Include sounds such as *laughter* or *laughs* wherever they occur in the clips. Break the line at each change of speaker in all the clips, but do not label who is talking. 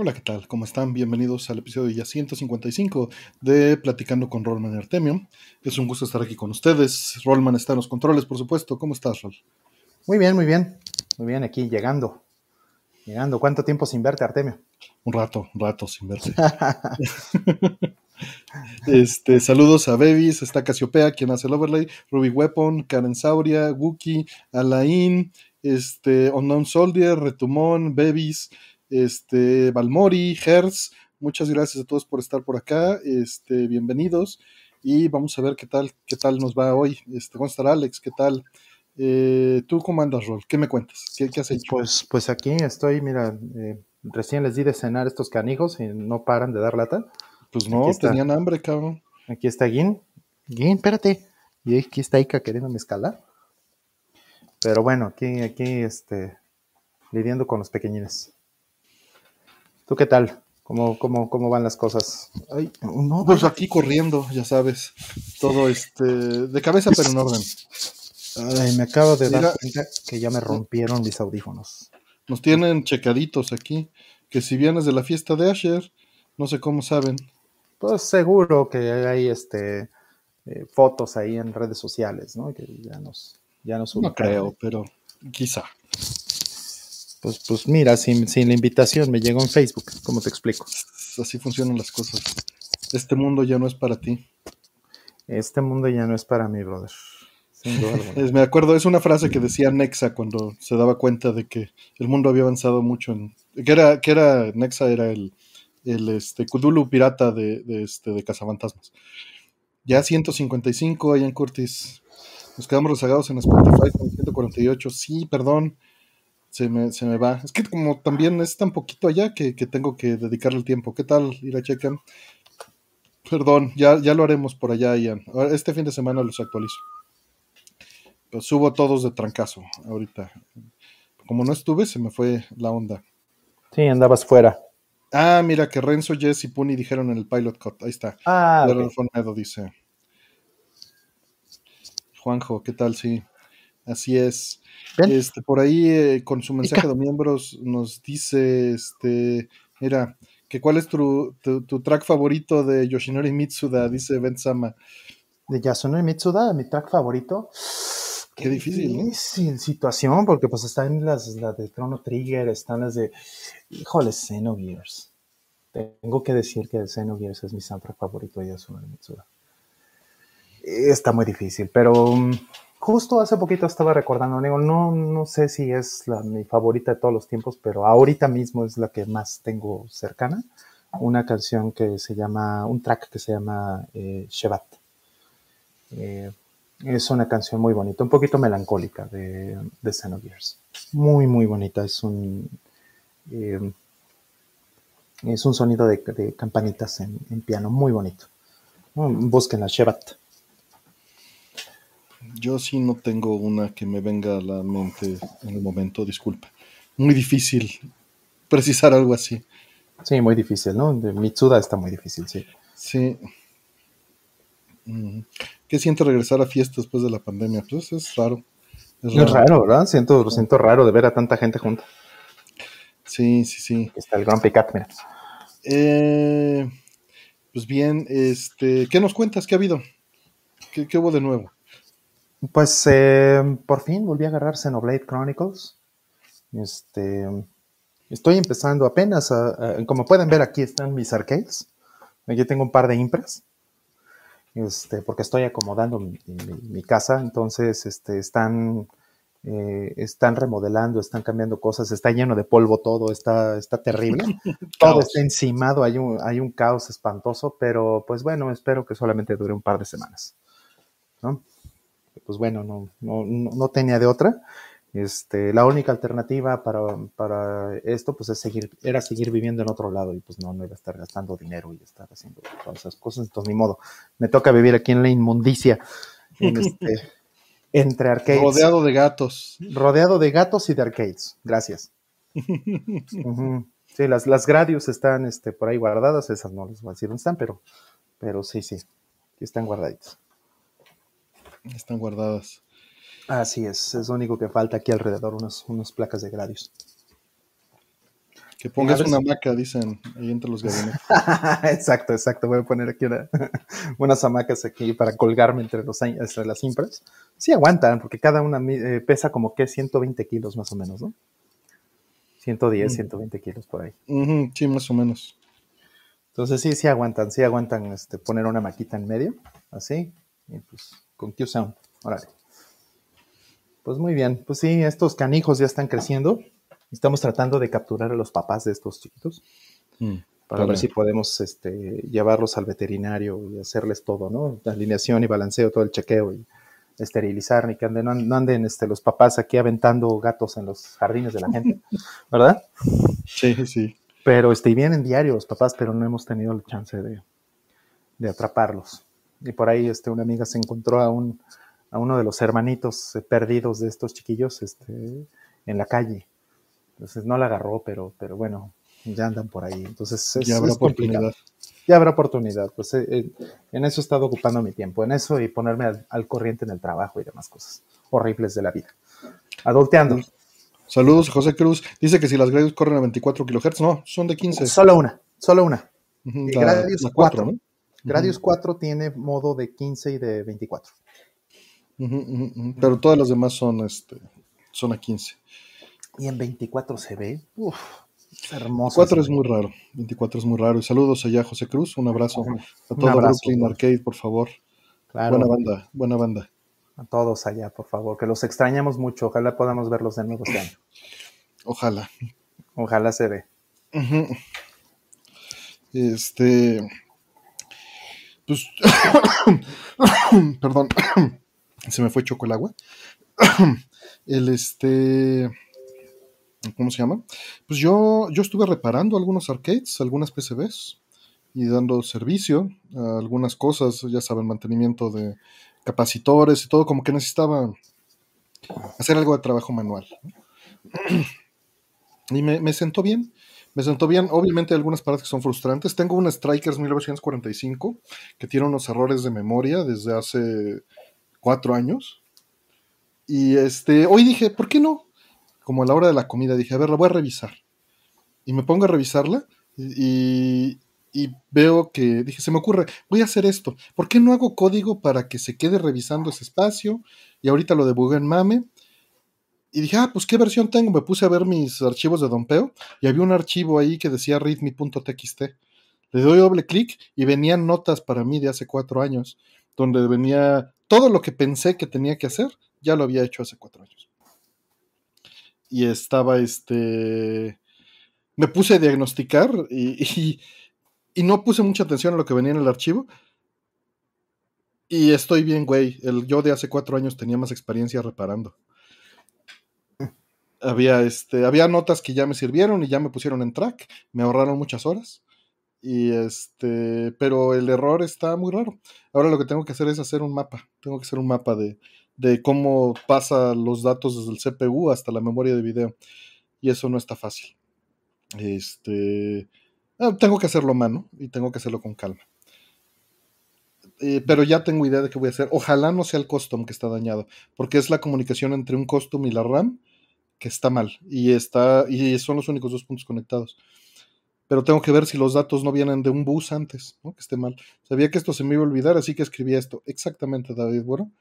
Hola, ¿qué tal? ¿Cómo están? Bienvenidos al episodio ya 155 de Platicando con Rollman y Artemio. Es un gusto estar aquí con ustedes. Rollman está en los controles, por supuesto. ¿Cómo estás, Rol?
Muy bien, muy bien. Muy bien, aquí llegando. Llegando. ¿Cuánto tiempo sin verte, Artemio?
Un rato, un rato sin verte. *laughs* este, saludos a Bevis, está Casiopea, quien hace el overlay, Ruby Weapon, Karen Sauria, Wookie, Alain, este, Unknown Soldier, Retumón, Bevis, este, Balmori, Hertz, muchas gracias a todos por estar por acá, este, bienvenidos y vamos a ver qué tal, qué tal nos va hoy. Este, ¿Cómo estará Alex? ¿Qué tal? Eh, ¿Tú cómo andas, Rol? ¿Qué me cuentas? ¿Qué, has hecho?
Pues, pues aquí estoy, mira, eh, recién les di de cenar estos canijos y no paran de dar lata.
Pues no, tenían hambre, cabrón.
Aquí está Gin. Gin, espérate. Y aquí está Ika queriéndome escalar. Pero bueno, aquí, aquí, este, lidiando con los pequeñines. ¿Tú qué tal? ¿Cómo, cómo, cómo van las cosas?
Ay, no, pues aquí corriendo, ya sabes. Todo este, de cabeza pero en orden.
Ay, me acabo de dar cuenta que ya me rompieron mis audífonos.
Nos tienen checaditos aquí, que si vienes de la fiesta de Asher, no sé cómo saben.
Pues seguro que hay este eh, fotos ahí en redes sociales, ¿no? Que ya nos, ya nos
No creo, pero quizá.
Pues, pues mira, sin, sin la invitación me llegó en Facebook, ¿cómo te explico?
Así funcionan las cosas. Este mundo ya no es para ti.
Este mundo ya no es para mí, brother. *laughs*
es, me acuerdo, es una frase que decía Nexa cuando se daba cuenta de que el mundo había avanzado mucho en. que era, que era Nexa era el, el este, Cthulhu pirata de, de, este, de Cazafantasmas. Ya 155 allá en Curtis. Nos quedamos rezagados en Spotify con 148. Sí, perdón se me, se me va. Es que como también es tan poquito allá que, tengo que dedicarle el tiempo. ¿Qué tal? Ir a checar. Perdón, ya, ya lo haremos por allá, Ian. Este fin de semana los actualizo. Pues subo todos de trancazo ahorita. Como no estuve, se me fue la onda.
Sí, andabas fuera.
Ah, mira, que Renzo, Jess y Puni dijeron en el Pilot Cut. Ahí está. Ah, okay. dice. Juanjo, ¿qué tal? Sí, así es. Este, por ahí eh, con su mensaje de miembros nos dice, este, mira, que cuál es tu, tu, track favorito de Yoshinori Mitsuda, dice Ben Sama.
De Yoshinori Mitsuda, mi track favorito.
Qué, difícil, ¿no?
Difícil situación, porque pues están las, las de Chrono Trigger, están las de, híjole, Xenogears. Tengo que decir que Xenogears es mi soundtrack favorito de Yoshinori Mitsuda. Está muy difícil, pero mm, Justo hace poquito estaba recordando, digo, no, no sé si es la, mi favorita de todos los tiempos, pero ahorita mismo es la que más tengo cercana. Una canción que se llama, un track que se llama eh, Shevat. Eh, es una canción muy bonita, un poquito melancólica de, de Xenogears. Muy, muy bonita. Es un, eh, es un sonido de, campanitas en, piano, muy bonito. Busquen la Shevat.
Yo sí no tengo una que me venga a la mente en el momento, disculpa. Muy difícil precisar algo así.
Sí, muy difícil, ¿no? De Mitsuda está muy difícil, sí.
Sí. Mm. ¿Qué siente regresar a fiestas después de la pandemia? Pues es raro.
Es raro, ¿verdad? Siento, lo siento raro de ver a tanta gente junta.
Sí, sí, sí.
está el Gran Picat, mira.
Eh, pues bien, este, ¿qué nos cuentas? ¿Qué ha habido? qué hubo de nuevo?
Pues eh, por fin volví a agarrar Xenoblade Chronicles. Este, estoy empezando apenas, como pueden ver aquí están mis arcades. Aquí tengo un par de impras. Este, porque estoy acomodando mi, casa, entonces este, están, eh, están remodelando, están cambiando cosas, está lleno de polvo todo, está, está terrible. *laughs* todo está encimado, hay un, hay un caos espantoso, pero pues bueno, espero que solamente dure un par de semanas. ¿no? Pues bueno, no, no, no tenía de otra. Este, la única alternativa para, para, esto, pues es seguir, era seguir viviendo en otro lado y pues no, no iba a estar gastando dinero y estar haciendo todas esas cosas, entonces ni modo. Me toca vivir aquí en la inmundicia, *laughs* este, entre arcades.
Rodeado de gatos.
Rodeado de gatos y de arcades, gracias. *laughs* Sí, las, las gradios están este, por ahí guardadas, esas no les voy a decir dónde están, pero, pero sí, sí, están guardaditas.
Están guardadas.
Así es, es lo único que falta aquí alrededor, unas, unas placas de gradios.
Que pongas una hamaca, dicen, ahí entre los gabinetes. *laughs*
exacto, exacto. Voy a poner aquí *laughs* unas hamacas aquí para colgarme entre, los, entre las impras. Sí aguantan, porque cada una eh, pesa como que 120 kilos más o menos, ¿no? 110, 120 mm. kilos por ahí.
sí, más o menos.
Entonces sí, sí aguantan, sí aguantan este, poner una maquita en medio, así, y pues con Q-Sound, órale. Pues muy bien, pues sí, estos canijos ya están creciendo. Estamos tratando de capturar a los papás de estos chiquitos mm, para ver si podemos este, llevarlos al veterinario y hacerles todo, ¿no? La alineación y balanceo, todo el chequeo y esterilizar, ni que anden, no, anden este, los papás aquí aventando gatos en los jardines de la gente, *laughs* ¿verdad?
Sí, sí.
Pero este, vienen diarios papás, pero no hemos tenido la chance de, de atraparlos. Y por ahí este, una amiga se encontró a, un, a uno de los hermanitos perdidos de estos chiquillos este, en la calle. Entonces no la agarró, pero, pero bueno, ya andan por ahí. Entonces es,
ya habrá oportunidad.
Ya habrá oportunidad. Pues eh, eh, en eso he estado ocupando mi tiempo, en eso y ponerme al, corriente en el trabajo y demás cosas horribles de la vida. Adulteando.
Saludos, José Cruz. Dice que si las Gradius corren a 24 kHz, no, son de 15.
Solo una, solo una. Gradius 4, ¿no? Gradius 4 tiene modo de 15 y de 24.
Pero todas las demás son, este, son a 15.
Y en 24 se ve. Uf, es hermoso.
24 es muy raro. 24 es muy raro. Y saludos allá, José Cruz. Un abrazo a todo Brooklyn Arcade, por favor. Buena banda, buena banda.
A todos allá, por favor, que los extrañamos mucho. Ojalá podamos verlos de nuevo este año. *clears throat*
Ojalá.
Ojalá se ve.
Este. Pues. *coughs* *coughs* Perdón. *coughs* se me fue choco el agua. el este. ¿cómo se llama? Pues yo, yo estuve reparando algunos arcades, algunas PCBs y dando servicio a algunas cosas, ya saben, mantenimiento de capacitores y todo, como que necesitaba hacer algo de trabajo manual. Y me, me sentó bien, me sentó bien. Obviamente hay algunas partes que son frustrantes. Tengo un Strikers 1945 que tiene unos errores de memoria desde hace cuatro años. Y este, hoy dije, ¿por qué no? como a la hora de la comida, dije, a ver, la voy a revisar. Y me pongo a revisarla y, veo que, dije, se me ocurre, voy a hacer esto. ¿Por qué no hago código para que se quede revisando ese espacio? Y ahorita lo debugué en MAME. Y dije, ah, pues qué versión tengo. Me puse a ver mis archivos de Dompeo y había un archivo ahí que decía readme.txt. Le doy doble clic y venían notas para mí de hace cuatro años, donde venía todo lo que pensé que tenía que hacer, ya lo había hecho hace cuatro años y estaba este... Me puse a diagnosticar y, y, no puse mucha atención a lo que venía en el archivo. Y estoy bien, güey. El, yo de hace cuatro años tenía más experiencia reparando. Había, este, había notas que ya me sirvieron y ya me pusieron en track. Me ahorraron muchas horas. Y este, pero el error está muy raro. Ahora lo que tengo que hacer es hacer un mapa. Tengo que hacer un mapa de, de cómo pasa los datos desde el CPU hasta la memoria de video. Y eso no está fácil. Este, ah, tengo que hacerlo a mano y tengo que hacerlo con calma. Eh, pero ya tengo idea de qué voy a hacer. Ojalá no sea el custom que está dañado, porque es la comunicación entre un custom y la RAM que está mal y está y son los únicos dos puntos conectados. Pero tengo que ver si los datos no vienen de un bus antes, ¿no? que esté mal. Sabía que esto se me iba a olvidar, así que escribí esto. Exactamente, David. Bueno,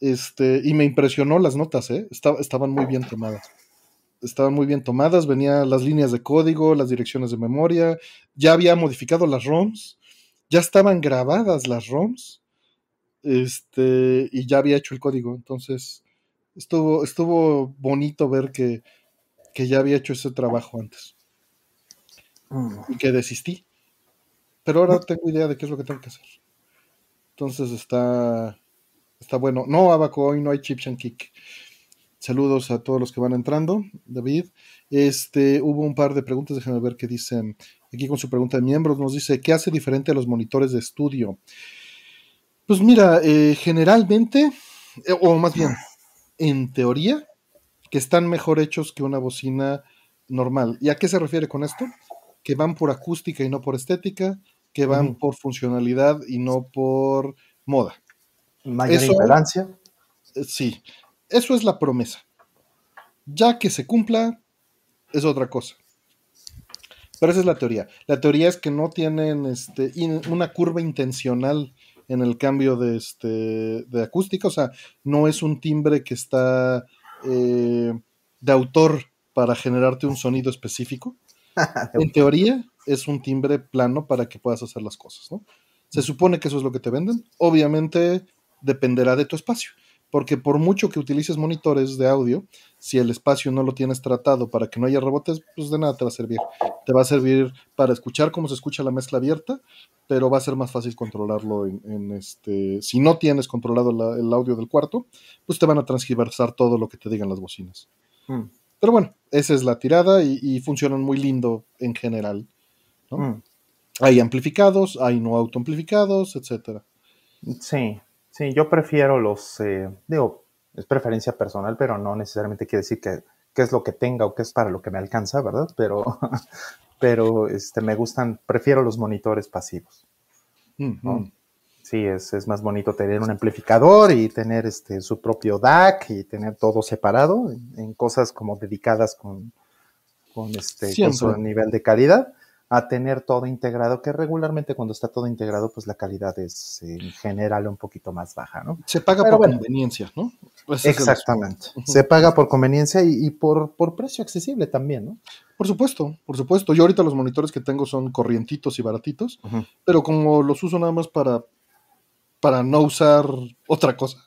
este, y me impresionó las notas, ¿eh? estaban muy bien tomadas. Estaban muy bien tomadas, venían las líneas de código, las direcciones de memoria, ya había modificado las ROMs, ya estaban grabadas las ROMs, este, y ya había hecho el código. Entonces, estuvo, estuvo bonito ver que, que ya había hecho ese trabajo antes. Y que desistí. Pero ahora tengo idea de qué es lo que tengo que hacer. Entonces está, Está bueno. No, Abaco, hoy no hay chips and kick. Saludos a todos los que van entrando, David. Este, hubo un par de preguntas, déjenme ver qué dicen. Aquí con su pregunta de miembros nos dice, ¿qué hace diferente a los monitores de estudio? Pues mira, eh, generalmente, eh, o más bien, en teoría, que están mejor hechos que una bocina normal. ¿Y a qué se refiere con esto? Que van por acústica y no por estética, que van por funcionalidad y no por moda.
Mayor impedancia.
Eh, sí, eso es la promesa. Ya que se cumpla, es otra cosa. Pero esa es la teoría. La teoría es que no tienen este, una curva intencional en el cambio de, este, de acústica, o sea, no es un timbre que está eh, de autor para generarte un sonido específico. *laughs* en teoría, es un timbre plano para que puedas hacer las cosas, ¿no? Se supone que eso es lo que te venden. Obviamente dependerá de tu espacio porque por mucho que utilices monitores de audio, si el espacio no lo tienes tratado para que no haya rebotes, pues de nada te va a servir. Te va a servir para escuchar cómo se escucha la mezcla abierta, pero va a ser más fácil controlarlo en, este. Si no tienes controlado el audio del cuarto, pues te van a transgiversar todo lo que te digan las bocinas. Hmm. Pero bueno, esa es la tirada y, funcionan muy lindo en general. Hmm. Hay amplificados, hay no autoamplificados, etcétera.
Sí, Sí, yo prefiero los, eh, digo, es preferencia personal, pero no necesariamente quiere decir que, es lo que tenga o que es para lo que me alcanza, ¿verdad? Pero, *laughs* pero este, me gustan, prefiero los monitores pasivos. Sí, es, es, más bonito tener un amplificador y tener este, su propio DAC y tener todo separado en, cosas como dedicadas con, con, este, con su nivel de calidad a tener todo integrado, que regularmente cuando está todo integrado, pues la calidad es en general un poquito más baja, ¿no?
Se paga por conveniencia, ¿no?
exactamente. Se paga por conveniencia y, por, por, precio accesible también, ¿no?
Por supuesto, por supuesto. Yo ahorita los monitores que tengo son corrientitos y baratitos, pero como los uso nada más para, para no usar otra cosa,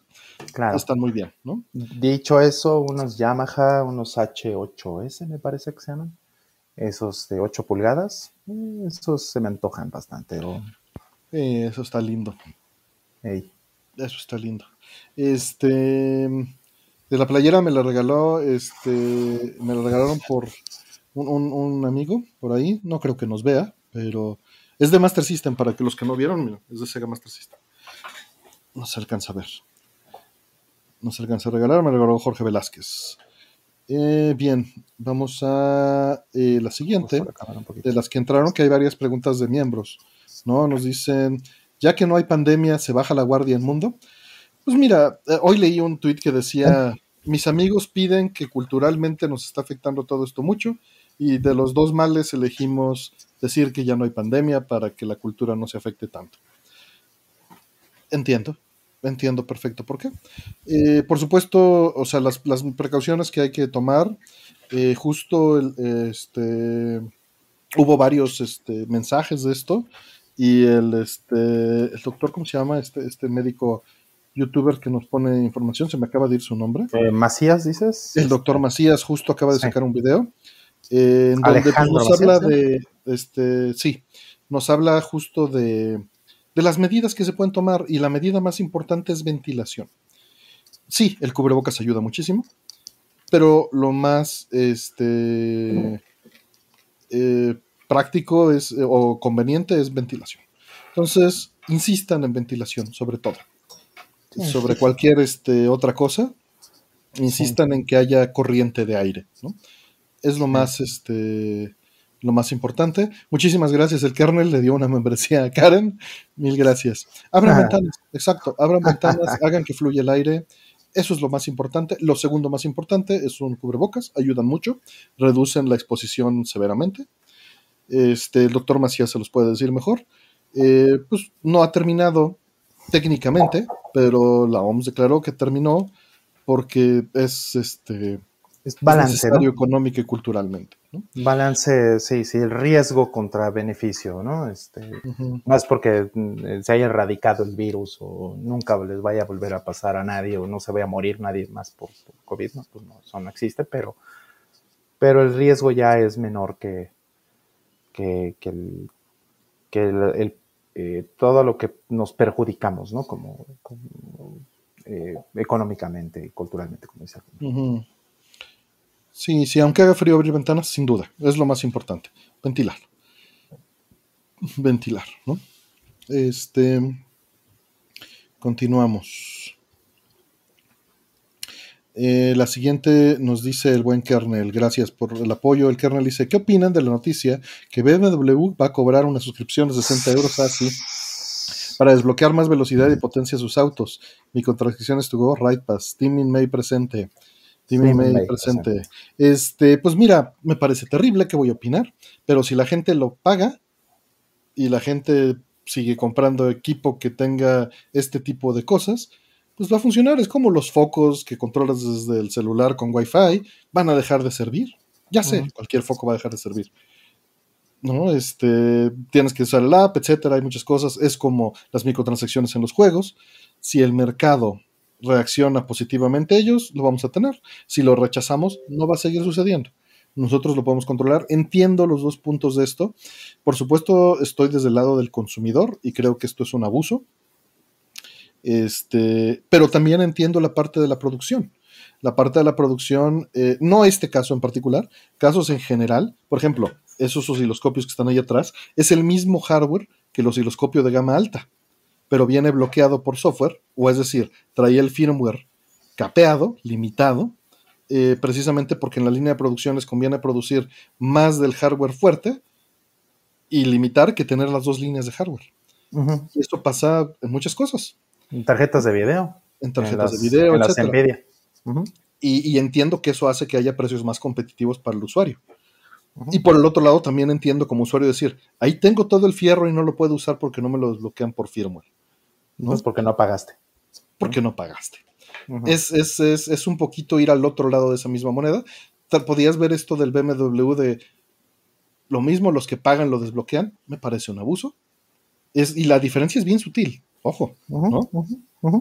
claro. están muy bien, ¿no?
Dicho eso, unos Yamaha, unos H8S me parece que se llaman esos de 8 pulgadas, eh, esos se me antojan bastante.
eso está lindo. Eso está lindo. Este, de la playera me la regaló, este, me la regalaron por un, amigo por ahí, no creo que nos vea, pero es de Master System, para que los que no vieron, mira, es de Sega Master System. No se alcanza a ver. No se alcanza a regalar, me regaló Jorge Velázquez. Eh, bien, vamos a eh, la siguiente, de las que entraron, que hay varias preguntas de miembros, ¿no? Nos dicen, ya que no hay pandemia, ¿se baja la guardia en mundo? Pues mira, eh, hoy leí un tuit que decía, mis amigos piden que culturalmente nos está afectando todo esto mucho y de los dos males elegimos decir que ya no hay pandemia para que la cultura no se afecte tanto. Entiendo, entiendo perfecto por qué. Eh, por supuesto, o sea, las, precauciones que hay que tomar, eh, justo este, hubo varios este, mensajes de esto y el, este, el doctor, ¿cómo se llama? Este, este médico youtuber que nos pone información, se me acaba de ir su nombre.
Eh, Macías, dices.
El doctor Macías justo acaba de sacar un video en donde pues, nos habla de, este, sí, nos habla justo de de las medidas que se pueden tomar y la medida más importante es ventilación. Sí, el cubrebocas ayuda muchísimo, pero lo más este, eh, práctico es, eh, o conveniente es ventilación. Entonces, insistan en ventilación, sobre todo. Sobre cualquier este, otra cosa, insistan en que haya corriente de aire. ¿no? Es lo más este, lo más importante. Muchísimas gracias. El kernel le dio una membresía a Karen. Mil gracias. Abran ah. ventanas, exacto. Abran ventanas, *laughs* hagan que fluya el aire. Eso es lo más importante. Lo segundo más importante es un cubrebocas. Ayudan mucho. Reducen la exposición severamente. Este, el doctor Macías se los puede decir mejor. Eh, pues no ha terminado técnicamente, pero la OMS declaró que terminó porque es este
es balance,
económico y culturalmente.
Balance, sí, sí, el riesgo contra beneficio, ¿no? Este, No es porque mm, se haya erradicado el virus o nunca les vaya a volver a pasar a nadie o no se vaya a morir nadie más por, COVID, ¿no? Pues no, eso no existe, pero, pero el riesgo ya es menor que, que, el, que el, eh, todo lo que nos perjudicamos, ¿no? Como, eh, económicamente y culturalmente, como decía.
Sí, sí, aunque haga frío abrir ventanas, sin duda, es lo más importante. Ventilar. Ventilar, ¿no? Este. Continuamos. Eh, la siguiente nos dice el buen kernel, gracias por el apoyo. El kernel dice, ¿qué opinan de la noticia que BMW va a cobrar una suscripción de 60 euros así para desbloquear más velocidad y potencia a sus autos? Mi contradicción estuvo, Right Pass, Team in May presente. Dime May presente. Este, pues mira, me parece terrible, ¿qué voy a opinar? Pero si la gente lo paga y la gente sigue comprando equipo que tenga este tipo de cosas, pues va a funcionar. Es como los focos que controlas desde el celular con Wi-Fi, van a dejar de servir. Ya sé, cualquier foco va a dejar de servir. ¿no? Este, tienes que usar el app, etcétera, hay muchas cosas. Es como las microtransacciones en los juegos. Si el mercado reacciona positivamente ellos, lo vamos a tener. Si lo rechazamos, no va a seguir sucediendo. Nosotros lo podemos controlar. Entiendo los dos puntos de esto. Por supuesto, estoy desde el lado del consumidor y creo que esto es un abuso. Este, pero también entiendo la parte de la producción. La parte de la producción, eh, no este caso en particular, casos en general. Por ejemplo, esos osciloscopios que están ahí atrás, es el mismo hardware que el osciloscopio de gama alta, pero viene bloqueado por software, o es decir, traía el firmware capeado, limitado, eh, precisamente porque en la línea de producción les conviene producir más del hardware fuerte y limitar que tener las dos líneas de hardware. Y esto pasa en muchas cosas.
En tarjetas de video.
En tarjetas de video,
en Nvidia.
y, entiendo que eso hace que haya precios más competitivos para el usuario. Y por el otro lado, también entiendo como usuario decir, ahí tengo todo el fierro y no lo puedo usar porque no me lo desbloquean por firmware.
¿No? Es porque no pagaste.
Porque no pagaste. es, es, es, es, un poquito ir al otro lado de esa misma moneda. Podías ver esto del BMW de lo mismo, los que pagan lo desbloquean, me parece un abuso. Es, y la diferencia es bien sutil, ojo, ¿no?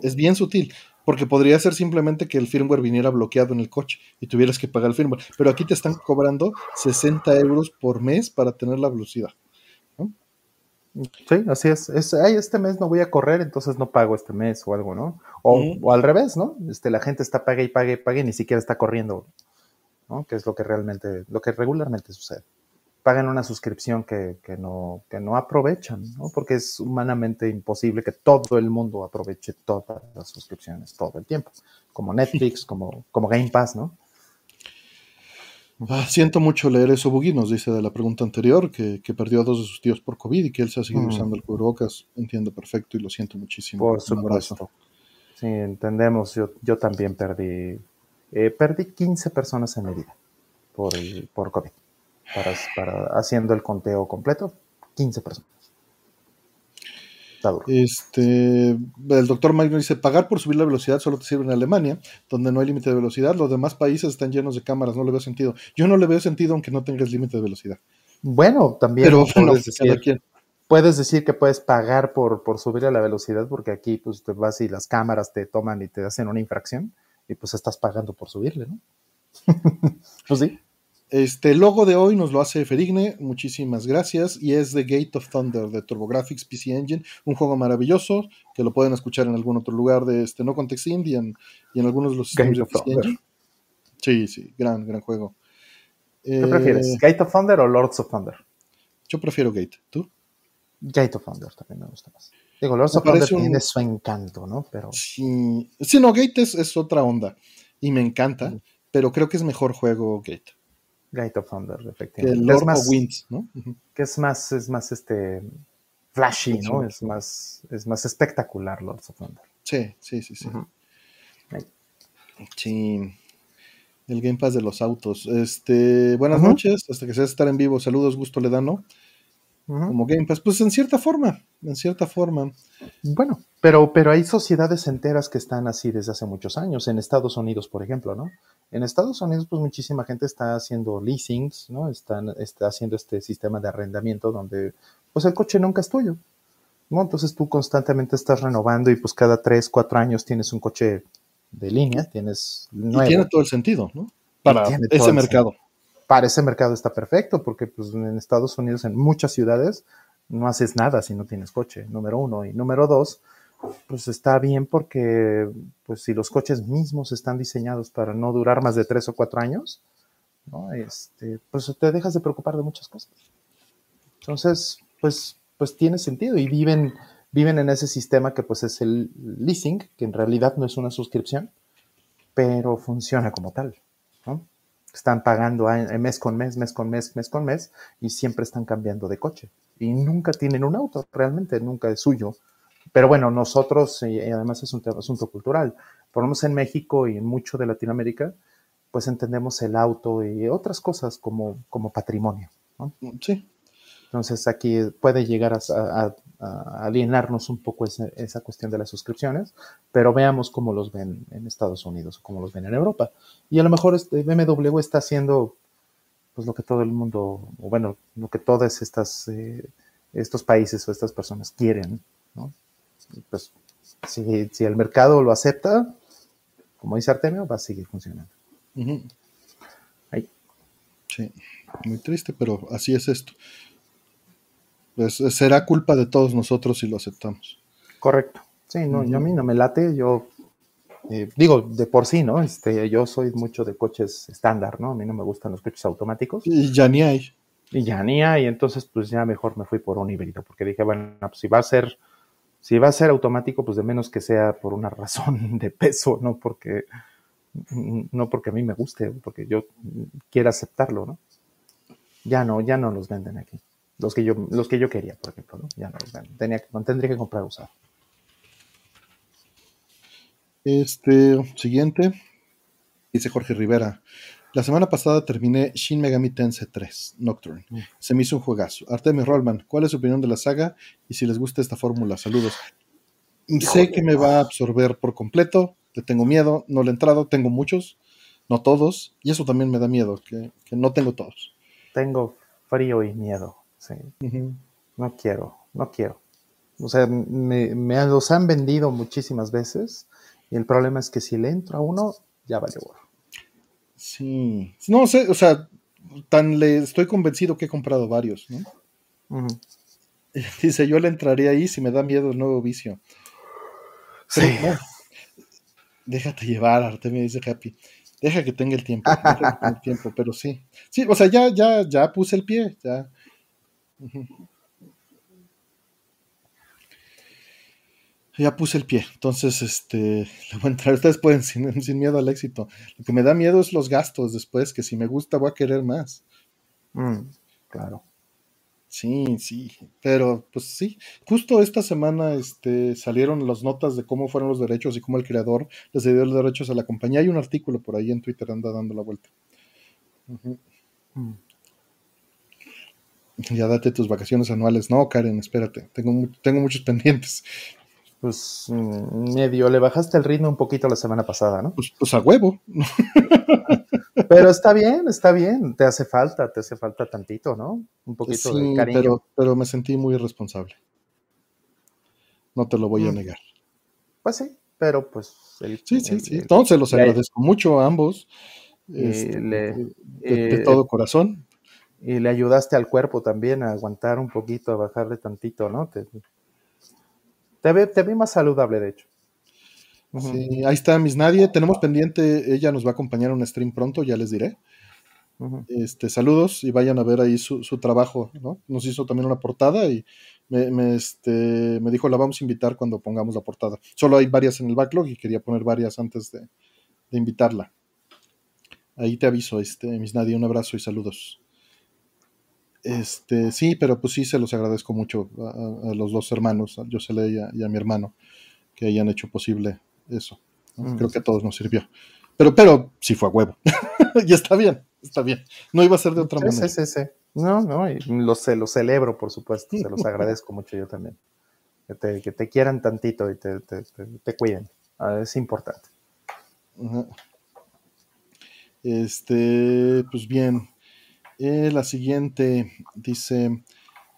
Es bien sutil porque podría ser simplemente que el firmware viniera bloqueado en el coche y tuvieras que pagar el firmware. Pero aquí te están cobrando 60 euros por mes para tener la velocidad.
Sí, así es. es Ay, este mes no voy a correr, entonces no pago este mes o algo, ¿no? O, al revés, ¿no? Este, la gente está pague y pague y pague y ni siquiera está corriendo, ¿no? Que es lo que realmente, lo que regularmente sucede pagan una suscripción que, no, que no aprovechan, ¿no? porque es humanamente imposible que todo el mundo aproveche todas las suscripciones todo el tiempo, como Netflix, como, como Game Pass, ¿no?
Ah, siento mucho leer eso, Bugui nos dice de la pregunta anterior, que, perdió a dos de sus tíos por COVID y que él se ha seguido mm. usando el cubrebocas. Entiendo perfecto y lo siento muchísimo.
Por supuesto. Sí, entendemos. Yo, yo también perdí, eh, perdí 15 personas en mi vida por, por COVID para, haciendo el conteo completo, 15 personas.
Este, el doctor Mike dice, pagar por subir la velocidad solo te sirve en Alemania, donde no hay límite de velocidad. Los demás países están llenos de cámaras, no le veo sentido. Yo no le veo sentido aunque no tengas límite de velocidad.
Bueno, también puedes, decir, puedes, decir, que puedes pagar por, por subir a la velocidad, porque aquí pues te vas y las cámaras te toman y te hacen una infracción, y pues estás pagando por subirle, ¿no? *laughs* pues sí.
Este logo de hoy nos lo hace Ferigne, muchísimas gracias, y es The Gate of Thunder de TurboGrafx PC Engine, un juego maravilloso que lo pueden escuchar en algún otro lugar de este no Context Indie y en, algunos de los
sistemas de PC Engine.
Sí, sí, gran, gran juego.
¿Qué prefieres? Eh, ¿Gate of Thunder o Lords of Thunder?
Yo prefiero Gate, ¿tú?
Gate of Thunder también me gusta más. Digo, Lords of Thunder tiene su encanto, ¿no? Pero...
Sí, sí no, Gate es, otra onda y me encanta, mm. pero creo que es mejor juego Gate.
Gate of Thunder, efectivamente.
Que es más, Winds, ¿no?
Que es más, es más este flashy, ¿no? Es más, es más espectacular Lords of Thunder.
Sí, sí, sí, sí. Sí. El Game Pass de los autos. Este, buenas noches, hasta que seas estar en vivo. Saludos, gusto le ¿no? Como Game Pass. Pues en cierta forma, en cierta forma.
Bueno, pero, pero hay sociedades enteras que están así desde hace muchos años. En Estados Unidos, por ejemplo, ¿no? En Estados Unidos, pues muchísima gente está haciendo leasings, ¿no? Están, está haciendo este sistema de arrendamiento donde, pues el coche nunca es tuyo, ¿no? Entonces tú constantemente estás renovando y pues cada tres, cuatro años tienes un coche de línea, tienes
nuevo. Y tiene todo el sentido, ¿no? Para ese mercado.
Para ese mercado está perfecto, porque pues en Estados Unidos, en muchas ciudades, no haces nada si no tienes coche, número uno. Y número dos, pues está bien porque pues si los coches mismos están diseñados para no durar más de tres o cuatro años, ¿no? este, pues te dejas de preocupar de muchas cosas. Entonces, pues, pues tiene sentido y viven, viven en ese sistema que pues es el leasing, que en realidad no es una suscripción, pero funciona como tal. ¿no? Están pagando mes con mes, mes con mes, mes con mes, y siempre están cambiando de coche. Y nunca tienen un auto, realmente, nunca es suyo pero bueno, nosotros, y además es un asunto cultural, por lo menos en México y en mucho de Latinoamérica, pues entendemos el auto y otras cosas como, como patrimonio.
Sí.
Entonces aquí puede llegar a, alienarnos un poco esa, cuestión de las suscripciones, pero veamos cómo los ven en Estados Unidos o cómo los ven en Europa. Y a lo mejor este BMW está haciendo pues lo que todo el mundo, o bueno, lo que todos estas, eh, estos países o estas personas quieren, ¿no? Pues si, si, el mercado lo acepta, como dice Artemio, va a seguir funcionando.
Ahí. Sí, muy triste, pero así es esto. Pues será culpa de todos nosotros si lo aceptamos.
Correcto. Sí, no, yo a mí no me late, yo eh, digo, de por sí, ¿no? Este, yo soy mucho de coches estándar, ¿no? A mí no me gustan los coches automáticos.
Y ya ni hay.
Y ya ni hay, entonces pues ya mejor me fui por un híbrido, porque dije, bueno, pues si va a ser, si va a ser automático, pues de menos que sea por una *laughs* razón de peso, no porque, no porque a mí me guste, porque yo quiera aceptarlo, ¿no? Ya no, ya no los venden aquí. Los que yo, los que yo quería, por ejemplo, ¿no? Ya no los venden. Tenía, tendría que comprar usado.
Este, siguiente. Dice Jorge Rivera. La semana pasada terminé Shin Megami Tensei 3, Nocturne. Mm. Se me hizo un juegazo. Artemio Rollman, ¿cuál es su opinión de la saga? Y si les gusta esta fórmula, saludos. Sé que me va a absorber por completo, le tengo miedo, no le he entrado, tengo muchos, no todos, y eso también me da miedo, que, no tengo todos.
Tengo frío y miedo, sí. No quiero, no quiero. O sea, me, me, los han vendido muchísimas veces y el problema es que si le entro a uno, ya vale borro.
Sí. No sé, o sea, tan le estoy convencido que he comprado varios, ¿no? *laughs* Dice, yo le entraría ahí si me da miedo el nuevo vicio. sí. déjate llevar, Artemio, dice Happy. Deja que tenga el tiempo, el tiempo, pero sí. Sí, o sea, ya, ya, ya puse el pie, ya. Ya puse el pie, entonces este, *laughs* le voy a entrar. Ustedes pueden sin, sin, miedo al éxito. Lo que me da miedo es los gastos después, que si me gusta voy a querer más.
Mm, claro.
Sí, sí, pero pues sí, justo esta semana este, salieron las notas de cómo fueron los derechos y cómo el creador les dio los derechos a la compañía. Hay un artículo por ahí en Twitter, anda dando la vuelta. Mm. Ya date tus vacaciones anuales. No, Karen, espérate, tengo, tengo muchos *laughs* pendientes.
Pues mm, medio le bajaste el ritmo un poquito la semana pasada, ¿no?
Pues, pues a huevo. *laughs*
pero está bien, está bien. Te hace falta, te hace falta tantito, ¿no? Un poquito de cariño.
Pero, pero me sentí muy irresponsable. No te lo voy a mm. negar.
Pues sí, pero pues.
sí, sí, sí. Entonces los agradezco mucho a ambos. Este, de, eh, todo corazón.
Y le ayudaste al cuerpo también a aguantar un poquito, a bajarle tantito, ¿no? Te, te ve, más saludable, de hecho.
Sí, ahí está Miss Nadie. Tenemos pendiente, ella nos va a acompañar a un stream pronto, ya les diré. este, saludos y vayan a ver ahí su, trabajo, ¿no? Nos hizo también una portada y me, este, me dijo, la vamos a invitar cuando pongamos la portada. Solo hay varias en el backlog y quería poner varias antes de, invitarla. Ahí te aviso, este, Miss Nadie, un abrazo y saludos. Este, sí, pero pues sí se los agradezco mucho a, los dos hermanos, a Josele y a, mi hermano, que hayan hecho posible eso. Mm. Creo que a todos nos sirvió. Pero, pero sí fue a huevo. *laughs* y está bien, está bien. No iba a ser de otra manera.
Sí, sí, sí. No, no, y lo, lo celebro, por supuesto. Se los *laughs* agradezco mucho yo también. Que te, que te quieran tantito y te, te, te cuiden. Ah, es importante.
Este, pues bien. Eh, la siguiente dice,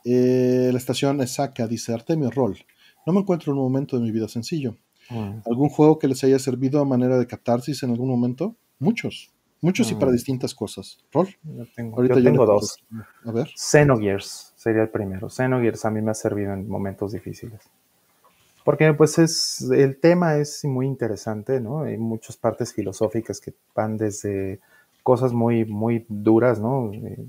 eh, la estación Esaka dice, Artemio Roll, no me encuentro en un momento de mi vida sencillo. Mm. ¿Algún juego que les haya servido a manera de catarsis en algún momento? Muchos, muchos y para mm. distintas cosas. Roll.
Yo tengo, yo tengo dos. A ver. Xenogears sería el primero. Xenogears a mí me ha servido en momentos difíciles. Porque pues es, el tema es muy interesante, ¿no? Hay muchas partes filosóficas que van desde cosas muy, muy duras, ¿no? Eh,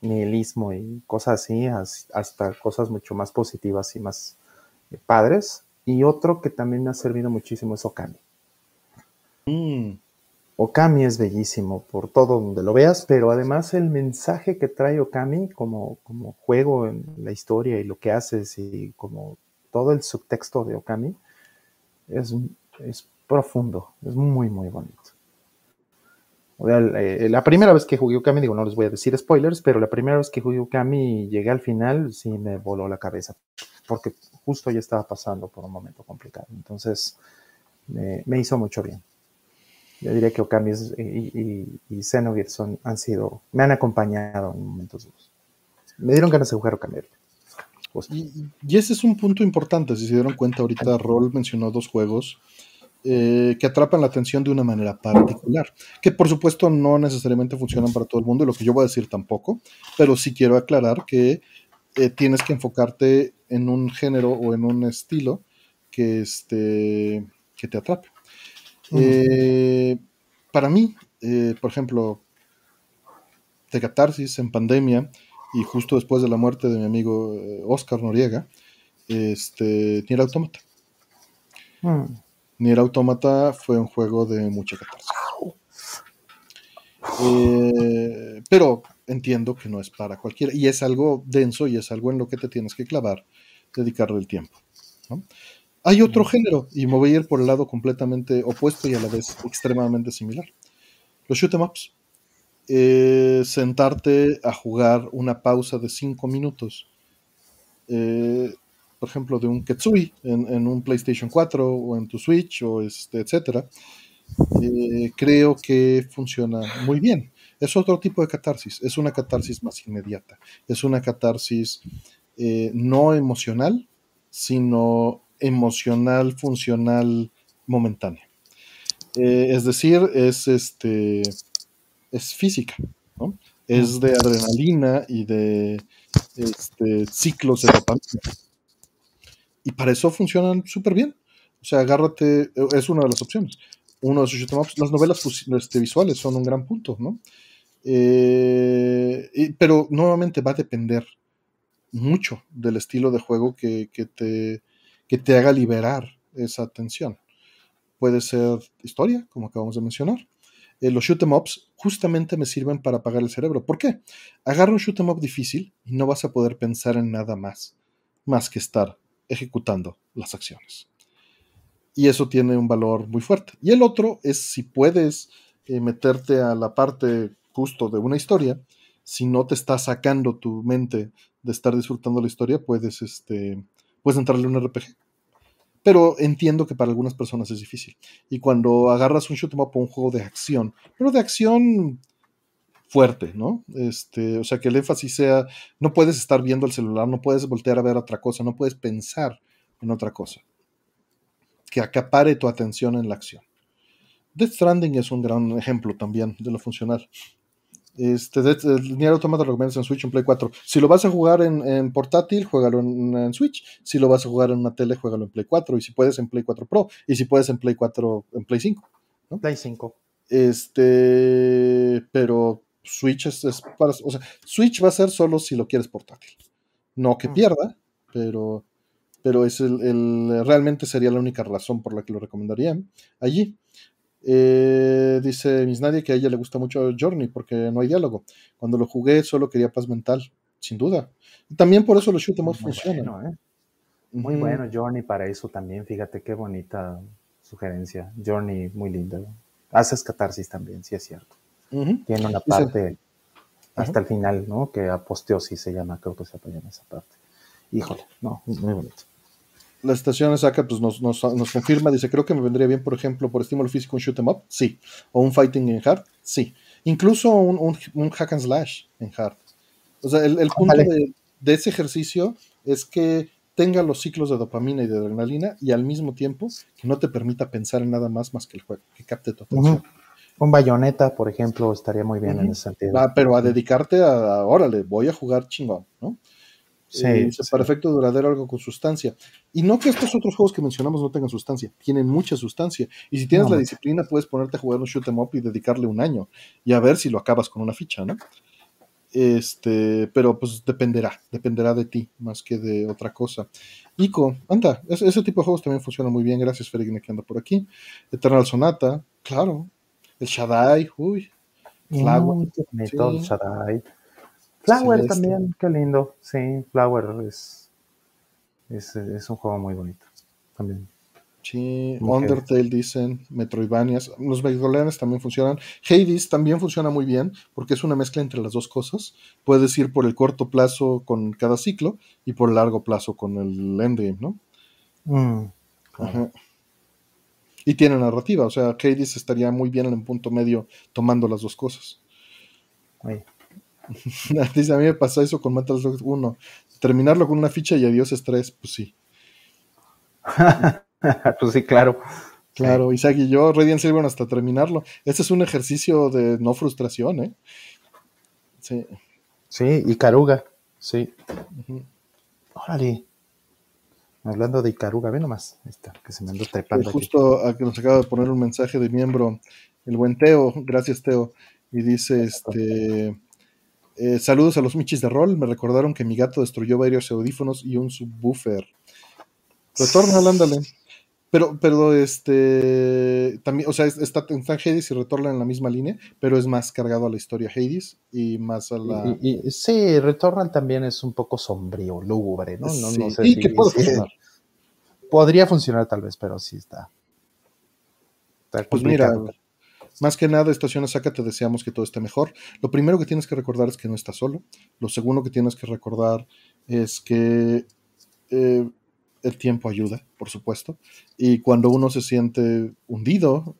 nihilismo y cosas así, hasta cosas mucho más positivas y más eh, padres. Y otro que también me ha servido muchísimo es Okami. Mm. Okami es bellísimo por todo donde lo veas, pero además el mensaje que trae Okami como, como juego en la historia y lo que haces y como todo el subtexto de Okami es, es profundo, es muy, muy bonito. Eh, la primera vez que jugué Okami, digo, no les voy a decir spoilers, pero la primera vez que jugué Okami y llegué al final, sí me voló la cabeza, porque justo ya estaba pasando por un momento complicado. Entonces, me, hizo mucho bien. Yo diría que Okami y, y, Xenogears son, han sido, me han acompañado en momentos duros. Me dieron ganas de jugar Okami.
Y, y, ese es un punto importante, si se dieron cuenta ahorita, Roll mencionó dos juegos eh, que atrapan la atención de una manera particular, que por supuesto no necesariamente funcionan para todo el mundo, y lo que yo voy a decir tampoco, pero sí quiero aclarar que eh, tienes que enfocarte en un género o en un estilo que, este, que te atrape. Eh, para mí, por ejemplo, de catarsis en pandemia y justo después de la muerte de mi amigo Oscar Noriega, este, tiene automata. Mm. Nier Automata fue un juego de mucha catarsis. Eh, pero entiendo que no es para cualquiera. Y es algo denso y es algo en lo que te tienes que clavar, dedicarle el tiempo. Hay otro género, y me voy a ir por el lado completamente opuesto y a la vez extremadamente similar. Los shoot em ups. Eh, sentarte a jugar una pausa de 5 minutos. Eh, por ejemplo, de un Ketsui en, un PlayStation 4 o en tu Switch o este, etcétera, eh, creo que funciona muy bien. Es otro tipo de catarsis, es una catarsis más inmediata, es una catarsis eh, no emocional, sino emocional, funcional, momentánea. Eh, es decir, es este es física, ¿no? Es de adrenalina y de este, ciclos de dopamina. Y para eso funcionan súper bien. O sea, agárrate, es una de las opciones. Uno de sus las novelas este, visuales son un gran punto, ¿no? Eh, pero nuevamente va a depender mucho del estilo de juego que, te, que te haga liberar esa atención. Puede ser historia, como acabamos de mencionar. Eh, los shoot em ups justamente me sirven para apagar el cerebro. ¿Por qué? Agarra un shoot em up difícil y no vas a poder pensar en nada más, más que estar ejecutando las acciones. Y eso tiene un valor muy fuerte. Y el otro es si puedes eh, meterte a la parte justo de una historia, si no te está sacando tu mente de estar disfrutando la historia, puedes, este, puedes entrarle a un RPG. Pero entiendo que para algunas personas es difícil. Y cuando agarras un shoot em up o un juego de acción, pero de acción fuerte, ¿no? Este, o sea, que el énfasis sea, no puedes estar viendo el celular, no puedes voltear a ver otra cosa, no puedes pensar en otra cosa. Que acapare tu atención en la acción. Death Stranding es un gran ejemplo también de lo funcional. Este, el Nier Automata lo recomiendas en Switch en Play 4. Si lo vas a jugar en, portátil, juégalo en, Switch. Si lo vas a jugar en una tele, juégalo en Play 4. Y si puedes en Play 4 Pro. Y si puedes en Play 4, en Play 5.
Play 5.
Este, pero Switch es, para, o sea, Switch va a ser solo si lo quieres portátil. No que mm. pierda, pero, pero es el, realmente sería la única razón por la que lo recomendaría allí. Eh, dice Miss Nadia que a ella le gusta mucho Journey porque no hay diálogo. Cuando lo jugué solo quería paz mental, sin duda. Y también por eso los shoot em funcionan.
¿eh? Muy bueno Journey para eso también. Fíjate qué bonita sugerencia. Journey muy linda. Haces catarsis también, sí es cierto. Tiene una parte hasta el final, ¿no? Que aposteosis se llama, creo que se llama esa parte. Híjole, no, muy bonito.
La estación acá pues nos, nos, confirma, dice, creo que me vendría bien, por ejemplo, por estímulo físico un shoot em up, sí. O un fighting en hard, sí. Incluso un, un, hack and slash en hard. O sea, el, punto de, de, ese ejercicio es que tenga los ciclos de dopamina y de adrenalina y al mismo tiempo que no te permita pensar en nada más más que el juego, que capte tu atención.
Un bayoneta, por ejemplo, estaría muy bien en ese sentido.
Ah, pero a dedicarte a, órale, voy a jugar chingón, ¿no? Sí, eh, Para efecto duradero, algo con sustancia. Y no que estos otros juegos que mencionamos no tengan sustancia, tienen mucha sustancia. Y si tienes la disciplina, puedes ponerte a jugar un shoot em up y dedicarle un año y a ver si lo acabas con una ficha, ¿no? Este, pero pues dependerá, dependerá de ti más que de otra cosa. Ico, anda, ese, tipo de juegos también funciona muy bien. Gracias, Ferigine, que anda por aquí. Eternal Sonata, claro, el Shaddai, uy.
Flower. Flower también, qué lindo. Sí, Flower es, es, un juego muy bonito también.
Sí, Undertale dicen, Metroidvanias, los Metroidvanias también funcionan. Hades también funciona muy bien porque es una mezcla entre las dos cosas. Puedes ir por el corto plazo con cada ciclo y por el largo plazo con el endgame, ¿no? Mm, Ajá. Y tiene narrativa, o sea, Hades estaría muy bien en un punto medio tomando las dos cosas. *laughs* Dice, a mí me pasó eso con Metal Slug 1. Terminarlo con una ficha y adiós estrés, pues sí. *laughs*
pues sí, claro.
Claro, Isaac y yo, Radiant Silver hasta terminarlo. Este es un ejercicio de no frustración, ¿eh?
Sí. Sí, y Caruga, sí. Órale. Hablando de Icaruga, ve nomás, está, que se me andó trepando.
justo a que nos acaba de poner un mensaje de miembro, el buen Teo, gracias Teo, y dice, este, eh, saludos a los michis de rol, me recordaron que mi gato destruyó varios audífonos y un subwoofer. Retorna, ándale. Pero, pero este también, o sea, está, en Hades y Retorna en la misma línea, pero es más cargado a la historia Hades y más a la.
sí, Returnal también es un poco sombrío, lúgubre, ¿no? no,
no sé si, que puede funcionar.
Podría funcionar tal vez, pero sí está.
pues mira, más que nada, Estaciones Saca, te deseamos que todo esté mejor. Lo primero que tienes que recordar es que no estás solo. Lo segundo que tienes que recordar es que eh, el tiempo ayuda, por supuesto. Y cuando uno se siente hundido,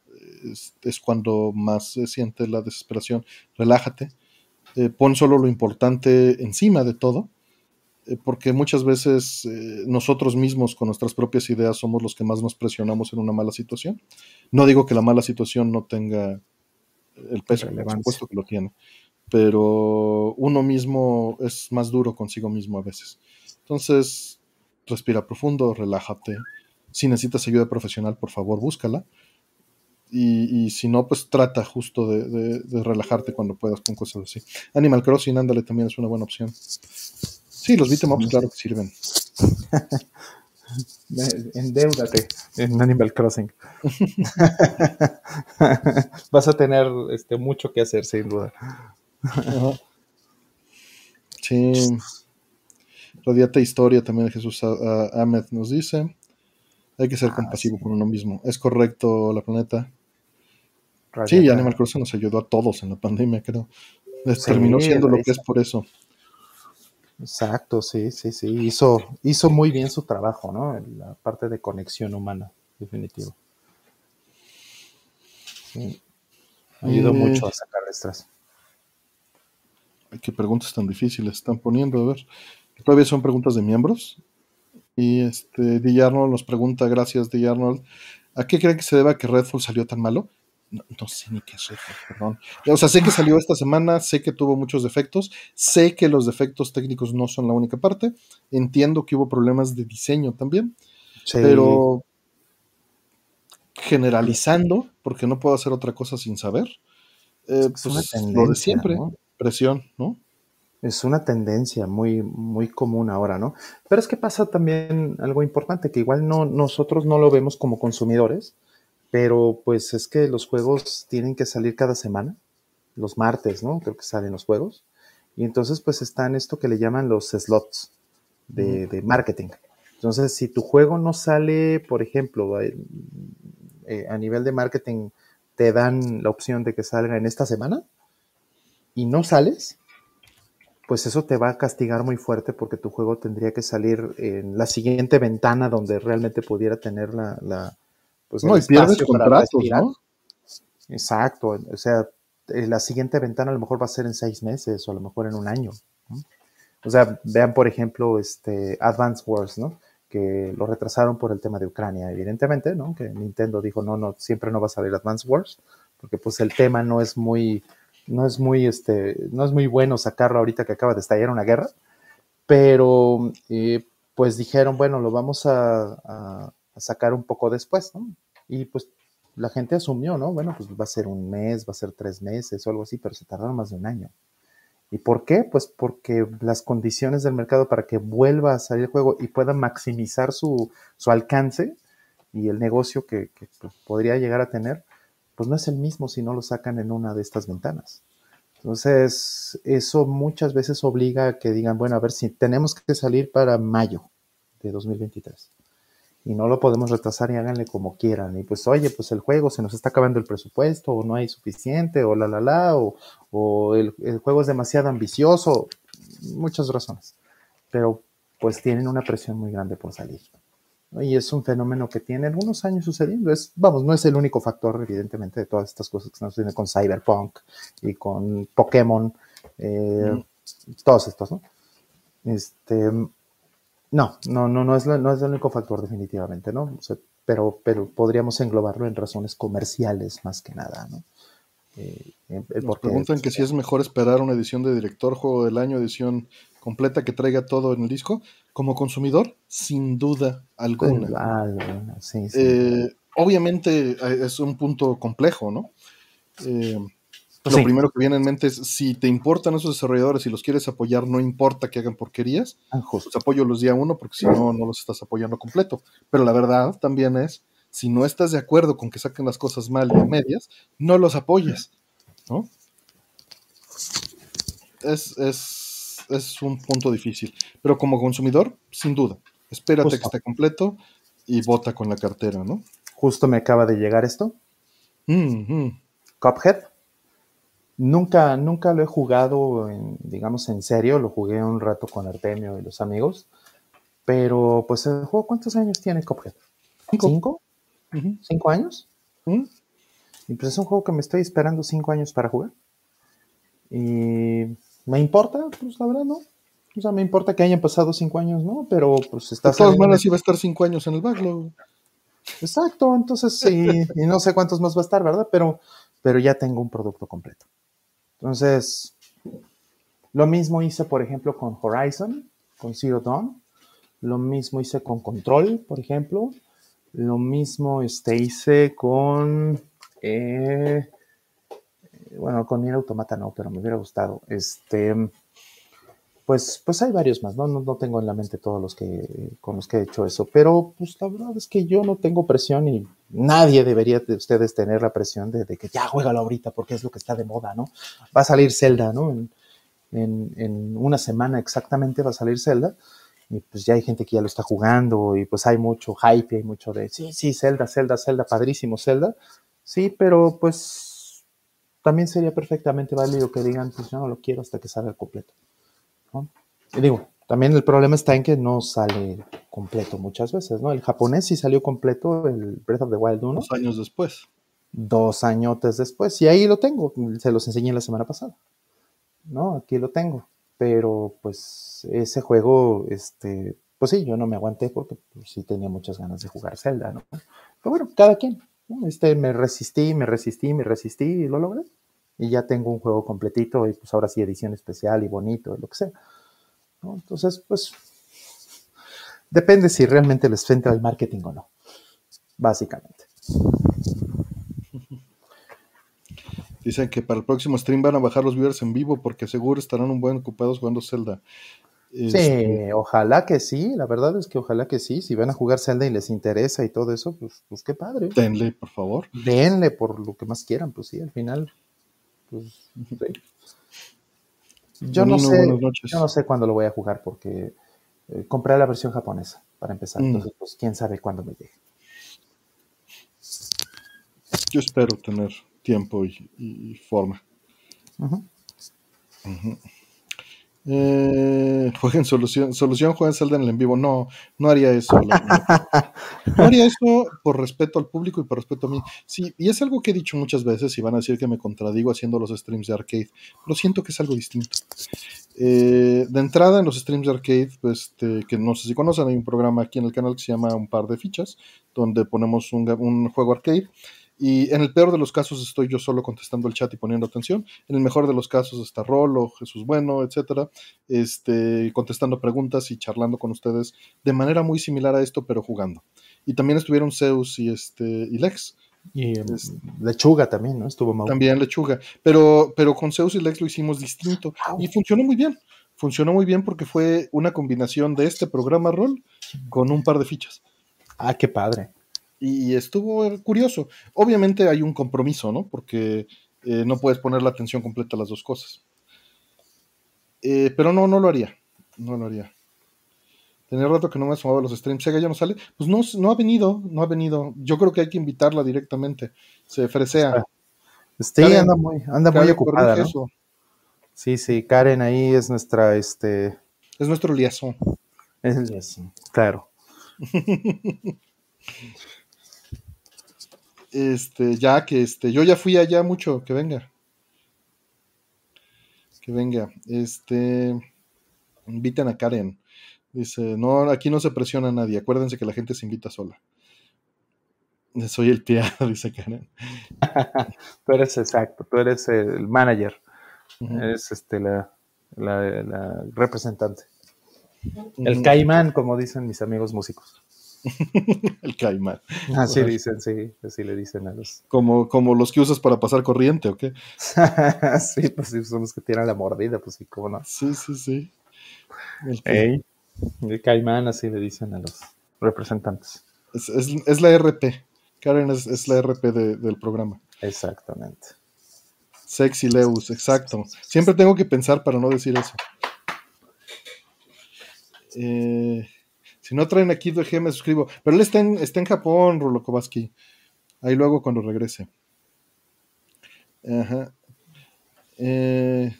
es, cuando más se siente la desesperación. Relájate, eh, pon solo lo importante encima de todo, eh, porque muchas veces eh, nosotros mismos con nuestras propias ideas somos los que más nos presionamos en una mala situación. No digo que la mala situación no tenga el peso, por supuesto que lo tiene, pero uno mismo es más duro consigo mismo a veces. Entonces, respira profundo, relájate. Si necesitas ayuda profesional, por favor, búscala. Y, si no, pues trata justo de, relajarte cuando puedas con cosas así. Animal Crossing, ándale, también es una buena opción. Sí, los beat'em claro que sirven. *laughs*
Endeudate en Animal Crossing. *laughs* Vas a tener este, mucho que hacer, sin duda.
Sí. *laughs* Radiata Historia también Jesús Ahmed nos dice. Hay que ser ah, compasivo con uno mismo. Es correcto, la planeta. Sí, Animal Crossing nos ayudó a todos en la pandemia, creo. terminó siendo lo que es por eso.
Exacto, sí, sí, sí. Hizo, hizo muy bien su trabajo, ¿no? La parte de conexión humana, definitivo. Ayudó eh, mucho a sacar estrés.
Ay, qué preguntas tan difíciles están poniendo, a ver. Todavía son preguntas de miembros. Y este, D. Arnold nos pregunta, gracias D. Arnold, ¿a qué creen que se deba que Redfall salió tan malo? No, sé ni qué es Redfall, perdón. O sea, sé que salió esta semana, sé que tuvo muchos defectos, sé que los defectos técnicos no son la única parte, entiendo que hubo problemas de diseño también, pero generalizando, porque no puedo hacer otra cosa sin saber, eh, pues lo de siempre, presión, ¿no?
Es una tendencia muy, muy común ahora, ¿no? Pero es que pasa también algo importante, que igual no, nosotros no lo vemos como consumidores, pero pues es que los juegos tienen que salir cada semana, los martes, ¿no? Creo que salen los juegos. Y entonces pues están esto que le llaman los slots de, marketing. Entonces, si tu juego no sale, por ejemplo, eh, eh, a nivel de marketing, te dan la opción de que salga en esta semana y no sales, pues eso te va a castigar muy fuerte porque tu juego tendría que salir en la siguiente ventana donde realmente pudiera tener la... la
pues no, y pierdes contratos, ¿no?
Exacto, o sea, eh, la siguiente ventana a lo mejor va a ser en seis meses o a lo mejor en un año. O sea, vean por ejemplo este Advance Wars, ¿no? Que lo retrasaron por el tema de Ucrania, evidentemente, ¿no? Que Nintendo dijo, no, no, siempre no va a salir Advance Wars, porque pues el tema no es muy no es muy, este, no es muy bueno sacarlo ahorita que acaba de estallar una guerra, pero eh, pues dijeron, bueno, lo vamos a, sacar un poco después. Y pues la gente asumió, ¿no? Bueno, pues va a ser un mes, va a ser tres meses o algo así, pero se tardaron más de un año. ¿Y por qué? Pues porque las condiciones del mercado para que vuelva a salir el juego y pueda maximizar su, alcance y el negocio que, pues, podría llegar a tener, pues no es el mismo si no lo sacan en una de estas ventanas. Entonces, eso muchas veces obliga a que digan, bueno, a ver si tenemos que salir para mayo de 2023. y no lo podemos retrasar y háganle como quieran. Y pues, oye, pues el juego se nos está acabando el presupuesto, o no hay suficiente, o la la la, o, o el, el, juego es demasiado ambicioso, muchas razones. Pero pues tienen una presión muy grande por salir. Y es un fenómeno que tiene algunos años sucediendo. Es, vamos, no es el único factor, evidentemente, de todas estas cosas que están sucediendo con Cyberpunk y con Pokémon, eh, mm. todos estos, ¿no? Este, no, no, no, no es, no es el único factor definitivamente, ¿no? O sea, pero, pero podríamos englobarlo en razones comerciales más que nada, ¿no?
Eh, Nos preguntan que si es mejor esperar una edición de director, juego del año, edición completa que traiga todo en el disco. Como consumidor, sin duda alguna.
Sí, sí.
Eh, obviamente eh, es un punto complejo, ¿no? Eh, lo primero que viene en mente es, si te importan esos desarrolladores y los quieres apoyar, no importa que hagan porquerías, ah, pues apoyo los día uno, porque si no, no los estás apoyando completo. Pero la verdad también es, si no estás de acuerdo con que saquen las cosas mal y a medias, no los apoyes, ¿no? Es, es, es un punto difícil. Pero como consumidor, sin duda, espérate que esté completo y vota con la cartera, ¿no?
Justo me acaba de llegar esto. Cuphead Nunca, nunca lo he jugado, en, digamos, en serio. Lo jugué un rato con Artemio y los amigos. Pero, pues, el juego, ¿cuántos años tiene Cuphead? ¿Cinco? ¿Cinco, años? Y pues es un juego que me estoy esperando cinco años para jugar. Y me importa, pues la verdad no. O sea, me importa que hayan pasado cinco años, ¿no? Pero pues está...
De todas maneras iba a estar cinco años en el backlog.
Exacto, entonces sí, y no sé cuántos más va a estar, ¿verdad? Pero, pero ya tengo un producto completo. Entonces, lo mismo hice, por ejemplo, con Horizon, con Zero Dawn. Lo mismo hice con Control, por ejemplo. Lo mismo este, hice con. Eh, bueno, con Nier Automata no, pero me hubiera gustado. Este pues, pues hay varios más, ¿no? ¿no? ¿no? tengo en la mente todos los que, con los que he hecho eso, pero pues la verdad es que yo no tengo presión y nadie debería de ustedes tener la presión de, que ya juégalo ahorita porque es lo que está de moda, ¿no? Va a salir Zelda, ¿no? En, en, una semana exactamente va a salir Zelda y pues ya hay gente que ya lo está jugando y pues hay mucho hype, hay mucho de, sí, sí, Zelda, Zelda, Zelda, padrísimo Zelda, sí, pero pues también sería perfectamente válido que digan, pues yo no lo quiero hasta que salga completo. Y digo, también el problema está en que no sale completo muchas veces, ¿no? El japonés sí salió completo, el Breath of the Wild 1.
Dos años después.
Dos añotes después. Y ahí lo tengo, se los enseñé la semana pasada. ¿No? Aquí lo tengo. Pero pues ese juego, este, pues sí, yo no me aguanté porque pues, sí tenía muchas ganas de jugar Zelda, ¿no? Pero bueno, cada quien. Este, me resistí, me resistí, me resistí y lo logré y ya tengo un juego completito y pues ahora sí edición especial y bonito, lo que sea. Entonces, pues depende si realmente les frente al marketing o no, básicamente.
Dicen que para el próximo stream van a bajar los viewers en vivo porque seguro estarán un buen ocupados jugando Zelda.
Sí, este, ojalá que sí, la verdad es que ojalá que sí, si van a jugar Zelda y les interesa y todo eso, pues, pues qué padre.
Denle, por favor.
Denle por lo que más quieran, pues sí, al final pues, yo, no sé, yo no sé cuándo lo voy a jugar porque eh, compré la versión japonesa para empezar. Mm. Entonces, pues quién sabe cuándo me llegue.
Yo espero tener tiempo y, forma. Eh, jueguen solución, solución, jueguen Zelda en el en vivo. No, no haría eso. *laughs* no haría eso por respeto al público y por respeto a mí. Sí, y es algo que he dicho muchas veces y van a decir que me contradigo haciendo los streams de arcade, pero siento que es algo distinto. Eh, de entrada, en los streams de arcade, pues, este, que no sé si conocen, hay un programa aquí en el canal que se llama Un par de fichas, donde ponemos un, un juego arcade y en el peor de los casos estoy yo solo contestando el chat y poniendo atención. En el mejor de los casos está Rolo, Jesús Bueno, etcétera, este, contestando preguntas y charlando con ustedes de manera muy similar a esto, pero jugando. Y también estuvieron Zeus y, este, y Lex.
Y em, Lechuga también, ¿no? Estuvo
También Lechuga. Pero, pero con Zeus y Lex lo hicimos distinto. Y funcionó muy bien. Funcionó muy bien porque fue una combinación de este programa rol con un par de fichas.
Ah, qué padre
y estuvo curioso. Obviamente hay un compromiso, ¿no? Porque eh, no puedes poner la atención completa a las dos cosas. Eh, pero no, no lo haría. No lo haría. Tenía rato que no me sumaba a los streams. Sega ya no sale. Pues no, no ha venido, no ha venido. Yo creo que hay que invitarla directamente. Se fresea.
Sí, anda muy, anda muy ocupada. ¿no? Sí, sí, Karen ahí es nuestra, este.
Es nuestro liazón.
Es el liazón, claro. *laughs*
este, ya que este, yo ya fui allá mucho, que venga. Que venga. Este. Inviten a Karen. Dice, no, aquí no se presiona a nadie. Acuérdense que la gente se invita sola. Soy el tía, *laughs* dice Karen. *laughs*
tú eres exacto, tú eres el manager. Eres este, la, representante. El caimán, como dicen mis amigos músicos. *laughs*
el caimán.
Así dicen, sí, así le dicen a los. *laughs*
Como, como los que usas para pasar corriente, ¿o qué?
sí, pues sí, son los que tiran la mordida, pues sí, cómo no.
Sí, sí, sí.
El, el caimán, así le dicen a los representantes.
Es, la RP. Karen es, la RP del programa.
Exactamente.
Sexy Leus, exacto. Siempre tengo que pensar para no decir eso. Eh, si no traen aquí G, me suscribo. Pero él está en, está en Japón, Rulo Kowalski. Ahí luego cuando regrese. Ajá. Eh,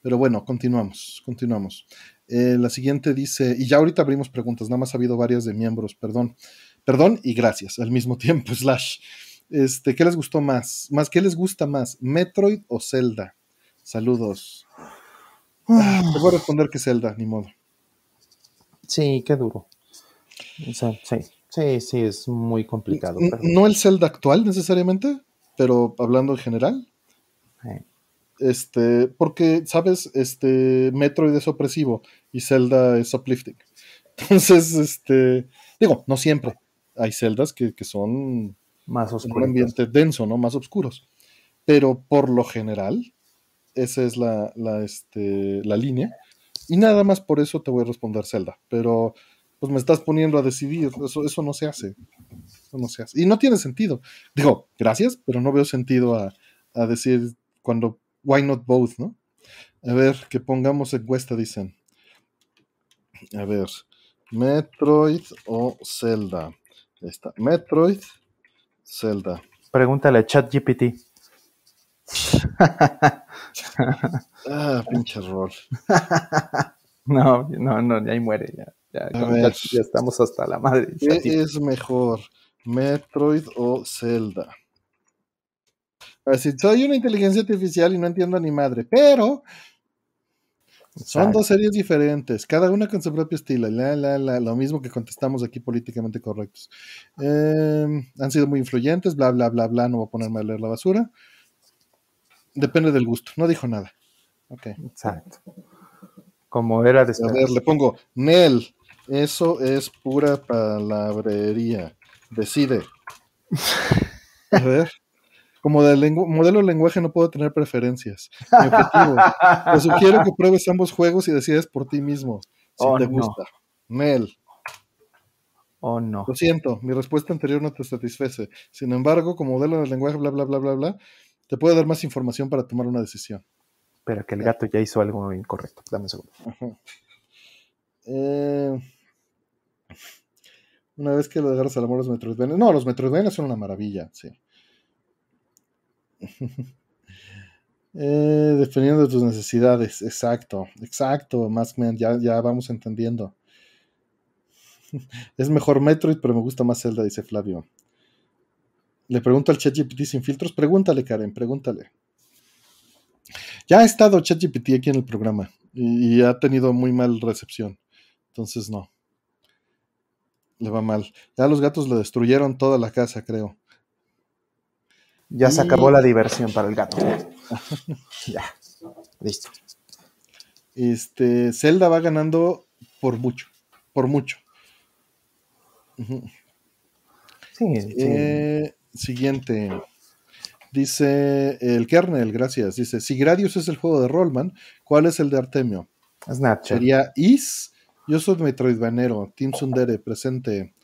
pero bueno, continuamos, continuamos. Eh, la siguiente dice, y ya ahorita abrimos preguntas, nada más ha habido varias de miembros, perdón. Perdón y gracias al mismo *laughs* tiempo, slash. Este, ¿qué les gustó más? Más, ¿qué les gusta más? ¿Metroid o Zelda? Saludos. Ah, te voy a responder que Zelda, ni modo.
Sí, qué duro. Sí, sí, sí, es muy complicado.
No el Zelda actual necesariamente, pero hablando en general. Este, porque, ¿sabes? Este, Metroid es opresivo y Zelda es uplifting. *laughs* Entonces, este, digo, no siempre. Hay celdas que, que son
más
oscuros. Un ambiente denso, ¿no? Más oscuros. Pero por lo general, esa es la, la, este, la línea. Y nada más por eso te voy a responder Zelda. Pero pues me estás poniendo a decidir. Eso, eso no se hace. Eso no se hace. Y no tiene sentido. Digo, gracias, pero no veo sentido a, a decir cuando why not both, ¿no? A ver, que pongamos encuesta, dicen. A ver, Metroid o Zelda. Ahí está, Metroid Zelda.
Pregúntale a ChatGPT. *laughs*
ah, pinche error. *laughs*
no, no, no, ahí muere ya. Ya, ya, estamos hasta la madre.
¿Qué es mejor, Metroid o Zelda? Así, soy una inteligencia artificial y no entiendo ni madre, pero son dos series diferentes, cada una con su propio estilo. La, la, la, lo mismo que contestamos aquí políticamente correctos. Em, han sido muy influyentes, bla, bla, bla, bla. No voy a ponerme a leer la basura. Depende del gusto. No dijo nada. Ok.
Exacto. Como era de
A ver, le pongo Nel. Eso es pura palabrería. Decide. A ver. Como de modelo de lenguaje no puedo tener preferencias. Mi objetivo. Te sugiero que pruebes ambos juegos y decides por ti mismo si oh, te gusta. Mel.
Oh, no.
Lo siento, mi respuesta anterior no te satisface. Sin embargo, como modelo de lenguaje, bla, bla, bla, bla, bla, te puedo dar más información para tomar una decisión.
Pero que el gato ya hizo algo incorrecto. Dame un segundo.
Eh, una vez que lo agarras al amor los Metroidvania. No, los Metroidvania son una maravilla, sí. *laughs* Eh, de tus necesidades, exacto, exacto, Maskman, ya, ya vamos entendiendo. *laughs* es mejor Metroid, pero me gusta más Zelda, dice Flavio. Le pregunto al ChatGPT sin filtros, pregúntale, Karen, pregúntale. Ya ha estado ChatGPT aquí en el programa y, y ha tenido muy mal recepción, entonces no. Le va mal. Ya los gatos le destruyeron toda la casa, creo.
Ya se acabó la diversión para el gato. *laughs* ya, listo.
Este, Zelda va ganando por mucho, por mucho.
sí,
eh, siguiente. Dice el kernel, gracias. Dice, si Gradius es el juego de Rollman, ¿cuál es el de Artemio?
Snapchat.
Sería Is. Yo soy Metroidvanero, Team Sundere, presente.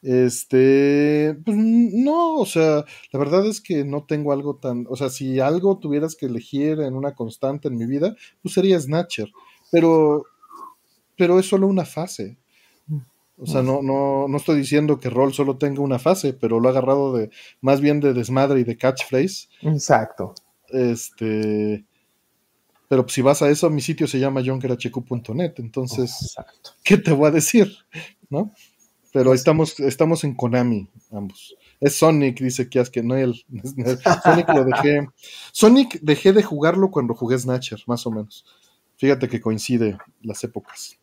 Este, pues no, o sea, la verdad es que no tengo algo tan, o sea, si algo tuvieras que elegir en una constante en mi vida, pues sería Snatcher, pero pero es solo una fase. O sea, no, no, no estoy diciendo que Roll solo tenga una fase, pero lo ha agarrado de más bien de desmadre y de catchphrase.
Exacto.
Este. Pero si vas a eso, mi sitio se llama jonkerhq.net. Entonces, ¿qué te voy a decir? ¿No? Pero estamos, estamos en Konami, ambos. Es Sonic, dice que que no el, *laughs* Sonic lo dejé. Sonic dejé de jugarlo cuando jugué Snatcher, más o menos. Fíjate que coincide las épocas.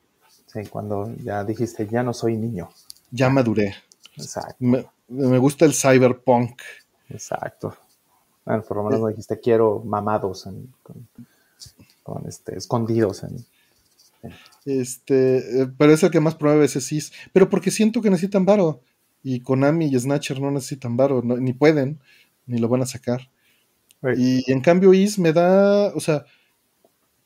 Sí, cuando ya dijiste, ya no soy niño.
Ya maduré. Exacto. Me, gusta el cyberpunk.
Exacto. Bueno, por lo menos me dijiste, quiero mamados con, este, escondidos en,
Este, eh, pero es el que más promueve ese CIS. Pero porque siento que necesitan varo. Y Konami y Snatcher no necesitan varo, ni pueden, ni lo van a sacar. Y en cambio IS me da, o sea,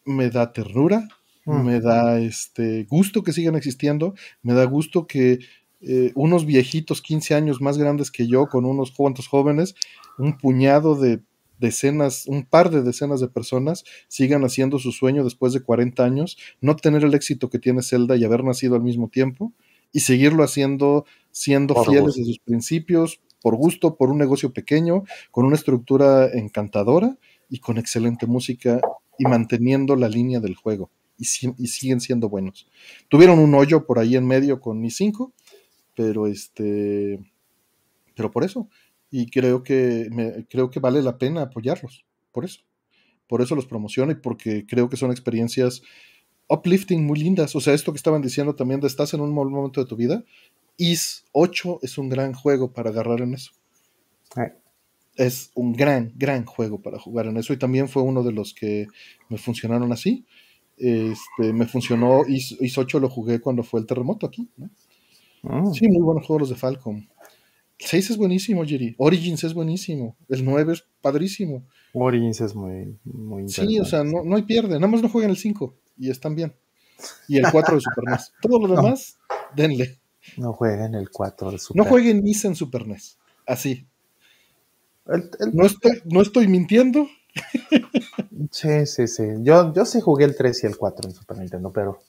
me da ternura, mm. me da este gusto que sigan existiendo, me da gusto que eh, unos viejitos 15 años más grandes que yo, con unos cuantos jóvenes, un puñado de decenas, un par de decenas de personas sigan haciendo su sueño después de 40 años, no tener el éxito que tiene Zelda y haber nacido al mismo tiempo, y seguirlo haciendo, siendo fieles a sus principios, por gusto, por un negocio pequeño, con una estructura encantadora y con excelente música y manteniendo la línea del juego. Y, siguen siendo buenos. Tuvieron un hoyo por ahí en medio con mi 5, pero este. Pero por eso. Y creo que, me, creo que vale la pena apoyarlos. Por eso. Por eso los promociono y porque creo que son experiencias uplifting muy lindas. O sea, esto que estaban diciendo también de estás en un momento de tu vida. Is 8 es un gran juego para agarrar en eso es un gran, gran juego para jugar en eso y también fue uno de los que me funcionaron así. Este, me funcionó, Is, 8 lo jugué cuando fue el terremoto aquí. Ah. Sí, muy buenos juegos de Falcom. El 6 es buenísimo, Jerry. Origins es buenísimo. El 9 es padrísimo.
Origins es muy, muy
Sí, o sea, no, hay pierde. Nada más no jueguen el 5 y están bien. Y el 4 de Super NES. *laughs* Todo lo demás, denle.
No jueguen el 4 de
Super NES. No jueguen NIS en Super NES. Así, no, estoy, no estoy mintiendo. *laughs*
Sí, sí, sí. Yo, yo sí jugué el 3 y el 4 en Super Nintendo, pero.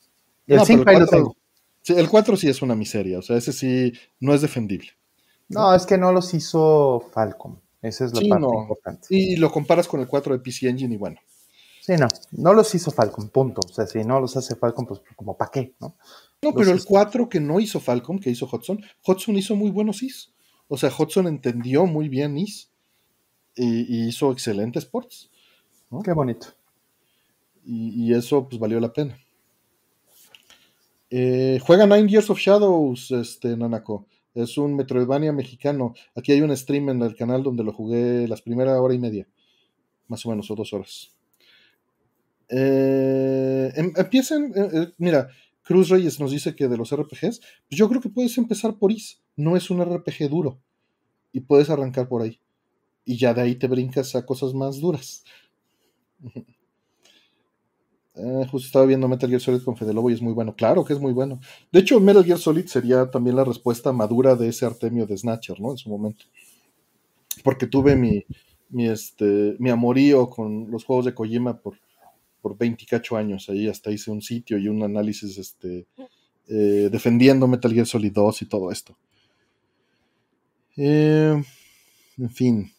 el 5 ahí lo tengo.
Sí, el 4 sí es una miseria, o sea, ese sí no es defendible.
No, es que no los hizo Falcom. Esa es la parte importante.
Y lo comparas con el 4 de PC Engine y bueno.
Sí, no, no los hizo Falcom, punto. O sea, si no los hace Falcom, pues como para qué, ¿no?
No, pero el 4 que no hizo Falcom, que hizo Hudson, Hudson hizo muy buenos IS. O sea, Hudson entendió muy bien IS y, hizo excelentes sports.
Qué bonito.
Y, eso pues valió la pena. Eh, juega Nine Years of Shadows, este Nanako. Es un Metroidvania mexicano. Aquí hay un stream en el canal donde lo jugué las primeras hora y media. Más o menos, o dos horas. Eh, em, empiecen, eh, mira, Cruz Reyes nos dice que de los RPGs, pues yo creo que puedes empezar por Is. No es un RPG duro. Y puedes arrancar por ahí y ya de ahí te brincas a cosas más duras. Eh, justo estaba viendo Metal Gear Solid con Fede Lobo y es muy bueno. Claro que es muy bueno. De hecho, Metal Gear Solid sería también la respuesta madura de ese Artemio de Snatcher, ¿no? En su momento. Porque tuve mi, mi, este, mi amorío con los juegos de Kojima por, por 28 años. Ahí hasta hice un sitio y un análisis este, eh, defendiendo Metal Gear Solid 2 y todo esto. Eh, en fin.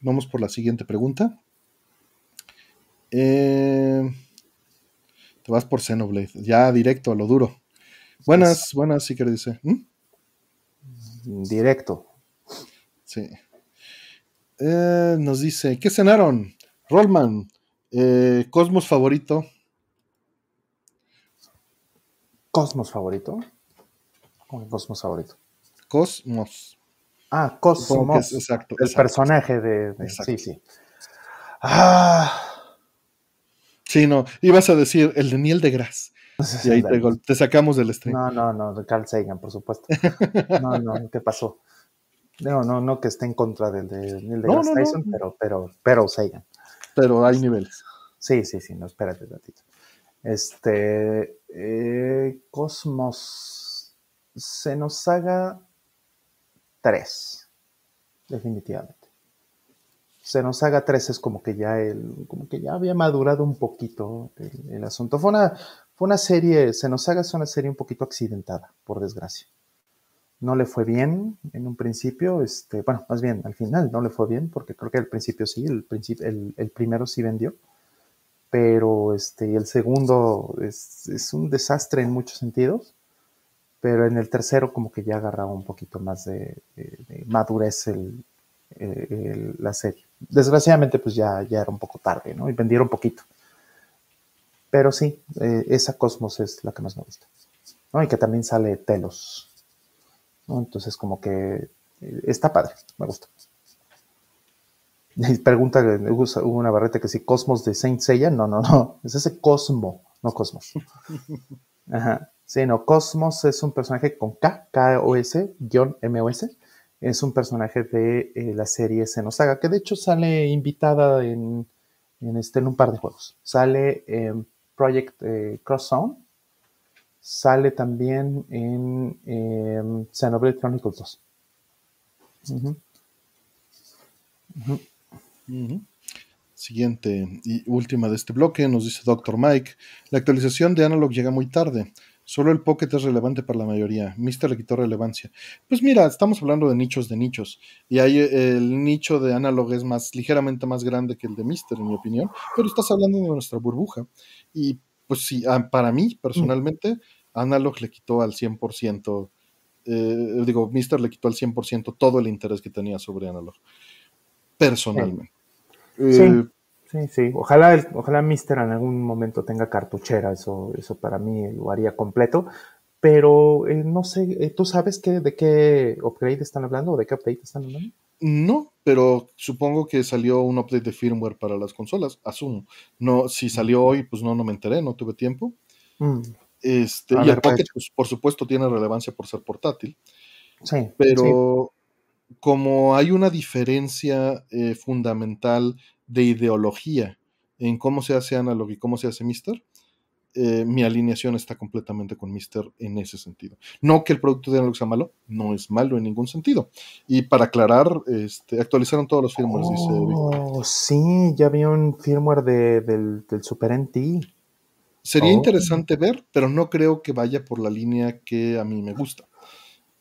Vamos por la siguiente pregunta. Eh, te vas por Xenoblade, ya directo a lo duro. Buenas, buenas, sí que dice. ¿Mm?
Directo.
Sí. Eh, nos dice, ¿qué cenaron? Rollman, eh, Cosmos favorito.
¿Cosmos favorito? ¿Cómo Cosmos favorito?
Cosmos.
Ah, Cosmos.
exacto.
El personaje de, Sí, sí. Ah.
Sí, no. Ibas a decir el de Niel de Gras. Y ahí te, sacamos del stream.
No, no, no, de Carl Sagan, por supuesto. No, no, *laughs* ¿qué pasó? No, no, no que esté en contra del de Neil deGrasse Tyson, pero, pero, pero Sagan.
Pero hay niveles.
Sí, sí, sí, no, espérate un ratito. Este, eh, Cosmos, se nos haga tres, definitivamente. Se nos haga tres es como que ya el, como que ya había madurado un poquito el, asunto. Fue una, fue una serie, se nos haga una serie un poquito accidentada, por desgracia. No le fue bien en un principio, este, bueno, más bien al final no le fue bien, porque creo que al principio sí, el, principio, el, primero sí vendió, pero este, el segundo es, es, un desastre en muchos sentidos, pero en el tercero como que ya agarraba un poquito más de, madurez el, la serie. Desgraciadamente pues ya, ya era un poco tarde, ¿no? Y vendieron poquito. Pero sí, eh, esa Cosmos es la que más me gusta. ¿no? Y que también sale Telos. ¿no? Entonces, como que eh, está padre, me gusta. Y pregunta, hubo una barreta que si Cosmos de Saint Seiya. No, no, no. Es ese Cosmo, no Cosmos. *laughs* Ajá. Sí, no, Cosmos es un personaje con K, K-O-S, guion M-O-S. Es un personaje de eh, la serie Xenosaga, que de hecho sale invitada en, en, este, en un par de juegos. Sale en Project eh, Cross Zone. Sale también en eh, Xenoblade Chronicles
2. Siguiente y última de este bloque, nos dice Dr. Mike. La actualización de Analog llega muy tarde. Solo el Pocket es relevante para la mayoría. Mister le quitó relevancia. Pues mira, estamos hablando de nichos de nichos. Y ahí el nicho de Analog es más, ligeramente más grande que el de Mister, en mi opinión. Pero estás hablando de nuestra burbuja. Y pues sí, ah, para mí, personalmente, Analog le quitó al 100%, eh, digo, Mister le quitó al 100% todo el interés que tenía sobre Analog, personalmente.
Sí, eh, sí, sí. Ojalá, ojalá Mister en algún momento tenga cartuchera, eso, eso para mí lo haría completo. Pero eh, no sé, ¿tú sabes qué, de qué upgrade están hablando o de qué update están hablando?
No, pero supongo que salió un update de firmware para las consolas, asumo. No, si salió hoy, pues no, no me enteré, no tuve tiempo. Mm. Este, y el Pocket, pues, por supuesto, tiene relevancia por ser portátil. Sí. Pero como hay una diferencia eh, fundamental de ideología en cómo se hace Analog y cómo se hace Mister, eh, mi alineación está completamente con Mister en ese sentido. No que el producto de Analog sea malo, no es malo en ningún sentido. Y para aclarar, este, actualizaron todos los firmwares,
oh, Sí, ya vi un firmware del, Super NT.
Sería oh. interesante ver, pero no creo que vaya por la línea que a mí me gusta.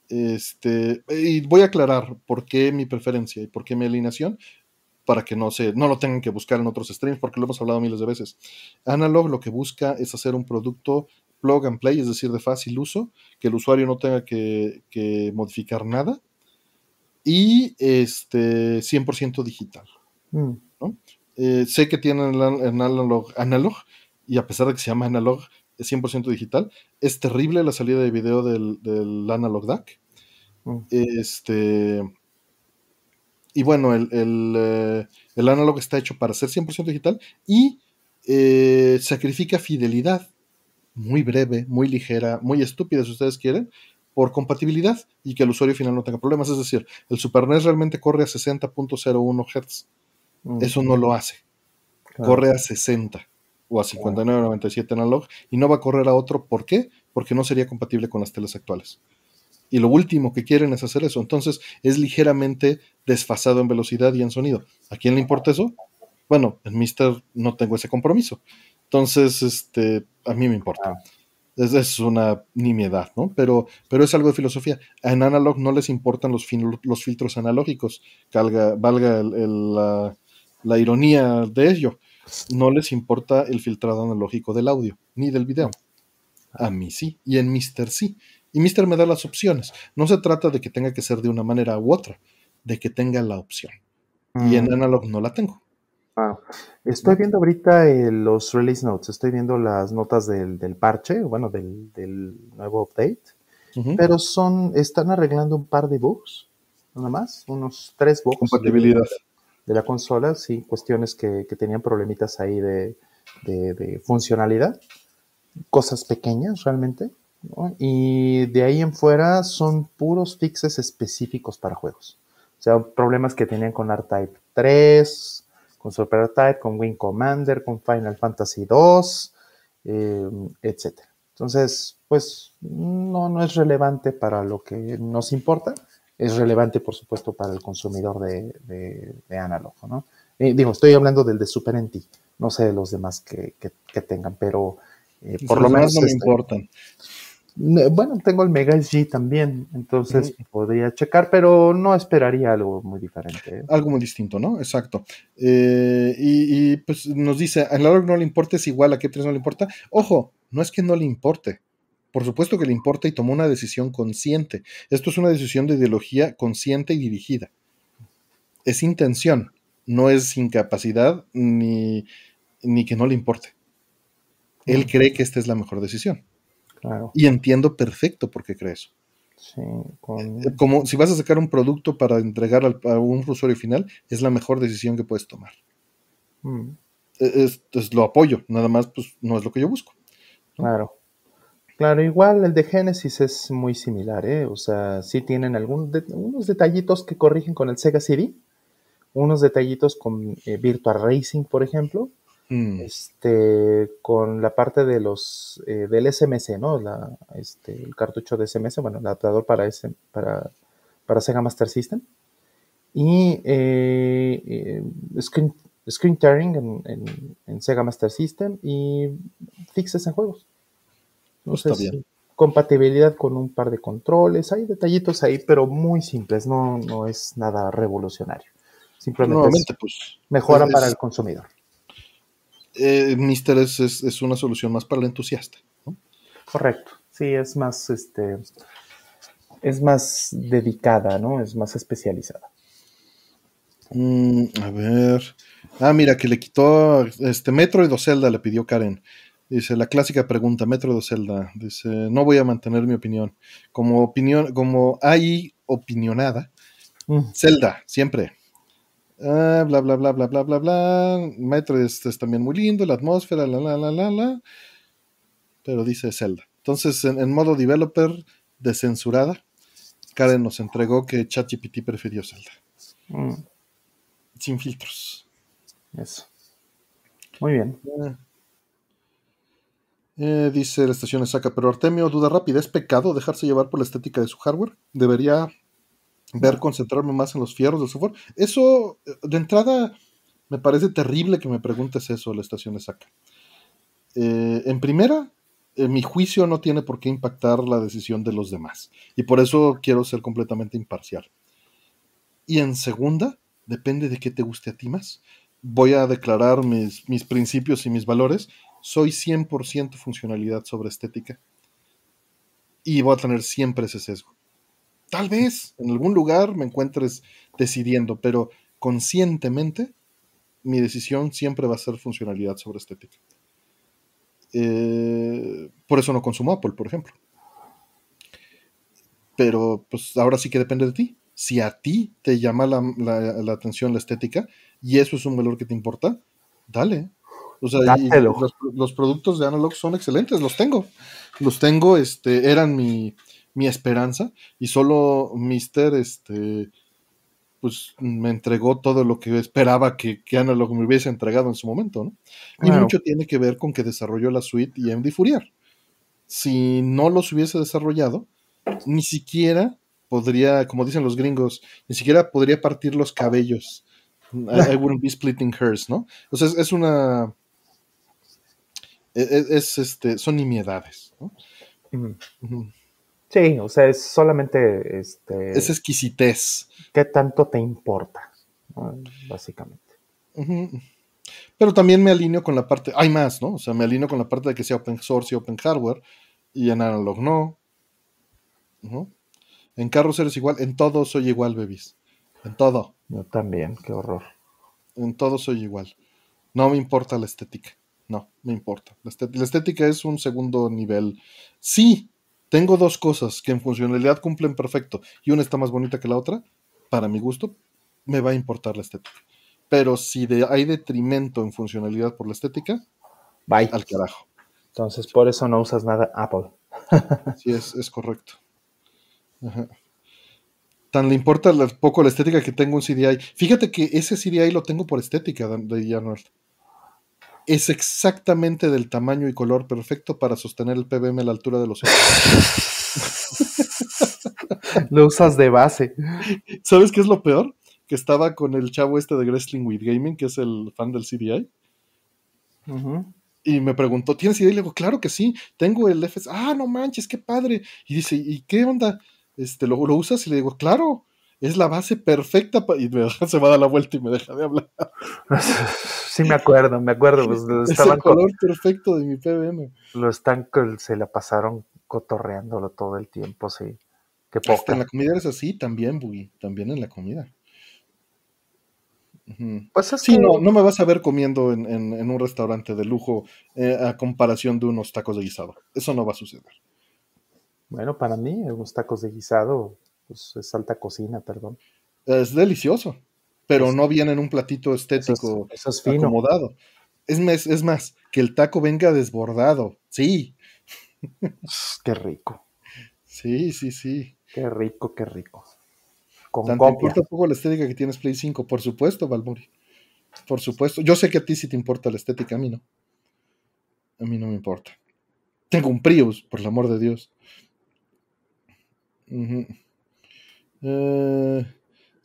Este, y voy a aclarar por qué mi preferencia y por qué mi alineación para que no, se, no lo tengan que buscar en otros streams, porque lo hemos hablado miles de veces. Analog lo que busca es hacer un producto plug and play, es decir, de fácil uso, que el usuario no tenga que, modificar nada, y este 100% digital. Mm. Eh, sé que tienen el analog, analog, y a pesar de que se llama analog, es 100% digital. Es terrible la salida de video del, del analog DAC. Mm. Este y bueno, el, el, eh, análogo está hecho para ser 100% digital y eh, sacrifica fidelidad muy breve, muy ligera, muy estúpida si ustedes quieren, por compatibilidad y que el usuario final no tenga problemas. Es decir, el Super NES realmente corre a 60.01 Hz. Eso no lo hace. Corre a 60 o a 59.97 analog y no va a correr a otro. ¿Por qué? Porque no sería compatible con las teles actuales y lo último que quieren es hacer eso. Entonces es ligeramente desfasado en velocidad y en sonido. ¿A quién le importa eso? Bueno, en Mister no tengo ese compromiso. Entonces, este, a mí me importa. Ah. Es, es una nimiedad, ¿no? Pero, pero es algo de filosofía. En Analog no les importan los, los filtros analógicos, valga, valga la, la ironía de ello. No les importa el filtrado analógico del audio, ni del video. A mí sí, y en Mister sí. Y Mister me da las opciones. No se trata de que tenga que ser de una manera u otra, de que tenga la opción. Y en mm. Analog no la tengo.
Ah, estoy viendo ahorita eh, los release notes, estoy viendo las notas del, parche, bueno, del, nuevo update, pero son, están arreglando un par de bugs, nada más, unos tres bugs.
Compatibilidad.
De, la consola, sí, cuestiones que, tenían problemitas ahí de, de funcionalidad, cosas pequeñas realmente, y de ahí en fuera son puros fixes específicos para juegos. O sea, problemas que tenían con R-Type 3, con Super Type, con Wing Commander, con Final Fantasy 2, eh, etc. Entonces, pues no, no es relevante para lo que nos importa. Es relevante, por supuesto, para el consumidor de, de, análogo, digo, estoy hablando del de Super NT, no sé de los demás que, que tengan, pero Eh, por lo menos
no me
este,
importan.
Bueno, tengo el Mega SG también, entonces podría checar, pero no esperaría algo muy diferente. ¿eh?
Algo muy distinto, ¿no? Exacto. Eh, y, pues nos dice, a la no le importa es igual, a qué tres no le importa. Ojo, no es que no le importe. Por supuesto que le importa y tomó una decisión consciente. Esto es una decisión de ideología consciente y dirigida. Es intención, no es incapacidad ni, ni que no le importe. Él cree que esta es la mejor decisión. Y entiendo perfecto por qué cree eso. Eh, como si vas a sacar un producto para entregar a un usuario final, es la mejor decisión que puedes tomar. Mm. E, es, lo apoyo, nada más, pues no es lo que yo busco.
Claro. Claro, igual el de Genesis es muy similar, ¿eh? O sea, sí tienen algunos detallitos que corrigen con el Sega CD, unos detallitos con eh, Virtual Racing, por ejemplo, Mm. Este, con la parte de los eh, del SMS, ¿no? La, este, el cartucho de SMS, bueno, el adaptador para ese, para, para Sega Master System. Y eh, eh, screen, screen tearing en, Sega Master System y fixes en juegos. Entonces, compatibilidad con un par de controles, hay detallitos ahí, pero muy simples, no, no es nada revolucionario. Simplemente
pues,
mejora para el consumidor
eh, Mister es, una solución más para el entusiasta.
Correcto, sí, es más, este, es más dedicada, ¿no? Es más especializada.
Mm, a ver. Ah, mira, que le quitó este Metroid o Zelda, le pidió Karen. Dice, la clásica pregunta, Metroid o Zelda. Dice, no voy a mantener mi opinión. Como opinión, como hay opinionada, mm. Zelda, siempre. Ah, bla, bla, bla, bla, bla, bla, bla. Metro es, también muy lindo, la atmósfera, la, la, la, la, la. Pero dice Zelda. Entonces, en, modo developer, descensurada, Karen nos entregó que ChatGPT prefirió Zelda. Mm. Sin filtros.
Eso. Muy bien.
Eh, eh, dice la estación saca, pero Artemio, duda rápida, ¿es pecado dejarse llevar por la estética de su hardware? ¿Debería ver concentrarme más en los fierros del software. Eso, de entrada, me parece terrible que me preguntes eso, la estación de saca. Eh, en primera, eh, mi juicio no tiene por qué impactar la decisión de los demás. Y por eso quiero ser completamente imparcial. Y en segunda, depende de qué te guste a ti más. Voy a declarar mis, mis principios y mis valores. Soy 100% funcionalidad sobre estética. Y voy a tener siempre ese sesgo. Tal vez en algún lugar me encuentres decidiendo, pero conscientemente mi decisión siempre va a ser funcionalidad sobre estética. Eh, por eso no consumo Apple, por ejemplo. Pero pues ahora sí que depende de ti. Si a ti te llama la, atención la estética y eso es un valor que te importa, dale. O sea, los, los, productos de Analog son excelentes, los tengo. Los tengo, este, eran mi, mi esperanza y solo Mister este pues me entregó todo lo que esperaba que, que Analog me hubiese entregado en su momento, ¿no? Y mucho tiene que ver con que desarrolló la suite y MD Fourier. Si no los hubiese desarrollado, ni siquiera podría, como dicen los gringos, ni siquiera podría partir los cabellos. I, wouldn't be splitting hairs, ¿no? O sea, es, una. E, e, es, este, son nimiedades, ¿no?
Sí, o sea, es solamente este.
Es exquisitez.
¿Qué tanto te importa? Básicamente.
Pero también me alineo con la parte. Hay más, ¿no? O sea, me alineo con la parte de que sea open source y open hardware. Y en analog no. En carros eres igual. En todo soy igual, bebis. En todo.
Yo también, qué horror.
En todo soy igual. No me importa la estética. No, me importa. la estética es un segundo nivel. Sí, tengo dos cosas que en funcionalidad cumplen perfecto y una está más bonita que la otra, para mi gusto, me va a importar la estética. Pero si hay detrimento en funcionalidad por la estética,
Bye.
al carajo.
Entonces, por eso no usas nada Apple. *laughs*
sí, es, correcto. Tan le importa poco la estética que tengo un CDI. Fíjate que ese CDI lo tengo por estética, de Arnold es exactamente del tamaño y color perfecto para sostener el PBM a la altura de los ojos. *laughs*
lo usas de base.
¿Sabes qué es lo peor? Que estaba con el chavo este de Wrestling with Gaming, que es el fan del CDI. y me preguntó, ¿tienes idea? Y le digo, claro que sí, tengo el FS. Ah, no manches, qué padre. Y dice, ¿y qué onda? Este, ¿lo, lo usas? Y le digo, claro, es la base perfecta. Y me se va a dar la vuelta y me deja de hablar. *laughs*
Sí, me acuerdo, me acuerdo. Pues, *laughs*
es el color perfecto de mi PBM.
Lo están, se la pasaron cotorreándolo todo el tiempo, sí. Qué
Hasta en la comida es así, también, Buggy, también en la comida. Pues sí, no, no me vas a ver comiendo en, un restaurante de lujo eh, a comparación de unos tacos de guisado. Eso no va a suceder.
Bueno, para mí, unos tacos de guisado, pues es alta cocina, perdón.
Es delicioso, pero no viene en un platito estético
eso es,
acomodado. Es más, es más, que el taco venga desbordado. Sí.
Qué rico.
Sí, sí, sí.
Qué rico, qué rico.
Con Tanto importa poco la estética que tienes Play 5, por supuesto, Valmuri. Por supuesto. Yo sé que a ti sí te importa la estética, a mí no. A mí no me importa. Tengo un Prius, por el amor de Dios. Eh,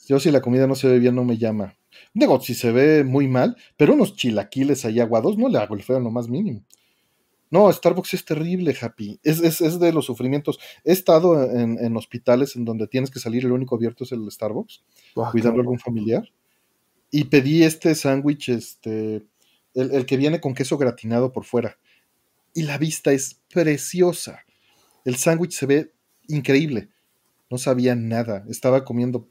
yo si la comida no se ve bien no me llama. Digo, si se ve muy mal, pero unos chilaquiles ahí aguados no le hago el feo en lo más mínimo. No, Starbucks es terrible, Happy. Es, es, de los sufrimientos. He estado en, hospitales en donde tienes que salir, el único abierto es el Starbucks, cuidando a algún familiar. Y pedí este sándwich, este, el, que viene con queso gratinado por fuera. Y la vista es preciosa. El sándwich se ve increíble. No sabía nada. Estaba comiendo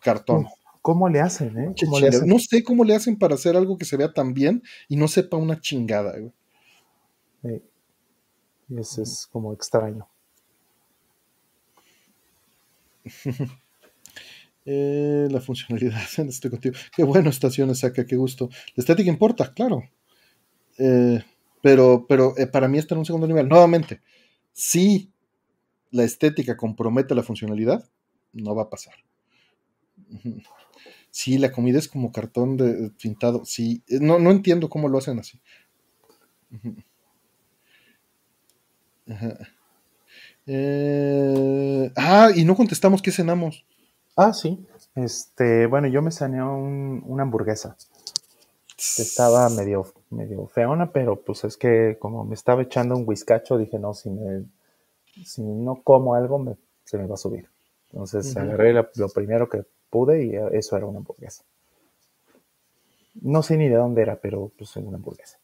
cartón.
¿Cómo le hacen, eh?
No sé cómo le hacen para hacer algo que se vea tan bien y no sepa una chingada. Güey.
Y eso es como extraño. *laughs*
Eh, la funcionalidad, *laughs* estoy contigo. Qué bueno, estaciones saca, qué gusto. La estética importa, claro. Eh, pero pero eh, para mí está en un segundo nivel. Nuevamente, si la estética compromete la funcionalidad, no va a pasar. Si la comida es como cartón de, pintado, sí, no, no entiendo cómo lo hacen así. Eh, ah, y no contestamos qué cenamos.
Ah, sí. Este, bueno, yo me saneé una hamburguesa. Estaba medio, medio feona, pero pues es que como me estaba echando un whiskacho, dije, no, si, me, si no como algo, se me va a subir. Entonces agarré lo primero que pude y eso era una hamburguesa. No sé ni de dónde era, pero pues una hamburguesa.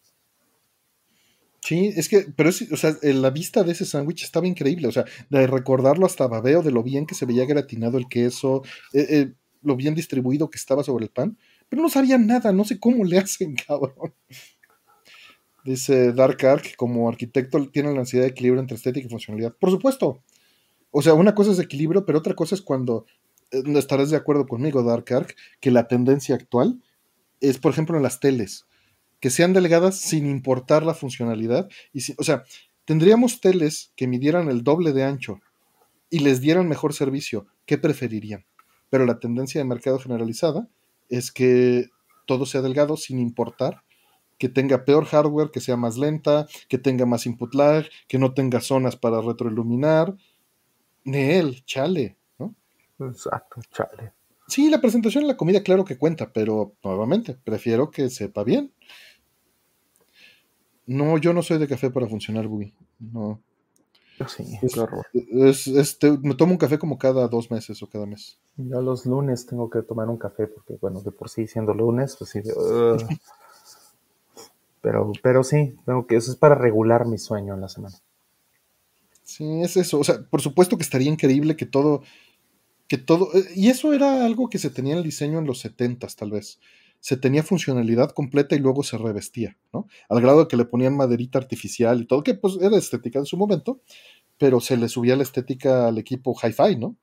Sí, es que, pero es, o sea, la vista de ese sándwich estaba increíble, o sea, de recordarlo hasta babeo, de lo bien que se veía gratinado el queso, eh, eh, lo bien distribuido que estaba sobre el pan, pero no sabía nada, no sé cómo le hacen, *laughs* cabrón. Dice Dark Ark, como arquitecto tiene la ansiedad de equilibrio entre estética y funcionalidad. Por supuesto. O sea, una cosa es equilibrio, pero otra cosa es cuando eh, estarás de acuerdo conmigo, Dark Ark, que la tendencia actual es, por ejemplo, en las teles que sean delgadas sin importar la funcionalidad. Y o sea, tendríamos teles que midieran el doble de ancho y les dieran mejor servicio. ¿Qué preferirían? Pero la tendencia de mercado generalizada es que todo sea delgado sin importar que tenga peor hardware, que sea más lenta, que tenga más input lag, que no tenga zonas para retroiluminar. Neel, chale, ¿no?
Exacto, chale.
Sí, la presentación en la comida, claro que cuenta, pero nuevamente, prefiero que sepa bien. No, yo no soy de café para funcionar, Buggy. No.
Sí,
es, este, me tomo un café como cada dos meses o cada mes.
Yo los lunes tengo que tomar un café porque, bueno, de por sí siendo lunes, pues sí. *laughs* pero, pero sí, tengo que, eso es para regular mi sueño en la semana.
Sí, es eso. O sea, por supuesto que estaría increíble que todo, que todo, eh, y eso era algo que se tenía en el diseño en los setentas, tal vez se tenía funcionalidad completa y luego se revestía, ¿no? Al grado de que le ponían maderita artificial y todo, que pues era estética en su momento, pero se le subía la estética al equipo hi-fi, ¿no?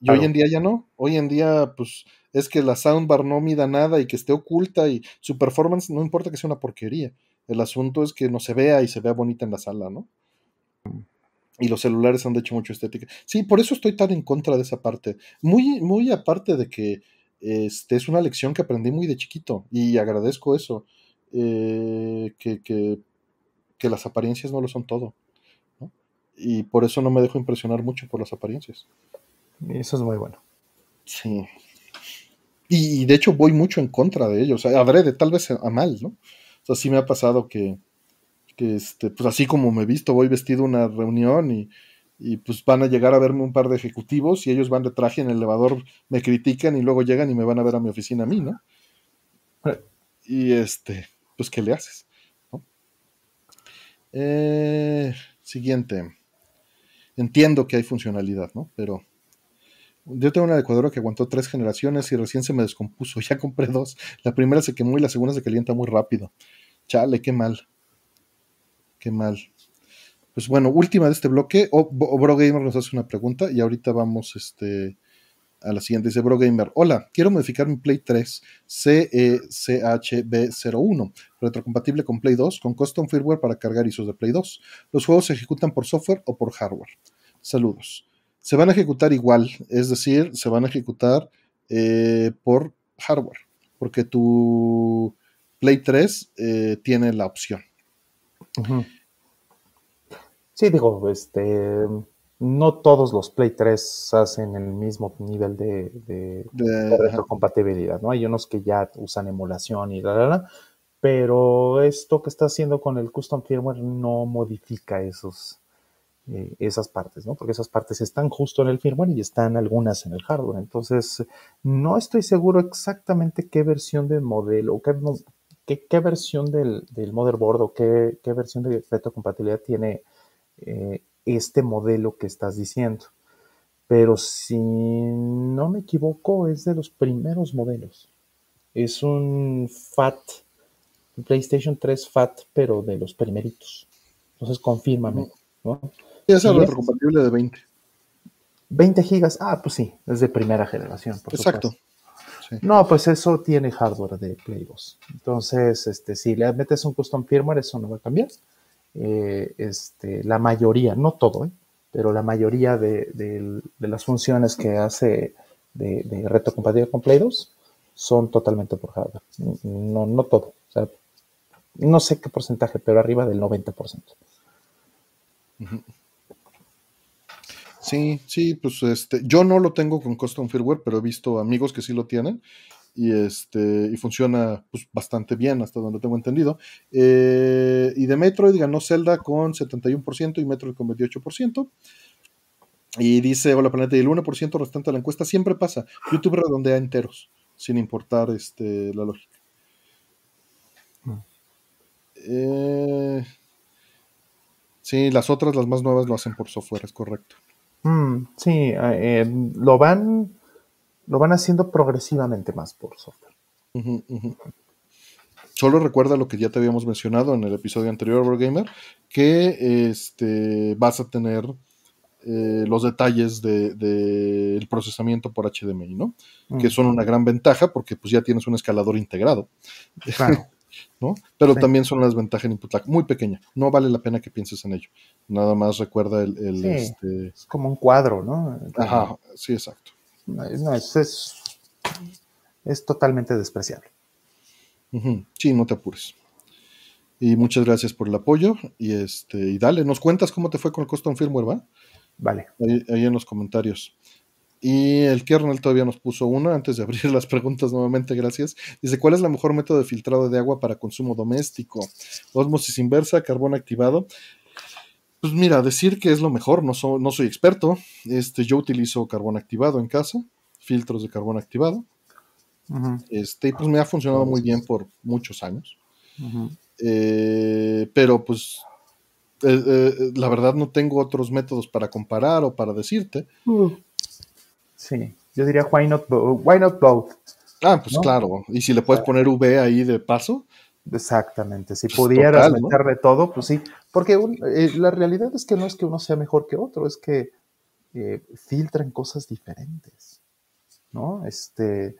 Y hoy en día ya no. Hoy en día, pues, es que la soundbar no mida nada y que esté oculta y su performance no importa que sea una porquería. El asunto es que no se vea y se vea bonita en la sala, ¿no? Y los celulares han hecho mucho estética. Sí, por eso estoy tan en contra de esa parte. Muy, muy aparte de que este, es una lección que aprendí muy de chiquito y agradezco eso, eh, que, las apariencias no lo son todo. Y por eso no me dejo impresionar mucho por las apariencias.
eso es muy bueno.
Sí. Y, de hecho voy mucho en contra de ellos. Adrede, tal vez a mal, ¿no? O sea, sí me ha pasado que, este, pues así como me he visto, voy vestido a una reunión y, y pues van a llegar a verme un par de ejecutivos y ellos van de traje en el elevador, me critican y luego llegan y me van a ver a mi oficina a mí, ¿no? Y este, pues, ¿qué le haces? Eh, siguiente. Entiendo que hay funcionalidad, ¿no? Pero yo tengo una licuadora que aguantó tres generaciones y recién se me descompuso. *laughs* Ya compré dos. La primera se quemó y la segunda se calienta muy rápido. Chale, qué mal. Qué mal. Pues bueno, última de este bloque. O, Bro Gamer nos hace una pregunta y ahorita vamos este, a la siguiente. Dice Bro Gamer. Hola, quiero modificar mi Play 3 CECHB01, retrocompatible con Play 2, con custom firmware para cargar ISOs de Play 2. Los juegos se ejecutan por software o por hardware. Saludos se van a ejecutar igual, es decir, se van a ejecutar eh, por hardware, porque tu Play 3 eh, tiene la opción.
Sí, digo, este, no todos los Play 3 hacen el mismo nivel de, retrocompatibilidad, ¿no? Hay unos que ya usan emulación y la, la, la, pero esto que está haciendo con el custom firmware no modifica esos, eh, esas partes, ¿no? Porque esas partes están justo en el firmware y están algunas en el hardware. Entonces, no estoy seguro exactamente qué versión del modelo, qué, qué, versión del, motherboard o qué, versión de retrocompatibilidad tiene eh, este modelo que estás diciendo. Pero si no me equivoco, es de los primeros modelos. Es un FAT, PlayStation 3 FAT, pero de los primeritos. Entonces, confírmame, ¿no?
Es el retrocompatible de 20.
20 gigas, ah, pues sí, es de primera generación.
Exacto.
No, pues eso tiene hardware de Play 2. Entonces, este, si le metes un custom firmware, eso no va a cambiar. Eh, este, la mayoría, no todo, ¿eh? pero la mayoría de, las funciones que hace de, de retrocompatible con Play 2 son totalmente por hardware. No, no todo. O sea, no sé qué porcentaje, pero arriba del 90%.
Sí, sí, pues este, yo no lo tengo con custom firmware, pero he visto amigos que sí lo tienen y este y funciona pues, bastante bien hasta donde tengo entendido. Eh, y de Metroid ganó Zelda con 71% y Metroid con 28%. Y dice, hola planeta, y el 1% restante de la encuesta siempre pasa. YouTube redondea enteros, sin importar este, la lógica. Mm. Eh, sí, las otras, las más nuevas, lo hacen por software, es correcto.
Mm, sí, eh, lo van lo van haciendo progresivamente más por software.
Solo recuerda lo que ya te habíamos mencionado en el episodio anterior, Gamer, que este, vas a tener eh, los detalles del de, procesamiento por HDMI, ¿no? Que son una gran ventaja porque pues ya tienes un escalador integrado. Claro. ¿No? Pero también son las ventajas en input lag, muy pequeña, no vale la pena que pienses en ello. Nada más recuerda el... este...
Es como un cuadro, ¿no?
Ajá, sí, exacto.
No, es, es, totalmente despreciable.
Sí, no te apures. Y muchas gracias por el apoyo. Y este, y dale, nos cuentas cómo te fue con el custom firmware, ¿va?
Vale.
ahí en los comentarios. Y el kernel todavía nos puso uno antes de abrir *laughs* las preguntas nuevamente, gracias. Dice, ¿cuál es el mejor método de filtrado de agua para consumo doméstico? Osmosis inversa, carbón activado. Pues mira, decir que es lo mejor, no, no soy experto. Este, yo utilizo carbón activado en casa, filtros de carbón activado. Este, pues me ha funcionado muy bien por muchos años. Eh, pero pues eh, eh, la verdad no tengo otros métodos para comparar o para decirte. Uh.
Sí, yo diría why not, why not both.
Ah, pues claro. Y si le puedes poner V ahí de paso.
Exactamente. Si pues pudieras meterle todo, pues sí. Porque eh, la realidad es que no es que uno sea mejor que otro, es que eh, filtran cosas diferentes. ¿No? Este.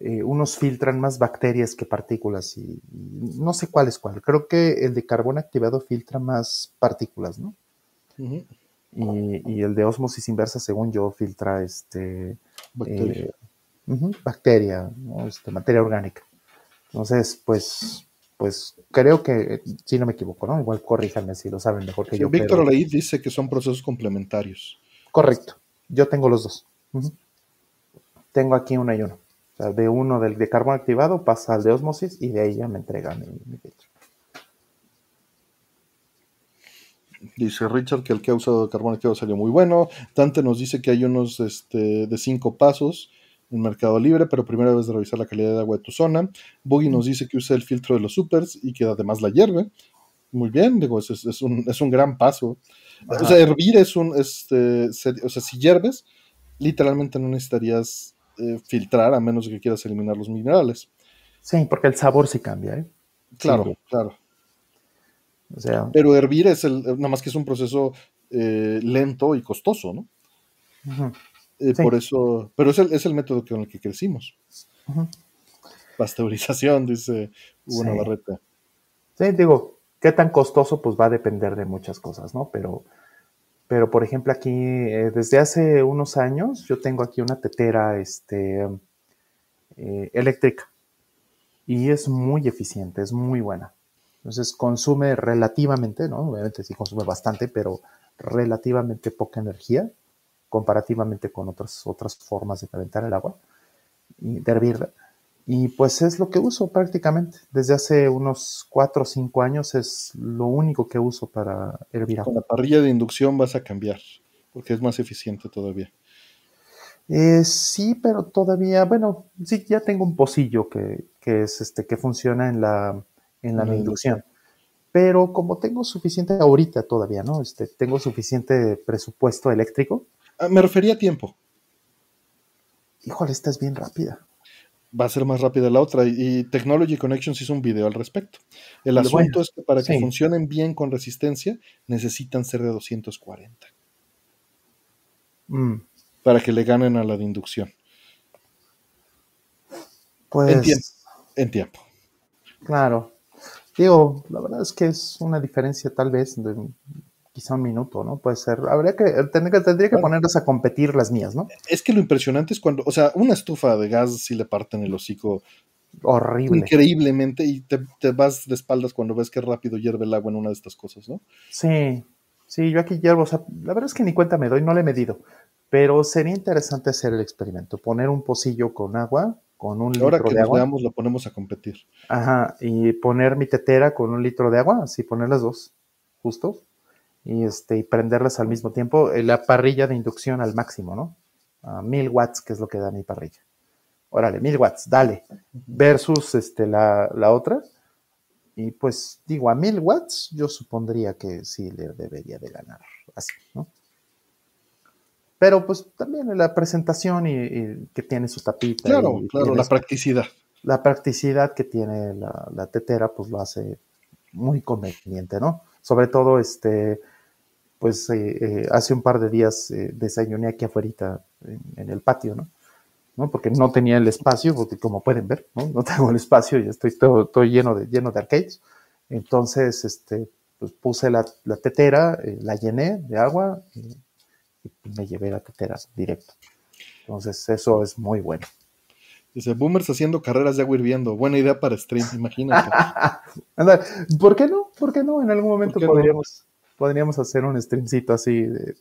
Eh, unos filtran más bacterias que partículas y, no sé cuál es cuál. Creo que el de carbón activado filtra más partículas, ¿no? Y, el de osmosis inversa, según yo, filtra este, bacteria, eh, bacteria este, materia orgánica. Entonces, pues, pues creo que, si no me equivoco, ¿no? Igual corríjanme si lo saben mejor que yo.
Víctor pero... dice que son procesos complementarios.
Correcto, yo tengo los dos. Tengo aquí uno y uno. O sea, de uno del de carbón activado pasa al de osmosis y de ahí ya me entrega mi, mi filtro.
Dice Richard que el que ha usado carbón activo salió muy bueno. Dante nos dice que hay unos este, de cinco pasos en Mercado Libre, pero primero debes de revisar la calidad de agua de tu zona. Boogie nos dice que usa el filtro de los supers y que además la hierve. Muy bien, digo, es, es, un, es un, gran paso. O sea, hervir es un, este, o sea, si hierves, literalmente no necesitarías eh, filtrar a menos que quieras eliminar los minerales.
Sí, porque el sabor sí cambia, ¿eh?
Claro, claro. O sea, Pero hervir es el, nada más que es un proceso eh, lento y costoso, ¿no? Eh, por eso, pero es el, es el, método con el que crecimos. Pasteurización, dice Hugo sí. Navarrete.
Sí, digo, qué tan costoso, pues va a depender de muchas cosas, ¿no? Pero, pero por ejemplo, aquí, eh, desde hace unos años, yo tengo aquí una tetera este, eléctrica y es muy eficiente, es muy buena. Entonces consume relativamente, ¿no? Obviamente sí consume bastante, pero relativamente poca energía comparativamente con otras, otras formas de calentar el agua y de hervirla. Y pues es lo que uso prácticamente. Desde hace unos 4 o 5 años es lo único que uso para hervir agua.
Con la parrilla de inducción vas a cambiar, porque es más eficiente todavía.
Eh, sí, pero todavía, bueno, sí, ya tengo un pocillo que, que es este, que funciona en la, en la mm. inducción. Pero como tengo suficiente ahorita todavía, ¿no? Este, tengo suficiente presupuesto eléctrico.
Ah, me refería a tiempo.
Híjole, esta es bien rápida.
Va a ser más rápida la otra. Y Technology Connections hizo un video al respecto. El asunto es que para que sí. funcionen bien con resistencia, necesitan ser de 240. Mm. Para que le ganen a la de inducción.
Pues.
En tiempo. En tiempo.
Claro. Digo, la verdad es que es una diferencia tal vez de quizá un minuto, ¿no? Puede ser. Habría que, tendría que, tendría que ponerlas a competir las mías, ¿no?
Es que lo impresionante es cuando, o sea, una estufa de gas si le parten el hocico.
Horrible.
Increíblemente, y te, te, vas de espaldas cuando ves que rápido hierve el agua en una de estas cosas, ¿no?
Sí, sí, yo aquí hiervo, o sea, la verdad es que ni cuenta me doy, no le he medido, pero sería interesante hacer el experimento, poner un pocillo con agua, con un
Ahora
litro
que
de
nos
agua.
veamos, lo ponemos a competir.
Ajá, y poner mi tetera con un litro de agua, así poner las dos, justo, y, este, y prenderlas al mismo tiempo. eh, La parrilla de inducción al máximo, ¿no? A mil watts, que es lo que da mi parrilla. Órale, mil watts, dale. Versus este, la, la otra. Y pues digo, a mil watts yo supondría que sí le debería de ganar así, ¿no? Pero pues también la presentación y, y que tiene su tapita.
Claro,
y,
claro,
y
la practicidad.
La practicidad que tiene la, la, tetera, pues lo hace muy conveniente, ¿no? Sobre todo, este, pues eh, eh, hace un par de días eh, desayuné aquí afuera en, en, el patio, ¿no? ¿no? Porque no tenía el espacio, porque como pueden ver, ¿no? No tengo el espacio y estoy todo, todo lleno, de, lleno de arcades. Entonces, este, pues puse la, la tetera, la llené de agua y me llevé la tetera directo. Entonces, eso es muy bueno.
Dice, boomers haciendo carreras de agua hirviendo. Buena idea para stream, imagínate. *laughs*
¿Por qué no? ¿Por qué no? En algún momento podríamos, no? podríamos hacer un streamcito así de,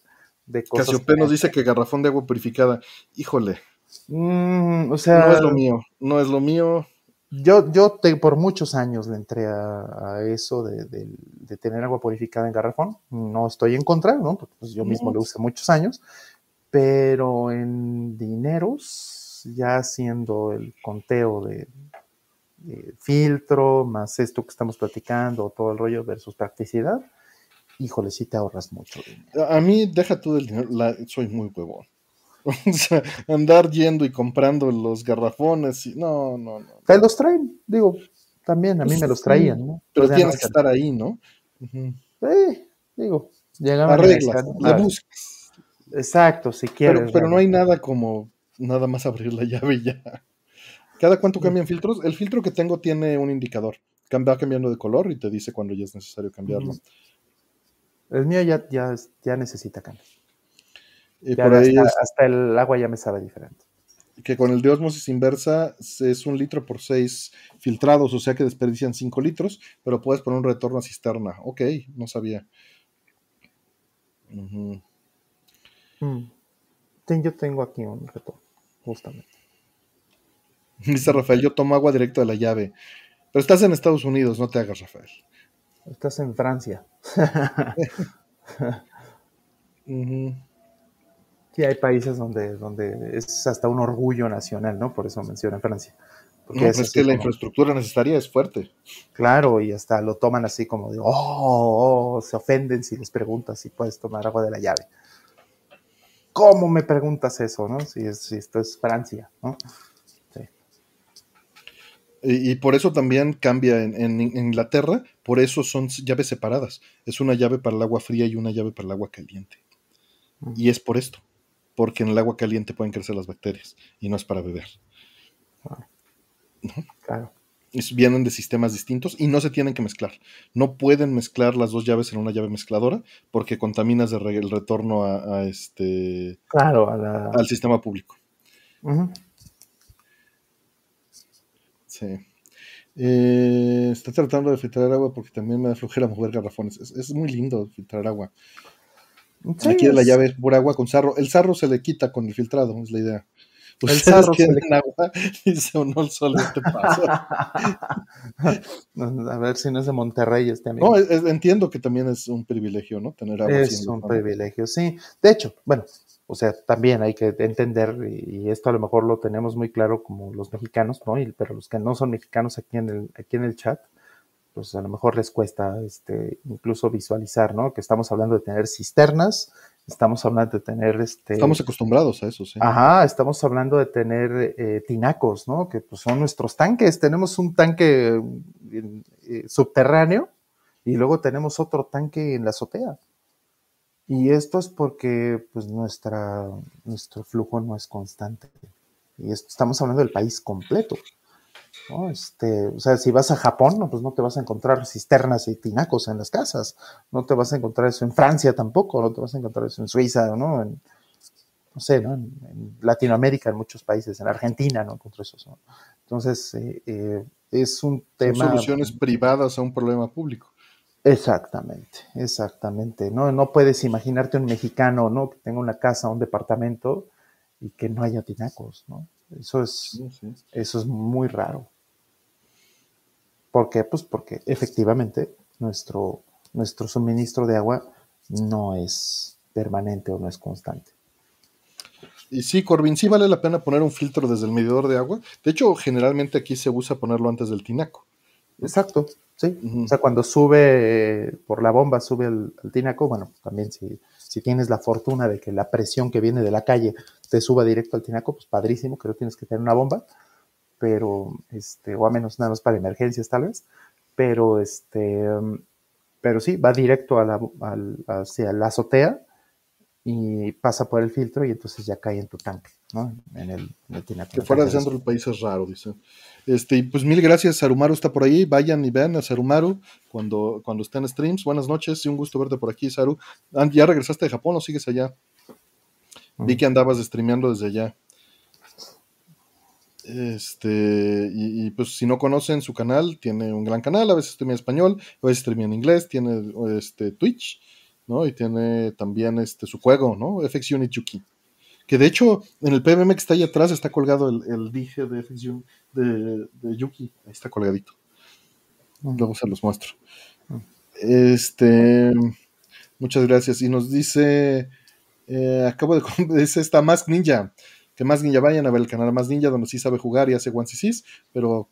de cosas.
Casiopé nos dice que garrafón de agua purificada. Híjole.
Mm, o sea.
No es lo mío. No es lo mío.
Yo, yo te, por muchos años le entré a, a eso de, de, de, tener agua purificada en garrafón. No estoy en contra, ¿no? Porque pues, yo mismo lo usé muchos años. Pero en dineros, ya haciendo el conteo de, de, filtro, más esto que estamos platicando, todo el rollo versus practicidad, híjole, sí te ahorras mucho dinero.
A mí, deja tú del dinero, la, soy muy huevón. *laughs* Andar yendo y comprando los garrafones, y, no, no, no.
Te los traen, digo, también a mí me los traían, ¿no?
Pero pues tienes que estar ahí, ¿no?
Uh -huh. Sí, digo, llegaban
Arreglas, la buscas.
Exacto, si quieres.
Pero, pero no hay nada como nada más abrir la *laughs* llave y ya. ¿Cada cuánto cambian filtros? El filtro que tengo tiene un indicador. Va cambiando de color y te dice cuando ya es necesario cambiarlo.
El mío ya, ya, ya necesita cambiar. Y por ahí hasta, es, hasta, el agua ya me sabe diferente.
Que con el de osmosis inversa es un litro por seis filtrados, o sea que desperdician 5 litros, pero puedes poner un retorno a cisterna. Ok, no sabía.
Uh -huh. mm. Yo tengo aquí un retorno, justamente. *laughs*
Dice Rafael, yo tomo agua directo de la llave. Pero estás en Estados Unidos, no te hagas, Rafael.
Estás en Francia. *laughs* *laughs* Sí, hay países donde, donde es hasta un orgullo nacional, ¿no? Por eso menciona Francia.
Porque es, que la infraestructura necesaria es fuerte.
Claro, y hasta lo toman así como de, oh, oh, se ofenden si les preguntas si puedes tomar agua de la llave. ¿Cómo me preguntas eso, no? Si, si esto es Francia, ¿no?
Y, por eso también cambia en, Inglaterra, por eso son llaves separadas. Es una llave para el agua fría y una llave para el agua caliente. Y es por esto, porque en el agua caliente pueden crecer las bacterias y no es para beber.
Claro.
vienen de sistemas distintos y no se tienen que mezclar. No pueden mezclar las dos llaves en una llave mezcladora porque contaminas el retorno a, este
claro,
al sistema público. Sí. Eh, está tratando de filtrar agua porque también me da flojera mover garrafones. Es, muy lindo filtrar agua. Aquí la llave es por agua con sarro. El sarro se le quita con el filtrado, es la idea.
el sarro tiene agua
y se unó el sol este paso.
A ver si no es de Monterrey este
amigo. No, entiendo que también es un privilegio, ¿no? Tener agua.
Es un privilegio, sí. De hecho, bueno, o sea, también hay que entender, y esto a lo mejor lo tenemos muy claro como los mexicanos, ¿no? pero los que no son mexicanos aquí en el, aquí en el chat, pues a lo mejor les cuesta este, incluso visualizar, ¿no? Que estamos hablando de tener cisternas, estamos hablando de tener este...
Estamos acostumbrados a eso, sí.
Ajá, estamos hablando de tener eh, tinacos, ¿no? Que pues son nuestros tanques. Tenemos un tanque eh, subterráneo y luego tenemos otro tanque en la azotea. Y esto es porque pues, nuestra, nuestro flujo no es constante. Y estamos hablando del país completo. Este, o sea, si vas a Japón, pues no te vas a encontrar cisternas y tinacos en las casas. No te vas a encontrar eso en Francia tampoco, no te vas a encontrar eso en Suiza, ¿no? En, no sé, ¿no? En, Latinoamérica, en muchos países, en Argentina, no encuentro eso. Entonces, eh, eh, es un tema...
soluciones privadas a un problema público.
Exactamente, exactamente. No, no puedes imaginarte un mexicano, ¿no? Que tenga una casa, un departamento y que no haya tinacos, ¿no? Eso es, eso es muy raro. ¿Por qué? Pues porque efectivamente nuestro, nuestro suministro de agua no es permanente o no es constante.
Y sí, Corbin, sí vale la pena poner un filtro desde el medidor de agua. De hecho, generalmente aquí se usa ponerlo antes del tinaco.
Exacto, sí. O sea, cuando sube eh, por la bomba, sube el, tinaco, bueno, también si, si, tienes la fortuna de que la presión que viene de la calle te suba directo al tinaco, pues padrísimo, que no tienes que tener una bomba, pero, este, o a menos nada más para emergencias tal vez, pero este, pero sí, va directo a la, hacia la azotea y pasa por el filtro y entonces ya cae en tu tanque, ¿no? En el, en tinaco.
Que fuera de centro del país es raro, dice. Este, pues mil gracias, Sarumaru está por ahí. Vayan y vean a Sarumaru cuando, cuando esté en streams. Buenas noches y un gusto verte por aquí, Saru. Ah, ¿Ya regresaste de Japón o sigues allá? Vi mm. que andabas streameando desde allá. Este, y, pues si no conocen su canal, tiene un gran canal, a veces streamea en español, a veces streamea en inglés, tiene este Twitch, ¿no? Y tiene también este su juego, ¿no? FX Unit Yuki. Que de hecho, en el PBM que está ahí atrás está colgado el, el dije de FX Unit de, Yuki. Ahí está colgadito. Luego se los muestro. Este. Muchas gracias. Y nos dice. Eh, acabo de. *laughs* Dice esta Mask Ninja. Que Mask Ninja vayan a ver el canal Mask Ninja, donde sí sabe jugar y hace one Pero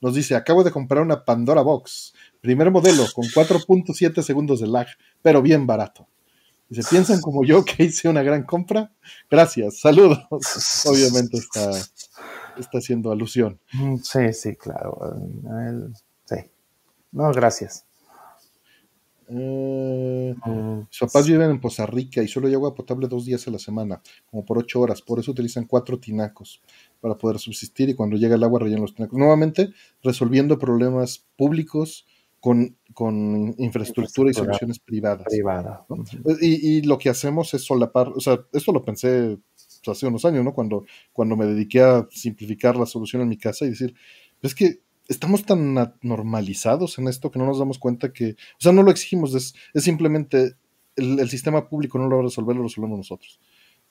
nos dice: Acabo de comprar una Pandora Box. Primer modelo, con 4.7 segundos de lag, pero bien barato. Dice, ¿piensan como yo que hice una gran compra? Gracias, saludos. *laughs* Obviamente está, está haciendo alusión.
Mm, sí, sí, claro. sí. No, gracias.
Eh, mm, sus papás viven en Poza Rica y solo hay agua potable dos días a la semana, como por ocho horas. Por eso utilizan cuatro tinacos para poder subsistir y cuando llega el agua rellenan los tinacos. Nuevamente, resolviendo problemas públicos con, infraestructura, y soluciones privadas.
Privada.
Y, y, lo que hacemos es solapar, o sea, esto lo pensé pues, hace unos años, ¿no? Cuando, cuando me dediqué a simplificar la solución en mi casa y decir, es que estamos tan normalizados en esto que no nos damos cuenta que, o sea, no lo exigimos, es, simplemente el, sistema público no lo va a resolver, lo resolvemos nosotros.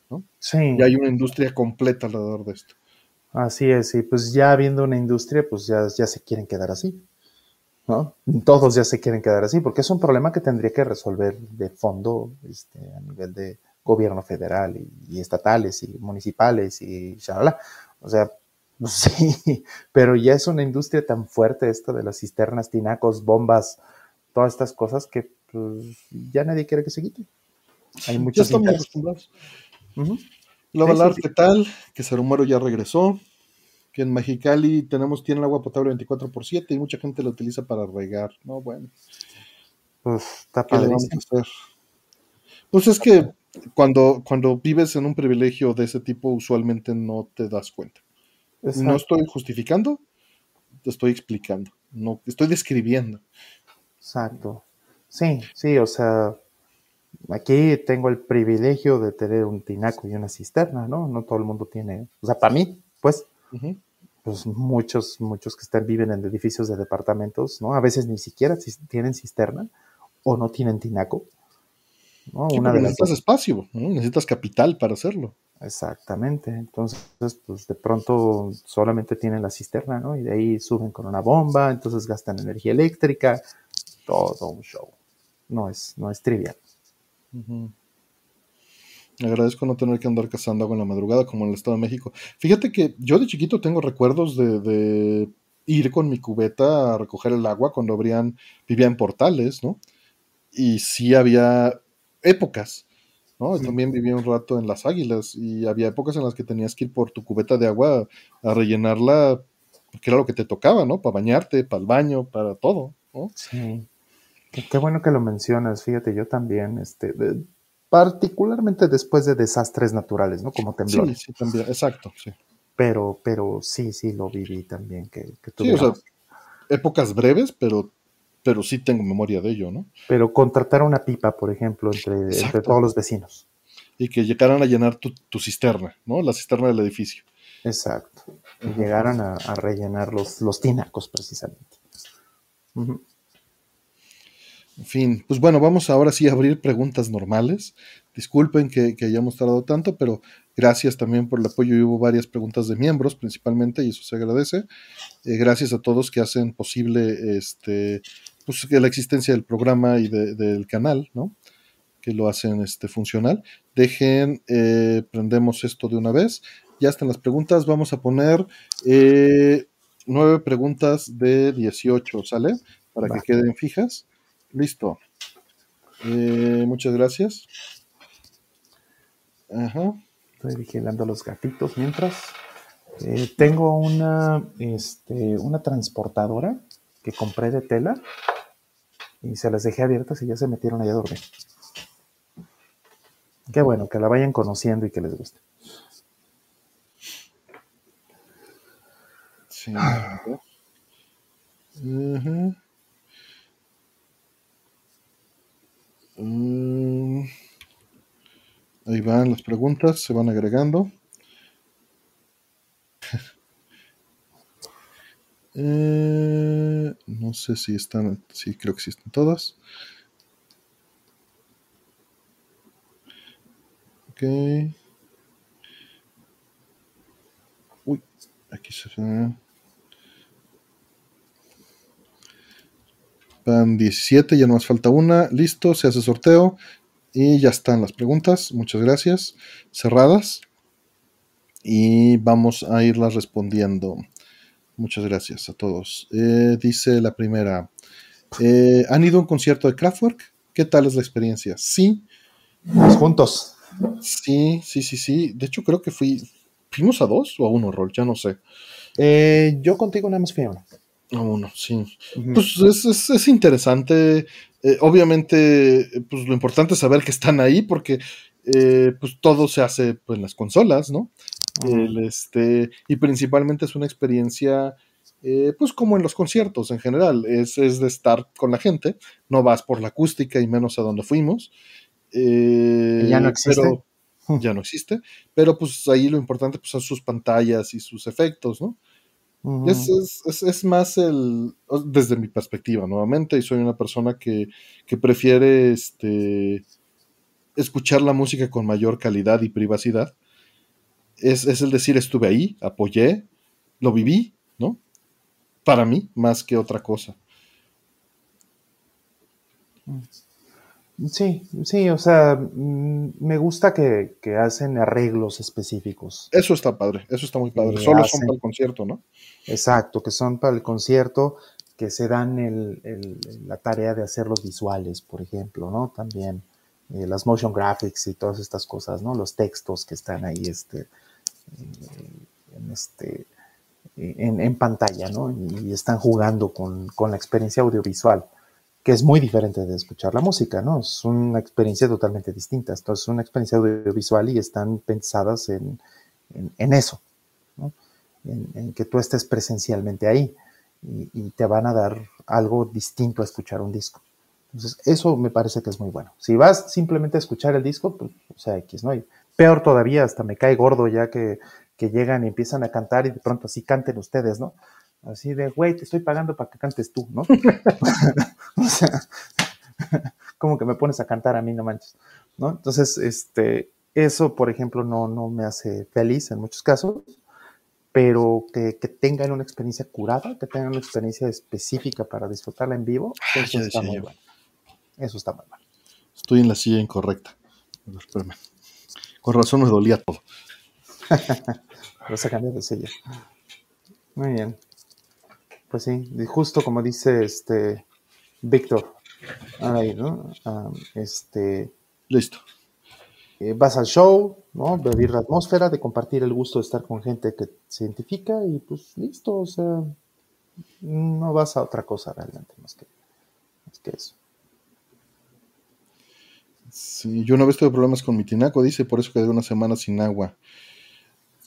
¿no?
Sí.
Y hay una industria completa alrededor de esto.
Así es, y pues ya habiendo una industria, pues ya, ya se quieren quedar así. ¿no? Todos ya se quieren quedar así, porque es un problema que tendría que resolver de fondo este, a nivel de gobierno federal y, estatales y municipales y shalala. O sea, *laughs* sí, pero ya es una industria tan fuerte esta de las cisternas, tinacos, bombas, todas estas cosas que pues, ya nadie quiere que se quite. Hay muchos
ya estamos acostumbrados. ¿qué tal? Que Sarumaro ya regresó que en Mexicali tenemos, tienen agua potable 24 por 7 y mucha gente la utiliza para regar. No, bueno.
Pues está ¿Qué
Pues es que cuando, cuando vives en un privilegio de ese tipo, usualmente no te das cuenta. No estoy justificando, te estoy explicando, no estoy describiendo.
Exacto. Sí, sí, o sea, aquí tengo el privilegio de tener un tinaco y una cisterna, ¿no? No todo el mundo tiene, o sea, para mí, pues, pues muchos, muchos que están, viven en edificios de departamentos, ¿no? A veces ni siquiera tienen cisterna o no tienen tinaco.
¿no? Una de necesitas espacio, necesitas capital para hacerlo.
Exactamente. Entonces, pues de pronto solamente tienen la cisterna, ¿no? Y de ahí suben con una bomba, entonces gastan energía eléctrica, todo un show. No es, no es trivial.
Agradezco no tener que andar cazando agua en la madrugada como en el Estado de México. Fíjate que yo de chiquito tengo recuerdos de, ir con mi cubeta a recoger el agua cuando habrían, vivía en portales, ¿no? Y sí había épocas, ¿no? También vivía un rato en las águilas y había épocas en las que tenías que ir por tu cubeta de agua a rellenarla, porque era lo que te tocaba, ¿no? Para bañarte, para el baño, para todo, ¿no?
Sí. Qué, bueno que lo mencionas, fíjate, yo también, este, particularmente después de desastres naturales, ¿no? Como temblores.
Sí, sí, también, exacto, sí.
Pero, pero sí, sí, lo viví también. Que,
sí, o sea, épocas breves, pero, pero sí tengo memoria de ello, ¿no?
Pero contratar una pipa, por ejemplo, entre, entre todos los vecinos.
Y que llegaran a llenar tu, cisterna, ¿no? La cisterna del edificio.
Exacto. Y llegaran a, rellenar los, los tinacos, precisamente.
En fin, pues bueno, vamos ahora sí a abrir preguntas normales. Disculpen que, hayamos tardado tanto, pero gracias también por el apoyo. Y hubo varias preguntas de miembros principalmente, y eso se agradece. Eh, gracias a todos que hacen posible este, pues, la existencia del programa y del canal, ¿no? Que lo hacen este, funcional. Dejen, eh, prendemos esto de una vez. Ya están las preguntas. Vamos a poner eh, nueve preguntas de 18, ¿sale? Para que queden fijas. Listo. Eh, muchas gracias.
Ajá. Estoy vigilando los gatitos mientras. Eh, tengo una, este, una transportadora que compré de tela y se las dejé abiertas y ya se metieron ahí a dormir. Qué bueno, que la vayan conociendo y que les guste. Sí. Ajá.
Mm. ahí van las preguntas, se van agregando. Eh, no sé si están, sí, creo que sí están todas. Ok. Uy, aquí se ve. Van 17, ya no más falta una. Listo, se hace sorteo. Y ya están las preguntas. Muchas gracias. Cerradas. Y vamos a irlas respondiendo. Muchas gracias a todos. Eh, dice la primera. Eh, ¿Han ido a un concierto de Kraftwerk? ¿Qué tal es la experiencia? Sí.
juntos.
Sí, sí, sí, sí. De hecho, creo que fui. ¿Fuimos a dos o a uno, Rol? Ya no sé.
Eh, yo contigo nada más fui a uno.
A uno, sí. Pues es, interesante. Eh, obviamente, pues lo importante es saber que están ahí porque eh, pues todo se hace pues, en las consolas, ¿no? Este, y principalmente es una experiencia, eh, pues como en los conciertos en general, es, de estar con la gente, no vas por la acústica y menos a donde fuimos.
ya no existe.
Pero, ya no existe, pero pues ahí lo importante pues, son sus pantallas y sus efectos, ¿no? es, más el, desde mi perspectiva, nuevamente, y soy una persona que, prefiere este, escuchar la música con mayor calidad y privacidad. Es, el decir, estuve ahí, apoyé, lo viví, ¿no? Para mí, más que otra cosa.
Sí, sí, o sea, mm, me gusta que, hacen arreglos específicos.
Eso está padre, eso está muy padre. Solo son para el concierto, ¿no?
Exacto, que son para el concierto, que se dan el, la tarea de hacer los visuales, por ejemplo, ¿no? También eh, las motion graphics y todas estas cosas, ¿no? Los textos que están ahí, este, en este, en, pantalla, ¿no? Y, están jugando con, la experiencia audiovisual que es muy diferente de escuchar la música, ¿no? Es una experiencia totalmente distinta. Entonces, es una experiencia audiovisual y están pensadas en, eso. En, que tú estés presencialmente ahí y, te van a dar algo distinto a escuchar un disco. Entonces, eso me parece que es muy bueno. Si vas simplemente a escuchar el disco, pues, o sea, X, ¿no? Y peor todavía, hasta me cae gordo ya que, que llegan y empiezan a cantar y de pronto así canten ustedes, ¿no? Así de, güey, te estoy pagando para que cantes tú, ¿no? *laughs* *laughs* o sea, *laughs* como que me pones a cantar a mí, no manches, ¿no? Entonces, este, eso, por ejemplo, no, no me hace feliz en muchos casos, pero que, tengan una experiencia curada, que tengan una experiencia específica para disfrutarla en vivo, ah, eso está muy bueno. Eso está muy bueno.
Estoy en la silla incorrecta. Espérame. Con razón me dolía todo.
Vas a cambiar de silla. Muy bien. Pues sí, justo como dice este Víctor, ahí, ¿no? este,
Listo.
Eh, vas al show, ¿no? Vivir la atmósfera, de compartir el gusto de estar con gente que se identifica y pues listo, o sea, no vas a otra cosa realmente más que, más que eso.
Sí, yo una vez tuve problemas con mi tinaco, dice, por eso quedé una semana sin agua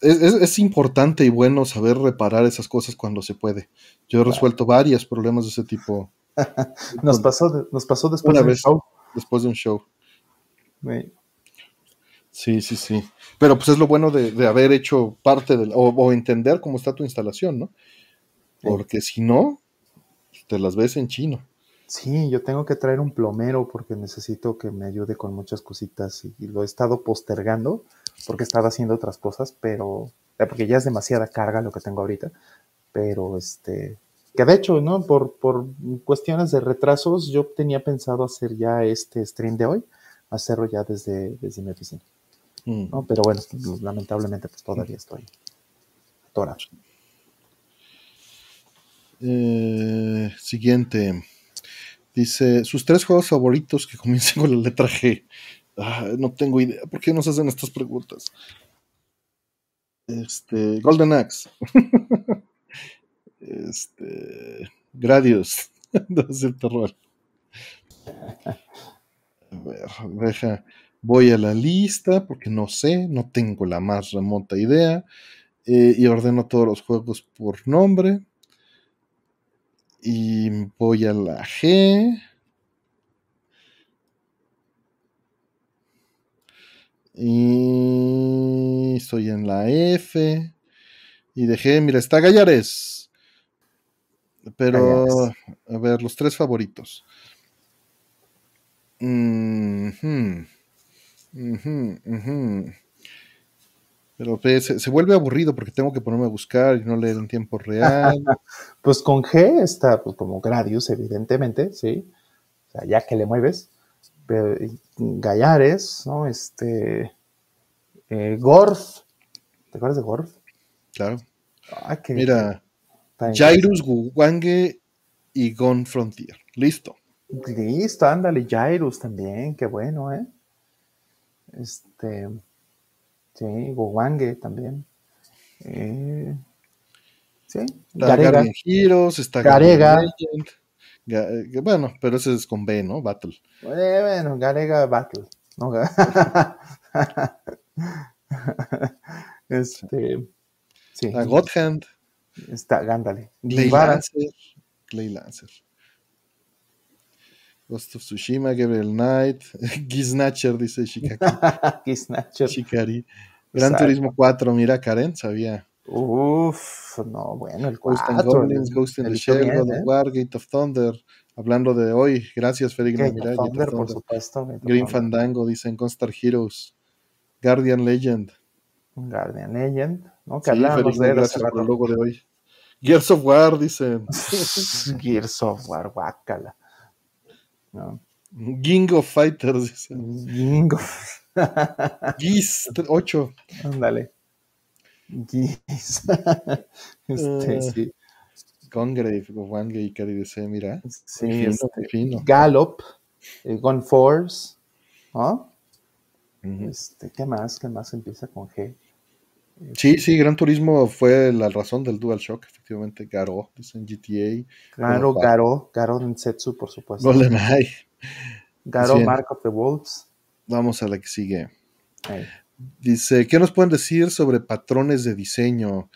es, importante y bueno saber reparar esas cosas cuando se puede. Yo he resuelto varios problemas de ese tipo. *laughs*
nos, pasó nos pasó después de un show.
Después de un show. Sí, sí, sí. Pero pues es lo bueno de, haber hecho parte del, o, entender cómo está tu instalación, ¿no? Porque si no, te las ves en chino.
Sí, yo tengo que traer un plomero porque necesito que me ayude con muchas cositas y lo he estado postergando porque estaba haciendo otras cosas, pero eh, porque ya es demasiada carga lo que tengo ahorita, pero este, que de hecho, ¿no? Por, por cuestiones de retrasos, yo tenía pensado hacer ya este stream de hoy, hacerlo ya desde, desde mi oficina. Mm. ¿no? Pero bueno, lamentablemente pues todavía estoy atorado.
Eh, siguiente. Dice, sus tres juegos favoritos que comiencen con la letra G. Ah, no tengo idea. ¿Por qué nos hacen estas preguntas? Este, Golden Axe. *laughs* este, Gradius. *laughs* terror. A ver, deja, voy a la lista porque no sé, no tengo la más remota idea. Eh, y ordeno todos los juegos por nombre. Y voy a la G. Y estoy en la F. Y dejé, mira, está Gallares. Pero, a ver, los tres favoritos. Pero se, vuelve aburrido porque tengo que ponerme a buscar y no leer en tiempo real. *laughs*
pues con G está pues, como Gradius, evidentemente, sí. O sea, ya que le mueves. Gallares, ¿no? Este, eh, Gorf, ¿te acuerdas de Gorf?
Claro. Ah, Mira, Jairus, Guwange y Gon Frontier. Listo.
Listo, ándale, Jairus también, qué bueno, ¿eh? Este, sí, Guwange también. Eh, sí,
Garega. Heroes, está Garega. Eh, bueno, pero ese es con B, ¿no? Battle.
Eh, bueno, Garega Battle. *laughs* este. Sí.
A Godhand.
Está, gándale.
Clay Lancer. Clay Lancer. Ghost of Tsushima, Gabriel Knight, *laughs* Giznatcher, dice Shikaki.
Giznatcher. *laughs*
Shikari. Gran Turismo 4, mira, Karen, sabía.
Uff, no, bueno, el 4.
Ghost Goblins, Ghost in the Shell, God of ¿eh? War, Gate of Thunder. Hablando de hoy, gracias, Federico
Gate, Thunder, por supuesto.
Green Fandango, dicen Constar Heroes. Guardian Legend.
Guardian Legend, ¿no?
Que sí, hablamos de gracias por el logo de hoy. Gears of War, dicen. *laughs*
Gears of War, guácala. ¿No?
Gingo Fighters. dice.
Gingo.
Geese 8.
Ándale. Geese. *laughs* este,
Ah.
sí.
Congrave, Wange y Cari dice, mira.
Sí,
fino,
este,
fino.
Gallop, eh, Gun Force, ¿no?
Ujú.
Este, ¿qué más? ¿Qué más empieza con G?
Sí, sí, Gran Turismo fue la razón del DualShock, efectivamente. Garo, dicen GTA,
Claro. Garo, Garo Densetsu, por supuesto.
GoldenEye.
Garo,
Bien.
Mark of the Wolves.
Vamos a la que sigue.
Ahí.
Dice, ¿qué nos pueden decir sobre patrones de diseño?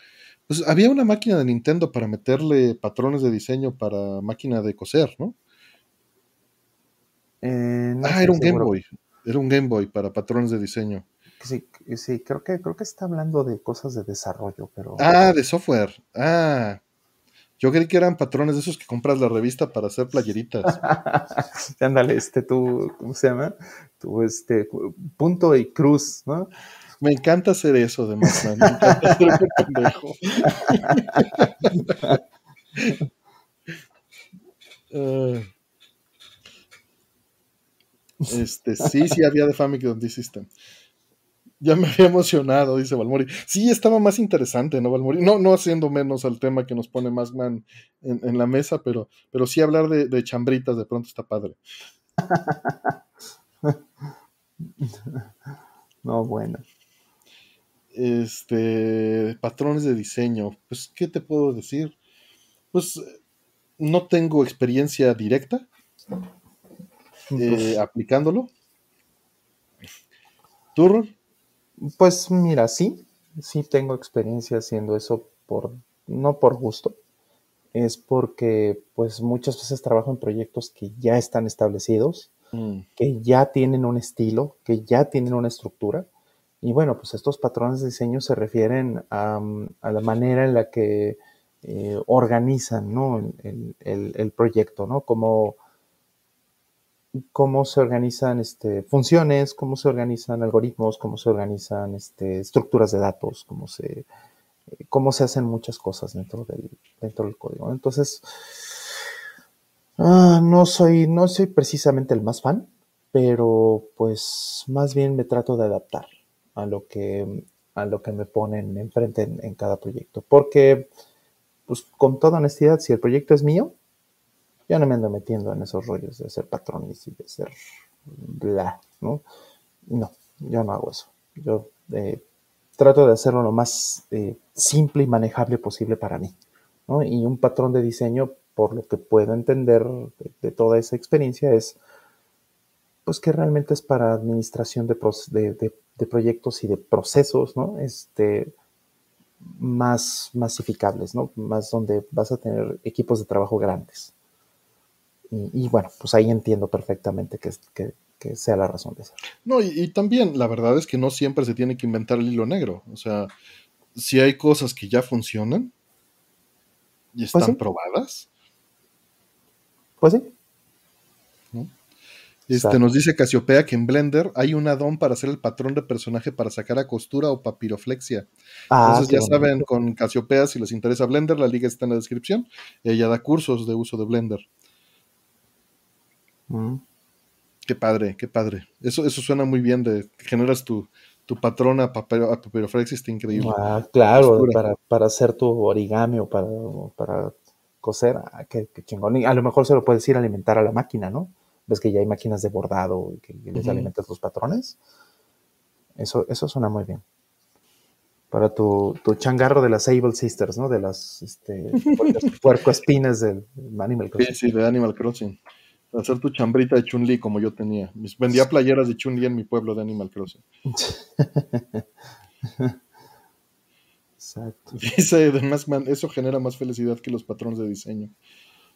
Pues había una máquina de Nintendo para meterle patrones de diseño para máquina de coser, ¿no?
Eh, no
ah, era un Game. Boy. Era un Game Boy para patrones de diseño.
Sí, sí, creo que, creo que está hablando de cosas de desarrollo, pero.
Ah, de software. Ah. Yo creí que eran patrones de esos que compras la revista para hacer playeritas. *laughs*
Ándale, este, tu, ¿cómo se llama? Tu, este, punto y cruz, ¿no?
Me encanta hacer eso de Batman. Me encanta hacer pendejo. *laughs* Ah. este, sí, sí había de Famicom D System. Ya me había emocionado, dice Valmori. Sí, estaba más interesante, ¿no, Valmori? No, no haciendo menos al tema que nos pone Masman en, en la mesa, pero, pero sí hablar de, de chambritas de pronto está padre. *laughs*
No, bueno.
Este, patrones de diseño. Pues, ¿qué te puedo decir? Pues, no tengo experiencia directa eh, aplicándolo. ¿Tú, Ron?
Pues mira, sí, sí tengo experiencia haciendo eso por, no por gusto, es porque pues muchas veces trabajo en proyectos que ya están establecidos,
Mm,
que ya tienen un estilo, que ya tienen una estructura. Y bueno, pues estos patrones de diseño se refieren a, a la manera en la que eh, organizan ¿no? el, el- el proyecto, ¿no? Cómo, cómo se organizan este, funciones, cómo se organizan algoritmos, cómo se organizan este, estructuras de datos, cómo se, eh, cómo se hacen muchas cosas dentro del, dentro del código. Entonces, ah, no, soy, no soy precisamente el más fan, pero pues más bien me trato de adaptar a lo que, a lo que me ponen enfrente en, en cada proyecto. Porque, pues con toda honestidad, si el proyecto es mío, yo no me ando metiendo en esos rollos de hacer patrones y de hacer bla, ¿no? No, yo no hago eso. Yo eh, trato de hacerlo lo más eh, simple y manejable posible para mí, ¿no? Y un patrón de diseño, por lo que puedo entender de, toda esa experiencia, es pues que realmente es para administración de, de- de- de proyectos y de procesos, ¿no? Este, más masificables, ¿no? Más donde vas a tener equipos de trabajo grandes. Y, y bueno, pues ahí entiendo perfectamente que, que- que sea la razón de eso.
No, y, y también la verdad es que no siempre se tiene que inventar el hilo negro. O sea, si hay cosas que ya funcionan y están
Pues sí.
probadas,
Pues sí.
este,
Exacto.
nos dice Casiopea que en Blender hay un add-on para hacer el patrón de personaje para sacar a costura o papiroflexia.
Ah,
Entonces ya saben, con Casiopea, si les interesa Blender, la liga está en la descripción. Ella da cursos de uso de Blender.
Mm.
Qué padre, qué padre. Eso, eso suena muy bien de que generas tu, tu patrón a, papel, a está increíble.
Ah, claro, para, para hacer tu origami o para, para coser, ah, qué, qué chingón. Y a lo mejor se lo puedes ir a alimentar a la máquina, ¿no? Ves que ya hay máquinas de bordado y que les
Ujú.
alimentas los patrones. Eso, eso suena muy bien. Para tu, tu changarro de las Able Sisters, ¿no? De las este, *laughs* puerco- puercoespines del Animal
Sí,
Crossing.
sí, de Animal Crossing. Hacer tu chambrita de Chun-Li como yo tenía. Vendía playeras de Chun-Li en mi pueblo de Animal Crossing. *laughs*
Exacto.
Dice además, man, eso genera más felicidad que los patrones de diseño.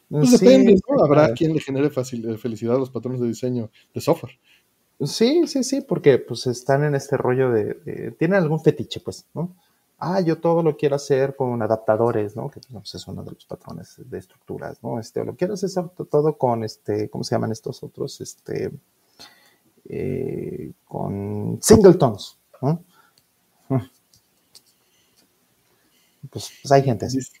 Pues
Sí,
depende, ¿no? Habrá quien le genere facil- eh, felicidad a los patrones de diseño de software.
Sí, sí, sí, porque pues están en este rollo de, de- tienen algún fetiche, pues, ¿no? Ah, yo todo lo quiero hacer con adaptadores, ¿no? Que pues, es uno de los patrones de estructuras, ¿no? Este, o lo quiero hacer to- todo con este, ¿cómo se llaman estos otros? Este, eh, con singletons, ¿no? *laughs* Pues, pues hay gente así.
Dice,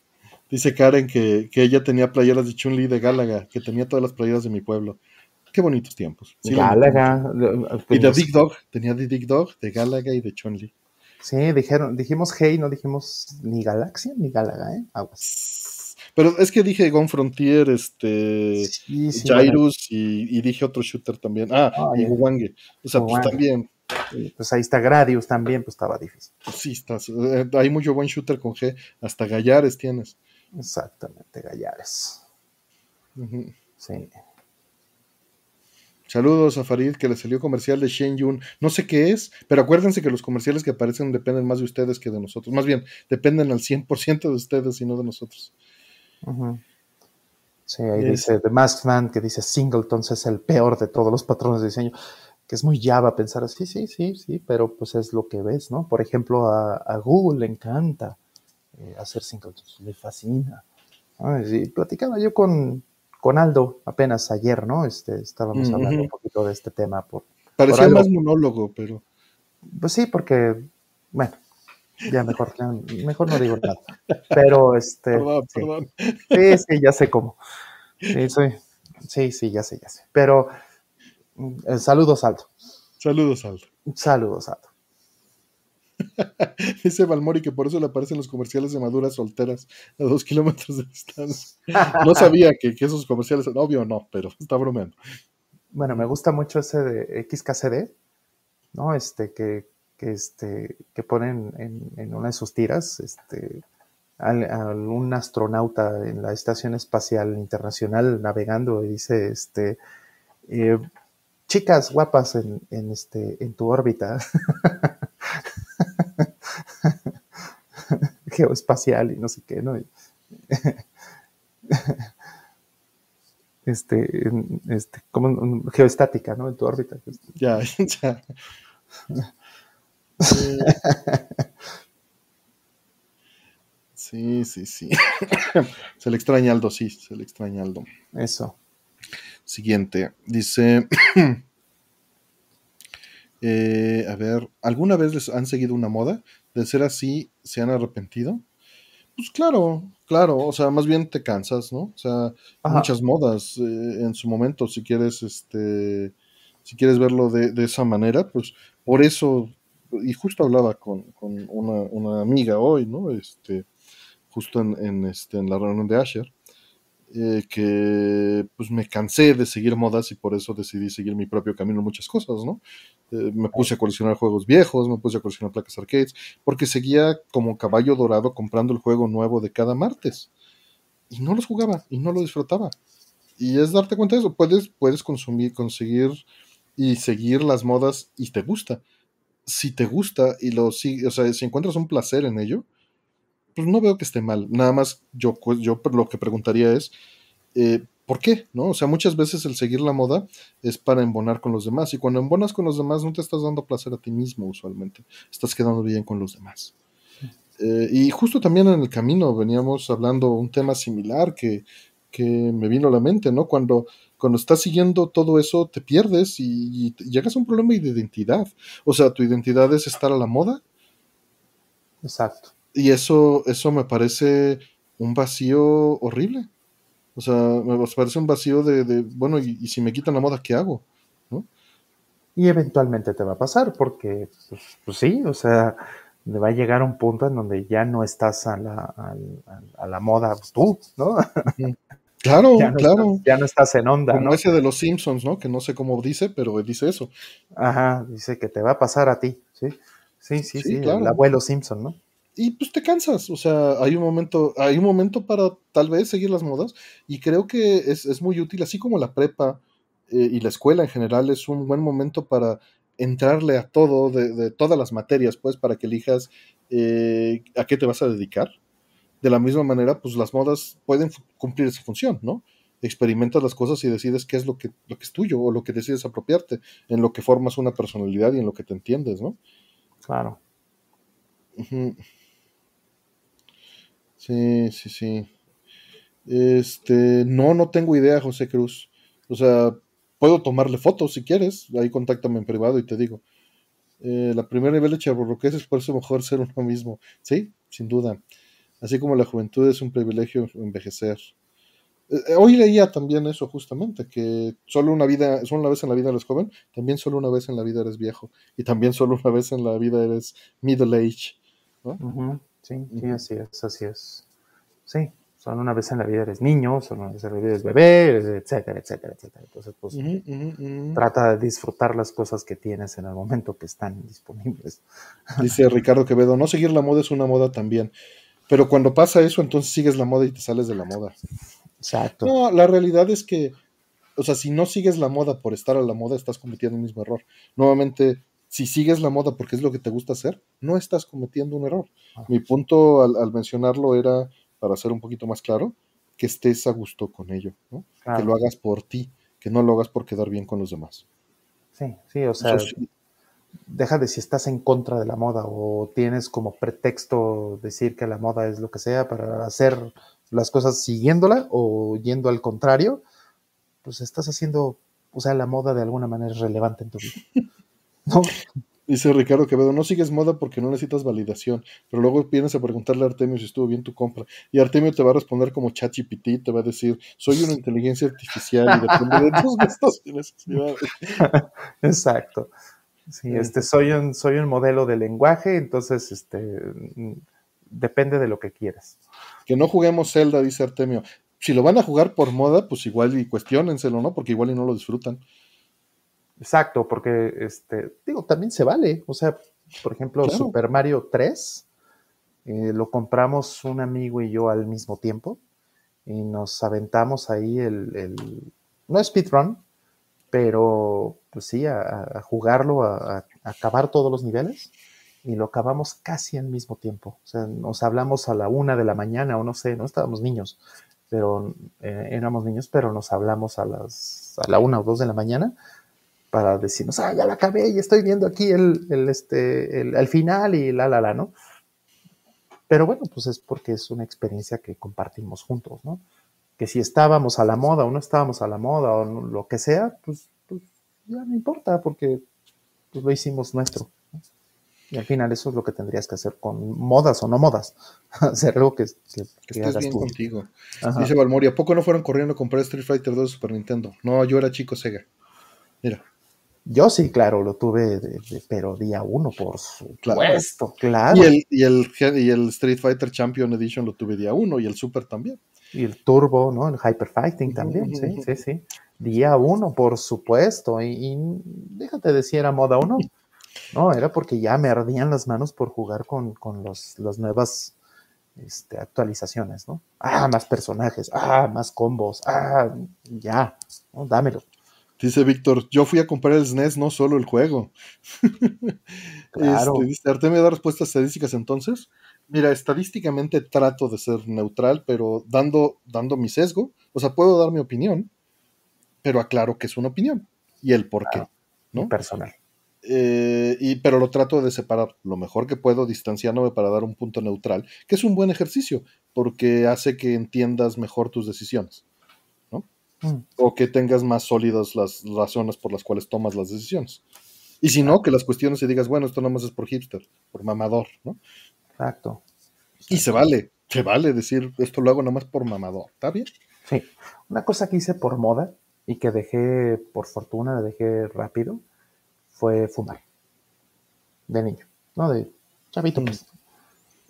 dice Karen que, que ella tenía playeras de Chun-Li de Gálaga, que tenía todas las playeras de mi pueblo. Qué bonitos tiempos.
Galaga.
Y de Big Dog, tenía de Big Dog, de Galaga y de Chun-Li.
Sí, dijeron, dijimos Hey, no dijimos ni Galaxia ni Galaga, ¿eh? Aguas.
Pero es que dije Gone Frontier, este, Jairus y, dije otro shooter también. Ah, y Wange. O sea, pues también.
Pues ahí está Gradius también, pues estaba difícil.
sí, está, eh, hay mucho buen shooter con G, hasta Gallares tienes.
Exactamente, Gallares. Sí.
Saludos a Farid, que le salió comercial de Shen Yun. No sé qué es, pero acuérdense que los comerciales que aparecen dependen más de ustedes que de nosotros. Más bien, dependen al 100% de ustedes y no de nosotros.
Sí, ahí dice The Masked Man, que dice Singleton es el peor de todos los patrones de diseño. Que es muy Java pensar así, sí, sí, sí, pero pues es lo que ves, ¿no? Por ejemplo, a, Google le encanta eh, hacer Singletons, le fascina. Y platicaba yo con, con Aldo apenas ayer, ¿no? Este, estábamos hablando un poquito de este tema. Por,
Parecía más monólogo, pero.
Pues sí, porque, bueno, ya mejor, mejor no digo nada. Pero este. Perdón, sí. perdón. Sí, sí, ya sé cómo. Sí, sí, sí, ya sé, ya sé. Pero eh, saludos, Aldo.
Saludos, Aldo.
Saludos, Aldo. *laughs*
Dice Valmori que por eso le aparecen los comerciales de maduras solteras a dos kilómetros de distancia. No sabía que, esos comerciales, obvio no, pero está bromeando.
Bueno, me gusta mucho ese de XKCD, ¿no? Este, que, este, que ponen en, una de sus tiras, este, a, un astronauta en la Estación Espacial Internacional navegando y dice, este, eh, chicas guapas en, en, este, en tu órbita. *laughs* geoespacial y no sé qué, ¿no? *laughs* este, este, como geoestática, ¿no? En tu órbita.
Ya, *laughs* ya. Sí, sí, sí. *coughs* se le extraña Aldo, sí, se le extraña Aldo.
Eso.
Siguiente. Dice. *clears throat* Eh, a ver, ¿alguna vez les han seguido una moda? De ser así, ¿se han arrepentido? Pues claro, claro, o sea, más bien te cansas, ¿no? O sea, muchas modas eh, en su momento, si quieres, este, si quieres verlo de, esa manera, pues por eso, y justo hablaba con, una, amiga hoy, ¿no? Este, justo en, este, en la reunión de Asher, eh, que pues me cansé de seguir modas y por eso decidí seguir mi propio camino en muchas cosas, ¿no? Eh, me puse a coleccionar juegos viejos, me puse a coleccionar placas arcades, porque seguía como caballo dorado comprando el juego nuevo de cada martes. Y no los jugaba y no lo disfrutaba. Y es darte cuenta de eso, puedes, puedes consumir, conseguir y seguir las modas y te gusta. Si te gusta y lo sigues, o sea, si encuentras un placer en ello, pues no veo que esté mal. Nada más yo, yo lo que preguntaría es, eh, ¿por qué? ¿No? O sea, muchas veces el seguir la moda es para embonar con los demás. Y cuando embonas con los demás, no te estás dando placer a ti mismo usualmente. Estás quedando bien con los demás. Eh, y justo también en el camino veníamos hablando un tema similar que, me vino a la mente, ¿no? Cuando, cuando estás siguiendo todo eso, te pierdes y, y, llegas a un problema de identidad. O sea, tu identidad es estar a la moda.
Exacto.
Y eso, eso me parece un vacío horrible. O sea, me parece un vacío de, bueno, y, si me quitan la moda, ¿qué hago? ¿No?
Y eventualmente te va a pasar, porque, pues, pues sí, o sea, va a llegar un punto en donde ya no estás a la, a, la moda tú, ¿no?
Claro, *laughs* claro.
ya no estás en onda.
Como ese de los Simpsons, ¿no? Que no sé cómo dice, pero dice eso.
Ajá, dice que te va a pasar a ti, ¿sí? Sí, sí, sí, el abuelo Simpson, ¿no?
Y pues te cansas, o sea, hay un momento, hay un momento para tal vez seguir las modas y creo que es, muy útil, así como la prepa eh, y la escuela en general es un buen momento para entrarle a todo, de, todas las materias, pues, para que elijas eh, a qué te vas a dedicar. De la misma manera, pues las modas pueden cumplir esa función, ¿no? Experimentas las cosas y decides qué es lo que, lo que es tuyo o lo que decides apropiarte, en lo que formas una personalidad y en lo que te entiendes, ¿no?
Claro.
Sí, sí, sí. Este, no, no tengo idea, José Cruz. O sea, puedo tomarle fotos si quieres. Ahí contáctame en privado y te digo. Eh, la primera nivel de charborroqués es por eso mejor *laughs* ser uno mismo. Sí, sin duda. Así como la juventud es un privilegio envejecer. Eh, hoy leía también eso justamente, que solo una vida, solo una vez en la vida eres joven, también solo una vez en la vida eres viejo, y también solo una vez en la vida eres middle age.
Sí, sí, así es, así es. Sí, solo una vez en la vida eres niño, solo una vez en la vida eres bebé, etcétera, etcétera, etcétera. Entonces, pues, trata de disfrutar las cosas que tienes en el momento que están disponibles.
Dice Ricardo Quevedo, no seguir la moda es una moda también. Pero cuando pasa eso, entonces sigues la moda y te sales de la moda.
Exacto.
No, la realidad es que, o sea, si no sigues la moda por estar a la moda, estás cometiendo el mismo error. Nuevamente, si sigues la moda porque es lo que te gusta hacer, no estás cometiendo un error. Ah. Mi punto al, mencionarlo era, para ser un poquito más claro, que estés a gusto con ello, ¿no? que lo hagas por ti, que no lo hagas por quedar bien con los demás.
Sí, sí, o sea, deja de si estás en contra de la moda o tienes como pretexto decir que la moda es lo que sea para hacer las cosas siguiéndola o yendo al contrario, pues estás haciendo, o sea, la moda de alguna manera es relevante en tu vida. *laughs* ¿No?
Dice Ricardo Quevedo, no sigues moda porque no necesitas validación, pero luego vienes a preguntarle a Artemio si estuvo bien tu compra. Y Artemio te va a responder como ChatGPT, te va a decir, soy una inteligencia artificial y depende de tus gustos y necesidades. *laughs*
Exacto. Sí, este, soy un, soy un modelo de lenguaje, entonces, este, depende de lo que quieras.
Que no juguemos Zelda, dice Artemio. Si lo van a jugar por moda, pues igual y cuestionenselo, ¿no? Porque igual y no lo disfrutan.
Exacto, porque, este, digo, también se vale. O sea, por ejemplo, Super Mario 3, eh, lo compramos un amigo y yo al mismo tiempo y nos aventamos ahí el, el no speedrun, pero pues sí, a, jugarlo, a, acabar todos los niveles y lo acabamos casi al mismo tiempo. O sea, nos hablamos a la una de la mañana o no sé, no estábamos niños, pero eh, éramos niños, pero nos hablamos a las a la una o dos de la mañana para decirnos, ah, ya la acabé y estoy viendo aquí el, el este, el, final y la, la, la, ¿no? Pero bueno, pues es porque es una experiencia que compartimos juntos, ¿no? Que si estábamos a la moda o no estábamos a la moda o lo que sea, pues, pues ya no importa porque pues, lo hicimos nuestro. Y al final eso es lo que tendrías que hacer con modas o no modas. *laughs* hacer algo que, que,
que estés bien contigo. Dice Valmori, ¿a poco no fueron corriendo a comprar Street Fighter 2 de Super Nintendo? No, yo era chico Sega. Mira.
Yo sí, claro, lo tuve, pero día uno, por supuesto, claro.
Y el, y, el, y el Street Fighter Champion Edition lo tuve día uno y el Super también.
Y el Turbo, ¿no? El Hyper Fighting también, sí, sí, sí. Día uno, por supuesto. Y, y déjate decir, era moda uno. No, era porque ya me ardían las manos por jugar con, los, las nuevas este, actualizaciones, ¿no? Ah, más personajes, ah, más combos, ah, ya, dámelo.
Dice Víctor, yo fui a comprar el SNES, no solo el juego. *laughs* Claro. Este, dice, Artemio da respuestas estadísticas entonces. Mira, estadísticamente trato de ser neutral, pero dando, dando mi sesgo, o sea, puedo dar mi opinión, pero aclaro que es una opinión y el por qué, ¿no?
Personal.
Eh, y, pero lo trato de separar lo mejor que puedo, distanciándome para dar un punto neutral, que es un buen ejercicio, porque hace que entiendas mejor tus decisiones. Mm. O que tengas más sólidas las razones por las cuales tomas las decisiones. Y si no, que las cuestiones se digas, bueno, esto no más es por hipster, por mamador, ¿no?
Exacto.
Y se vale, se vale decir, esto lo hago nomás por mamador, ¿está bien?
Sí. Una cosa que hice por moda y que dejé, por fortuna, dejé rápido, fue fumar. De niño, ¿no? De chavito, pues.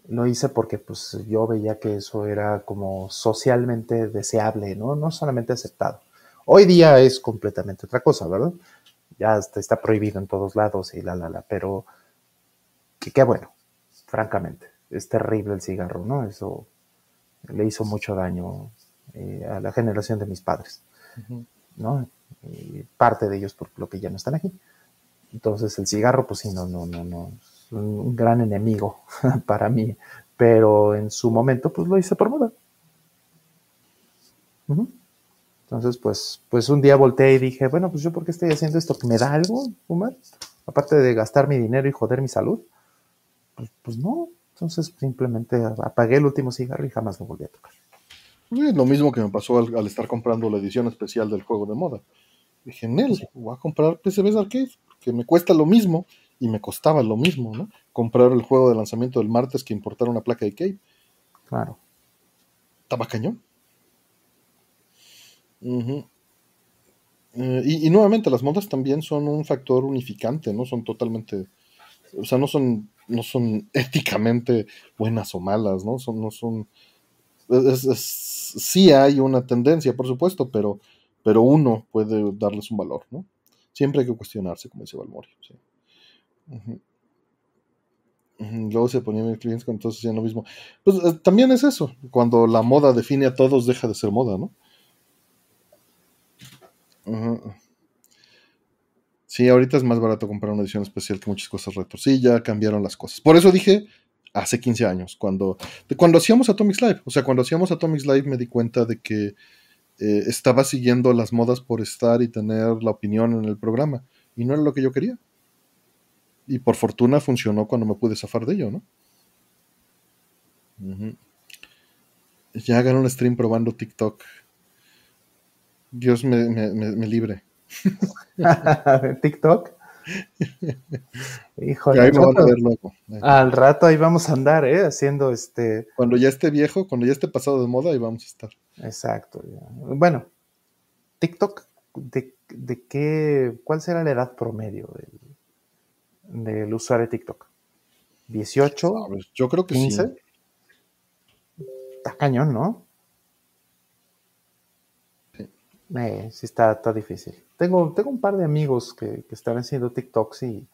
Lo hice porque pues yo veía que eso era como socialmente deseable, ¿no? No solamente aceptado. Hoy día es completamente otra cosa, ¿verdad? Ya está, prohibido en todos lados y la, la, la, pero que qué bueno, francamente. Es terrible el cigarro, ¿no? Eso le hizo mucho daño eh, a la generación de mis padres, ¿no? Y parte de ellos por lo que ya no están aquí. Entonces el cigarro, pues sí, no, no, no, no, es un gran enemigo *laughs* para mí, pero en su momento, pues lo hice por moda. Entonces, pues, pues un día volteé y dije, bueno, pues yo por qué estoy haciendo esto, ¿me da algo fumar? Aparte de gastar mi dinero y joder mi salud. Pues, pues no, entonces simplemente apagué el último cigarro y jamás lo volví a tocar.
lo mismo que me pasó al, estar comprando la edición especial del juego de moda. Dije, Nel, voy a comprar PCBs Arcade que me cuesta lo mismo y me costaba lo mismo, ¿no? Comprar el juego de lanzamiento del martes que importar una placa de Cape.
Claro.
Estaba cañón. Eh, y, nuevamente, las modas también son un factor unificante, ¿no? Son totalmente, o sea, no son, no son *laughs* éticamente buenas o malas, ¿no? Son, no son, sí hay una tendencia, por supuesto, pero, pero uno puede darles un valor, ¿no? Siempre hay que cuestionarse, como dice Valmorio. ¿sí? Luego se ponían clientes con entonces hacían lo mismo. Pues eh, también es eso, cuando la moda define a todos, deja de ser moda, ¿no? Sí, ahorita es más barato comprar una edición especial que muchas cosas retro. Sí, ya cambiaron las cosas. Por eso dije hace 15 años, cuando, cuando hacíamos Atomics Live. O sea, cuando hacíamos Atomics Live me di cuenta de que eh, estaba siguiendo las modas por estar y tener la opinión en el programa. Y no era lo que yo quería. Y por fortuna funcionó cuando me pude zafar de ello, ¿no? Ya hagan un stream probando TikTok. Dios me, me, libre.
TikTok. Híjole, Al rato ahí vamos a andar, ¿eh? Haciendo este.
Cuando ya esté viejo, cuando ya esté pasado de moda, ahí vamos a estar.
Exacto. Bueno, TikTok, ¿de, ¿de, qué? ¿Cuál será la edad promedio del, del usuario de TikTok? ¿18?
yo creo que 15?
Está cañón, ¿no? Eh, sí, está, está difícil. Tengo, tengo un par de amigos que, están haciendo TikToks y,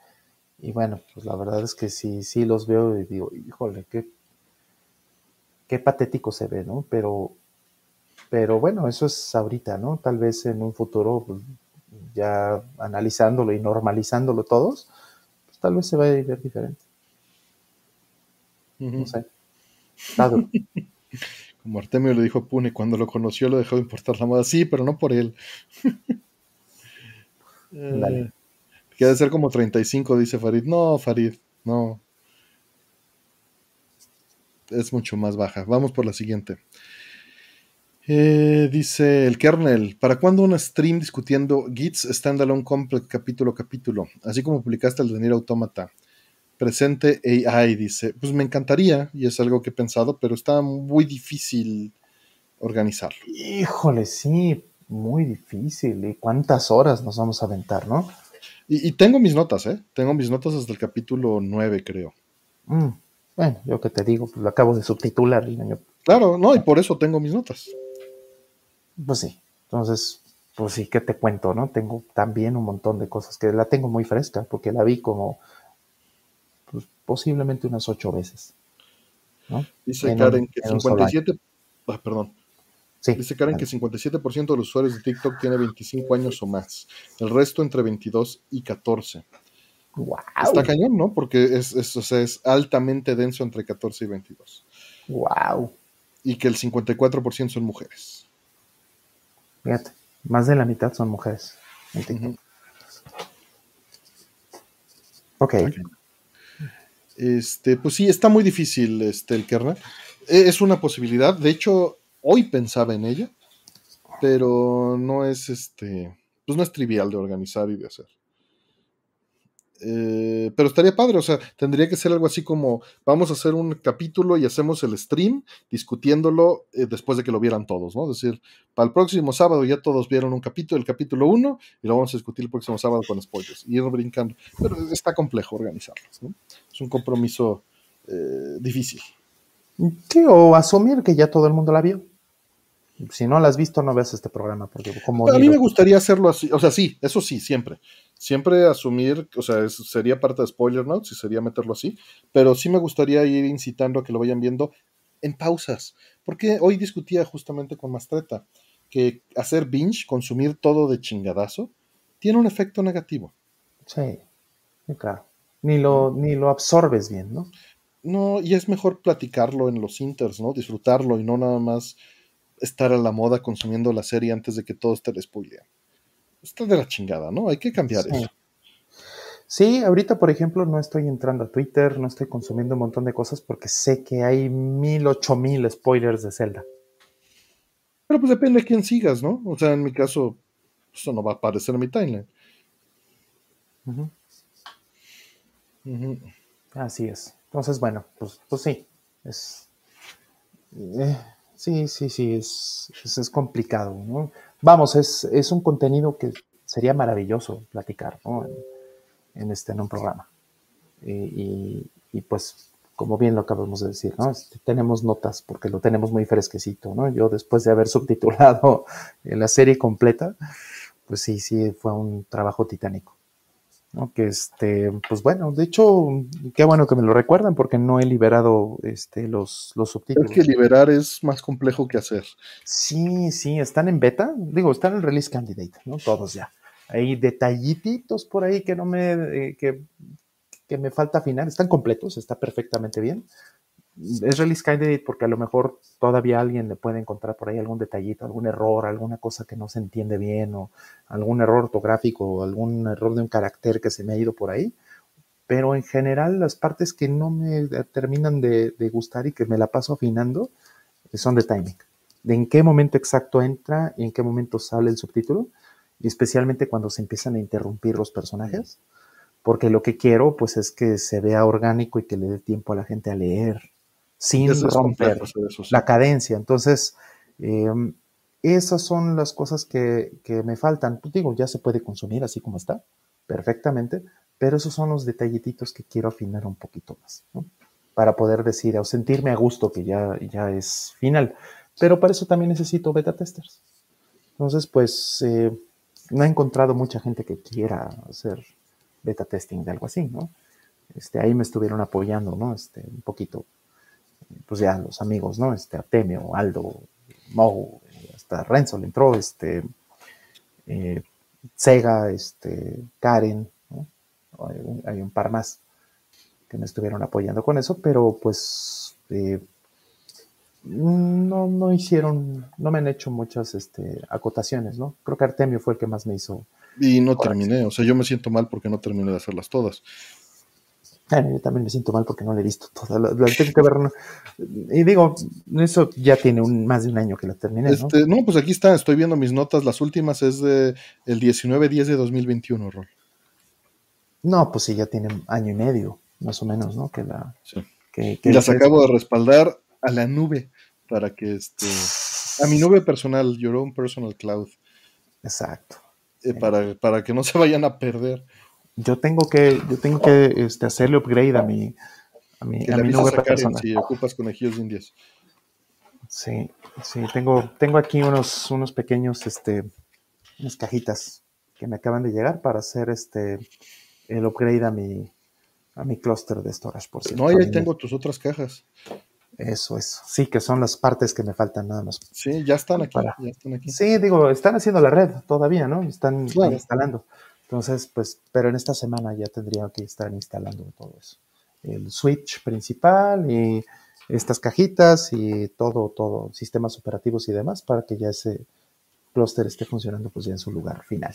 y, bueno, pues la verdad es que sí, sí los veo y digo, híjole, qué, qué patético se ve, ¿no? Pero, pero bueno, eso es ahorita, ¿no? Tal vez en un futuro, pues, ya analizándolo y normalizándolo todos, tal vez se vaya a ver diferente. No sé. *laughs*
Como Artemio le dijo a Pune, cuando lo conoció lo dejó de importar la moda. Sí, pero no por él. *laughs* eh, Queda ser como 35, dice Farid. No, Farid, no. Es mucho más baja. Vamos por la siguiente. Eh, dice el kernel, ¿para cuándo un stream discutiendo Gits Standalone Complex capítulo a capítulo? Así como publicaste el de Nier Automata presente AI, dice, pues me encantaría y es algo que he pensado, pero está muy difícil organizarlo.
Híjole, sí, muy difícil. ¿Y cuántas horas nos vamos a aventar, no?
Y, tengo mis notas, ¿eh? Tengo mis notas desde el capítulo 9, creo.
Mm, bueno, yo que te digo, pues lo acabo de subtitular.
Claro, no, y por eso tengo mis notas.
Pues sí, entonces, pues sí, ¿qué te cuento, no? Tengo también un montón de cosas que la tengo muy fresca, porque la vi como posiblemente unas ocho veces.
Dice Karen que 57, ah, perdón. Dice Karen que 57% de los usuarios de TikTok tiene 25 años o más. El resto entre 22 y 14. Está cañón, ¿no? Porque es, es, es altamente denso entre 14 y 22.
Wow.
Y que el 54% son mujeres.
Fíjate, más de la mitad son mujeres Ok.
Este, pues sí, está muy difícil este, el kernel. E, es una posibilidad. De hecho, hoy pensaba en ella, pero no es este, pues no es trivial de organizar y de hacer. Eh, pero estaría padre, o sea, tendría que ser algo así como vamos a hacer un capítulo y hacemos el stream discutiéndolo eh, después de que lo vieran todos, ¿no? Es decir, para el próximo sábado ya todos vieron un capítulo, el capítulo 1, y lo vamos a discutir el próximo sábado con spoilers, y ir brincando. Pero está complejo organizarlos, ¿no? Es un compromiso eh, difícil.
Sí, o asumir que ya todo el mundo la vio. Si no la has visto, no ves este programa. Porque como
a mí me gustaría hacerlo así. O sea, sí, eso sí, siempre. Siempre asumir, o sea, sería parte de spoiler notes y sería meterlo así. Pero sí me gustaría ir incitando a que lo vayan viendo en pausas. Porque hoy discutía justamente con Mastreta que hacer binge, consumir todo de chingadazo, tiene un efecto negativo.
Sí, claro. Ni lo, ni lo absorbes bien, ¿no?
No, y es mejor platicarlo en los inters, ¿no? Disfrutarlo y no nada más estar a la moda consumiendo la serie antes de que todo esté spoileado. Está de la chingada, ¿no? Hay que cambiar eso.
Sí, ahorita, por ejemplo, no estoy entrando a Twitter, no estoy consumiendo un montón de cosas porque sé que hay mil, ocho mil spoilers de Zelda.
Pero pues depende de quién sigas, ¿no? O sea, en mi caso, eso no va a aparecer en mi timeline.
Así es. Entonces, bueno, pues, pues sí. Es, eh, sí, sí, sí, es, es, complicado. ¿no? Vamos, es, es, un contenido que sería maravilloso platicar ¿no? en, este, en un programa. Y, y, pues, como bien lo acabamos de decir, ¿no? Este, tenemos notas porque lo tenemos muy fresquecito, ¿no? Yo después de haber *laughs* subtitulado la serie completa, pues sí, sí, fue un trabajo titánico. ¿No? Que este, pues bueno, de hecho, qué bueno que me lo recuerdan porque no he liberado este, los, los subtítulos.
Es que liberar es más complejo que hacer.
Sí, sí, están en beta, digo, están en release candidate, ¿no? Todos ya. Hay detallitos por ahí que no me, eh, que, que me falta afinar, están completos, está perfectamente bien, es release candidate porque a lo mejor todavía alguien le puede encontrar por ahí algún detallito, algún error, alguna cosa que no se entiende bien o algún error ortográfico o algún error de un carácter que se me ha ido por ahí. Pero en general las partes que no me terminan de, gustar y que me la paso afinando eh, son de timing. De en qué momento exacto entra y en qué momento sale el subtítulo. Y especialmente cuando se empiezan a interrumpir los personajes. Porque lo que quiero pues es que se vea orgánico y que le dé tiempo a la gente a leer sin romper la cadencia. Entonces, em, esas son las cosas que, me faltan. Pues digo, ya se puede consumir así como está, perfectamente, pero esos son los detallititos que quiero afinar un poquito más, para poder decir o sentirme a gusto que ya, ya es final. Pero para eso también necesito beta testers. Entonces, pues, eh, no he encontrado mucha gente que quiera hacer beta testing de algo así, ¿no? Este, ahí me estuvieron apoyando, ¿no? Este, un poquito pues ya los amigos, ¿no? Este, Artemio, Aldo, Mo, hasta Renzo le entró, este, eh, Sega, este, Karen, ¿no? hay, un, par más que me estuvieron apoyando con eso, pero pues eh, no, no hicieron, no me han hecho muchas este, acotaciones, ¿no? Creo que Artemio fue el que más me hizo.
Y no terminé, o sea, yo me siento mal porque no terminé de hacerlas todas
yo también me siento mal porque no le he visto todas. Las, tengo que ver. Y digo, eso ya tiene un, más de un año que la terminé. ¿no?
Este, ¿no? pues aquí está, estoy viendo mis notas. Las últimas es de el 19-10 de 2021, Rol.
No, pues sí, ya tiene año y medio, más o menos, ¿no? Que la. Que,
y las acabo de respaldar a la nube para que este. A mi nube personal, Your Own Personal Cloud.
Exacto.
Eh, para, para que no se vayan a perder
yo tengo que, yo tengo que este, hacerle upgrade a mi, a mi, a mi nube
personal. Si ocupas conejillos indios.
Sí, sí, tengo, tengo aquí unos, unos pequeños, este, unas cajitas que me acaban de llegar para hacer este, el upgrade a mi, a mi cluster de storage, por cierto.
No, ahí tengo tus otras cajas.
Eso, eso. Sí, que son las partes que me faltan nada más.
Sí, ya están aquí. Ya están aquí.
Sí, digo, están haciendo la red todavía, ¿no? Están instalando. Entonces, pues, pero en esta semana ya tendría que estar instalando todo eso. El switch principal y estas cajitas y todo, todo, sistemas operativos y demás para que ya ese clúster esté funcionando pues ya en su lugar final.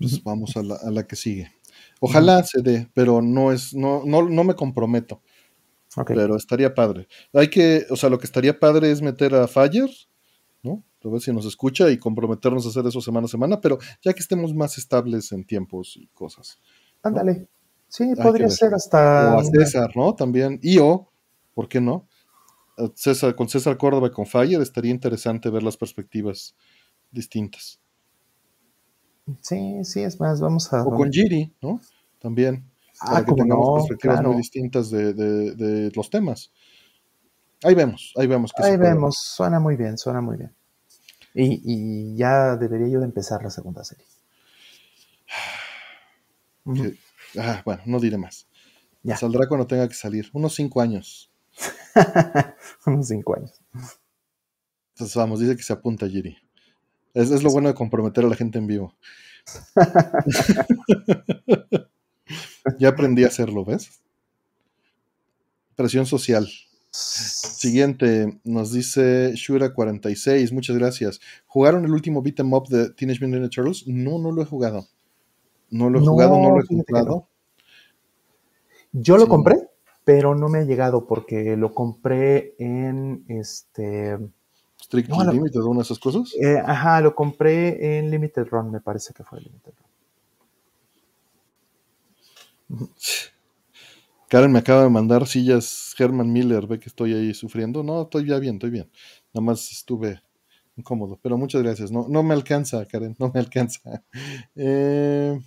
Pues vamos a la, que sigue. Ojalá se dé, pero no es, no, no, no me comprometo. Pero estaría padre. Hay que, o sea, lo que estaría padre es meter a Fire. A ver si nos escucha y comprometernos a hacer eso semana a semana, pero ya que estemos más estables en tiempos y cosas.
Ándale. Sí, podría ser hasta.
O a César, ¿no? También. Y o, ¿por qué no? César, con César Córdoba y con Fire estaría interesante ver las perspectivas distintas.
Sí, sí, es más, vamos a.
O con Giri, ¿no? También.
Ah, para que tengamos
perspectivas muy distintas de, de, los temas. Ahí vemos, ahí vemos.
ahí vemos, suena muy bien, suena muy bien. Y, ya debería yo de empezar la segunda serie.
Ah, bueno, no diré más. Ya. Saldrá cuando tenga que salir. Unos cinco años. *laughs*
Unos cinco años.
Entonces vamos, dice que se apunta Giri. Es, es lo bueno de comprometer a la gente en vivo. *laughs* *laughs* ya aprendí a hacerlo, ¿ves? Presión social. Siguiente, nos dice Shura46, muchas gracias. ¿Jugaron el último beat em up de Teenage Mutant Ninja Turtles? No, no lo he jugado. No lo he jugado, no lo he comprado.
Yo lo compré, pero no me ha llegado porque lo compré en este.
Strict Limited, una de esas cosas.
Eh, ajá, lo compré en Limited Run, me parece que fue Limited
Run. Karen me acaba de mandar sillas Herman Miller, ve que estoy ahí sufriendo. No, estoy ya bien, estoy bien. nada más estuve incómodo, pero muchas gracias. No, no me alcanza, Karen, no me alcanza. *laughs* Eh,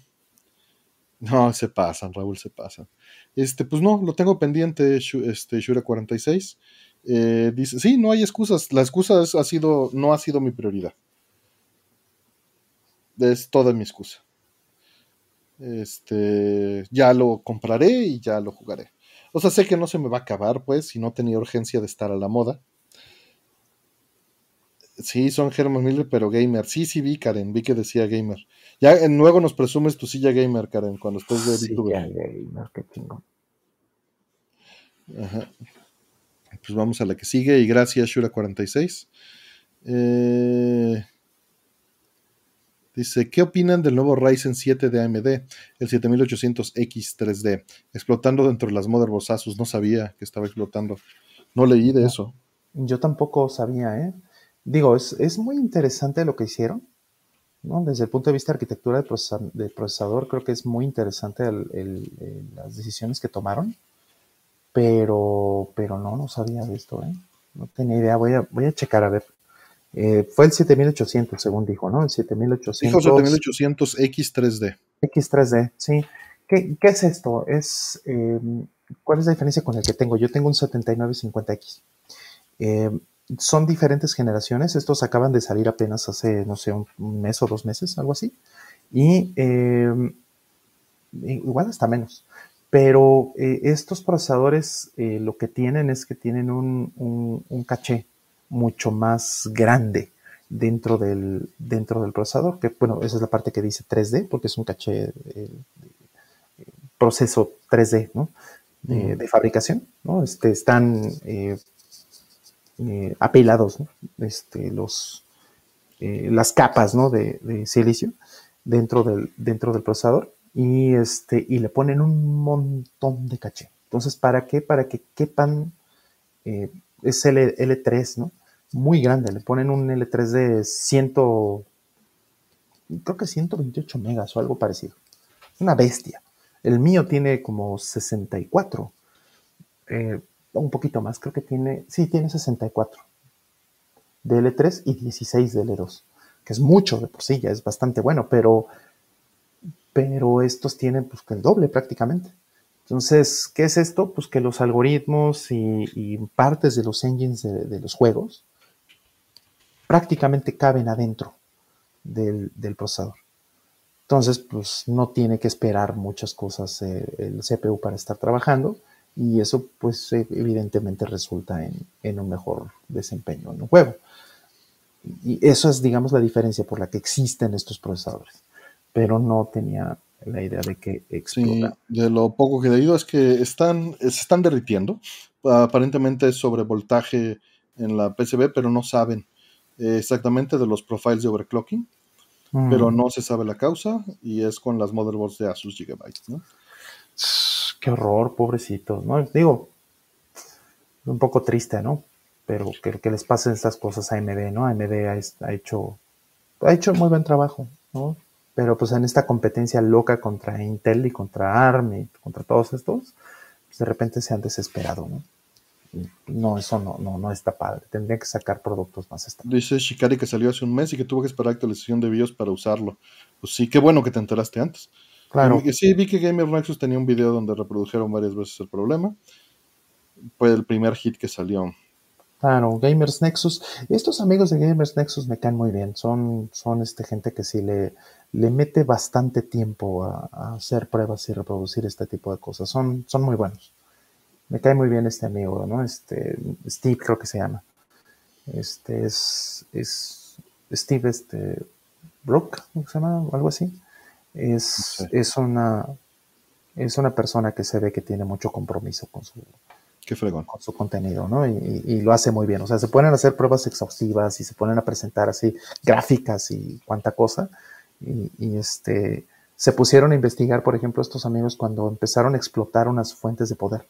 no, se pasan, Raúl, se pasan. Este, pues no, lo tengo pendiente, este, Shura 46. Eh, dice, sí, no hay excusas. La excusa ha sido, no ha sido mi prioridad. Es toda mi excusa. Este, ya lo compraré y ya lo jugaré. O sea, sé que no se me va a acabar, pues, si no tenía urgencia de estar a la moda. Sí, son Germán Miller, pero gamer. Sí, sí vi, Karen, vi que decía gamer. Ya luego nos presumes tu silla gamer, Karen, cuando estés de
Silla gamer, qué.
Ajá. Pues vamos a la que sigue y gracias, Shura46. Eh, dice, ¿qué opinan del nuevo Ryzen 7 de AMD, el 7800X 3D? Explotando dentro de las motherboards Asus, no sabía que estaba explotando. No leí de eso.
Yo tampoco sabía, ¿eh? Digo, es, muy interesante lo que hicieron, ¿no? Desde el punto de vista de arquitectura del procesador, creo que es muy interesante las decisiones que tomaron pero, pero no, no sabía de esto, ¿eh? No tenía idea, voy a, voy a checar a ver. Eh, fue el 7800, según dijo, ¿no? El 7800. Dijo
7800 X3D.
X3D, sí. ¿Qué, qué es esto? Es, em, ¿Cuál es la diferencia con el que tengo? Yo tengo un 7950X. Em, son diferentes generaciones. Estos acaban de salir apenas hace, no sé, un mes o dos meses, algo así. Y em, igual hasta menos. Pero eh, estos procesadores eh, lo que tienen es que tienen un, caché mucho más grande dentro del, dentro del procesador, que bueno, esa es la parte que dice 3D, porque es un caché eh, proceso 3D, ¿no? De, fabricación, ¿no? Este, están apilados, ¿no? Este, los, las capas, ¿no? De, de, silicio dentro del, dentro del procesador y, este, y le ponen un montón de caché. Entonces, ¿para qué? Para que quepan, eh, es L, L3, ¿no? Muy grande, le ponen un L3 de 100, creo que 128 megas o algo parecido. Una bestia. El mío tiene como 64. Eh, un poquito más, creo que tiene, sí, tiene 64 de L3 y 16 de L2, que es mucho de por sí, ya es bastante bueno, pero pero estos tienen pues el doble prácticamente. Entonces, ¿qué es esto? Pues que los algoritmos y, partes de los engines de, los juegos prácticamente caben adentro del, procesador. Entonces, pues no tiene que esperar muchas cosas eh, el CPU para estar trabajando y eso pues evidentemente resulta en, en, un mejor desempeño en un juego. Y eso es, digamos, la diferencia por la que existen estos procesadores pero no tenía la idea de que explota.
Sí, de lo poco que he leído es que están, se están derritiendo. Aparentemente es sobre voltaje en la PCB, pero no saben exactamente de los profiles de overclocking. Mm. Pero no se sabe la causa y es con las motherboards de Asus Gigabyte. ¿no?
Qué horror, pobrecitos. ¿no? Digo, un poco triste, ¿no? Pero que, que les pasen estas cosas a AMD, ¿no? AMD ha, ha hecho ha hecho muy buen trabajo, ¿no? Pero pues en esta competencia loca contra Intel y contra ARM y contra todos estos, pues de repente se han desesperado, ¿no? No, eso no, no, no está padre. Tendrían que sacar productos más estables.
Dice Shikari que salió hace un mes y que tuvo que esperar actualización de BIOS para usarlo. Pues sí, qué bueno que te enteraste antes. Claro. sí, vi que Gamer Nexus tenía un video donde reprodujeron varias veces el problema. Fue el primer hit que salió.
Claro, Gamers Nexus. Estos amigos de Gamers Nexus me caen muy bien. Son, son este gente que sí le, le mete bastante tiempo a, hacer pruebas y reproducir este tipo de cosas. Son, son muy buenos. Me cae muy bien este amigo, ¿no? Este, Steve creo que se llama. Este es, es Steve este, Brook, ¿cómo se llama? algo así. Es, es, una, es una persona que se ve que tiene mucho compromiso con su,
Qué fregón.
Con su contenido, ¿no? Y, lo hace muy bien. O sea, se ponen a hacer pruebas exhaustivas y se ponen a presentar así gráficas y cuánta cosa. Y, este, se pusieron a investigar, por ejemplo, estos amigos cuando empezaron a explotar unas fuentes de poder.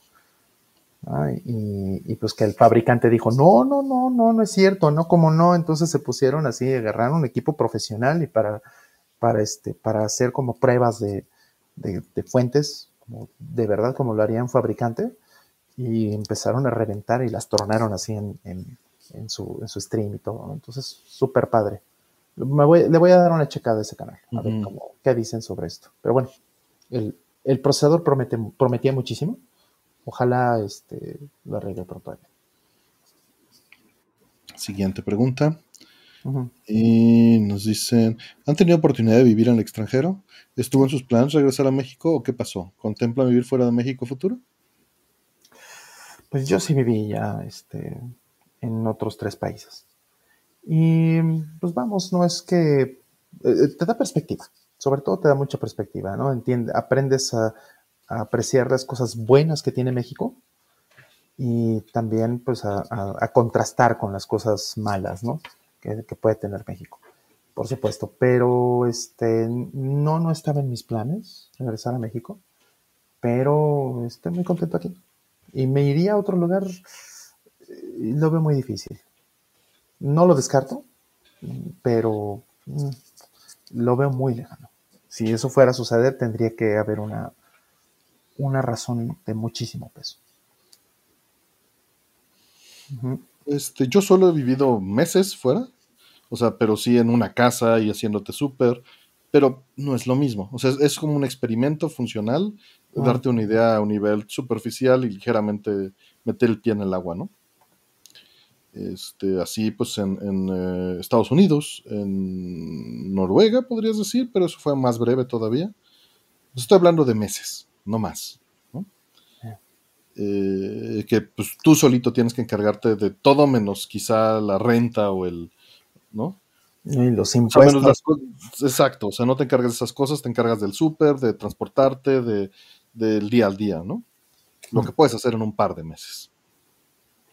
Y, pues que el fabricante dijo, no, no, no, no, no es cierto, no, como no. Entonces se pusieron así, agarraron un equipo profesional y para, para, este, para hacer como pruebas de, de, de fuentes, como de verdad como lo haría un fabricante y empezaron a reventar y las tornaron así en, en su, en su stream y todo. Entonces, súper padre. Me voy, le voy a dar una checada a ese canal, a ver cómo, qué dicen sobre esto. Pero bueno, el, el procesador promete, prometía muchísimo. Ojalá este, lo arregle pronto.
Siguiente pregunta. Y nos dicen, ¿han tenido oportunidad de vivir en el extranjero? ¿Estuvo en sus planes regresar a México o qué pasó? ¿Contemplan vivir fuera de México futuro?
Pues yo sí viví ya este, en otros tres países. Y pues vamos, no es que eh, eh, te da perspectiva, sobre todo te da mucha perspectiva, ¿no? Entiende, aprendes a, apreciar las cosas buenas que tiene México y también pues a, contrastar con las cosas malas, ¿no? Que, puede tener México, por supuesto. Pero este, no, no estaba en mis planes regresar a México, pero estoy muy contento aquí. Y me iría a otro lugar, eh, lo veo muy difícil. No lo descarto, pero mm, lo veo muy lejano. Si eso fuera a suceder, tendría que haber una, una razón de muchísimo peso.
Este, yo solo he vivido meses fuera, o sea, pero sí en una casa y haciéndote súper, pero no es lo mismo. O sea, es, como un experimento funcional, ah. darte una idea a un nivel superficial y ligeramente meter el pie en el agua, ¿no? Este, así pues en, eh, Estados Unidos, en Noruega podrías decir, pero eso fue más breve todavía. estoy hablando de meses, no más. Eh, que pues tú solito tienes que encargarte de todo menos quizá la renta o el, ¿no?
Y los impuestos.
exacto, o sea, no te encargas de esas cosas, te encargas del súper, de transportarte, de, del día al día, ¿no? Lo mm. que puedes hacer en un par de meses.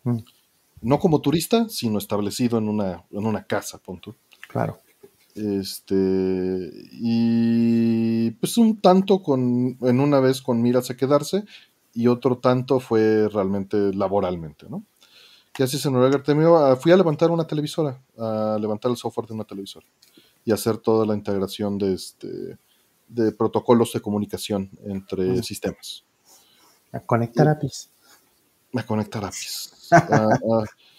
Mm no como turista, sino establecido en una, en una casa, punto.
Claro.
Este, y pues un tanto con, en una vez con miras a quedarse, y otro tanto fue realmente laboralmente, ¿no? ¿Qué haces en Noruega? Ah, fui a levantar una televisora, a levantar el software de una televisora y hacer toda la integración de, este, de protocolos de comunicación entre sistemas.
A conectar APIs.
A conectar APIs. *laughs*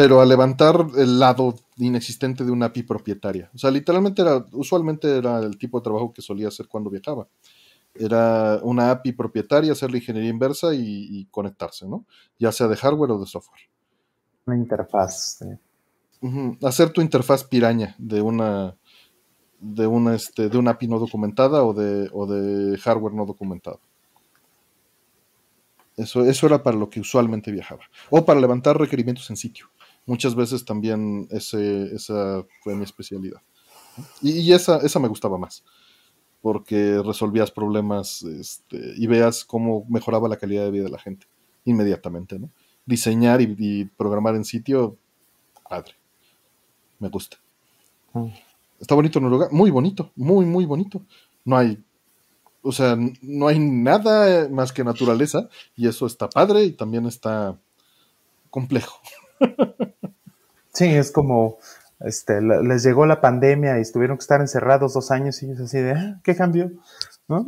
pero a levantar el lado inexistente de una API propietaria. O sea, literalmente era, usualmente era el tipo de trabajo que solía hacer cuando viajaba. Era una API propietaria, hacer la ingeniería inversa y, conectarse, ¿no? Ya sea de hardware o de software.
Una interfaz.
Hacer tu interfaz piraña de una de una, este, de una API no documentada o de, o de hardware no documentado. Eso, eso era para lo que usualmente viajaba. O para levantar requerimientos en sitio. Muchas veces también ese, esa fue mi especialidad. Y, esa, esa me gustaba más, porque resolvías problemas este, y veas cómo mejoraba la calidad de vida de la gente inmediatamente. ¿no? Diseñar y, programar en sitio, padre. Me gusta. Mm. Está bonito lugar, muy bonito, muy, muy bonito. No hay o sea, no hay nada más que naturaleza y eso está padre y también está complejo. *laughs*
Sí, es como, este, les llegó la pandemia y tuvieron que estar encerrados dos años y es así de, ah, ¿qué cambió? *laughs* ¿No?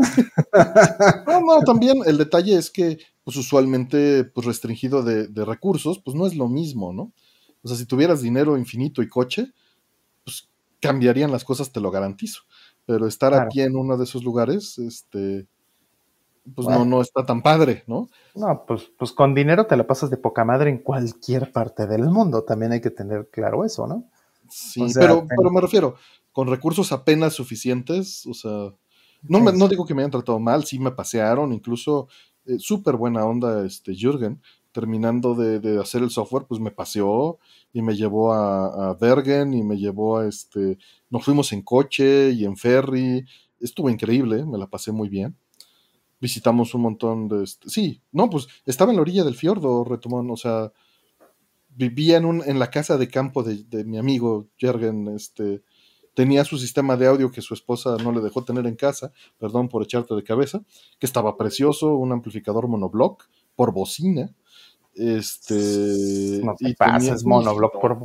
no, también el detalle es que, pues usualmente, pues restringido de, de, recursos, pues no es lo mismo, ¿no? O sea, si tuvieras dinero infinito y coche, pues cambiarían las cosas, te lo garantizo pero estar aquí en uno de esos lugares, este, pues no, no está tan padre, ¿no?
No, pues, pues con dinero te la pasas de poca madre en cualquier parte del mundo, también hay que tener claro eso, ¿no?
Sí, pero, pero me refiero, con recursos apenas suficientes, o sea, no, me, no digo que me hayan tratado mal, sí me pasearon, incluso eh, súper buena onda este Jürgen, terminando de, hacer el software, pues me paseó y me llevó a, Bergen y me llevó a este, nos fuimos en coche y en ferry, estuvo increíble, me la pasé muy bien. Visitamos un montón de, este, sí, no, pues estaba en la orilla del fiordo, Retomón, o sea, vivía en, un, en la casa de campo de, mi amigo Jürgen, este, tenía su sistema de audio que su esposa no le dejó tener en casa, perdón por echarte de cabeza, que estaba precioso, un amplificador monoblock por bocina, este.
No te y pases, monoblock por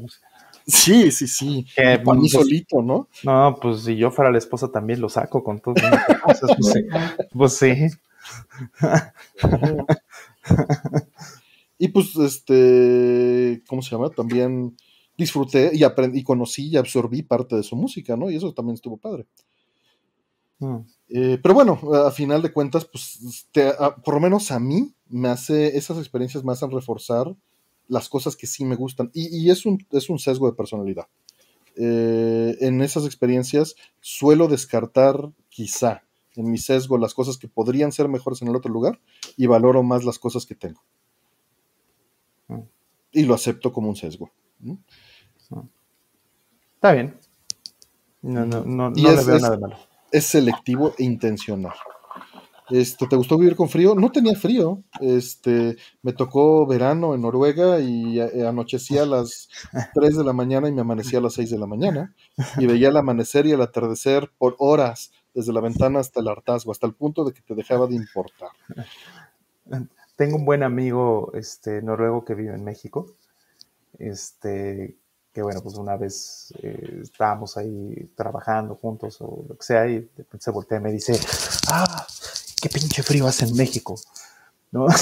Sí, sí, sí. Que por mí solito, ¿no?
No, pues si yo fuera la esposa también lo saco con todo. pues. *laughs* Pues sí. *laughs*
y pues, este, ¿cómo se llama? También disfruté y aprendí, y conocí y absorbí parte de su música, ¿no? Y eso también estuvo padre. Mm. Eh, pero bueno, a final de cuentas, pues por lo menos a mí me hace, esas experiencias me hacen reforzar las cosas que sí me gustan. Y, es, un, es un sesgo de personalidad. Eh, en esas experiencias suelo descartar quizá en mi sesgo las cosas que podrían ser mejores en el otro lugar y valoro más las cosas que tengo. Y lo acepto como un sesgo.
Está bien. No, no, no, le veo nada malo
es selectivo e intencional. Este, ¿Te gustó vivir con frío? No tenía frío. Este, me tocó verano en Noruega y eh, anochecía a las *laughs* 3 de la mañana y me amanecía a las 6 de la mañana. Y veía el amanecer y el atardecer por horas, desde la ventana hasta el hartazgo, hasta el punto de que te dejaba de importar.
Tengo un buen amigo este, noruego que vive en México. Este, que bueno, pues una vez eh, estábamos ahí trabajando juntos o lo que sea, y de repente se voltea y me dice, ah, qué pinche frío hace en México, ¿no? *laughs*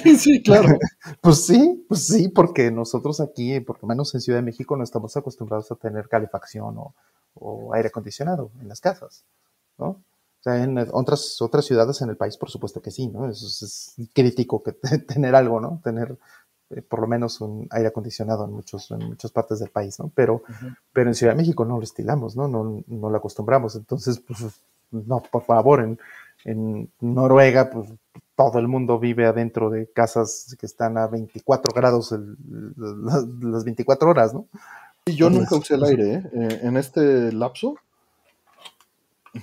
Sí, sí, claro. *laughs*
pues sí, pues sí, porque nosotros aquí, por lo menos en Ciudad de México, no estamos acostumbrados a tener calefacción o, aire acondicionado en las casas, ¿no? O sea, en otras, otras ciudades en el país, por supuesto que sí, ¿no? Eso es, es crítico que *laughs* tener algo, ¿no? Tener eh, por lo menos un aire acondicionado en, muchos, en muchas partes del país, ¿no? Pero, pero en Ciudad de México no lo estilamos, ¿no? No, no lo acostumbramos. Entonces, pues, no, por favor, en, en Noruega, pues todo el mundo vive adentro de casas que están a 24 grados las 24 horas, ¿no?
Y yo nunca usé el aire, ¿eh? ¿eh? En este lapso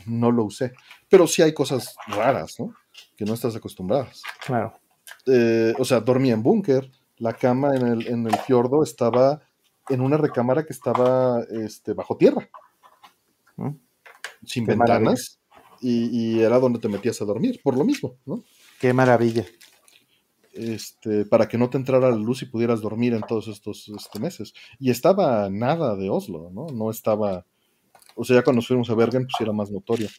no lo usé. Pero sí hay cosas raras, ¿no? Que no estás acostumbradas.
Claro.
Eh, o sea, dormía en búnker, la cama en el, en el fiordo estaba en una recámara que estaba este, bajo tierra, sin ventanas, y, era donde te metías a dormir, por lo mismo, ¿no?
Qué maravilla.
Este, para que no te entrara la luz y pudieras dormir en todos estos este, meses. Y estaba nada de Oslo, ¿no? No estaba, o sea, ya cuando fuimos a Bergen, pues era más notorio.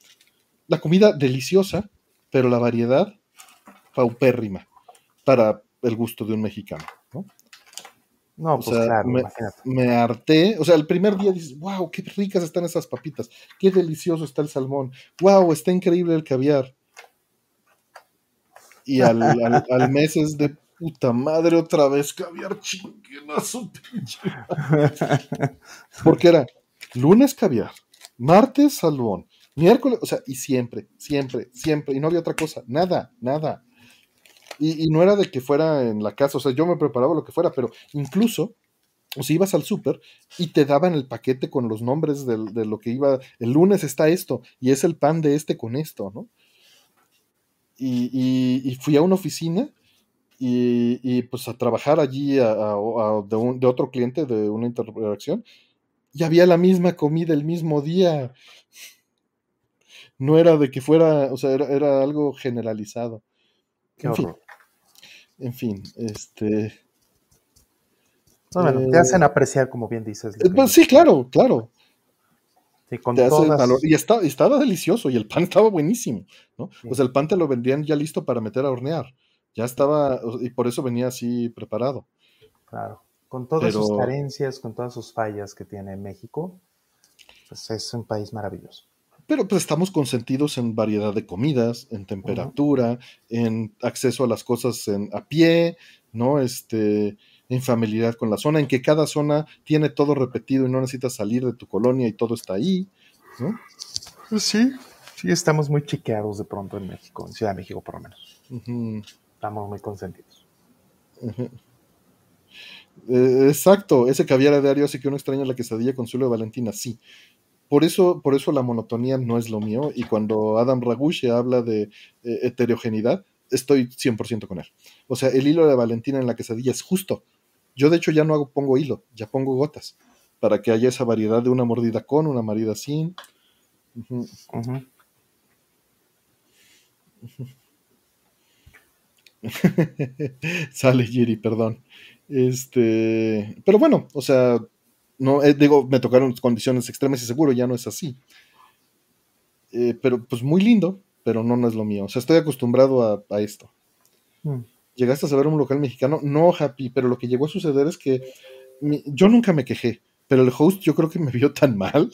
La comida deliciosa, pero la variedad paupérrima para el gusto de un mexicano, ¿no?
No, pues claro,
me, me, harté. O sea, el primer día dices, wow, qué ricas están esas papitas, qué delicioso está el salmón, wow, está increíble el caviar. Y *laughs* al, al, mes es de puta madre otra vez caviar su pinche. *laughs* Porque era lunes caviar, martes salmón, miércoles, o sea, y siempre, siempre, siempre, y no había otra cosa, nada, nada. Y, no era de que fuera en la casa, o sea, yo me preparaba lo que fuera, pero incluso, o si ibas al súper y te daban el paquete con los nombres de, lo que iba, el lunes está esto, y es el pan de este con esto, ¿no? Y, fui a una oficina y, pues a trabajar allí de, de, otro cliente de una interacción y había la misma comida el mismo día. No era de que fuera, o sea, era, era algo generalizado. En fin, en fin, este.
bueno, te eh, hacen apreciar, como bien dices.
Eh, pues, sí, claro, claro. Sí, con te valor. Y estaba delicioso y el pan *laughs* estaba buenísimo, ¿no? O sea, el pan te lo vendían ya listo para meter a hornear. Ya estaba, y por eso venía así preparado.
Claro. Con todas sus carencias, con todas sus fallas que tiene México, pues es un país maravilloso
pero pues estamos consentidos en variedad de comidas, en temperatura, en acceso a las cosas en, a pie, ¿no? Este, en familiaridad con la zona, en que cada zona tiene todo repetido y no necesitas salir de tu colonia y todo está ahí, ¿no?
Pues sí, sí estamos muy chiqueados de pronto en México, en Ciudad de México por lo menos. Estamos muy consentidos.
Eh, exacto, ese caviar diario así que uno extraña la quesadilla con suelo de Valentina, sí por eso, por eso la monotonía no es lo mío. Y cuando Adam Ragush habla de eh, heterogeneidad, estoy 100% con él. O sea, el hilo de Valentina en la quesadilla es justo. Yo, de hecho, ya no hago, pongo hilo, ya pongo gotas. Para que haya esa variedad de una mordida con, una mordida sin. *laughs* Sale Giri, perdón. Este, pero bueno, o sea, no, eh, digo, me tocaron condiciones extremas y seguro ya no es así. Eh, pero pues muy lindo, pero no, no es lo mío. O sea, estoy acostumbrado a, esto. Mm. ¿Llegaste a saber un local mexicano? No, Happy, pero lo que llegó a suceder es que yo nunca me quejé, pero el host yo creo que me *laughs* vio tan mal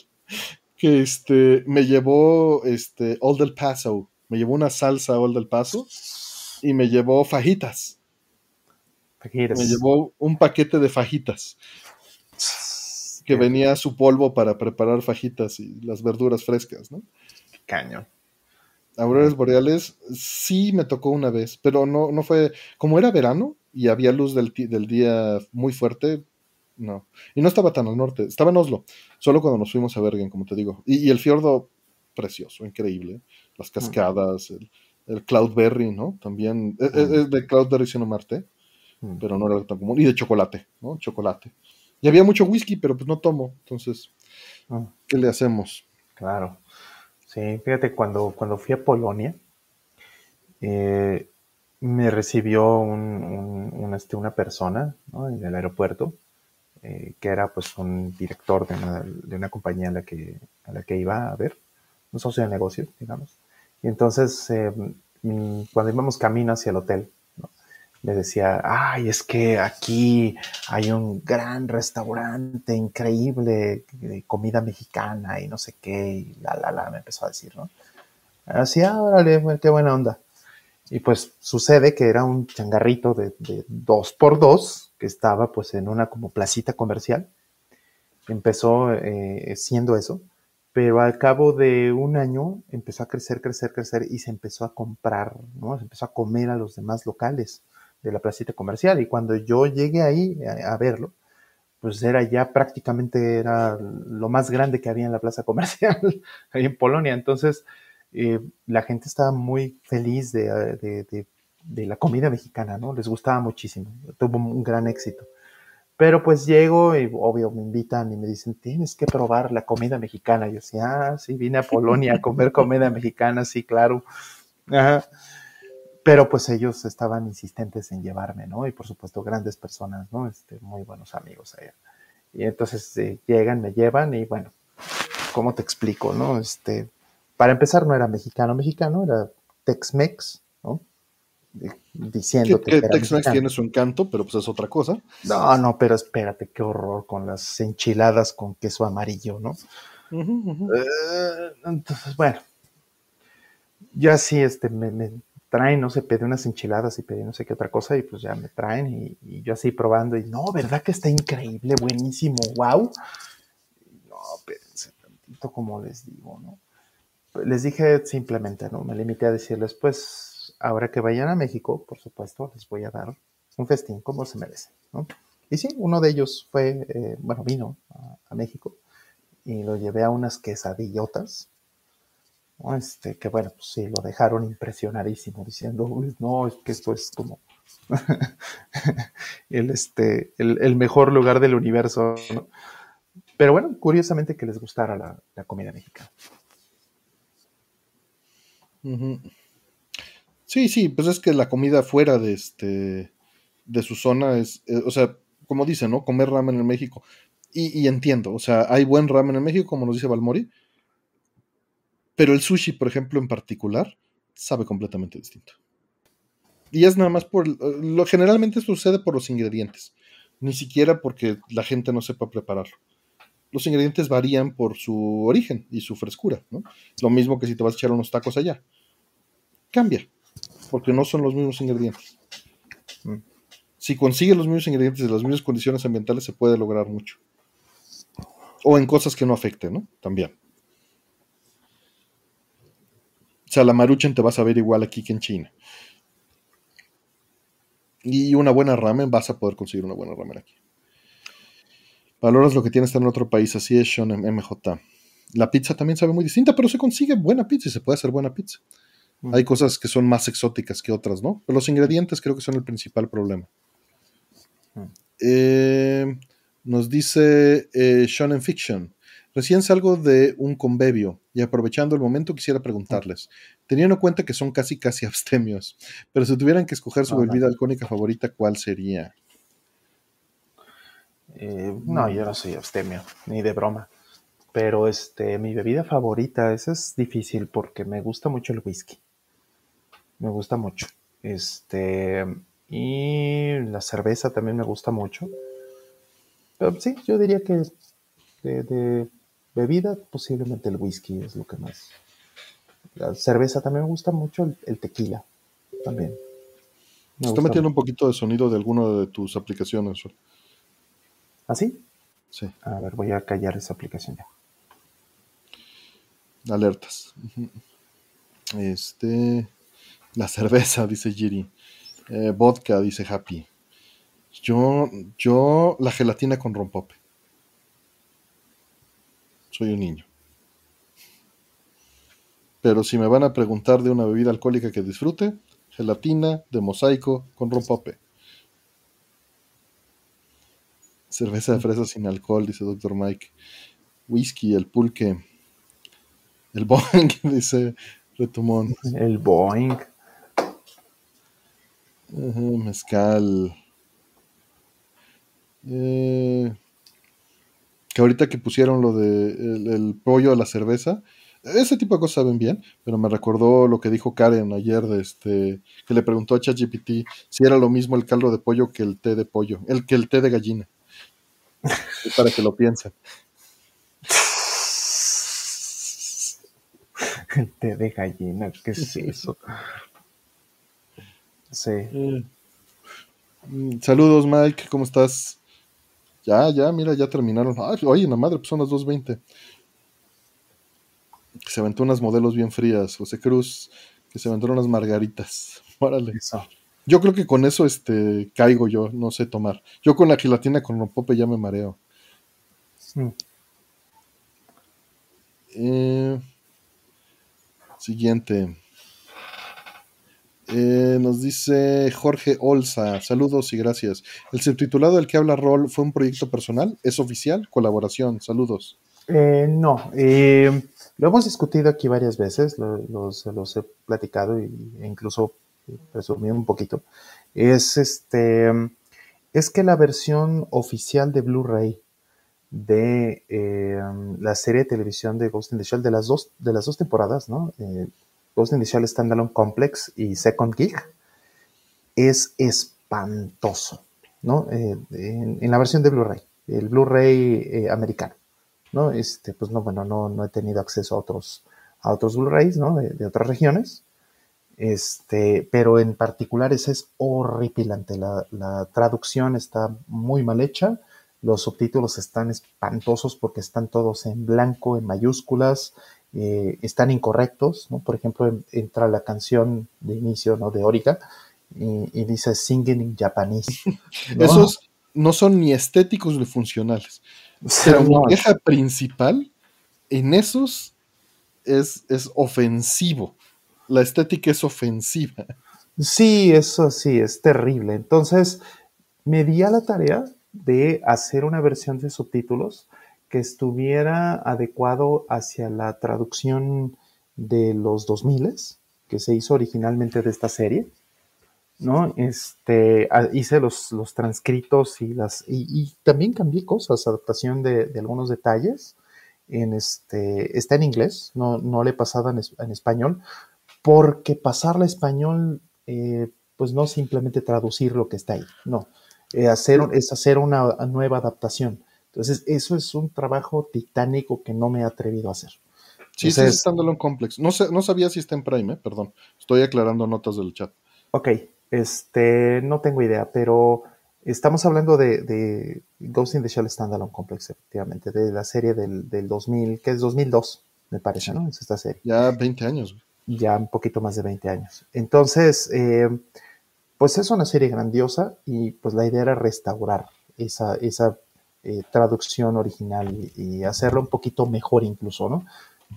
que este, me llevó este, Old El Paso, me llevó una salsa Old El Paso y me llevó fajitas. Fajitas. Me llevó un paquete de fajitas que venía su polvo para preparar fajitas y las verduras frescas, ¿no?
Caño.
Auroras boreales sí me tocó una vez, pero no, no fue, como era verano y había luz del, del día muy fuerte, no. Y no estaba tan al norte, estaba en Oslo, solo cuando nos fuimos a Bergen, como te digo. Y, el fiordo, precioso, increíble. Las cascadas, el, el Cloudberry, ¿no? También, es, e, de Cloudberry sino Marte, pero no era tan común. Y de chocolate, ¿no? Chocolate. Y había mucho whisky, pero pues no tomo. Entonces, ah. ¿qué le hacemos?
Claro. Sí, fíjate, cuando, cuando fui a Polonia, eh, me recibió un, este, una persona en el aeropuerto, eh, que era pues un director de una, compañía a la, que, a la que iba a ver, un socio de negocio, digamos. Y entonces, eh, mm, cuando íbamos camino hacia el hotel, me decía, ay, es que aquí hay un gran restaurante increíble de comida mexicana y no sé qué, y la, la, la, me empezó a decir, ¿no? Así, ah, órale, qué buena onda. Y pues sucede que era un changarrito de, dos por dos que estaba pues en una como placita comercial. Empezó eh, siendo eso, pero al cabo de un año empezó a crecer, crecer, crecer y se empezó a comprar, ¿no? Se empezó a comer a los demás locales de la placita comercial. Y cuando yo llegué ahí a, verlo, pues era ya prácticamente era lo más grande que había en la plaza comercial *laughs* ahí en Polonia. Entonces, eh, la gente estaba muy feliz de, la comida mexicana, ¿no? Les gustaba muchísimo, tuvo un gran éxito. Pero pues llego y obvio me invitan y me dicen, tienes que probar la comida mexicana. Yo decía, ah, sí, vine a Polonia a comer comida mexicana, sí, claro. Pero pues ellos estaban insistentes en llevarme, ¿no? Y por supuesto grandes personas, ¿no? Este, muy buenos amigos allá. Y entonces eh, llegan, me llevan y bueno, ¿cómo te explico, no? Este, para empezar no era mexicano, mexicano, era Tex-Mex, ¿no?
Diciendo que Tex-Mex tiene su encanto, pero pues es otra cosa.
No, no, pero espérate, qué horror con las enchiladas con queso amarillo, ¿no? Eh, entonces, bueno, yo así este, me, traen, no sé, pedí unas enchiladas y pedí no sé qué otra cosa y pues ya me traen y, yo así probando y no, ¿verdad que está increíble, buenísimo, wow? No, espérense tantito como les digo, ¿no? Les dije simplemente, ¿no? Me limité a decirles, pues, ahora que vayan a México, por supuesto, les voy a dar un festín como se merece, ¿no? Y sí, uno de ellos fue, eh, bueno, vino a, a México y lo llevé a unas quesadillotas este, que bueno, pues sí, lo dejaron impresionadísimo, diciendo, no, es que esto es como *laughs* el, este, el, mejor lugar del universo, Pero bueno, curiosamente que les gustara la, comida mexicana.
Sí, sí, pues es que la comida fuera de este de su zona es, eh, o sea, como dice, ¿no? Comer ramen en México. Y, y, entiendo, o sea, hay buen ramen en México, como nos dice Balmori, pero el sushi, por ejemplo, en particular, sabe completamente distinto. Y es nada más por. Lo, generalmente sucede por los ingredientes. Ni siquiera porque la gente no sepa prepararlo. Los ingredientes varían por su origen y su frescura. ¿no? Lo mismo que si te vas a echar unos tacos allá. Cambia. Porque no son los mismos ingredientes. Mm. Si consigues los mismos ingredientes y las mismas condiciones ambientales, se puede lograr mucho. O en cosas que no afecten, ¿no? También. O sea, la maruchan te vas a ver igual aquí que en China. Y una buena ramen, vas a poder conseguir una buena ramen aquí. Valoras lo que tienes en otro país, así es Sean MJ. La pizza también sabe muy distinta, pero se consigue buena pizza y se puede hacer buena pizza. Hay cosas que son más exóticas que otras, ¿no? Pero los ingredientes creo que son el principal problema. Eh, nos dice eh, Shonen Fiction. Recién salgo de un convevio y aprovechando el momento quisiera preguntarles, teniendo en cuenta que son casi casi *laughs* abstemios, pero si tuvieran que escoger su bebida alcohólica favorita, ¿cuál sería?
Eh, no, yo no soy abstemio, ni de broma. Pero este, mi bebida favorita, esa es difícil porque me gusta mucho el whisky. Me gusta mucho. Este, Y la cerveza también me gusta mucho. Pero sí, yo diría que de, bebida, posiblemente el whisky es lo que más. La cerveza también me gusta mucho, el, tequila también.
Me Está metiendo un poquito de sonido de alguna de tus aplicaciones.
¿Ah, sí?
Sí.
A ver, voy a callar esa aplicación ya.
Alertas. Este. La cerveza, *laughs* dice Giri. Eh, vodka, dice Happy. Yo, yo, la gelatina con rompope. Soy un niño. Pero si me van a preguntar de una bebida alcohólica que disfrute, gelatina de mosaico con rompope. Cerveza de fresa sin alcohol, dice Dr. Mike. Whisky, el pulque. El Boeing, *laughs* dice Retumón.
El Boeing.
mezcal. Eh, que ahorita que pusieron lo de el, pollo a la cerveza, ese tipo de cosas saben bien, pero me recordó lo que dijo Karen ayer de este, que le preguntó a ChatGPT si era lo mismo el caldo de pollo que el té de pollo, el que el té de gallina. para que lo piensen.
El té de gallina, ¿qué es eso? Sí.
Mm, saludos, Mike, ¿cómo estás? Ya, ya, mira, ya terminaron. Ay, oye, la madre, pues son las 2.20. Se aventó unas modelos bien frías. José Cruz, que se aventó unas margaritas. *laughs* Órale. Yo creo que con eso este, caigo yo, no sé tomar. Yo con la gelatina con rompope ya me mareo. Eh, siguiente. Eh, nos dice Jorge Olza, saludos y gracias. ¿El subtitulado del que habla Rol fue un proyecto personal? ¿Es oficial? ¿Colaboración? Saludos.
Eh, no, eh, lo hemos discutido aquí varias veces, los, he platicado e incluso resumí un poquito. Es este, es que la versión oficial de Blu-ray de la serie de televisión de Ghost in the Shell de las dos, de las dos temporadas, ¿no? Ghost in the Shell Standalone Complex y Second Gig, es espantoso, ¿no? Eh, en, la versión de Blu-ray, el Blu-ray eh, americano, ¿no? Este, pues no, bueno, no, no he tenido acceso a otros, a otros Blu-rays, ¿no? De, otras regiones, este, pero en particular es horripilante, la, la traducción está muy mal hecha, los subtítulos están espantosos porque están todos en blanco, en mayúsculas, eh, están incorrectos, ¿no? Por ejemplo, entra la canción de inicio, ¿no? De Origa y, dice Singing in Japanese. *laughs*
Esos no son ni estéticos ni funcionales. Pero mi queja principal en esos es, es ofensivo. La estética es ofensiva.
Sí, eso sí, es terrible. Entonces, me di a la tarea de hacer una versión de subtítulos que estuviera adecuado hacia la traducción de los 2000 que se hizo originalmente de esta serie. ¿no? Este, hice los, los transcritos y las y, también cambié cosas, adaptación de, algunos detalles. En este, está en inglés, no, no le he pasado en, español, porque pasarla a español, eh, pues no simplemente traducir lo que está ahí, no, eh, hacer, es hacer una nueva adaptación. Entonces, eso es un trabajo titánico que no me he atrevido a hacer.
Sí, sí, es standalone complex. No, sé, no sabía si está en Prime, ¿eh? perdón. Estoy aclarando notas del chat.
Ok, este, no tengo idea, pero estamos hablando de, Ghost in the Shell Standalone Complex, efectivamente, de la serie del, 2000, que es 2002, me parece, ¿no? Es esta serie.
Ya 20 años.
Ya un poquito más de 20 años. Entonces, eh, pues es una serie grandiosa y pues la idea era restaurar esa, esa eh, traducción original y, hacerlo un poquito mejor incluso, ¿no?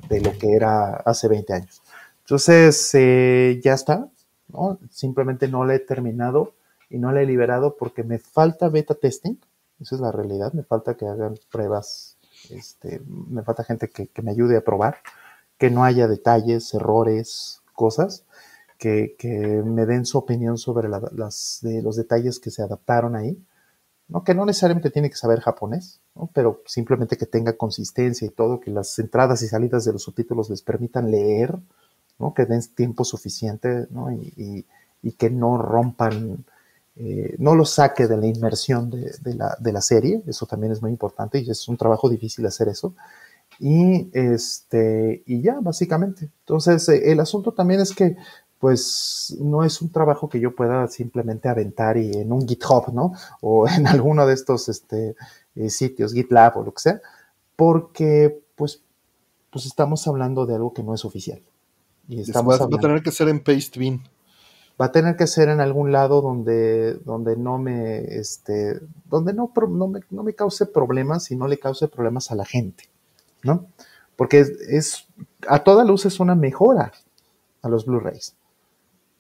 De lo que era hace 20 años. Entonces, eh, ya está, ¿no? Simplemente no la he terminado y no la he liberado porque me falta beta testing, esa es la realidad, me falta que hagan pruebas, este, me falta gente que, me ayude a probar, que no haya detalles, errores, cosas. Que, me den su opinión sobre las, de los detalles que se adaptaron ahí ¿no? que no necesariamente tiene que saber japonés, pero simplemente que tenga consistencia y todo, que las entradas y salidas de los subtítulos les permitan leer, ¿no? que den tiempo suficiente y, que no rompan eh, no lo saque de la inmersión de, la, de, la, serie, eso también es muy importante y es un trabajo difícil hacer eso. Y, este, y ya, básicamente. Entonces, eh, el asunto también es que, pues, no es un trabajo que yo pueda simplemente aventar y en un GitHub, ¿no? O *laughs* en alguno de estos este, eh, sitios, GitLab o lo que sea, porque, pues, pues estamos hablando de algo que no es oficial.
Y estamos va, a tener que ser en Pastebin.
Va a tener que ser en algún lado donde, donde no me, este, donde no, no, me, no me cause problemas y no le cause problemas a la gente. ¿no? Porque es, a toda luz es una mejora a los Blu-rays,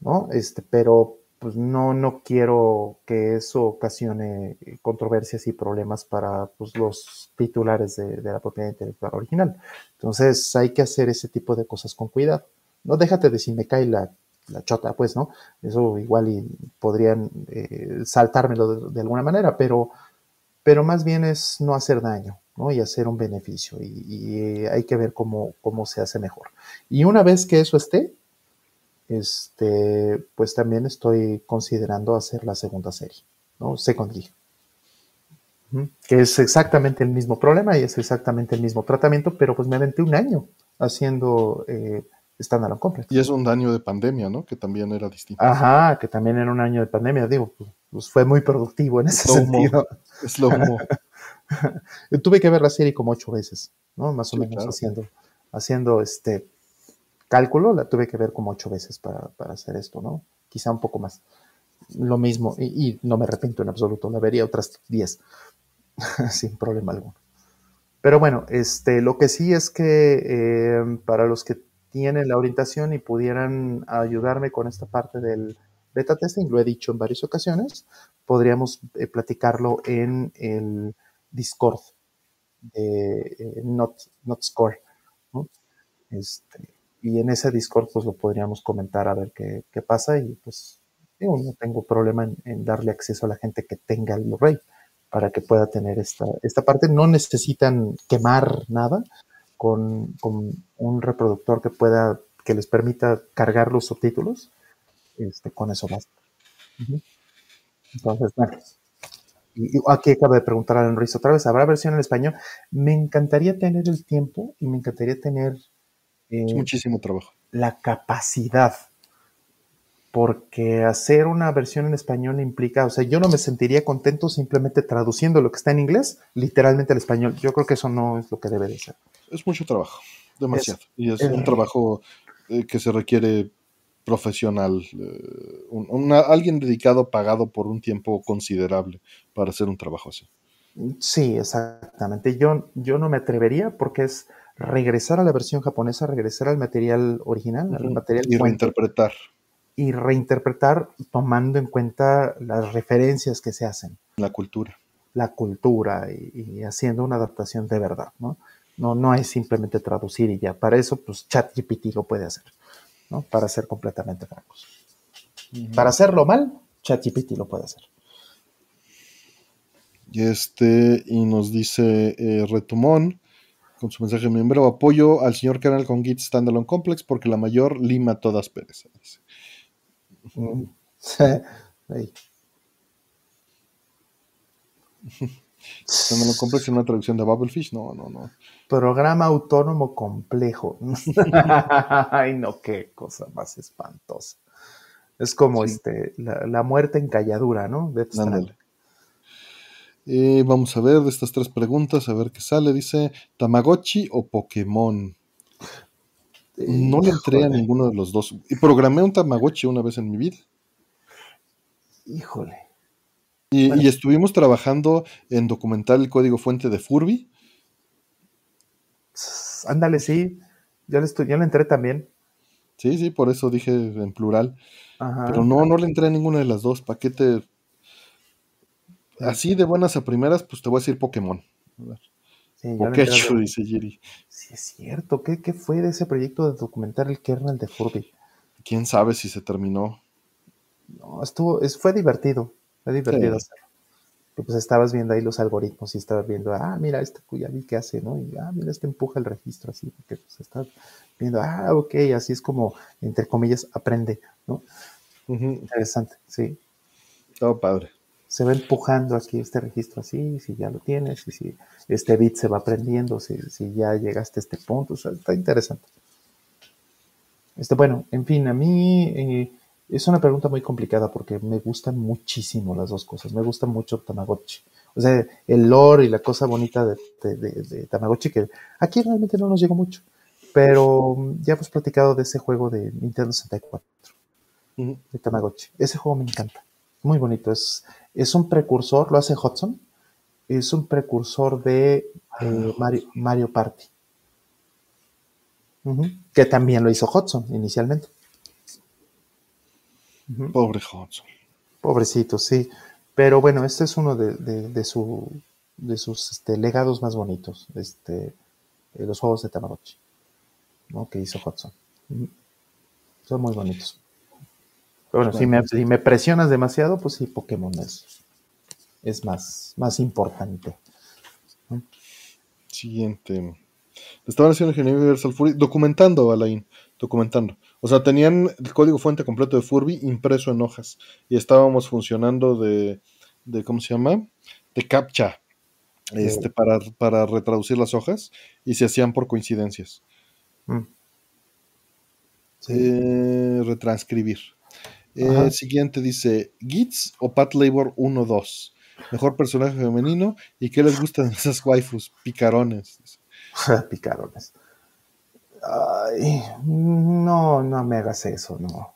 ¿no? Este, pero pues no, no quiero que eso ocasione controversias y problemas para pues, los titulares de, la propiedad intelectual original. Entonces hay que hacer ese tipo de cosas con cuidado. No déjate de si me cae la, chota, pues, ¿no? Eso igual y podrían eh, saltármelo de, alguna manera, pero, pero más bien es no hacer daño, y hacer un beneficio. Y, hay que ver cómo, cómo, se hace mejor. Y una vez que eso esté, este, pues también estoy considerando hacer la segunda serie, ¿no? Second Que es exactamente el mismo problema y es exactamente el mismo tratamiento, pero pues me aventé un año haciendo eh, Standalone Complex.
Y es un año de pandemia, ¿no? Que también era distinto.
Ajá, que también era un año de pandemia, digo, pues, fue muy productivo en ese sentido. *laughs* Tuve que ver la serie como ocho veces, ¿no? Más o menos haciendo, haciendo este cálculo, la tuve que ver como ocho veces para, hacer esto, ¿no? Quizá un poco más. Lo mismo, y, no me arrepiento en absoluto, la vería otras diez, *laughs* sin problema alguno. Pero bueno, este, lo que sí es que eh, para los que tienen la orientación y pudieran ayudarme con esta parte del beta testing, lo he dicho en varias ocasiones, podríamos eh, platicarlo en el Discord de eh, Not, Score. Este, y en ese Discord pues lo podríamos comentar a ver qué, pasa y pues no tengo problema en, darle acceso a la gente que tenga el Blu-ray para que pueda tener esta, esta parte. No necesitan quemar nada con, un reproductor que pueda, que les permita cargar los subtítulos. Este, con eso basta. Entonces, bueno, y aquí acabo de preguntar a Luis otra vez, ¿habrá versión en español? Me encantaría tener el tiempo y me encantaría tener...
Eh, muchísimo trabajo.
La capacidad, porque hacer una versión en español implica, o sea, yo no me sentiría contento simplemente traduciendo lo que está en inglés literalmente al español. Yo creo que eso no es lo que debe de ser.
Es mucho trabajo, demasiado. y es, un trabajo eh, que se requiere profesional, eh, alguien dedicado, pagado por un tiempo considerable para hacer un trabajo así.
Sí, exactamente. Yo, yo no me atrevería porque es regresar a la versión japonesa, regresar al material original, al material
y reinterpretar.
Y reinterpretar tomando en cuenta las referencias que se hacen.
La cultura.
La cultura y, haciendo una adaptación de verdad, ¿no? No, no es simplemente traducir y ya. Para eso, pues ChatGPT lo puede hacer. Para ser completamente francos. Para hacerlo mal, ChatGPT lo puede hacer.
Y este, y nos dice eh, Retumón, con su mensaje miembro, apoyo al señor canal con Git Standalone Complex porque la mayor lima todas perezas.
Mm. *laughs*
Standalone Complex es una traducción de Bubblefish, no, no, no.
Programa autónomo complejo. *laughs* Ay, no, qué cosa más espantosa. Es como este, la, muerte en calladura, ¿no? De
eh, vamos a ver de estas tres preguntas, a ver qué sale. Dice, ¿Tamagotchi o Pokémon? No le entré a ninguno de los dos. Y programé un Tamagotchi una vez en mi vida.
Híjole.
Y, y, estuvimos trabajando en documentar el código fuente de Furby
ándale, sí, ya le, estoy, ya le entré también.
Sí, sí, por eso dije en plural. Pero no, no le entré a ninguna de las dos. ¿Para qué te...? Así de buenas a primeras, pues te voy a decir Pokémon. Sí, dice Jerry.
Sí, es cierto. ¿Qué, fue de ese proyecto de documentar el kernel de Furby?
¿Quién sabe si se terminó?
No, estuvo, es, fue divertido. Fue divertido hacerlo pues estabas viendo ahí los algoritmos y estabas viendo, ah, mira, este ya vi que hace, ¿no? Y, ah, mira, este empuja el registro así, porque pues estás viendo, ah, ok, así es como, entre comillas, aprende, ¿no? Interesante, sí.
Todo padre.
Se va empujando aquí este registro así, si ya lo tienes, y si este bit se va aprendiendo, si, si ya llegaste a este punto, o sea, está interesante. Este, bueno, en fin, a mí eh, es una pregunta muy complicada porque me gustan muchísimo las dos cosas. Me gusta mucho Tamagotchi. O sea, el lore y la cosa bonita de, de Tamagotchi que aquí realmente no nos llegó mucho. Pero ya hemos platicado de ese juego de Nintendo 64, de Tamagotchi. Ese juego me encanta. Muy bonito. Es, es un precursor, lo hace Hudson. Es un precursor de eh, Mario, Mario, Party. Que también lo hizo Hudson inicialmente.
Pobre Hudson.
Pobrecito, sí. Pero bueno, este es uno de, de, su, de sus este, legados más bonitos, este, los juegos de Tamagotchi. Que hizo Hudson. Son muy bonitos. Pero bueno, si me, presionas demasiado, pues sí, Pokémon es, es más, más importante.
Siguiente. Estaban haciendo Ingeniería Universal Fury, documentando, Alain, documentando. O sea, tenían el código fuente completo de Furby impreso en hojas. Y estábamos funcionando de, de ¿cómo se llama? De CAPTCHA. Este, para, para retraducir las hojas y se hacían por coincidencias. Mm. Eh, retranscribir. Eh, siguiente dice: Gits o Pat Labor 1-2. Mejor personaje femenino. ¿Y qué les gustan esas waifus? Picarones. *laughs*
Picarones. Ay, no, no me hagas eso, no.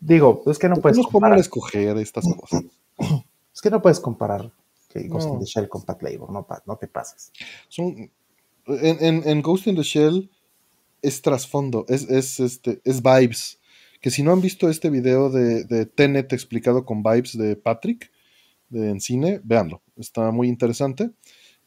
Digo, es que no puedes.
comparar. escoger estas cosas? *clears throat*
Es que no puedes comparar Ghost in the Shell con Pat Labor, no, no te pases.
Son, en, en Ghost in the Shell es trasfondo, es, es, este, es vibes. Que si no han visto este video de, Tenet explicado con vibes de Patrick en cine, véanlo, está muy interesante.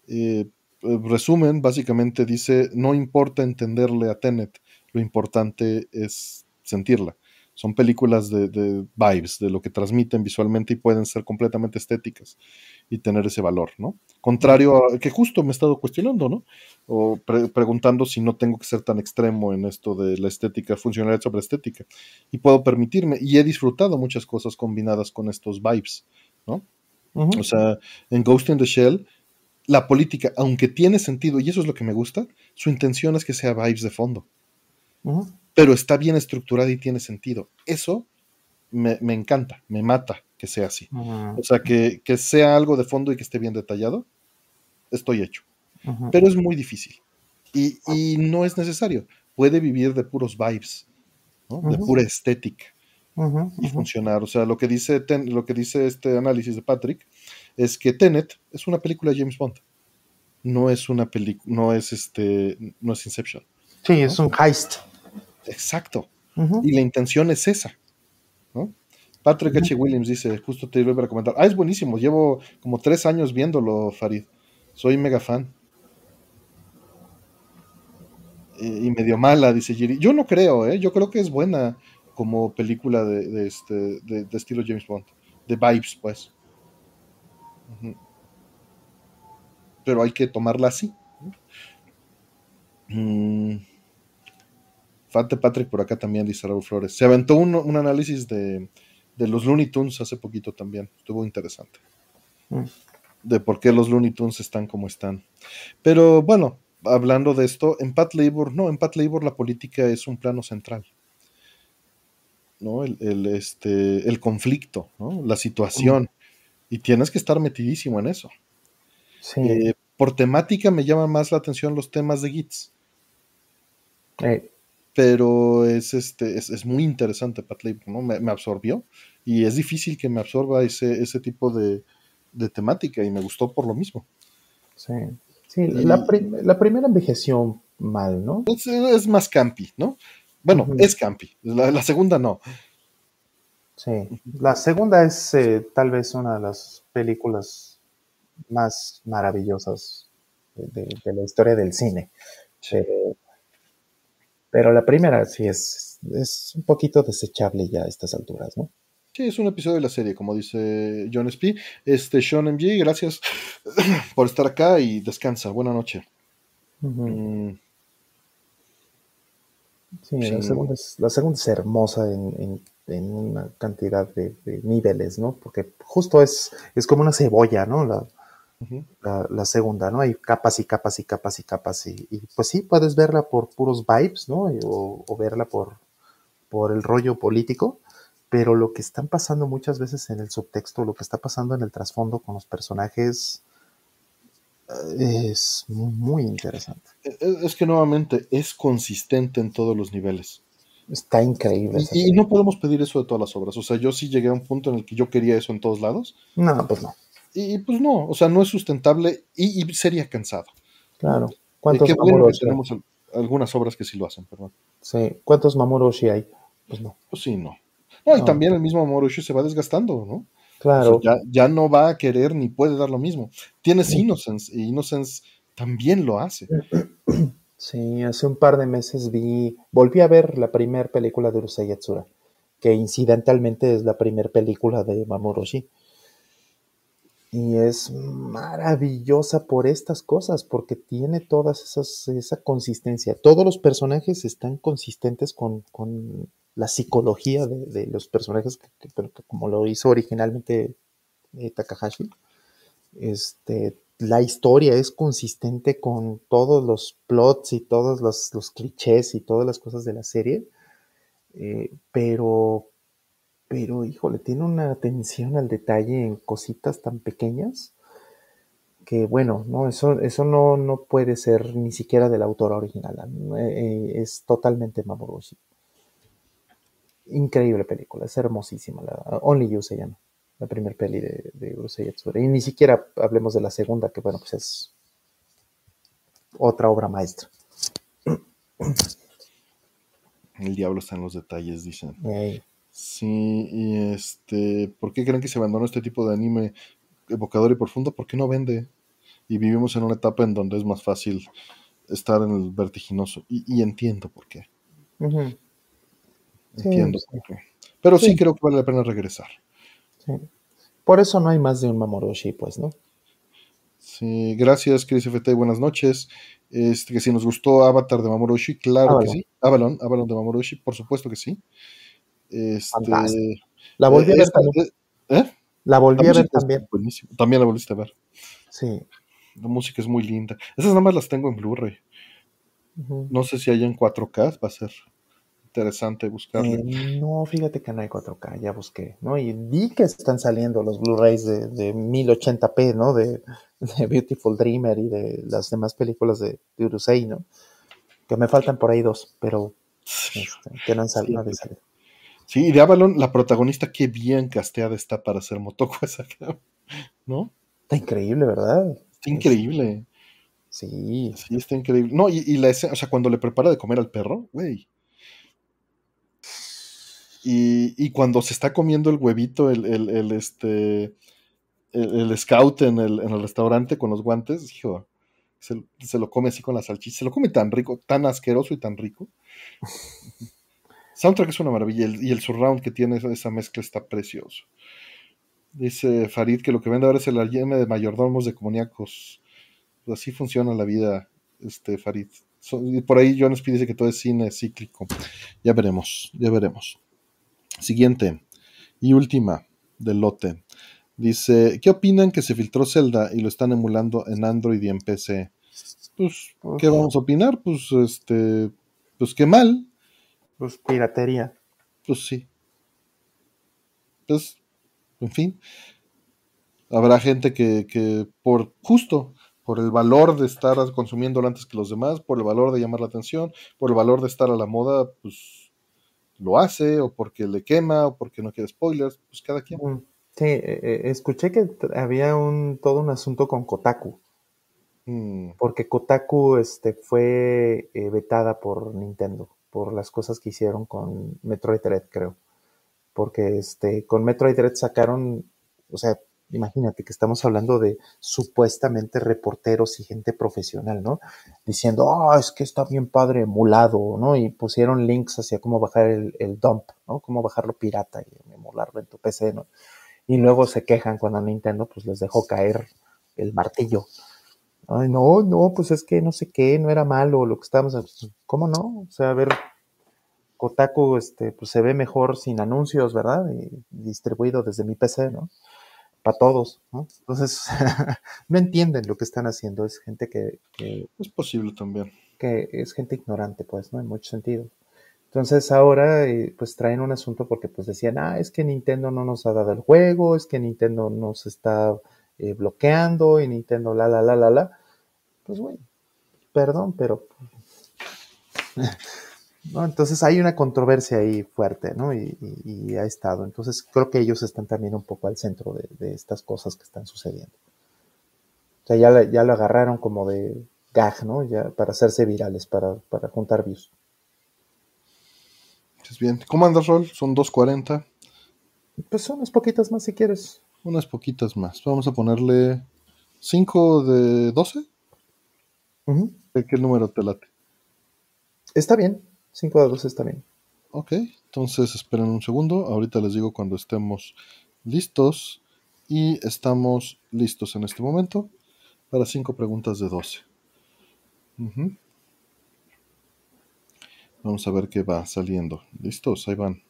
Eh, resumen, básicamente dice, no importa entenderle a Tenet, lo importante es sentirla son películas de, vibes, de lo que transmiten visualmente y pueden ser completamente estéticas y tener ese valor, ¿no? Contrario a que justo me he estado cuestionando, ¿no? O preguntando si no tengo que ser tan extremo en esto de la estética, funcionalidad sobre estética. Y puedo permitirme, y he disfrutado muchas cosas combinadas con estos vibes, ¿no? O sea, en Ghost in the Shell, la política, aunque tiene sentido, y eso es lo que me gusta, su intención es que sea vibes de fondo pero está bien estructurada y tiene sentido. Eso me, encanta, me mata que sea así. O sea, que, sea algo de fondo y que esté bien detallado, estoy hecho. Pero es muy difícil. Y, no es necesario. Puede vivir de puros vibes, de pura estética. y funcionar. O sea, lo que dice lo que dice este análisis de Patrick es que Tenet es una película de James Bond. No es una película, no es este, no es Inception.
Sí, es un heist.
Exacto. Y la intención es esa. ¿no? Patrick H. Williams dice, justo te iba a comentar, ah, es buenísimo, llevo como tres años viéndolo, Farid. Soy mega fan. y medio mala, dice Giri. Yo no creo, ¿eh? yo creo que es buena como película de, este, de, estilo James Bond, de vibes, pues. Pero hay que tomarla así. Mm. Fante Patrick por acá también, dice Raúl Flores. Se aventó un, análisis de, los Looney Tunes hace poquito también. Estuvo interesante. Mm. De por qué los Looney Tunes están como están. Pero bueno, hablando de esto, en Pat Labor, no, en Pat Labor la política es un plano central. ¿no? El, este, el conflicto, ¿no? la situación. Y tienes que estar metidísimo en eso. Eh, por temática me llaman más la atención los temas de Gits. Eh, pero es, este, es, muy interesante Pat Labor, ¿no? Me, absorbió y es difícil que me absorba ese, ese tipo de, temática y me gustó por lo mismo.
Sí, sí la, primera envejeció mal, ¿no?
Es, más campi, ¿no? Bueno, es campi, la, segunda no.
Sí, la segunda es eh, tal vez una de las películas más maravillosas de, la historia del cine. Pero la primera sí es, es un poquito desechable ya a estas alturas, ¿no?
Sí, es un episodio de la serie, como dice John Sp. Este, Sean MG, gracias *clears throat* por estar acá y descansa. Buena noche. Mm.
Sí, La, segunda es, la, segunda es, hermosa en, en, una cantidad de, niveles, ¿no? Porque justo es, es como una cebolla, ¿no? La, la, segunda, ¿no? Hay capas y capas y capas y capas y, pues sí, puedes verla por puros vibes, ¿no? O, verla por, por el rollo político, pero lo que están pasando muchas veces en el subtexto, lo que está pasando en el trasfondo con los personajes eh, es muy interesante.
E, e, es que nuevamente es consistente en todos los niveles.
Está increíble.
Y, no podemos pedir eso de todas las obras. O sea, yo sí llegué a un punto en el que yo quería eso en todos lados.
No, pues no.
Y pues no, o sea, no es sustentable y, sería cansado.
Claro.
¿Cuántos qué bueno que tenemos algunas obras que sí lo hacen, perdón.
Sí. ¿Cuántos Mamorushi hay? Pues no.
Pues sí, no. No, y también el mismo Mamorushi se va desgastando, ¿no?
Claro.
ya, ya, no va a querer ni puede dar lo mismo. Tienes Innocence y Innocence también lo hace. *clears throat*
Sí, hace un par de meses vi, volví a ver la primera película de Urusei Yatsura, que incidentalmente es la primera película de Mamorushi y es maravillosa por estas cosas, porque tiene esas, esa consistencia. Todos los personajes están consistentes con, la psicología de, los personajes, que, como lo hizo originalmente eh, Takahashi. Este, la historia es consistente con todos los plots y todos los, clichés y todas las cosas de la serie, eh, pero pero híjole, tiene una atención al detalle en cositas tan pequeñas que bueno, no, eso, eso no, no puede ser ni siquiera del autor original, eh, eh, es totalmente Mamorushi. Increíble película, es hermosísima, la, Only You se llama, la primer peli de, de Urusei Yatsura. Y ni siquiera hablemos de la segunda, que bueno, pues es otra obra maestra.
El diablo está en los detalles, dicen. Sí, y este, ¿por qué creen que se abandonó este tipo de anime evocador y profundo? Porque no vende. Y vivimos en una etapa en donde es más fácil estar en el vertiginoso. Y, entiendo por qué. Entiendo por qué. Pero sí. creo que vale la pena regresar.
Por eso no hay más de un Mamoroshi, pues, ¿no?
Sí, gracias, Chris FT, buenas noches. Este, que si nos gustó Avatar de Mamoroshi, claro que sí. Avalon, Avalon de Mamoroshi, por supuesto que sí. Este,
la volví a ver también. ¿eh? La volví a ver también.
También la volviste a ver.
Sí.
La música es muy linda. Esas nada más las tengo en Blu-ray. No sé si hay en 4K, va a ser interesante buscarle.
Eh, no, fíjate que no hay 4K, ya busqué, ¿no? Y vi que están saliendo los Blu-rays de, 1080p, ¿no? De, Beautiful Dreamer y de las demás películas de, de Urusei, ¿no? Que me faltan por ahí dos, pero este, que no han salido.
Sí, y de Avalon, la protagonista, qué bien casteada está para ser Motoko *laughs* esa, ¿no?
Está increíble, ¿verdad?
Está increíble.
Sí.
Sí, está increíble. No, y, la escena, o sea, cuando le prepara de comer al perro, güey. Y, cuando se está comiendo el huevito, el, el, este, el, scout en el, en el restaurante con los guantes, hijo, se, se, lo come así con la salchicha, se lo come tan rico, tan asqueroso y tan rico. *laughs* Soundtrack es una maravilla y el surround que tiene esa mezcla está precioso. Dice Farid que lo que vende ahora es el ALM de mayordomos de comuníacos. Pues así funciona la vida, este Farid. y por ahí John Speed dice que todo es cine cíclico. Ya veremos, ya veremos. Siguiente y última del lote. Dice, ¿qué opinan que se filtró Zelda y lo están emulando en Android y en PC? Pues, ¿qué vamos a opinar? Pues, este, pues qué mal.
Pues piratería.
Pues sí. Pues, en fin. Habrá gente que, por justo, por el valor de estar consumiéndolo antes que los demás, por el valor de llamar la atención, por el valor de estar a la moda, pues lo hace, o porque le quema, o porque no quiere spoilers, pues cada quien. Mm,
sí, eh, eh, escuché que había un todo un asunto con Kotaku. Mm. Porque Kotaku este, fue eh, vetada por Nintendo por las cosas que hicieron con Metroid Dread, creo. Porque este, con Metroid Dread sacaron, o sea, imagínate que estamos hablando de supuestamente reporteros y gente profesional, ¿no? Diciendo, ah, es que está bien padre emulado, ¿no? Y pusieron links hacia cómo bajar el, dump, ¿no? Cómo bajarlo pirata y emularlo en tu PC, ¿no? Y luego se quejan cuando Nintendo pues les dejó caer el martillo. Ay, no, no, pues es que no sé qué, no era malo lo que estábamos. ¿Cómo no? O sea, a ver, Kotaku este, pues se ve mejor sin anuncios, ¿verdad? Y distribuido desde mi PC, ¿no? Para todos, ¿no? Entonces, *laughs* no entienden lo que están haciendo. Es gente que,
Es posible también.
Que es gente ignorante, pues, ¿no? En mucho sentido. Entonces ahora, eh, pues traen un asunto porque pues decían, ah, es que Nintendo no nos ha dado el juego, es que Nintendo nos está eh, bloqueando y Nintendo la, la, la, la, la. Pues, bueno, perdón, pero *laughs* ¿no? Entonces hay una controversia ahí fuerte, ¿no? Y, ha estado. Entonces creo que ellos están también un poco al centro de, estas cosas que están sucediendo. O sea, ya, ya lo agarraron como de gag, ¿no? Ya para hacerse virales, para, para juntar views.
Pues bien. ¿Cómo andas, Rol? Son 2.40.
Pues unas poquitas más si quieres.
Unas poquitas más. Vamos a ponerle 5 de 12. ¿De qué número te late?
Está bien. 5 de 12 está bien.
Ok, entonces esperen un segundo. Ahorita les digo cuando estemos listos. Y estamos listos en este momento para 5 preguntas de 12. Vamos a ver qué va saliendo. ¿Listos? Ahí van.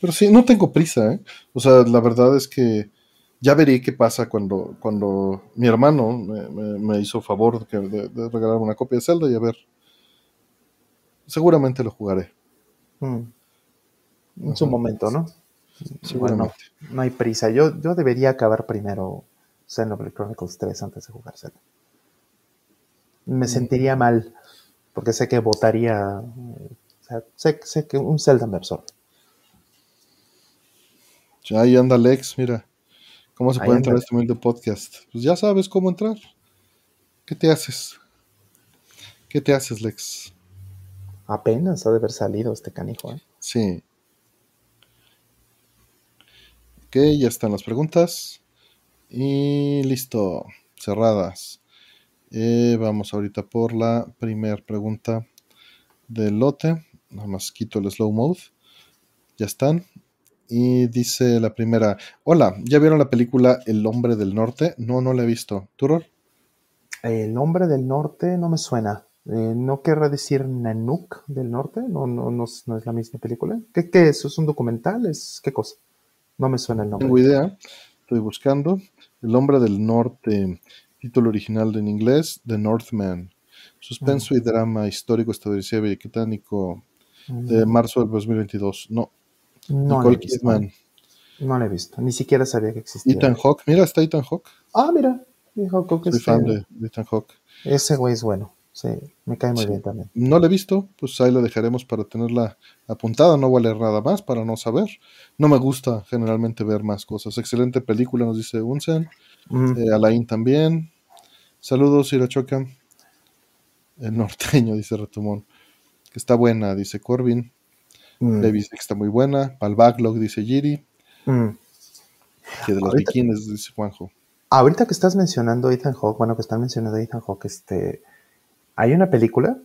Pero sí, no tengo prisa, ¿eh? O sea, la verdad es que ya veré qué pasa cuando, cuando mi hermano me, hizo favor de, de, regalar una copia de Zelda y a ver. Seguramente lo jugaré.
Mm. En su momento, ¿no? Bueno, no hay prisa. Yo, yo debería acabar primero Xenoblade Chronicles 3 antes de jugar Zelda. Me mm. sentiría mal, porque sé que votaría. O sea, sé, sé que un Zelda me absorbe.
Ahí anda Lex, mira. ¿Cómo se puede entrar a este humilde podcast? Pues ya sabes cómo entrar. ¿Qué te haces? ¿Qué te haces, Lex?
Apenas ha de haber salido este canijo, ¿eh?
Sí. Ok, ya están las preguntas. Y listo, cerradas. Eh, vamos ahorita por la primera pregunta del lote. Nada más quito el slow mode. Ya están. Y dice la primera, hola, ¿ya vieron la película El hombre del norte? No, no la he visto. ¿Tú,
El hombre del norte no me suena. Eh, ¿No querrá decir Nanook del norte? No, no, no, no es la misma película. ¿Qué, ¿Qué, es? ¿Es un documental? ¿Es qué cosa? No me suena el nombre.
Tengo idea. Estoy buscando. El hombre del norte. Título original en inglés, The Northman. Suspenso y drama histórico estadounidense y británico de mm. marzo del 2022. No,
no Nicole Kidman. No la he visto, ni siquiera sabía que existía.
Ethan Hawke, mira, está Ethan Hawke.
Ah, mira, Ethan
Hawke Soy fan de, Ethan Hawke.
Ese güey es bueno, sí, me cae muy bien también.
No la he visto, pues ahí la dejaremos para tenerla apuntada, no voy a leer nada más para no saber. No me gusta generalmente ver más cosas. Excelente película, nos dice Unsen. Eh, Alain también. Saludos, Irachoca. El norteño, *laughs* dice Retomón. Que está buena, dice Corbin. Mm. dice que está muy buena. Para el backlog, dice Giri. Mm. Que de los bikinis, dice Juanjo.
Ahorita que estás mencionando Ethan Hawke, bueno, que están mencionando Ethan Hawke, este, hay una película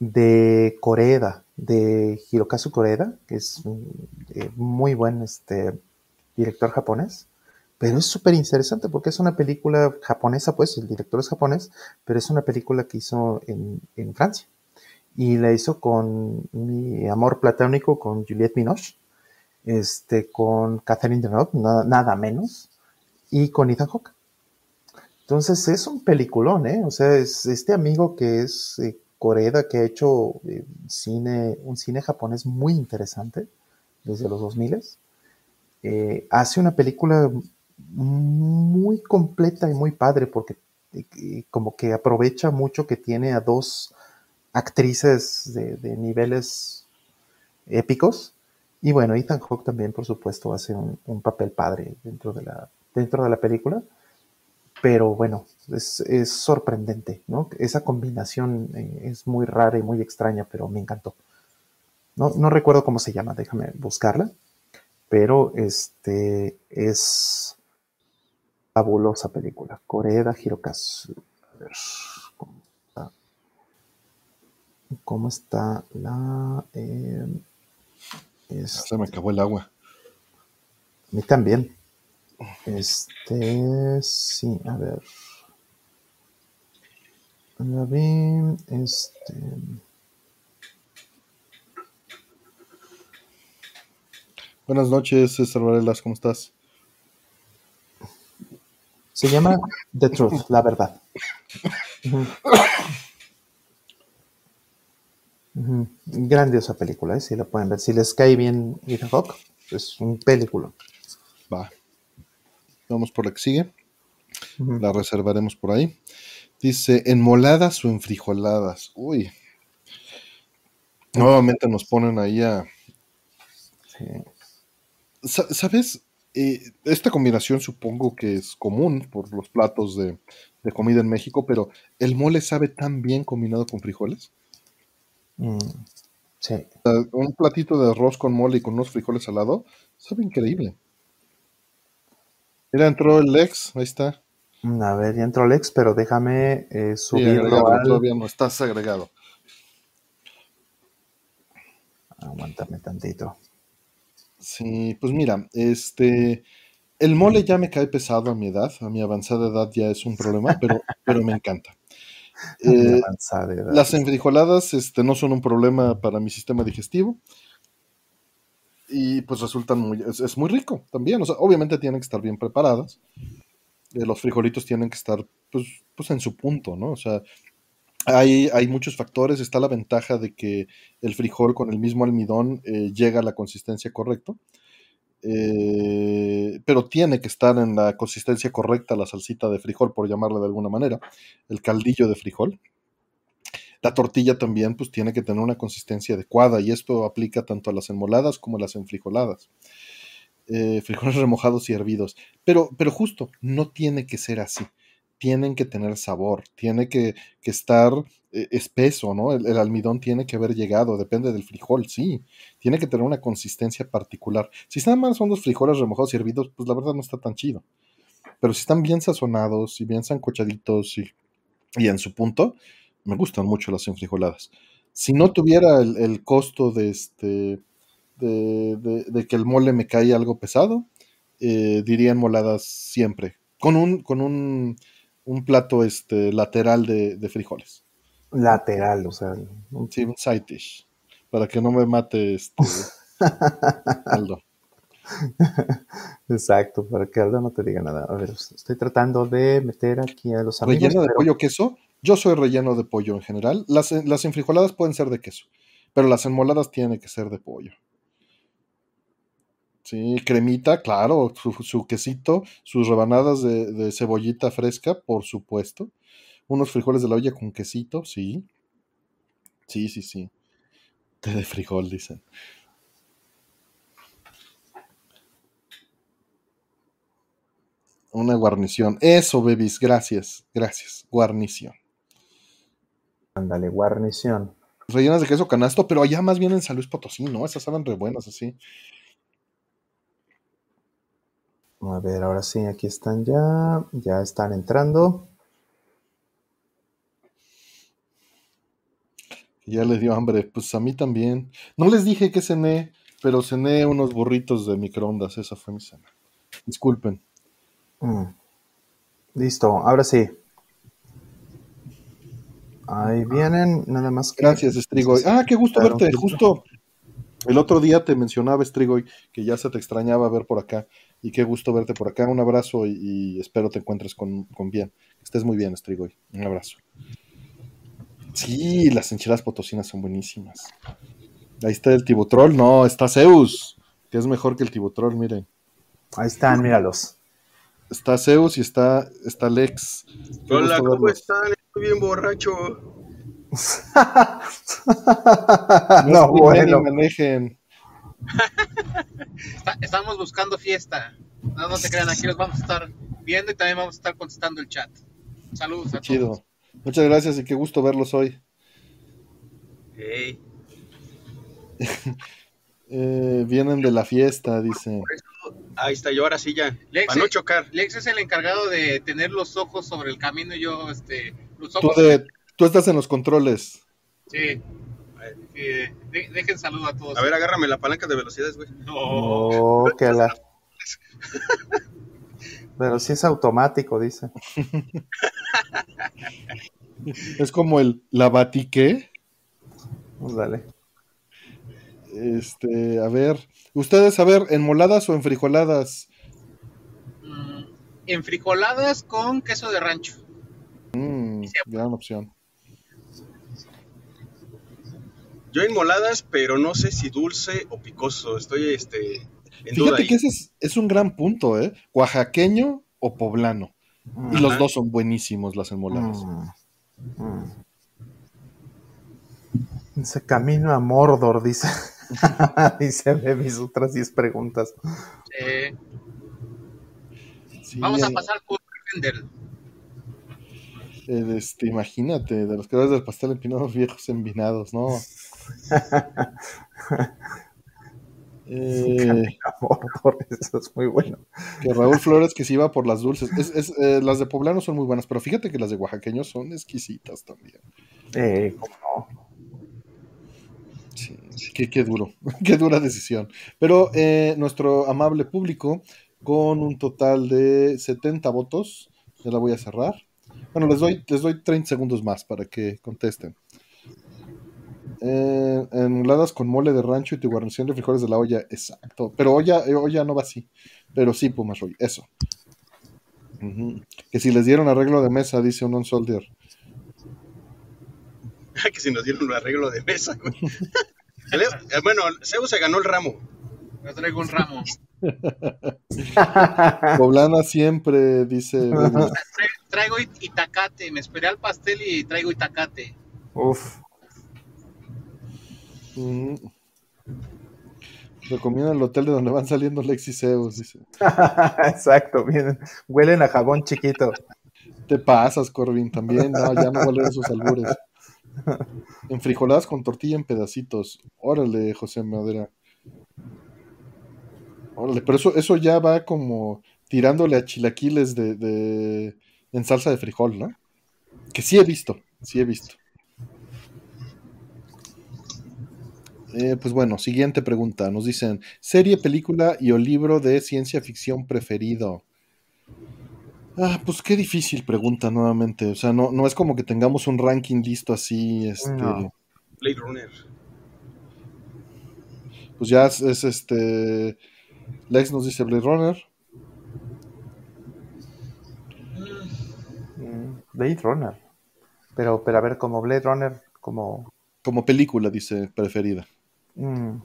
de Koreda, de Hirokazu Koreda, que es eh, muy buen este, director japonés, pero es súper interesante porque es una película japonesa, pues el director es japonés, pero es una película que hizo en, Francia y la hizo con mi amor platónico con Juliette Binoche, este, con Catherine Deneuve, nada, nada, menos, y con Ethan Hawke. Entonces es un peliculón, ¿eh? O sea, es este amigo que es eh, Coreda, que ha hecho eh, cine, un cine japonés muy interesante desde los 2000 eh, hace una película muy completa y muy padre porque eh, como que aprovecha mucho que tiene a dos actrices de, niveles épicos. Y bueno, Ethan Hawke también, por supuesto, hace un, papel padre dentro de, la, dentro de la película. Pero bueno, es, sorprendente, ¿no? Esa combinación eh, es muy rara y muy extraña, pero me encantó. No, no recuerdo cómo se llama, déjame buscarla. Pero este es fabulosa película. Corea Hirokazu. A ver. ¿Cómo está la... Eh,
Se me acabó el agua.
A mí también. Este, sí, a ver. La este.
Buenas noches, César Varelas, ¿cómo estás?
Se llama The Truth, la verdad. Grandiosa película, ¿eh? si la pueden ver. Si les cae bien Ethan Hawke, es un película.
Va. Vamos por la que sigue. La reservaremos por ahí. Dice, ¿enmoladas o enfrijoladas? Uy. Nuevamente nos ponen ahí a... ¿Sabes? Eh, esta combinación supongo que es común por los platos de, comida en México, pero ¿el mole sabe tan bien combinado con frijoles?
Mm, sí.
un platito de arroz con mole y con unos frijoles al lado, sabe increíble. Mira, entró el Lex, ahí está.
Mm, a ver, ya entró Lex, pero déjame eh, subirlo.
Todavía no estás agregado.
Aguántame tantito.
Sí, pues mira, este, el mole ya me cae pesado a mi edad, a mi avanzada edad ya es un problema, pero, *laughs* pero me encanta. Eh, las enfrijoladas este, no son un problema para mi sistema digestivo y pues resultan muy, es, muy rico también, o sea, obviamente tienen que estar bien preparadas, eh, los frijolitos tienen que estar pues, pues en su punto, ¿no? O sea, hay, muchos factores. Está la ventaja de que el frijol con el mismo almidón eh, llega a la consistencia correcta. Eh, pero tiene que estar en la consistencia correcta la salsita de frijol, por llamarla de alguna manera, el caldillo de frijol. La tortilla también pues tiene que tener una consistencia adecuada y esto aplica tanto a las enmoladas como a las enfrijoladas. Eh, frijoles remojados y hervidos. Pero, pero justo, no tiene que ser así tienen que tener sabor, tiene que, estar eh, espeso, ¿no? El, almidón tiene que haber llegado, depende del frijol, sí, tiene que tener una consistencia particular. Si están más son los frijoles remojados y hervidos, pues la verdad no está tan chido. Pero si están bien sazonados y bien sancochaditos y, y en su punto, me gustan mucho las enfrijoladas. Si no tuviera el, costo de este de, que el mole me cae algo pesado, eh, diría moladas siempre. Con un, con un un plato este, lateral de, frijoles.
Lateral, o sea.
Un... Sí, un side dish. Para que no me mate este *laughs* Aldo.
Exacto, para que Aldo no te diga nada. A ver, estoy tratando de meter aquí a los
amigos. ¿Relleno de pollo queso? Yo soy relleno de pollo en general. Las, las enfrijoladas pueden ser de queso, pero las enmoladas tienen que ser de pollo. Sí, cremita, claro, su, quesito, sus rebanadas de, cebollita fresca, por supuesto. Unos frijoles de la olla con quesito, sí. Sí, sí, sí. Té de frijol, dicen. Una guarnición. Eso, bebis, gracias, gracias. Guarnición.
Ándale, guarnición.
Rellenas de queso canasto, pero allá más bien en San Luis Potosí, ¿no? Esas saben re buenas así.
A ver, ahora sí, aquí están ya. Ya están entrando.
Ya les dio hambre. Pues a mí también. No les dije que cené, pero cené unos burritos de microondas. Esa fue mi cena. Disculpen.
Mm. Listo, ahora sí. Ahí vienen, nada más.
Gracias, Estrigoy. Ah, qué gusto verte. Justo el otro día te mencionaba, Estrigoy, que ya se te extrañaba ver por acá y qué gusto verte por acá. Un abrazo y, espero te encuentres con, bien. estés muy bien, Estrigoy. Un abrazo. Sí, las enchiladas potosinas son buenísimas. Ahí está el tibutrol. No, está Zeus, que es mejor que el tibutrol, miren.
Ahí están, míralos.
Está Zeus y está, está Lex.
Hola, ¿cómo están? Estoy bien borracho. *laughs*
no, bueno. manejen.
Estamos buscando fiesta. No, no te crean, aquí los vamos a estar viendo y también vamos a estar contestando el chat. Saludos a
Chido. Muchas gracias y qué gusto verlos hoy. *laughs* Eh, vienen de la fiesta, dice.
Ahí está, yo ahora sí ya. Lex, para no chocar. Lex es el encargado de tener los ojos sobre el camino y yo, este, los ojos.
Tú, estás en los controles.
Sí. Eh, dejen saludo a todos.
A ver, agárrame la palanca de velocidades, güey.
No, que la. *laughs* Pero si es automático, dice. *laughs*
es como el la batique.
Pues dale.
Este, a ver, ustedes, a ver, ¿enmoladas o enfrijoladas?
Mm, enfrijoladas con queso de rancho.
Mm, gran opción.
Yo enmoladas, pero no sé si dulce o picoso. Estoy este, en
Fíjate que ese es, un gran punto, ¿eh? Oaxaqueño o poblano. Y los dos son buenísimos, las enmoladas. Mm, mm.
Ese camino a Mordor, dice. *laughs* dice mis otras 10 preguntas.
Vamos a pasar por
este, imagínate, de los creadores del pastel empinados viejos envinados, ¿no? *laughs* *laughs*
eh, *laughs* eso es muy bueno.
Que Raúl Flores que se iba por las dulces. Es, eh, las de poblano son muy buenas, pero fíjate que las de oaxaqueños son exquisitas también.
Eh, ¿cómo no?
Sí, qué, qué, duro, *laughs* qué dura decisión. Pero eh, nuestro amable público, con un total de 70 votos, ya la voy a cerrar. Bueno, les doy, les doy 30 segundos más para que contesten. Eh, enmoladas con mole de rancho y tu guarnición de frijoles de la olla, exacto. Pero olla, eh, olla no va así. Pero sí, Pumas Roy, eso. Que si les dieron arreglo de mesa, dice un non-soldier. *laughs*
que si nos dieron un arreglo de mesa, *laughs* eh, bueno, Zeus se ganó el ramo.
Yo traigo un ramo. *laughs*
Poblana siempre, dice.
traigo itacate, me esperé al pastel y traigo itacate.
Uf.
Mm. Recomiendo el hotel de donde van saliendo Lexi Zeus, dice. *laughs*
Exacto, miren, huelen a jabón chiquito.
Te pasas, Corbin, también, no, ya no a sus albures. Enfrijoladas con tortilla en pedacitos. Órale, José Madera. Órale, pero eso, eso ya va como tirándole a chilaquiles de, en salsa de frijol, ¿no? Que sí he visto, sí he visto. Eh, pues bueno, siguiente pregunta. Nos dicen, serie, película y o libro de ciencia ficción preferido. Ah, pues qué difícil pregunta nuevamente. O sea, no, no es como que tengamos un ranking listo así. Este...
Blade Runner.
Pues ya es, este. Lex nos dice Blade Runner.
Mm, Blade Runner. Pero, pero a ver, como Blade Runner, como.
Como película, dice, preferida. Mm.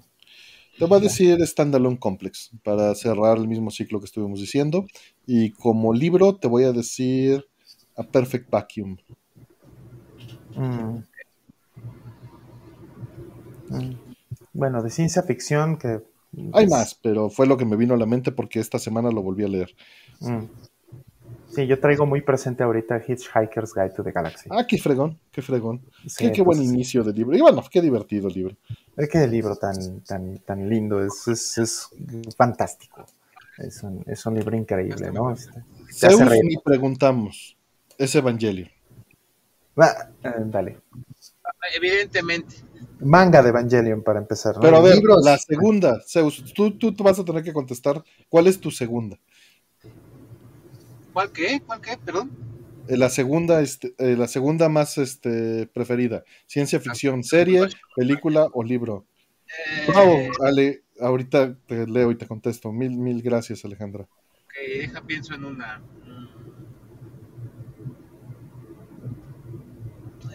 Te voy a decir Standalone Complex para cerrar el mismo ciclo que estuvimos diciendo. Y como libro te voy a decir A Perfect Vacuum.
Mm. Mm. Bueno, de ciencia ficción que...
Hay más, pero fue lo que me vino a la mente porque esta semana lo volví a leer.
Sí, yo traigo muy presente ahorita Hitchhiker's Guide to the Galaxy.
Ah, qué fregón, qué fregón. qué, buen pues, inicio de libro. Y bueno, qué divertido el libro.
Es que el libro tan, tan, tan lindo, es, es, es fantástico. Es un, es un, libro increíble, ¿no? Este,
ni preguntamos, es Evangelio.
Ah, eh, dale.
Evidentemente.
Manga de Evangelion para empezar.
Pero a ver, la segunda, Zeus, tú, tú, tú vas a tener que contestar. ¿Cuál es tu segunda?
¿Cuál qué? ¿Cuál qué? Perdón.
Eh, la segunda, este, eh, la segunda más este, preferida. Ciencia ficción, ah, serie, película o libro. Eh... Ale, ahorita te leo y te contesto. Mil, mil gracias, Alejandra.
Ok, deja, pienso en una.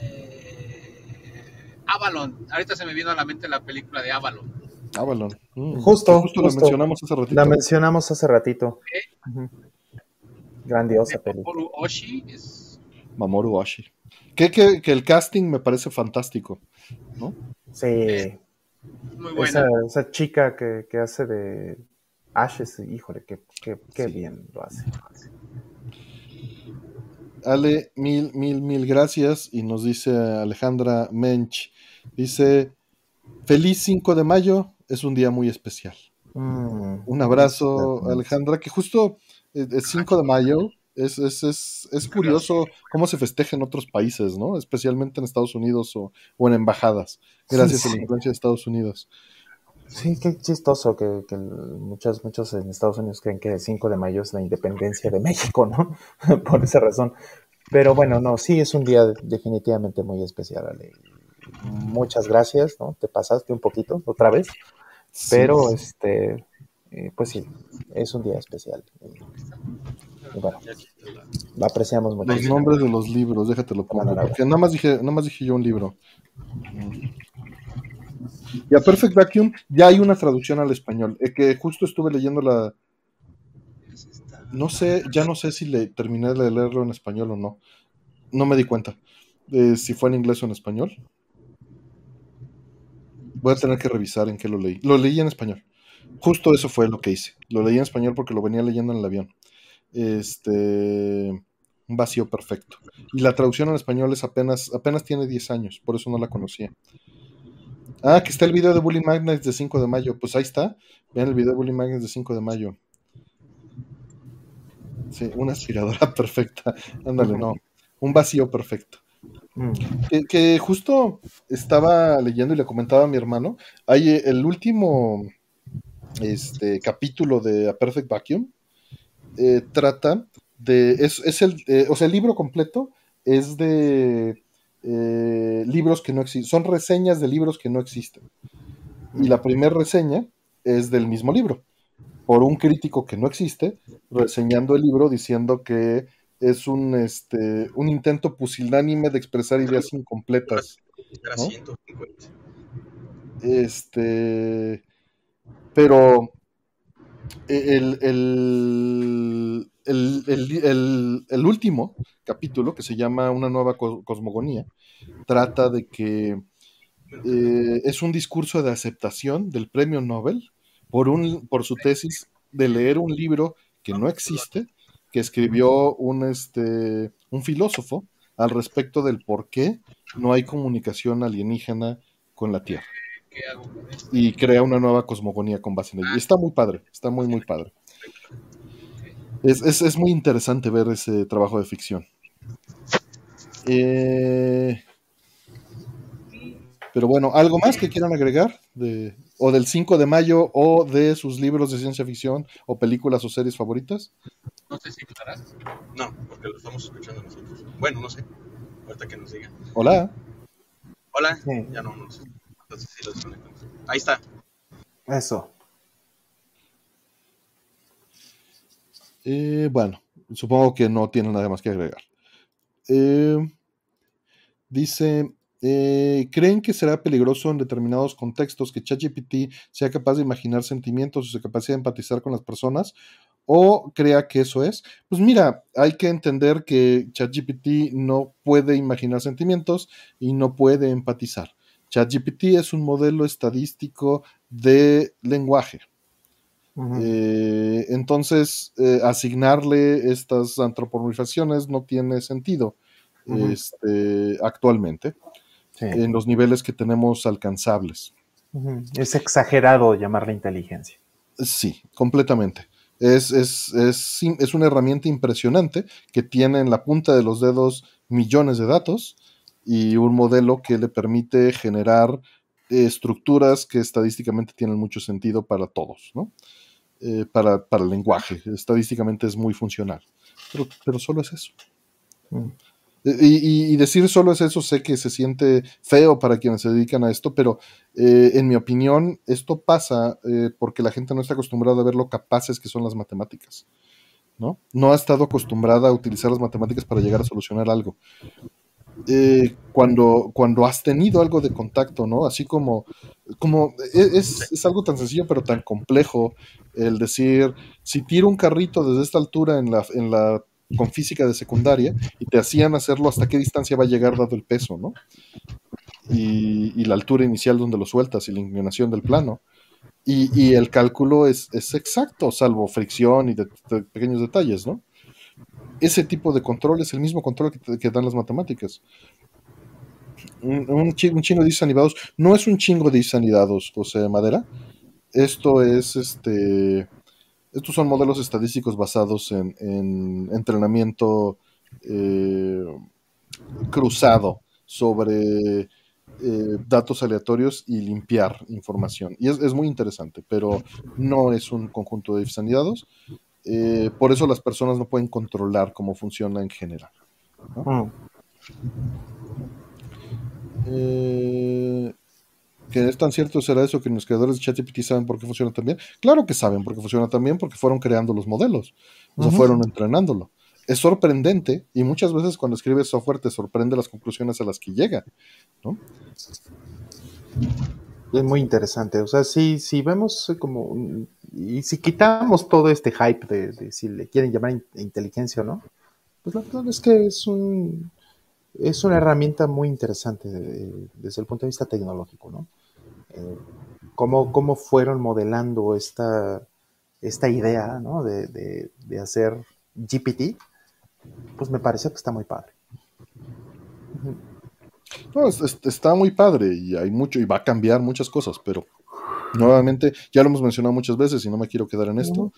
Eh, Avalon. Ahorita se me vino a la mente la película de Avalon.
Avalon. Mm.
Justo, justo, la mencionamos hace ratito. La mencionamos hace ratito. Grandiosa película.
Mamoru Oshii es...
Mamoru Oshii. Que, que, que, el casting me parece fantástico, ¿no?
Sí. Muy buena. Esa, chica que, que, hace de Ashes, híjole, qué, qué, bien lo hace.
Ale, mil, mil, mil gracias. Y nos dice Alejandra Mench, dice, feliz 5 de mayo, es un día muy especial. Mm, un abrazo, Alejandra, que justo el 5 de mayo es, es, es, es, curioso cómo se festeja en otros países, ¿no? Especialmente en Estados Unidos o, o en embajadas, gracias a la influencia de Estados Unidos.
Sí, qué chistoso que, que muchos, muchos en Estados Unidos creen que el 5 de mayo es la independencia de México, ¿no? *laughs* Por esa razón. Pero bueno, no, sí es un día definitivamente muy especial, Ale. Muchas gracias, ¿no? Te pasaste un poquito otra vez, pero este, eh, pues sí, es un día especial. Y bueno, lo apreciamos mucho.
Los nombres de los libros, déjatelo pongo, porque nada más dije, nada más dije yo un libro. Y a Perfect Vacuum ya hay una traducción al español, eh, que justo estuve leyendo la... No sé, ya no sé si le terminé de leerlo en español o no. No me di cuenta de si fue en inglés o en español. Voy a tener que revisar en qué lo leí. Lo leí en español. Justo eso fue lo que hice. Lo leí en español porque lo venía leyendo en el avión. Este, un vacío perfecto. Y la traducción en español es apenas, apenas tiene 10 años, por eso no la conocía. Ah, que está el video de Bully Magnets de 5 de mayo. Pues ahí está. Vean el video de Bully Magnets de 5 de mayo. Sí, una aspiradora *laughs* perfecta. Ándale, no. Un vacío perfecto. Mm. Que, justo estaba leyendo y le comentaba a mi hermano. Hay el último este, capítulo de A Perfect Vacuum. Eh, trata de. Es, el. Eh, o sea, el libro completo es de eh, libros que no existen, son reseñas de libros que no existen. Y la primera reseña es del mismo libro, por un crítico que no existe, reseñando el libro diciendo que es un, este, un intento pusilánime de expresar ideas incompletas. Este, pero el, el, último capítulo, que se llama Una nueva cosmogonía, trata de que eh, es un discurso de aceptación del premio Nobel por, un, por su tesis de leer un libro que no existe, que escribió un, este, un filósofo al respecto del por qué no hay comunicación alienígena con la Tierra. Y crea una nueva cosmogonía con base en ello. está muy padre, está muy, muy padre. Es, muy interesante ver ese trabajo de ficción. Eh, pero bueno, ¿algo más que quieran agregar? De, o del 5 de mayo, o de sus libros de ciencia ficción, o películas o series favoritas.
No sé si aclarás.
No, porque lo estamos escuchando nosotros. Bueno, no sé. Ahorita que nos digan.
Hola.
Hola. Ya no, no sé. Entonces sí lo desconectamos. Ahí está.
Eso.
Eh, bueno, supongo que no tiene nada más que agregar. Eh, dice, eh, ¿creen que será peligroso en determinados contextos que ChatGPT sea capaz de imaginar sentimientos o su capacidad de empatizar con las personas? ¿O crea que eso es? Pues mira, hay que entender que ChatGPT no puede imaginar sentimientos y no puede empatizar. ChatGPT es un modelo estadístico de lenguaje. Eh, entonces, eh, asignarle estas antropomorfizaciones no tiene sentido este, actualmente en los niveles que tenemos alcanzables.
Es exagerado llamarle inteligencia.
Sí, completamente. Es, es, es, es, una herramienta impresionante que tiene en la punta de los dedos millones de datos y un modelo que le permite generar estructuras que estadísticamente tienen mucho sentido para todos, ¿no? Eh, para, el lenguaje. Estadísticamente es muy funcional. Pero, solo es eso. Mm. Y, decir solo es eso, sé que se siente feo para quienes se dedican a esto, pero eh, en mi opinión esto pasa eh, porque la gente no está acostumbrada a ver lo capaces que son las matemáticas. ¿no? no ha estado acostumbrada a utilizar las matemáticas para llegar a solucionar algo. Eh, cuando, cuando has tenido algo de contacto, ¿no? Así como, como e, es, es, algo tan sencillo pero tan complejo el decir, si tiro un carrito desde esta altura en la, en la con física de secundaria y te hacían hacerlo hasta qué distancia va a llegar dado el peso, ¿no? Y, la altura inicial donde lo sueltas y la inclinación del plano. Y, el cálculo es, exacto, salvo fricción y de, pequeños detalles, ¿no? Ese tipo de control es el mismo control que, dan las matemáticas. Un, un, chingo de insanidados no es un chingo de insanidados, José Madera. Esto es este estos son modelos estadísticos basados en, entrenamiento eh, cruzado sobre eh, datos aleatorios y limpiar información. Y es, muy interesante, pero no es un conjunto de ifs anidados. Eh, por eso las personas no pueden controlar cómo funciona en general. Mm. Eh, que es tan cierto será eso que los creadores de ChatGPT saben por qué funciona tan bien. Claro que saben por qué funciona tan bien, porque fueron creando los modelos, o sea, fueron entrenándolo. Es sorprendente y muchas veces cuando escribes software te sorprende las conclusiones a las que llega, ¿no?
Es muy interesante. O sea, si, si vemos como. Y si quitamos todo este hype de, si le quieren llamar inteligencia o no, pues la verdad es que es un. Es una herramienta muy interesante desde el punto de vista tecnológico, ¿no? Eh, cómo, fueron modelando esta, esta idea, ¿no? De, de hacer GPT, pues me parece que está muy padre.
No, está muy padre y hay mucho y va a cambiar muchas cosas, pero nuevamente, ya lo hemos mencionado muchas veces y no me quiero quedar en esto,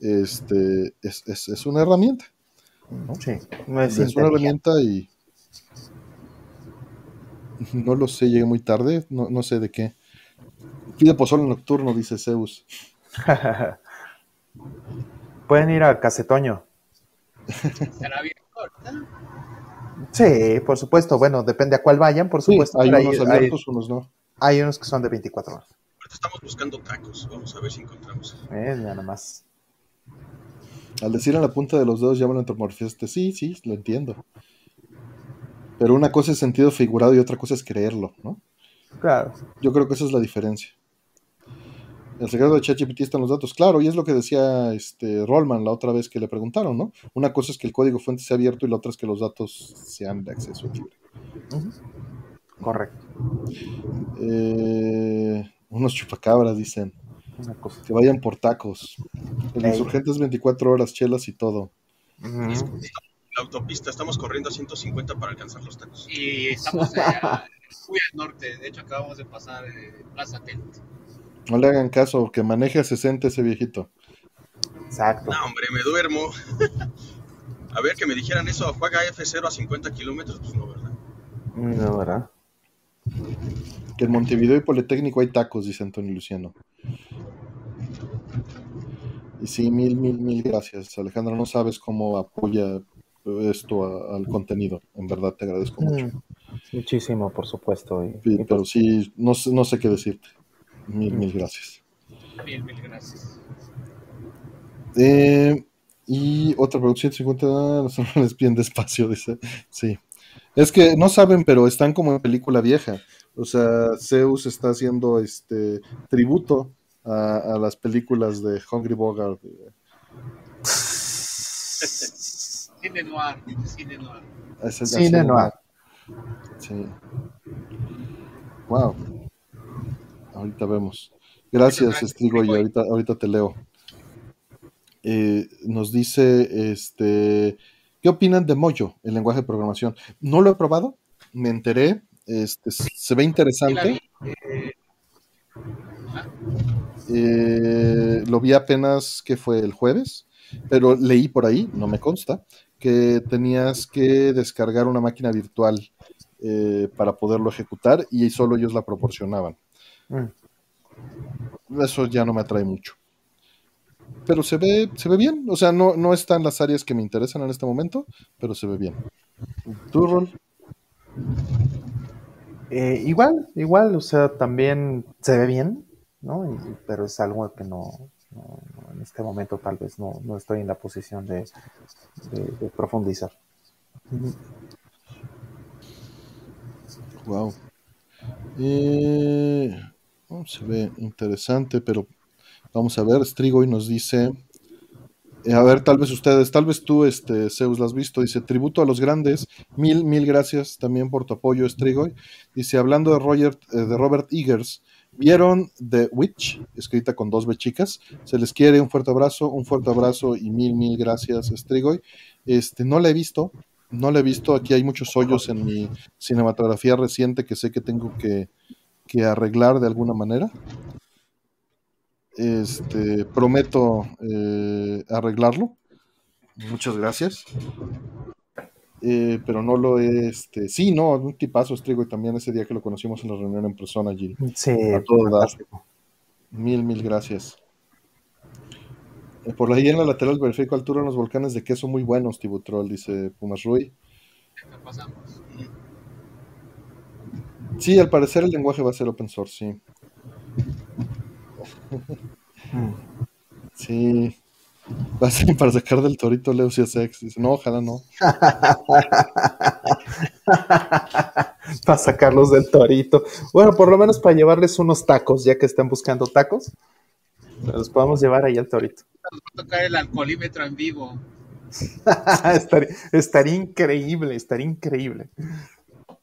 este, es, una herramienta. Sí, es, una herramienta y no lo sé, llegué muy tarde, no, sé de qué. Pide pozole nocturno, dice Zeus. *laughs*
Pueden ir a Casetoño. ¿Será bien Sí, por supuesto. Bueno, depende a cuál vayan, por supuesto.
hay unos abiertos, unos no.
Hay unos que son de 24 horas.
Estamos buscando tacos. Vamos a ver si encontramos.
Eh, nada más.
Al decir en la punta de los dedos llaman antropomorfistas. Sí, sí, lo entiendo. Pero una cosa es sentido figurado y otra cosa es creerlo, ¿no?
Claro.
Yo creo que esa es la diferencia. El secreto de ChatGPT están los datos, claro, y es lo que decía este Rollman la otra vez que le preguntaron, ¿no? Una cosa es que el código fuente sea abierto y la otra es que los datos sean de acceso libre.
Correcto.
Eh, unos chupacabras dicen. Que vayan por tacos. El insurgente es 24 horas, chelas y todo.
La autopista, estamos corriendo a 150 para alcanzar los tacos.
Y estamos muy al norte, de hecho acabamos de pasar eh, Plaza Tent.
No le hagan caso, que maneje a 60 ese viejito.
Exacto.
No, hombre, me duermo. *laughs* a ver, que me dijeran eso, juega F0 a 50 kilómetros, pues no, ¿verdad?
No, ¿verdad?
Que en Montevideo y Politécnico hay tacos, dice Antonio Luciano. Y sí, mil, mil, mil gracias. Alejandra, no sabes cómo apoya esto al contenido. En verdad te agradezco mucho. Mm,
muchísimo, por supuesto.
pero pues sí, no, no sé qué decirte. Mil, mil gracias.
Mil, mil gracias.
Eh, y otra producción 150 *laughs* les bien despacio, dice. Sí. Es que no saben, pero están como en película vieja. O sea, Zeus está haciendo este tributo a, las películas de Hungry Bogart.
Cine noir, cine noir.
cine noir.
Sí. Wow. Ahorita vemos. Gracias, Estrigo, y ahorita, ahorita te leo. Eh, nos dice, este, ¿qué opinan de Mojo, el lenguaje de programación? No lo he probado, me enteré, este, se ve interesante. Eh, lo vi apenas que fue el jueves, pero leí por ahí, no me consta, que tenías que descargar una máquina virtual eh, para poderlo ejecutar y solo ellos la proporcionaban. Mm. Eso ya no me atrae mucho. Pero se ve, se ve bien. O sea, no, no está en las áreas que me interesan en este momento, pero se ve bien. ¿Tu rol?
Eh, igual, igual, o sea, también se ve bien, ¿no? pero es algo que no, en este momento tal vez no, estoy en la posición de, profundizar.
Wow. Eh, se ve interesante, pero vamos a ver. Strigoy nos dice. Eh, a ver, tal vez ustedes, tal vez tú, este, Zeus, lo has visto. Dice, tributo a los grandes. Mil, mil gracias también por tu apoyo, Strigoy. Dice, hablando de, eh, Robert Eggers, ¿vieron The Witch? Escrita con dos B chicas. Se les quiere, un fuerte abrazo, un fuerte abrazo y mil, mil gracias, Strigoy. Este, no la he visto, no la he visto. Aquí hay muchos hoyos en mi cinematografía reciente que sé que tengo que, que arreglar de alguna manera. Este, prometo eh, arreglarlo. Muchas gracias. eh, pero no lo he, este, sí, no, un tipazo Strigo y también ese día que lo conocimos en la reunión en persona, Gil.
Sí,
A todo dar. Mil, mil gracias. Eh, Por ahí en la lateral verifico altura en los volcanes de queso muy buenos, Tibutrol, dice Pumas Rui. Sí, al parecer el lenguaje va a ser open source, sí. *laughs* Sí. Va a ser para sacar del torito Leucia Sex. Dice, no, ojalá no. *laughs*
para sacarlos del torito. Bueno, por lo menos para llevarles unos tacos, ya que están buscando tacos. Los podemos llevar ahí al torito.
Nos va a tocar el alcoholímetro en vivo. *laughs*
estaría, estaría increíble, estaría increíble.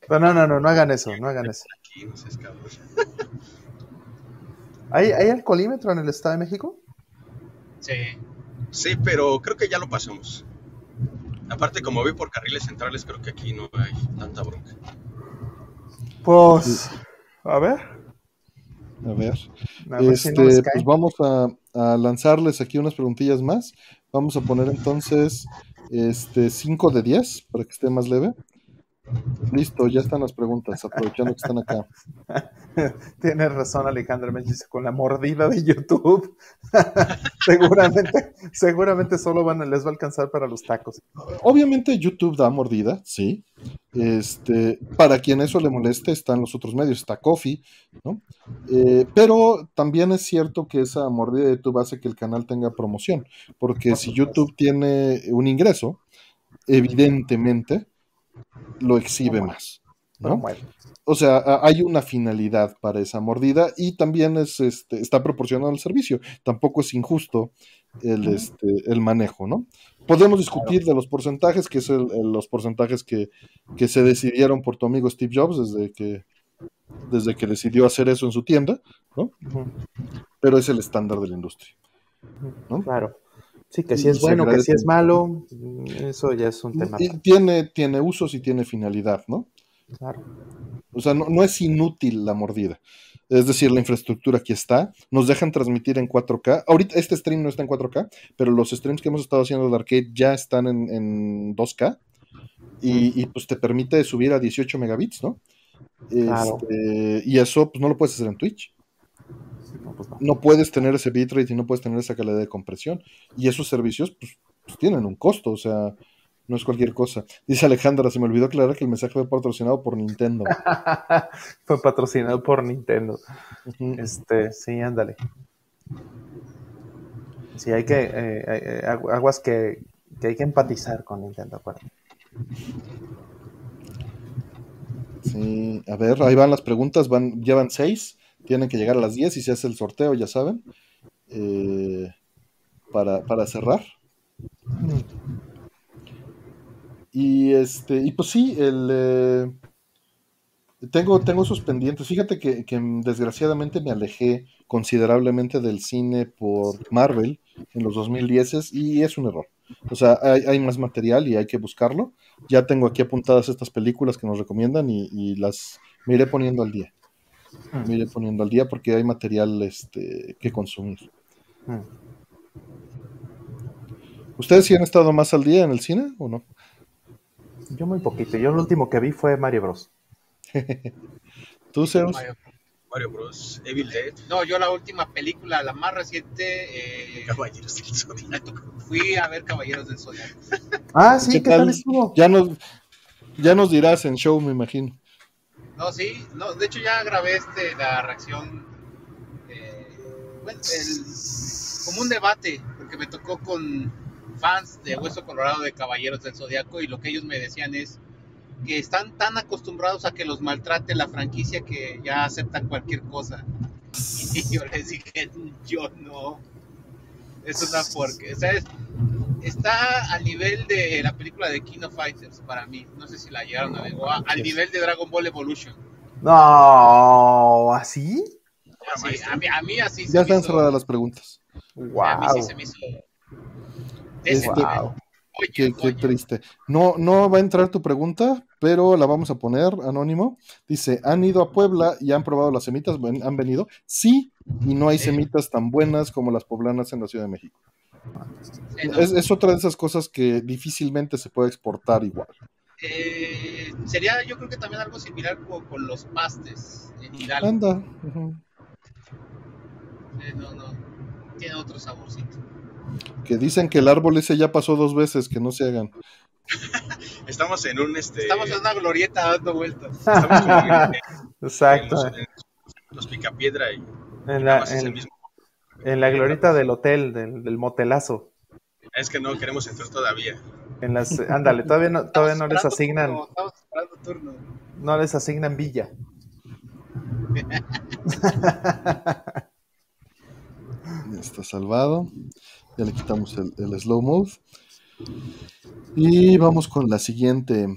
Pero no, no, no, no hagan eso, no hagan eso.
Aquí, no seas cabrón.
¿Hay, ¿Hay alcoholímetro en el Estado de México?
Sí.
Sí, pero creo que ya lo pasamos. Aparte, como voy por carriles centrales, creo que aquí no hay tanta bronca.
Pues, a ver.
A ver.
A ver si no les
Este, pues vamos a, a lanzarles aquí unas preguntillas más. Vamos a poner entonces este 5 de 10 para que esté más leve. Listo, ya están las preguntas, aprovechando que están acá. *laughs*
Tienes razón, Alejandro. Dice con la mordida de YouTube. *laughs* seguramente, seguramente solo van, les va a alcanzar para los tacos.
Obviamente YouTube da mordida, sí. Este, para quien eso le moleste, están los otros medios, está Coffee, ¿no? Eh, pero también es cierto que esa mordida de YouTube hace que el canal tenga promoción, porque
Por
si. YouTube tiene un ingreso, evidentemente lo exhibe
No,
más, ¿no?
bueno.
O sea, hay una finalidad para esa mordida y también es, este, está proporcionado el servicio. Tampoco es injusto el, este, el manejo, ¿no? Podemos discutir de los porcentajes, que son los porcentajes que, que se decidieron por tu amigo Steve Jobs desde que, desde que decidió hacer eso en su tienda, ¿no? Pero es el estándar de la industria. ¿no?
Claro. Sí, que si es bueno, que si es malo, mm, eso ya es un tema.
Y tiene, tiene usos y tiene finalidad, ¿no?
Claro.
O sea, no, no es inútil la mordida. Es decir, la infraestructura aquí está. Nos dejan transmitir en 4K. Ahorita este stream no está en 4K, pero los streams que hemos estado haciendo del arcade ya están en, en 2K. Y, y, pues te permite subir a 18 megabits, ¿no?
Claro.
Este, y eso pues no lo puedes hacer en Twitch.
No, pues no.
No puedes tener ese bitrate y no puedes tener esa calidad de compresión. Y esos servicios pues, pues tienen un costo, o sea, no es cualquier cosa. Dice Alejandra, se me olvidó aclarar que el mensaje fue patrocinado por Nintendo. *laughs*
Fue patrocinado por Nintendo. Este, sí, ándale. Sí, hay que, eh, eh, agu- aguas que, que hay que empatizar con Nintendo, acuérdate.
Sí, a ver, ahí van las preguntas, van, llevan seis, tienen que llegar a las 10 y se hace el sorteo, ya saben, eh, para, para cerrar. Y este, y pues sí, el eh, tengo, tengo esos pendientes. Fíjate que, desgraciadamente me alejé considerablemente del cine por Marvel en los 2010 y es un error. O sea, hay, hay, más material y hay que buscarlo. Ya tengo aquí apuntadas estas películas que nos recomiendan y las me iré poniendo al día. Me iré poniendo al día porque hay material este, que consumir.
Mm.
¿Ustedes sí han estado más al día en el cine o no?
Yo muy poquito. Yo lo último que vi fue Mario Bros. *laughs*
¿Tú, Zeus?
Mario.
Mario Bros. Evil Dead.
No, yo la última película, la más reciente, eh,
Caballeros del Zodiaco.
fui a ver Caballeros del Zodiaco.
Ah, sí,
¿Qué
¿qué,
tal?
tal estuvo?
Ya nos, ya nos dirás en show, me imagino.
No, sí, no, de hecho ya grabé este, la reacción, eh, bueno, el, como un debate, porque me tocó con fans de Hueso Colorado de Caballeros del Zodiaco y lo que ellos me decían es que están tan acostumbrados a que los maltrate la franquicia que ya aceptan cualquier cosa. *laughs* Y yo les dije, yo no. Es una porque, o sea, es- está al nivel de la película de King of Fighters para mí. No sé si la llegaron a ver. O a- al nivel de Dragon Ball Evolution.
No, ¿así?
Sí, a, mí, a mí así se
Ya están
hizo-
cerradas las preguntas.
A mí sí
Wow.
se me hizo.
Este-
Wow.
Oye,
Qué, qué triste. No, no va a entrar tu pregunta, pero la vamos a poner anónimo. Dice, ¿han ido a Puebla y han probado las semitas? ¿Han venido? Sí, y no hay semitas tan buenas como las poblanas en la Ciudad de México. Es, es otra de esas cosas que difícilmente se puede exportar igual.
Eh, sería yo creo que también algo similar con, con los pastes en Hidalgo.
Anda.
Eh, no, no, tiene otro saborcito.
Que dicen que el árbol ese ya pasó dos veces, que no se hagan. *laughs*
Estamos en un este.
Estamos en una glorieta dando vueltas.
estamos en- en
Exacto.
los, en los picapiedra y
En la,
es el
en,
mismo.
en la glorita del hotel, del, del motelazo.
Es que no queremos entrar todavía.
En las, ándale, todavía no, todavía no les asignan,
turno, Estamos esperando turno.
no les asignan villa. *laughs*
Ya está salvado. Ya le quitamos el, el slow mode. Y vamos con la siguiente.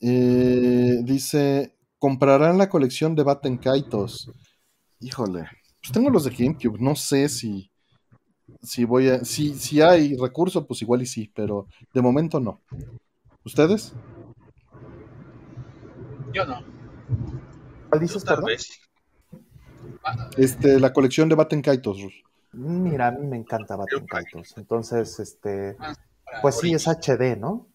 Eh, dice: ¿Comprarán la colección de Batten Kaitos? Híjole, pues tengo los de GameCube. No sé si, si voy a. Si, si hay recurso, pues igual y sí, pero de momento no. ¿Ustedes?
Yo no.
¿Cuál
Yo
dices,
tal
perdón?
vez.
Este, la colección de Batten Kaitos.
Mira, a mí me encanta Batten Kaitos. Entonces, este, pues sí, es HD, ¿no?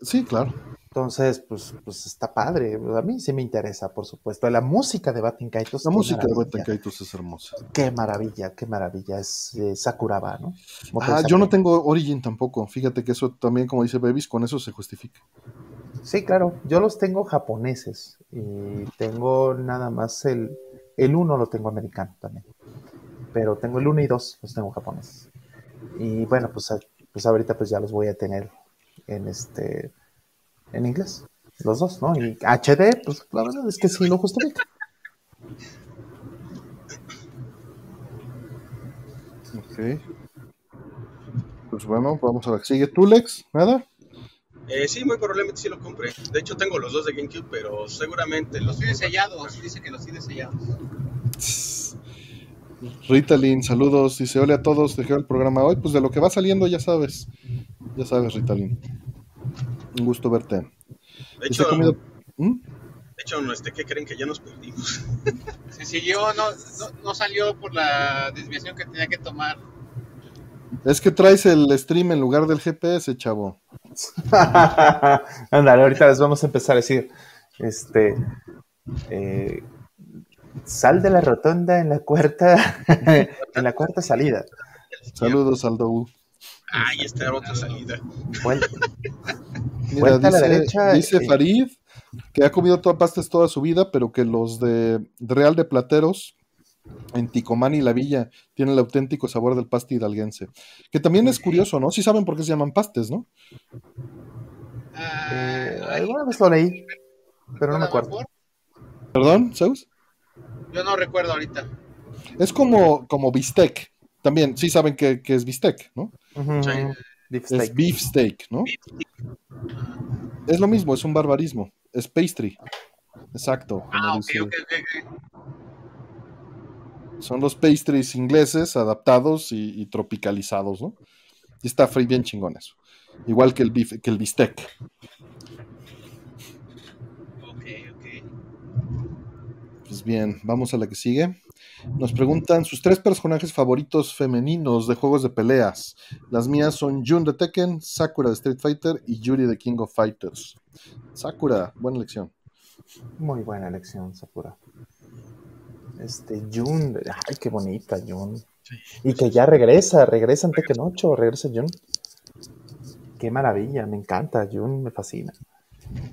Sí, claro.
Entonces, pues, pues está padre. A mí sí me interesa, por supuesto. La música de Batten Kaitos.
La música de. Batten Kaitos es hermosa.
Qué maravilla, qué maravilla. Es eh, Sakuraba, ¿no? Moto
Ah, yo no tengo Origin tampoco. Fíjate que eso también, como dice Babies, con eso se justifica.
Sí, claro. Yo los tengo japoneses. Y tengo nada más el. El uno lo tengo americano también. Pero tengo el 1 y 2, los tengo japoneses. Y bueno, pues, pues ahorita pues ya los voy a tener en este. En inglés. Los dos, ¿no? Y HD, pues la verdad es que sí lo justifica.
Ok. Pues bueno, vamos a la que sigue. ¿Tulex? ¿Nada?
Eh, sí, muy probablemente sí lo compré. De hecho, tengo los dos de GameCube, pero seguramente
Los tiene sellados, dice que los tiene sellados.
Ritalin, saludos. Dice, hola a todos, dejé el programa hoy. Pues de lo que va saliendo ya sabes. Ya sabes, Ritalin. Un gusto verte.
De
Dice,
hecho,
¿he comido- ¿Mm?
de hecho no, este, ¿qué creen que ya nos perdimos? *laughs*
Se siguió, no, no, no salió por la desviación que tenía que tomar.
Es que traes el stream en lugar del GPS, chavo. *laughs*
Ándale, ahorita les vamos a empezar a decir, este, eh, sal de la rotonda en la cuarta, *laughs* en la cuarta salida.
Saludos, Aldo.
Ay, esta era otra salida.
Vuelta.
Mira,
Vuelta a la
dice,
derecha,
dice
eh.
Farid que ha comido todas pastas toda su vida, pero que los de Real de Plateros en Ticomán y La Villa tienen el auténtico sabor del paste hidalguense. Que también es curioso, ¿no? Sí saben por qué se llaman pastes, ¿no?
Ah,
Eh, alguna vez lo leí, pero no me acuerdo.
¿Perdón, Zeus?
Yo no recuerdo ahorita.
Es como, como bistec. También, sí saben que, que es bistec, ¿no?
Ujú,
Sí.
beef
Es
steak.
beef steak, ¿no? Es lo mismo, es un barbarismo. Es pastry. Exacto.
Ah, ok,
dice-
ok, ok. ok.
Son los pastries ingleses adaptados y, y tropicalizados, ¿no? Y está free bien chingón eso. Igual que el, beef, que el bistec.
Ok, ok.
Pues bien, vamos a la que sigue. Nos preguntan sus tres personajes favoritos femeninos de juegos de peleas. Las mías son Jun de Tekken, Sakura de Street Fighter y Yuri de King of Fighters. Sakura, buena elección.
Muy buena elección, Sakura. Este, Jun, ay, qué bonita, Jun. Y que ya regresa, regresa en Tekken 8, regresa Jun. Qué maravilla, me encanta, Jun me fascina.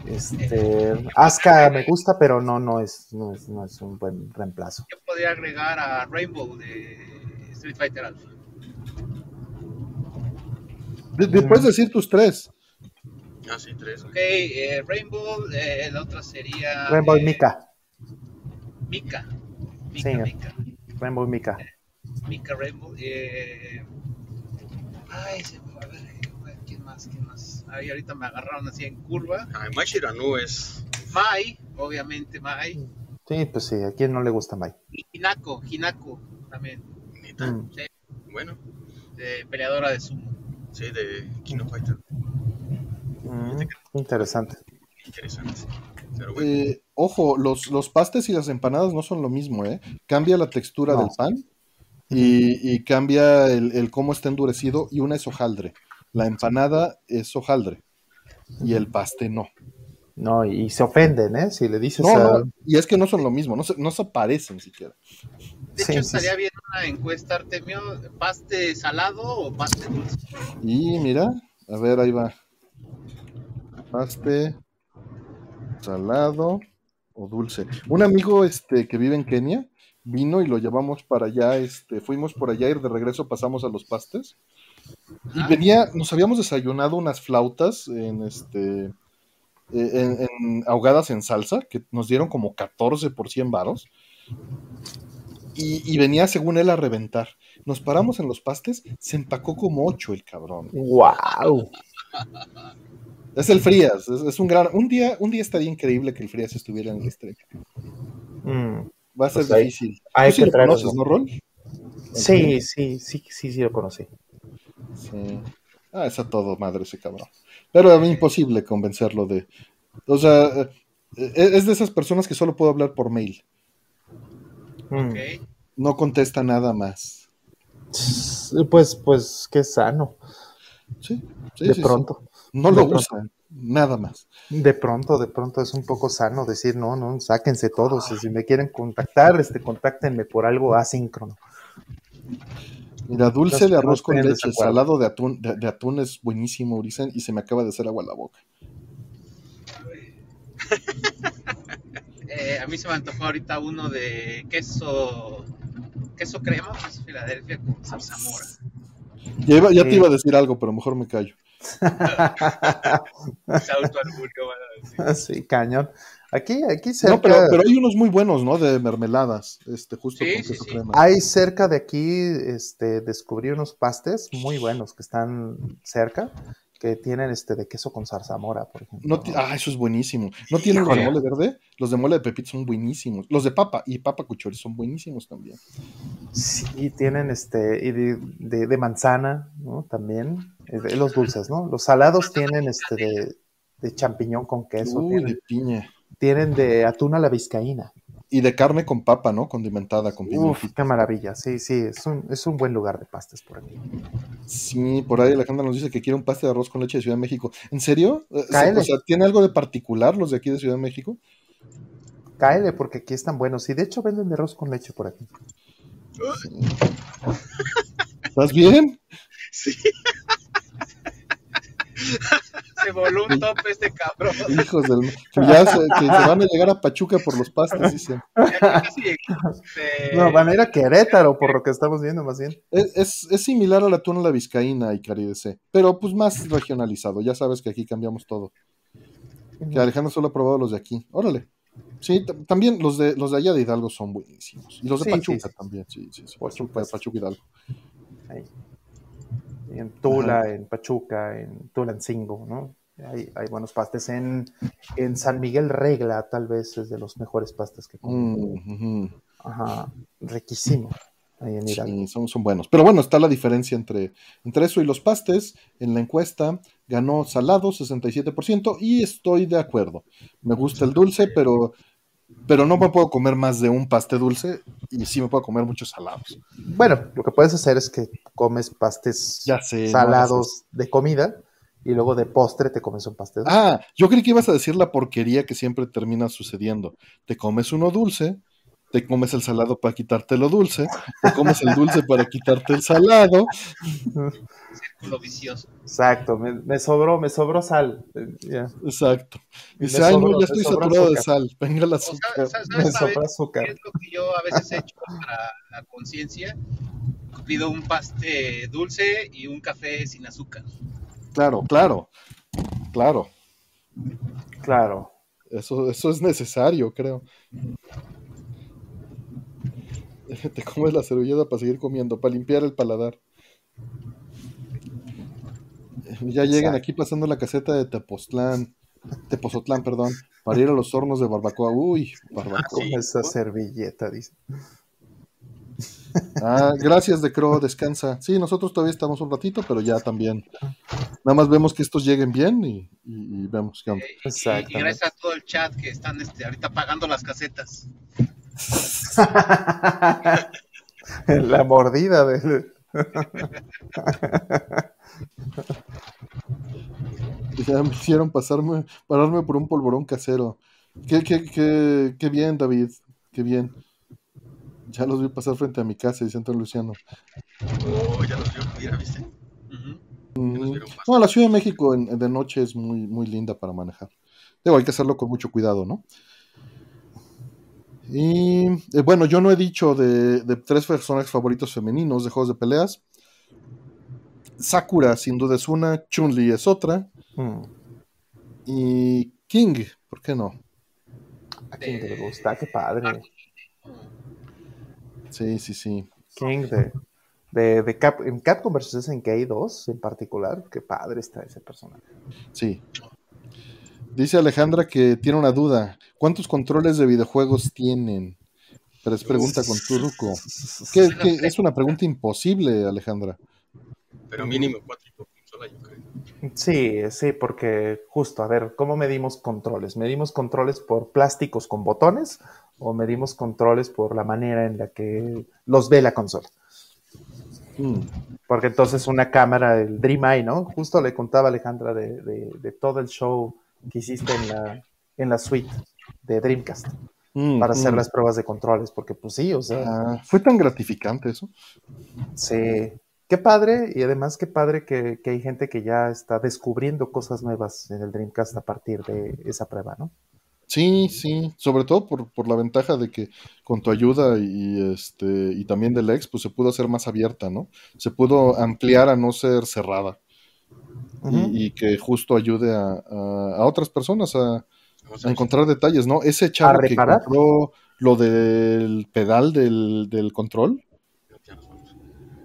Este, Asuka me gusta, pero no, no es, no es, no es un buen reemplazo.
Yo podría agregar a Rainbow de Street Fighter Alpha.
De- de- decir tus tres.
Ah, sí, tres.
Ok, eh, Rainbow, eh, la otra sería.
Rainbow
eh,
Mika,
Mika. Mika,
Sí.
Mika.
Rainbow Mika.
Mika Rainbow. Eh... Ay, se me a ver, ¿quién más? ¿Quién más? Ay, ahorita me agarraron así en curva.
Ah, Mai Shiranu es.
Mai, obviamente Mai.
Sí, pues sí, a quién no le gusta Mai.
Y Hinako, Hinako también.
Neta.
Mm.
Bueno,
de peleadora de sumo.
sí, de King of Fighter.
Mm, interesante.
Interesante. Pero bueno,
Eh, ojo, los, los pastes y las empanadas no son lo mismo, ¿eh? Cambia la textura
No.
del pan y, y cambia el, el cómo está endurecido y una es hojaldre. La empanada es hojaldre. y el paste no.
No, y se ofenden, ¿eh? Si le dices
No,
a...
no, y es que no son lo mismo, no se, no se parecen siquiera.
De
Sí,
hecho,
sí,
estaría
sí.
bien una encuesta, Artemio, ¿paste salado o paste dulce?
Y mira, a ver, ahí va. Paste, salado o dulce. Un amigo este, que vive en Kenia vino y lo llevamos para allá, este, fuimos por allá y de regreso pasamos a los pastes. Y
Ajá.
venía, nos habíamos desayunado unas flautas en este eh, en, en- ahogadas en salsa, que nos dieron como 14 por 100 varos. Y, y venía, según él, a reventar. Nos paramos en los pastes, se empacó como 8 el cabrón.
¡Wow!
Es el Frías, es, es un gran. Un día, un día estaría increíble que el Frías estuviera en el estrella.
Mm,
Va a ser
Pues hay-
difícil.
hay
Tú sí
que
lo conoces, ¿no, Rol?
Sí, sí, sí, sí, sí lo conocí.
Sí. Ah, es a todo madre ese cabrón. Pero es imposible convencerlo de. O sea, eh, eh, es de esas personas que solo puedo hablar por mail.
Mm.
Ok.
No contesta nada más.
Pues, pues, qué sano.
Sí, sí,
de
sí, sí.
pronto.
No
de
lo
pronto.
nada más.
De pronto, de pronto es un poco sano decir, no, no, sáquense todos. y Si me quieren contactar, este, contáctenme por algo asíncrono.
Mira, dulce de arroz con leche, salado de atún, de, de atún es buenísimo, dicen, y se me acaba de hacer agua en la boca.
Eh, a mí se me antojó ahorita uno de queso, queso crema, queso Filadelfia con zarzamora.
Ya, iba- ya
Sí.
te iba a decir algo, pero mejor me callo. *laughs*
Se autoalburio, van a decir. *laughs*
sí, cañón. Aquí, aquí cerca,
No, pero, pero hay unos muy buenos, ¿no? De mermeladas, este, justo
Sí,
con queso
sí.
crema.
hay cerca de aquí, este, descubrí unos pastes muy buenos que están cerca, que tienen este de queso con zarzamora, por ejemplo.
No ah, eso es buenísimo. ¿No tienen los de mole verde? Los de mole de pepito son buenísimos. Los de papa y papa cuchori son buenísimos también.
Sí, tienen este, y de, de- de manzana, ¿no? También, de los dulces, ¿no? Los salados tienen este de, de champiñón con queso,
Uy,
tienen,
de piña.
Tienen de atún a la vizcaína.
Y de carne con papa, ¿no? Condimentada con
Uf, qué maravilla, sí, sí, es un, es un buen lugar de pastes por aquí.
Sí, por ahí Alejandra nos dice que quiere un paste de arroz con leche de Ciudad de México. ¿En serio? Eh,
Cáele.
O sea, ¿tiene algo de particular los de aquí de Ciudad de México?
Cáele, porque aquí están buenos, y de hecho venden de arroz con leche por aquí.
¿Estás bien? *laughs*
Sí.
Se voló un tope este cabrón.
Hijos del... Que ya se, que se van a llegar a Pachuca por los pastes, dicen.
No, van a ir a Querétaro, por lo que estamos viendo, más bien.
Es, es, es similar al atún a la vizcaína y caridece, pero pues más regionalizado. Ya sabes que aquí cambiamos todo. Que Alejandro solo ha probado los de aquí. Órale. Sí, también los de los de allá de Hidalgo son buenísimos. Y los de
Sí, sí,
Pachuca
sí.
también, sí, sí, sí.
Por
Pachuca,
supuesto.
Pachuca Hidalgo.
Ahí. En Tula, en Pachuca, en Tulancingo, ¿no? Hay, hay buenos pastes. En, en San Miguel Regla, tal vez es de los mejores pastes que comí. Ajá, riquísimo. Ahí en Hidalgo.
Sí, son, son buenos. Pero bueno, está la diferencia entre, entre eso y los pastes. En la encuesta ganó salado 67% y estoy de acuerdo. Me gusta el dulce, pero, pero no me puedo comer más de un paste dulce y sí me puedo comer muchos salados.
Bueno, lo que puedes hacer es que comes pastes
Ya sé. no
salados de comida y luego de postre te comes un pastel.
Ah, yo creí que ibas a decir la porquería que siempre termina sucediendo. Te comes uno dulce, te comes el salado para quitarte lo dulce, te comes el dulce para quitarte el salado. *laughs*
Círculo vicioso.
Exacto, me, me sobró, me sobró sal. Eh.
Exacto. Dice, ay, no, ya estoy saturado de sal. Venga
O sea,
azúcar.
¿sabes,
Me
qué
azúcar.
es lo que yo a veces he hecho para la conciencia? Pido un paste dulce y un café sin azúcar.
Claro, claro, claro.
Claro.
Eso, eso es necesario, creo. Te comes la servilleta para seguir comiendo, para limpiar el paladar. *laughs* Ya llegan
Exacto.
aquí pasando la caseta de Tepoztlán, Tepozotlán, perdón, para ir a los hornos de barbacoa. Uy, barbacoa.
Esa servilleta, dice. *laughs*
Ah, gracias de Crow, descansa. Sí, nosotros todavía estamos un ratito, pero ya también. Nada más vemos que estos lleguen bien y, y- y vemos qué onda.
Eh, y- gracias a todo el chat que están este, ahorita pagando las casetas. *laughs*
La mordida del. *laughs*
Ya me hicieron pasarme, pararme por un polvorón casero. Qué, qué, qué, qué bien, David. Qué bien. Ya los vi pasar frente a mi casa, dice Antonio Luciano.
Oh, ya los vio, ¿viste?
Mm,
los vieron pasar.
No, la Ciudad de México en- de noche es muy, muy linda para manejar. Digo, hay que hacerlo con mucho cuidado, ¿no? Y eh, bueno, yo no he dicho de, de tres personajes favoritos femeninos de juegos de peleas. Sakura, sin duda, es una. Chun-Li es otra.
Mm.
Y King, ¿por qué no?
¿A te le gusta? Qué padre.
Sí, sí, sí.
King de, de, de Cap, en Capcom vs. SNK 2 en particular. Qué padre está ese personaje.
Sí. Dice Alejandra que tiene una duda. ¿Cuántos controles de videojuegos tienen? Pero es pregunta con Turuco. ¿Qué, qué? Es una pregunta imposible, Alejandra.
Pero mínimo cuatro por consola, yo creo.
Sí, sí, porque justo, a ver, ¿cómo medimos controles? ¿Medimos controles por plásticos con botones o medimos controles por la manera en la que los ve la consola?
Mm,
Porque entonces una cámara, el Dream Eye, ¿no? Justo le contaba Alejandra de, de- de todo el show que hiciste en la, en la suite de Dreamcast
mm,
para hacer
mm.
las pruebas de controles, porque pues sí, o sea,
Ah, fue tan gratificante eso.
sí, qué padre y además qué padre que, que hay gente que ya está descubriendo cosas nuevas en el Dreamcast a partir de esa prueba, ¿no?
Sí, sí, sobre todo por, por la ventaja de que con tu ayuda y este y también del ex, pues se pudo hacer más abierta, ¿no? Se pudo ampliar a no ser cerrada y- que justo ayude a, a- a otras personas a, encontrar detalles, ¿no? Ese chavo que encontró lo del pedal del, del control.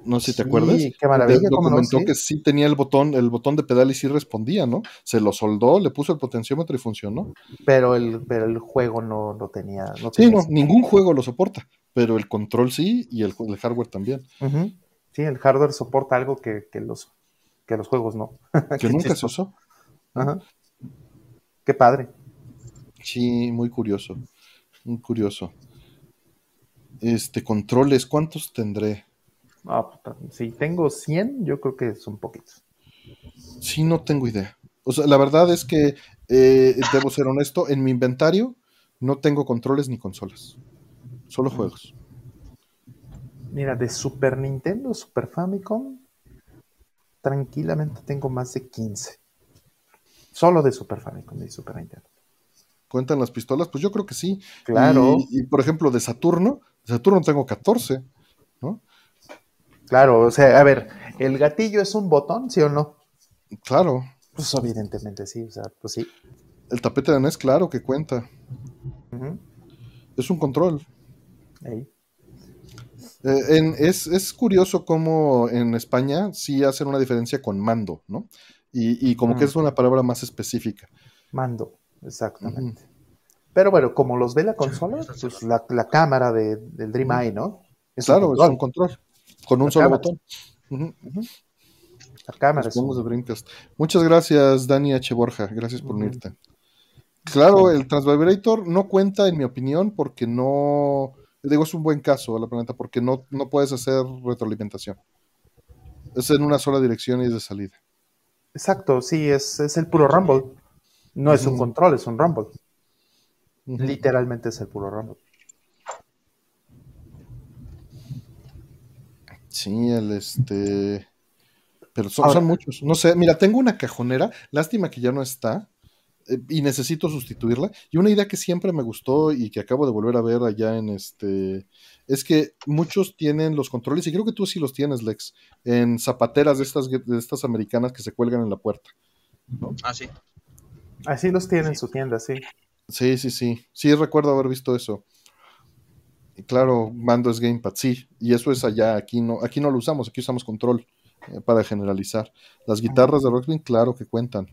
No sé si te
Sí,
acuerdas.
qué maravilla,
Lo
cómo no,
comentó
sí.
que sí tenía el botón, el botón de pedal y sí respondía, ¿no? Se lo soldó, le puso el potenciómetro y funcionó.
Pero el, pero el juego no lo tenía. No
Sí,
tenía
no, ningún juego lo soporta, pero el control sí y el, el hardware también.
Sí, el hardware soporta algo que, que los, que los juegos no. *laughs*
Que nunca se usó.
Ajá. Qué padre.
Sí, muy curioso. Muy curioso. Este, controles, ¿cuántos tendré?
Ah, puta, si tengo 100, yo creo que son poquitos.
Sí, no tengo idea. O sea, la verdad es que eh, debo ser honesto, en mi inventario no tengo controles ni consolas. Solo juegos.
Mira, de Super Nintendo, Super Famicom, tranquilamente tengo más de 15. Solo de Super Famicom y Super Nintendo.
¿Cuentan las pistolas? Pues yo creo que sí.
Claro,
Y, y, por ejemplo, de Saturno, de Saturno tengo 14, ¿no?
Claro. O sea, a ver, ¿el gatillo es un botón, sí o no?
Claro.
Pues evidentemente sí, o sea, pues sí.
El tapete de NES, claro que cuenta. Es un control.
Ahí.
Eh, en- es, es curioso cómo en España sí hacen una diferencia con mando, ¿no? Y, y como que
Mm.
es una palabra más específica.
Mando, exactamente. Pero bueno, como los ve la consola, pues la, la cámara de- del Dream Eye, ¿no? Es
claro, es un control. Con un solo botón. De. Muchas gracias, Dani H. Borja. Gracias por unirte. Claro, el Transvibrator no cuenta, en mi opinión, porque no. Digo, es un buen caso a la planeta, porque no, no puedes hacer retroalimentación. Es en una sola dirección y es de salida.
Exacto, sí, es, es el puro Rumble. No es un control, es un Rumble. Literalmente es el puro Rumble.
Sí, el este. Pero son,
Ahora-
son muchos. No sé, mira, tengo una cajonera. Lástima que ya no está. eh, y necesito sustituirla. Y una idea que siempre me gustó y que acabo de volver a ver allá en este. Es que muchos tienen los controles, y creo que tú sí los tienes, Lex, en zapateras de estas, de estas americanas que se cuelgan en la puerta.
Ah, sí.
Así los tiene en su tienda, sí.
Sí, sí, sí. Sí, recuerdo haber visto eso. Claro, mando es gamepad, sí. Y eso es allá, aquí no, aquí no lo usamos, aquí usamos control eh, para generalizar. Las guitarras de Rockband, claro que cuentan.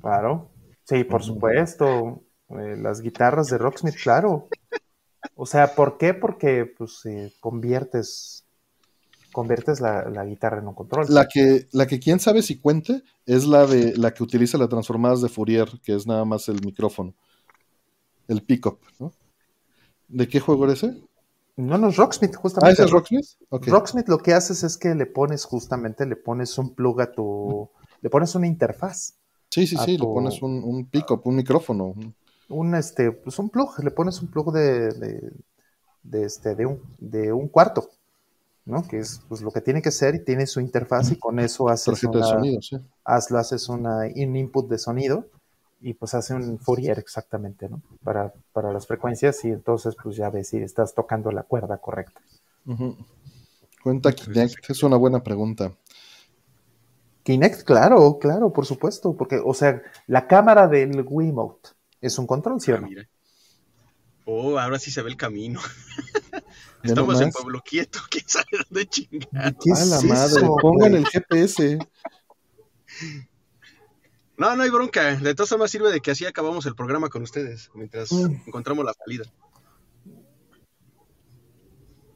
Claro. Sí, por supuesto. Eh, las guitarras de Rocksmith, claro. O sea, ¿por qué? Porque pues eh, conviertes conviertes la, la guitarra en un control.
La que, la que quién sabe si cuente es la de la que utiliza las transformadas de Fourier, que es nada más el micrófono. El pickup, ¿no? ¿De qué juego era ese?
No, no es Rocksmith,
Ah,
justamente.
¿ese es Rocksmith?
Rocksmith lo que haces es que le pones justamente, le pones un plug a tu, le pones una interfaz
Sí, sí, sí, le pones un, un pick-up, un micrófono.
un este, pues un plug, le pones un plug de, de, de este, de un, de un cuarto, ¿no? Que es pues, lo que tiene que ser y tiene su interfaz y con eso haces una,
sonido, sí.
haz- lo haces una, un input de sonido y pues hace un Fourier exactamente, ¿no? Para, para las frecuencias y entonces pues ya ves si estás tocando la cuerda correcta.
Ujú. Cuenta Kinect, es una buena pregunta.
Kinect, claro, claro, por supuesto, porque, o sea, la cámara del Wiimote es un control, ¿sí o
Ah,
no?
mira. Oh, ahora sí se ve el camino. *laughs* Estamos en. Pueblo Quieto, *laughs* quién sabe dónde chingar.
¿Qué
A
es
la madre, pongan el GPS. *laughs*
No, no hay bronca. De todas formas sirve de que así acabamos el programa con ustedes, mientras
Mm.
encontramos la salida.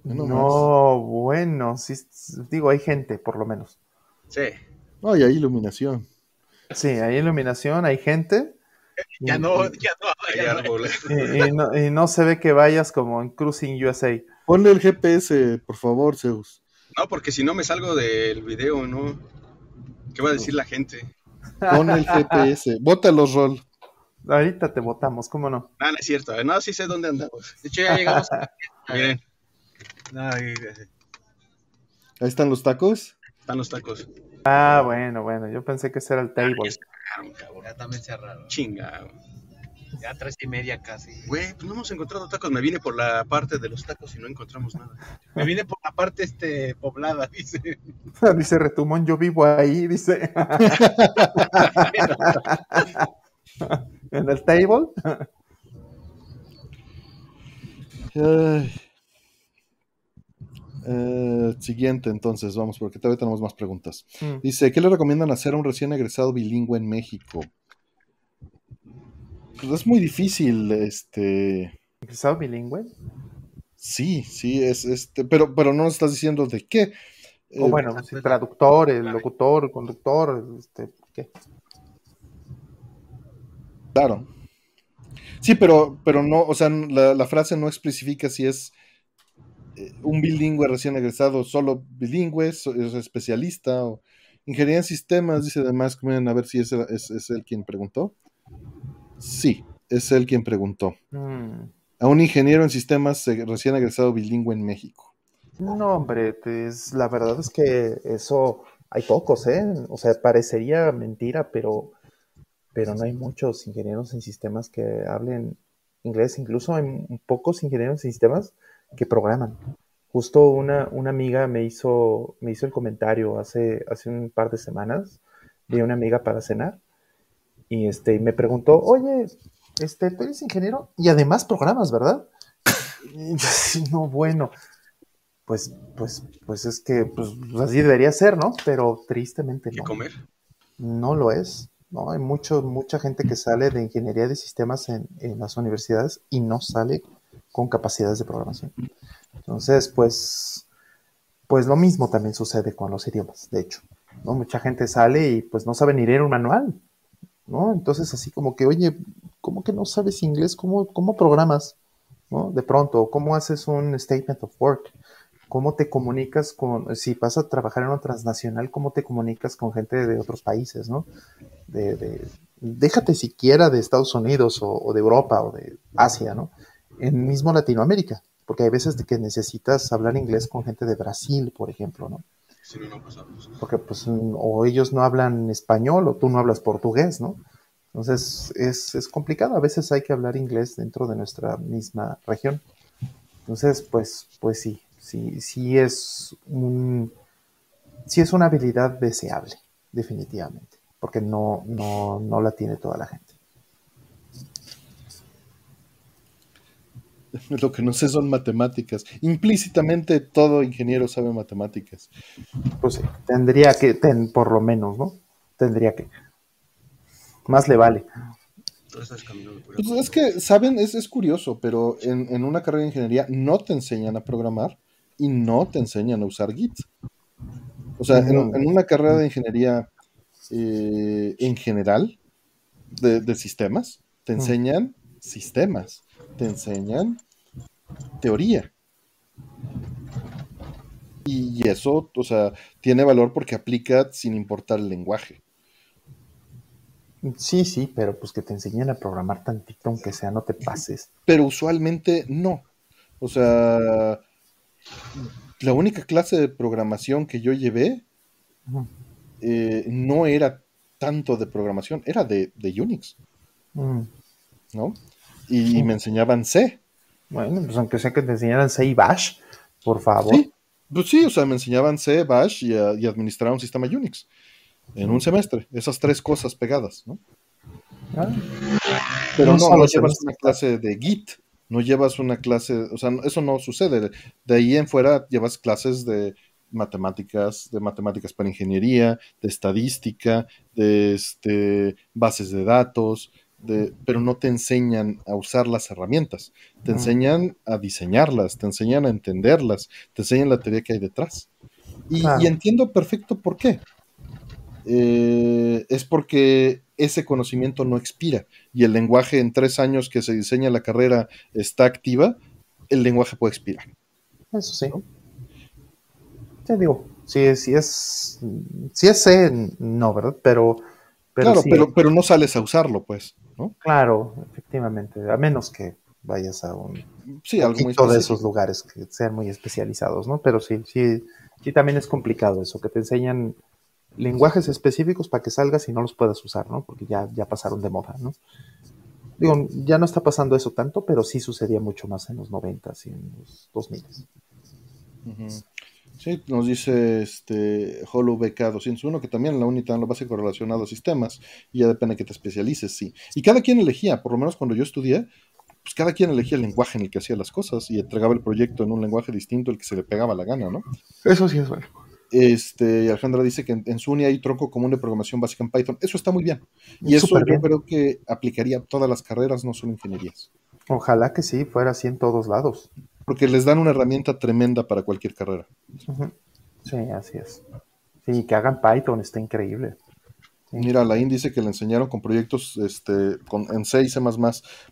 Nomás.
No, bueno, sí, digo, hay gente, por lo menos.
Sí.
No, y hay iluminación.
Sí, hay iluminación, hay gente. *laughs*
Ya no, ya no.
Hay
no.
árboles. *laughs*
Y, y no, y no se ve que vayas como en Cruising USA.
Ponle el GPS, por favor, Zeus.
No, porque si no me salgo del video, ¿no? ¿Qué va a decir la gente?
Pon el GPS. *laughs* Bótalos, Rol.
Ahorita te votamos, ¿cómo no?
Ah, no es cierto. No, sí sé dónde andamos.
De hecho, ya llegamos. *laughs*
Miren,
No, ahí-
Ahí están los tacos.
están los tacos.
Ah, bueno, bueno, yo pensé que ese era el table.
Ya cerraron, cabrón.
ya también cerraron.
Chinga.
Ya tres y media casi.
Güey, pues no hemos encontrado tacos. Me vine por la parte de los tacos y no encontramos nada.
Me vine por la parte este poblada, *laughs* dice. *laughs*
dice Retumón, yo vivo ahí, dice. *laughs* en el table.
Ay. Eh, siguiente, entonces, vamos, porque todavía tenemos más preguntas.
Mm.
Dice, ¿qué le recomiendan hacer a un recién egresado bilingüe en México? Pues es muy difícil, este...
¿Egresado bilingüe?
Sí, sí, es este, pero, pero no nos estás diciendo de qué.
O
Eh,
bueno, sí, traductor, el locutor, el conductor, este, ¿qué?
Claro. Sí, pero, pero no, o sea, la, la frase no especifica si es eh, un bilingüe recién egresado, solo bilingüe, so- es especialista o ingeniería en sistemas, dice además, a ver si es, es, es él quien preguntó. Sí, es él quien preguntó.
Mm.
A un ingeniero en sistemas recién egresado bilingüe en México.
No, hombre, pues, la verdad es que eso hay pocos, ¿eh? O sea, parecería mentira, pero, pero no hay muchos ingenieros en sistemas que hablen inglés. Incluso hay pocos ingenieros en sistemas que programan. Justo una, una amiga me hizo, me hizo el comentario hace, hace un par de semanas de una amiga para cenar y este, me preguntó, oye, este, tú eres ingeniero y además programas, ¿verdad? Y yo *laughs* no, bueno, pues, pues, pues es que pues, así debería ser, ¿no? Pero tristemente
¿Qué
no.
comer?
No lo es. ¿no? Hay mucho, mucha gente que sale de ingeniería de sistemas en, en las universidades y no sale con capacidades de programación. Entonces, pues, pues lo mismo también sucede con los idiomas, de hecho. ¿no? Mucha gente sale y pues no sabe ni leer un manual. ¿No? Entonces, así como que, oye, ¿cómo que no sabes inglés? ¿Cómo, cómo programas? ¿no? De pronto, ¿cómo haces un statement of work? ¿Cómo te comunicas con, si vas a trabajar en una transnacional, cómo te comunicas con gente de otros países, ¿no? De, de- déjate siquiera de Estados Unidos o, o de Europa o de Asia, ¿no? En mismo Latinoamérica, porque hay veces que necesitas hablar inglés con gente de Brasil, por ejemplo, ¿no?
No,
porque pues o ellos no hablan español o tú no hablas portugués, ¿no? Entonces es, es complicado, a veces hay que hablar inglés dentro de nuestra misma región. Entonces, pues, pues sí, sí, sí es un, sí es una habilidad deseable, definitivamente, porque no, no, no la tiene toda la gente. *laughs*
Lo que no sé son matemáticas. Implícitamente todo ingeniero sabe matemáticas.
Pues sí, tendría que, ten- por lo menos, ¿no? Tendría que. Más le vale.
Pues es que, ¿saben? Es, es curioso, pero en, en una carrera de ingeniería no te enseñan a programar y no te enseñan a usar Git. O sea, en, en una carrera de ingeniería eh, en general, de, de sistemas, te
Ujú.
enseñan sistemas, te enseñan teoría. Y, eso, o sea, tiene valor porque aplica sin importar el lenguaje.
Sí, sí, pero pues que te enseñen a programar tantito, aunque sea, no te pases.
Pero usualmente no. O sea, la única clase de programación que yo llevé eh, no era tanto de programación, era de, Unix. Mm. ¿No? Y, me enseñaban C.
Bueno, pues aunque sea que te enseñaran C y Bash, por favor.
Sí, pues sí, o sea, me enseñaban C, Bash y, y administrar un sistema Unix en un semestre, esas tres cosas pegadas, ¿no? Ah. Pero no, no, llevas una clase de Git, no llevas una clase, o sea, eso no sucede. De ahí en fuera llevas clases de matemáticas, de matemáticas para ingeniería, de estadística, de este, bases de datos, de, pero no te enseñan a usar las herramientas, te enseñan a diseñarlas, te enseñan a entenderlas, te enseñan la teoría que hay detrás. Y, y entiendo perfecto por qué. Eh, es porque ese conocimiento no expira y el lenguaje en tres años que se diseña la carrera está activa, el lenguaje puede expirar.
Eso sí. Te digo, si, si es si es C, no, ¿verdad? Pero,
pero claro, pero, pero no sales a usarlo, pues, ¿no?
Claro, efectivamente, a menos que vayas a un
sí, algo muy
de esos lugares que sean muy especializados, ¿no? Pero sí, sí, sí también es complicado eso, que te enseñan lenguajes específicos para que salgas y no los puedas usar, ¿no? Porque ya, ya pasaron de moda, ¿no? Digo, ya no está pasando eso tanto, pero sí sucedía mucho más en los 90 y en los 2000.
Sí, nos dice este BK 201 que también la UNITA lo básico relacionado a sistemas y ya depende de que te especialices, sí. Y cada quien elegía, por lo menos cuando yo estudié, pues cada quien elegía el lenguaje en el que hacía las cosas y entregaba el proyecto en un lenguaje distinto el que se le pegaba la gana, ¿no?
Eso sí es bueno.
Este, Alejandra dice que en, SUNY hay tronco común de programación básica en Python. Eso está muy bien. Y eso yo creo que aplicaría a todas las carreras, no solo ingenierías.
Ojalá que sí, fuera así en todos lados.
Porque les dan una herramienta tremenda para cualquier carrera.
Sí, así es. Sí, que hagan Python, está increíble.
Mira, Lain dice que le enseñaron con proyectos este, con, en C y C++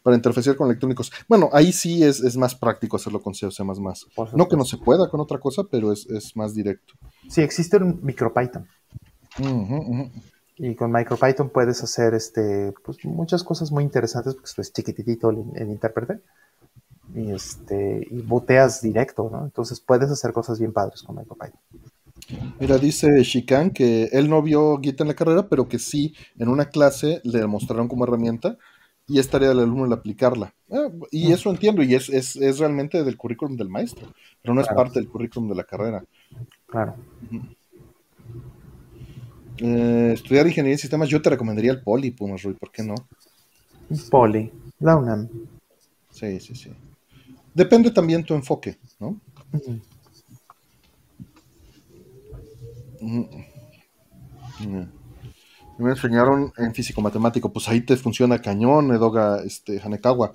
para interfaccionar con electrónicos. Bueno, ahí sí es, más práctico hacerlo con C o C++. No que no se pueda con otra cosa, pero es, más directo.
Sí, existe un MicroPython. Y con MicroPython puedes hacer este, pues, muchas cosas muy interesantes porque es chiquitito el, el intérprete. Y, este, y boteas directo, ¿no? Entonces puedes hacer cosas bien padres con MicroPython.
Mira, dice Shikan que él no vio Git en la carrera, pero que sí en una clase le mostraron como herramienta y es tarea del alumno el aplicarla. Ah, y mm. eso entiendo, y es, es, realmente del currículum del maestro, pero no es parte del currículum de la carrera.
Claro.
Eh, estudiar ingeniería de sistemas, yo te recomendaría el Poli, Pumas Rui, ¿por qué no?
Poli, la UNAM.
Sí, sí, sí. Depende también tu enfoque, ¿no? Me enseñaron en físico matemático, pues ahí te funciona cañón, Edoga este, Hanekawa.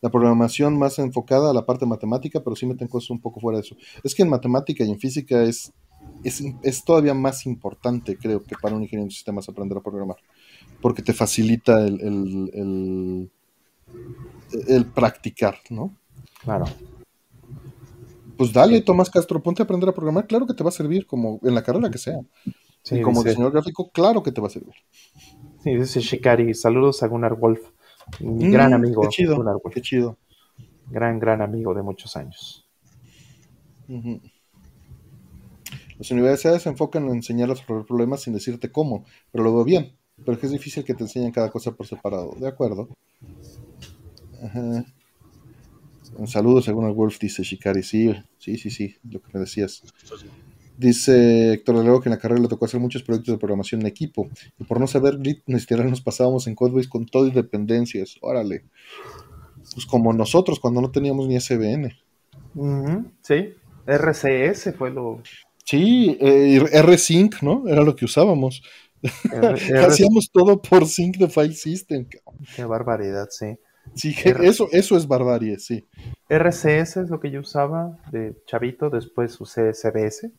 La programación más enfocada a la parte matemática, pero sí meten cosas un poco fuera de eso. Es que en matemática y en física es, es, todavía más importante, creo, que para un ingeniero de sistemas aprender a programar. Porque te facilita el, el, el practicar, ¿no?
Claro
pues dale, Tomás Castro, ponte a aprender a programar, claro que te va a servir, como en la carrera que sea. y como diseñador gráfico, claro que te va a servir.
Sí, dice Shikari, saludos a Gunnar Wolf, mi mm, gran amigo.
Qué chido, qué chido.
Gran, gran amigo de muchos años.
Las universidades se enfocan en enseñar a resolver problemas sin decirte cómo, pero lo veo bien. Pero es que es difícil que te enseñen cada cosa por separado. De acuerdo. Ajá. Un saludo, según el Wolf, dice Shikari. Sí, sí, sí, sí, lo que me decías. Dice Héctor Luego que en la carrera le tocó hacer muchos proyectos de programación en equipo. Y por no saber grit, nos pasábamos en Codebase con todo y dependencias. Órale. Pues como nosotros cuando no teníamos ni SBN.
Sí, RCS fue lo.
Sí, eh, R-Sync, ¿no? Era lo que usábamos. *laughs* Hacíamos todo por Sync de File System.
Qué barbaridad, sí.
Sí, *laughs* eso, eso es barbarie, sí.
RCS es lo que yo usaba de chavito, después usé CBS.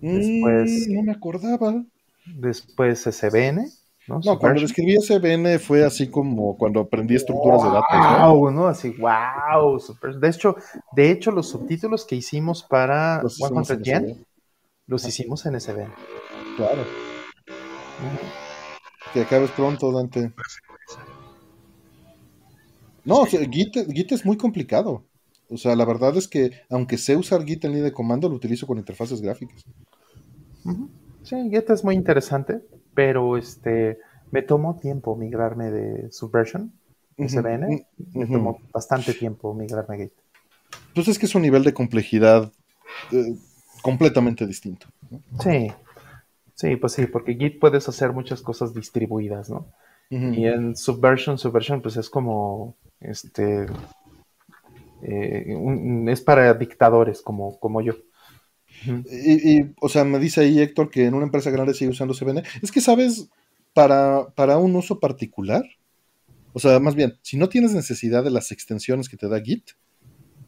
Después,
mm, no me acordaba.
Después SBN.
No, cuando escribí SBN fue así como cuando aprendí estructuras de datos.
Wow, ¿no? Así, wow. De hecho, de hecho, los subtítulos que hicimos para los los hicimos en SBN.
Claro. Que acabes pronto, Dante. No, o sea, Git, Git es muy complicado. O sea, la verdad es que, aunque sé usar Git en línea de comando, lo utilizo con interfaces gráficas.
Sí, Git es muy interesante, pero este me tomó tiempo migrarme de Subversion, SVN. Me
ujú.
tomó bastante tiempo migrarme a Git.
Pues es que es un nivel de complejidad eh, completamente distinto. ¿no?
Sí, sí, pues sí, porque Git puedes hacer muchas cosas distribuidas, ¿no? Y en Subversion, Subversion, pues es como, este, eh, un- es para dictadores como, como yo.
Y, y, o sea, me dice ahí Héctor que en una empresa grande sigue usando CBN. Es que, ¿sabes? Para, para un uso particular, o sea, más bien, si no tienes necesidad de las extensiones que te da Git,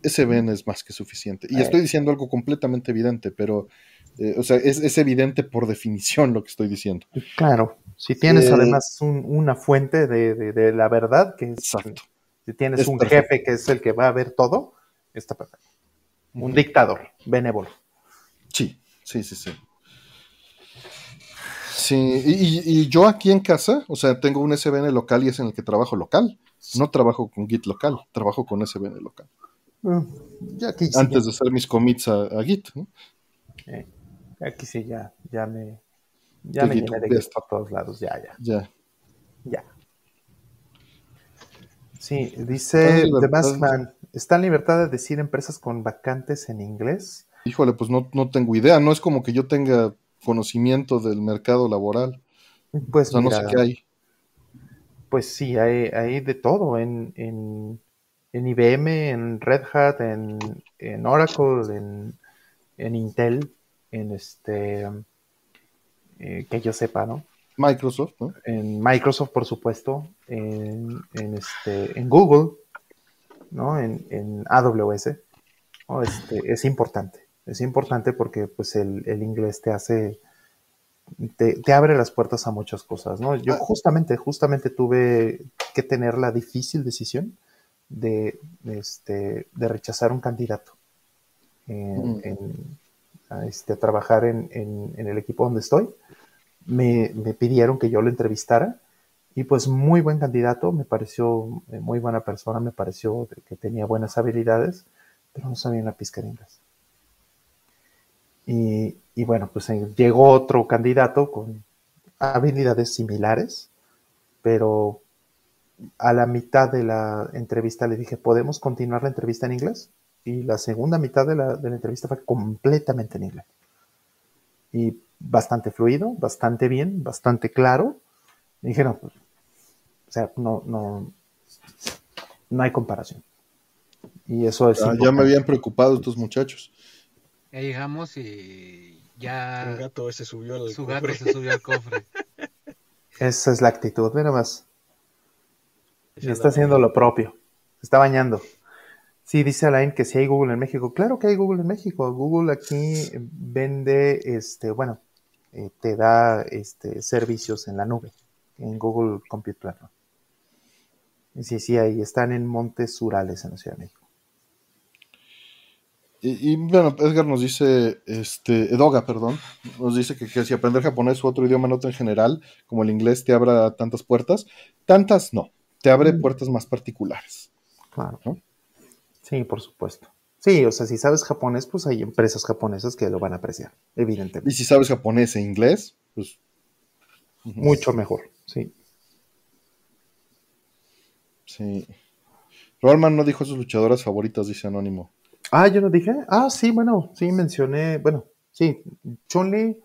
SVN es más que suficiente. Y estoy diciendo algo completamente evidente, pero, eh, o sea, es, es evidente por definición lo que estoy diciendo.
Claro, si tienes
Eh,
además un- una fuente de, de- de la verdad, que es,
Exacto.
Si tienes
Es
un
perfecto.
jefe que es el que va a ver todo, está perfecto. Un dictador, benévolo.
Sí, sí, sí, sí. Sí, y, yo aquí en casa, o sea, tengo un SVN local y es en el que trabajo local. No trabajo con Git local, trabajo con SVN local.
Mm, Ya aquí sí,
Antes de hacer mis commits a, a Git. ¿no?
eh, aquí sí ya, ya me, ya
De
me
Git,
llené de Git por todos lados, ya, ya,
Ya.
ya. Sí, dice The
libertad.
Maskman, ¿está en libertad de decir empresas con vacantes en inglés?
Híjole, pues no, no tengo idea. No es como que yo tenga conocimiento del mercado laboral. O
Pues
no sé qué hay.
Pues sí, hay, hay de todo en, en, en IBM, en Red Hat, en, en Oracle, en, en Intel, en este, eh, que yo sepa, ¿no?
Microsoft, ¿no?
En Microsoft, por supuesto, en, en, este, en Google, ¿no? En, en AWS, ¿no? Este, es importante, es importante porque pues el, el inglés te hace, te, te abre las puertas a muchas cosas, ¿no? Yo
Ah.
justamente, justamente tuve que tener la difícil decisión de, de, este, de rechazar un candidato en,
Mm.
en- a, este, a trabajar en, en- en el equipo donde estoy. Me, me pidieron que yo lo entrevistara y pues muy buen candidato, me pareció eh, muy buena persona, me pareció que tenía buenas habilidades, pero no sabía una pizca de inglés. Y, y bueno, pues eh, llegó otro candidato con habilidades similares, pero a la mitad de la entrevista le dije, ¿podemos continuar la entrevista en inglés? Y la segunda mitad de la, de la entrevista fue completamente en inglés. Y bastante fluido, bastante bien, bastante claro. Y dije, no, pues, o sea, no, no, no hay comparación. Y eso es
Ah, ya me habían preocupado estos muchachos.
Ya llegamos y
El
ya
gato ese subió al
su gato se subió al cofre. *laughs*
Esa es la actitud, mira más. Y está haciendo lo propio. Se está bañando. Sí, dice Alain que sí hay Google en México. Claro que hay Google en México. Google aquí vende, este, bueno, eh, te da este, servicios en la nube, en Google Compute Platform. Y sí, sí, ahí están en Montes Urales, en la Ciudad de México.
Y, y, bueno, Edgar nos dice, este, Edoga, perdón, nos dice que, que si aprender japonés u otro idioma no en general, como el inglés, te abra tantas puertas. Tantas no, te abre
Mm.
puertas más particulares.
Claro.
¿No?
Sí, por supuesto. Sí, o sea, si sabes japonés, pues hay empresas japonesas que lo van a apreciar,
Y
evidentemente.
si sabes japonés e inglés, pues...
Mucho mejor, sí.
Sí. Rollman no dijo sus luchadoras favoritas, dice Anónimo.
Ah, yo no dije. Ah, sí, bueno, sí mencioné. Bueno, sí, Chun-Li,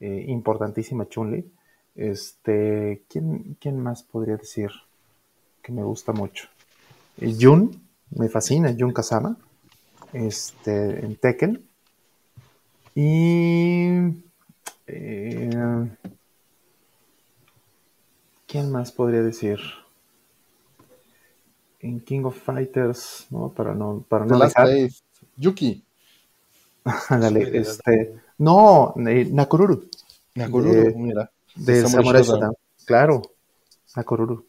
eh, importantísima Chun-Li. Este, ¿quién, ¿quién más podría decir que me gusta mucho? Eh, Jun, me fascina, Jun Kazama. Este, en Tekken. Y. eh, ¿Quién más podría decir? En King of Fighters, ¿no? Para no, para
The
no
Last
dejar.
Yuki, *laughs*
de
este, no, eh, Nakoruru,
Nakoruru,
De-
mira.
de
Samurai Shodown.
Claro, Nakoruru.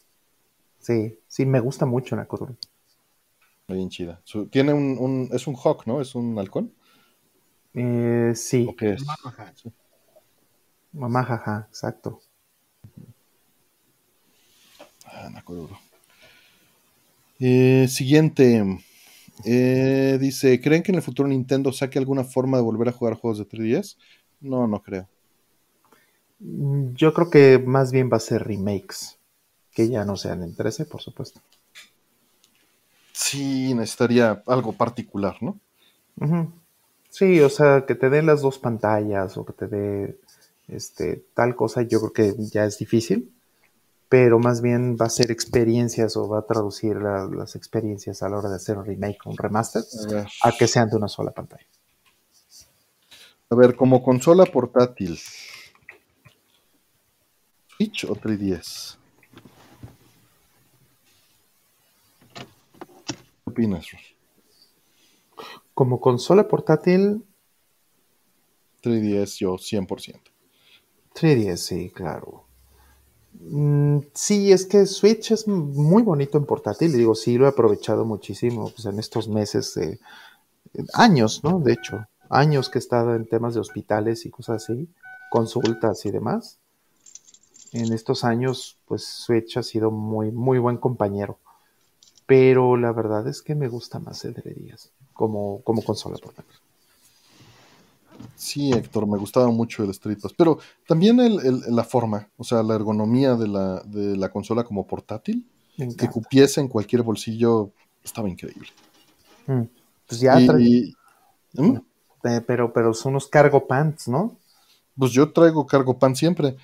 Sí, sí, me gusta mucho Nakoruru.
Bien chida. Tiene un, un- Es un hawk, ¿no? ¿Es un halcón?
Eh, sí,
¿O qué es?
Ajá.
mamá, jaja, exacto.
Eh, siguiente. Eh, dice, ¿creen que en el futuro Nintendo saque alguna forma de volver a jugar juegos de 3DS? No, no creo.
Mm, Yo creo que más bien va a ser remakes, que ya no sean en 13, por supuesto.
Sí, necesitaría algo particular, ¿no?
Sí, o sea, que te dé las dos pantallas o que te dé este, tal cosa, yo creo que ya es difícil, pero más bien va a ser experiencias o va a traducir la- las experiencias a la hora de hacer un remake o un remaster
A
que sean de una sola pantalla.
a ver, como consola portátil. ¿Switch o 3DS? ¿Qué opinas?
Como consola portátil,
3DS yo 100%.
3DS, sí, claro. Mm, sí, es que Switch es muy bonito en portátil, digo, sí lo he aprovechado muchísimo pues, en estos meses, de años, ¿no? De hecho, años que he estado en temas de hospitales y cosas así, consultas y demás. En estos años, pues Switch ha sido muy, muy buen compañero. Pero la verdad es que me gusta más el 3DS como, como consola portátil.
Sí, Héctor, me gustaba mucho el Street Pass, pero también el- el- la forma, o sea, la ergonomía de la, de la consola como portátil, que cupiese en cualquier bolsillo, estaba increíble.
Mm. Pues ya
Y-
trae-
¿Mm?
Eh, pero, pero son unos cargo pants, ¿no?
Pues yo traigo cargo pan siempre.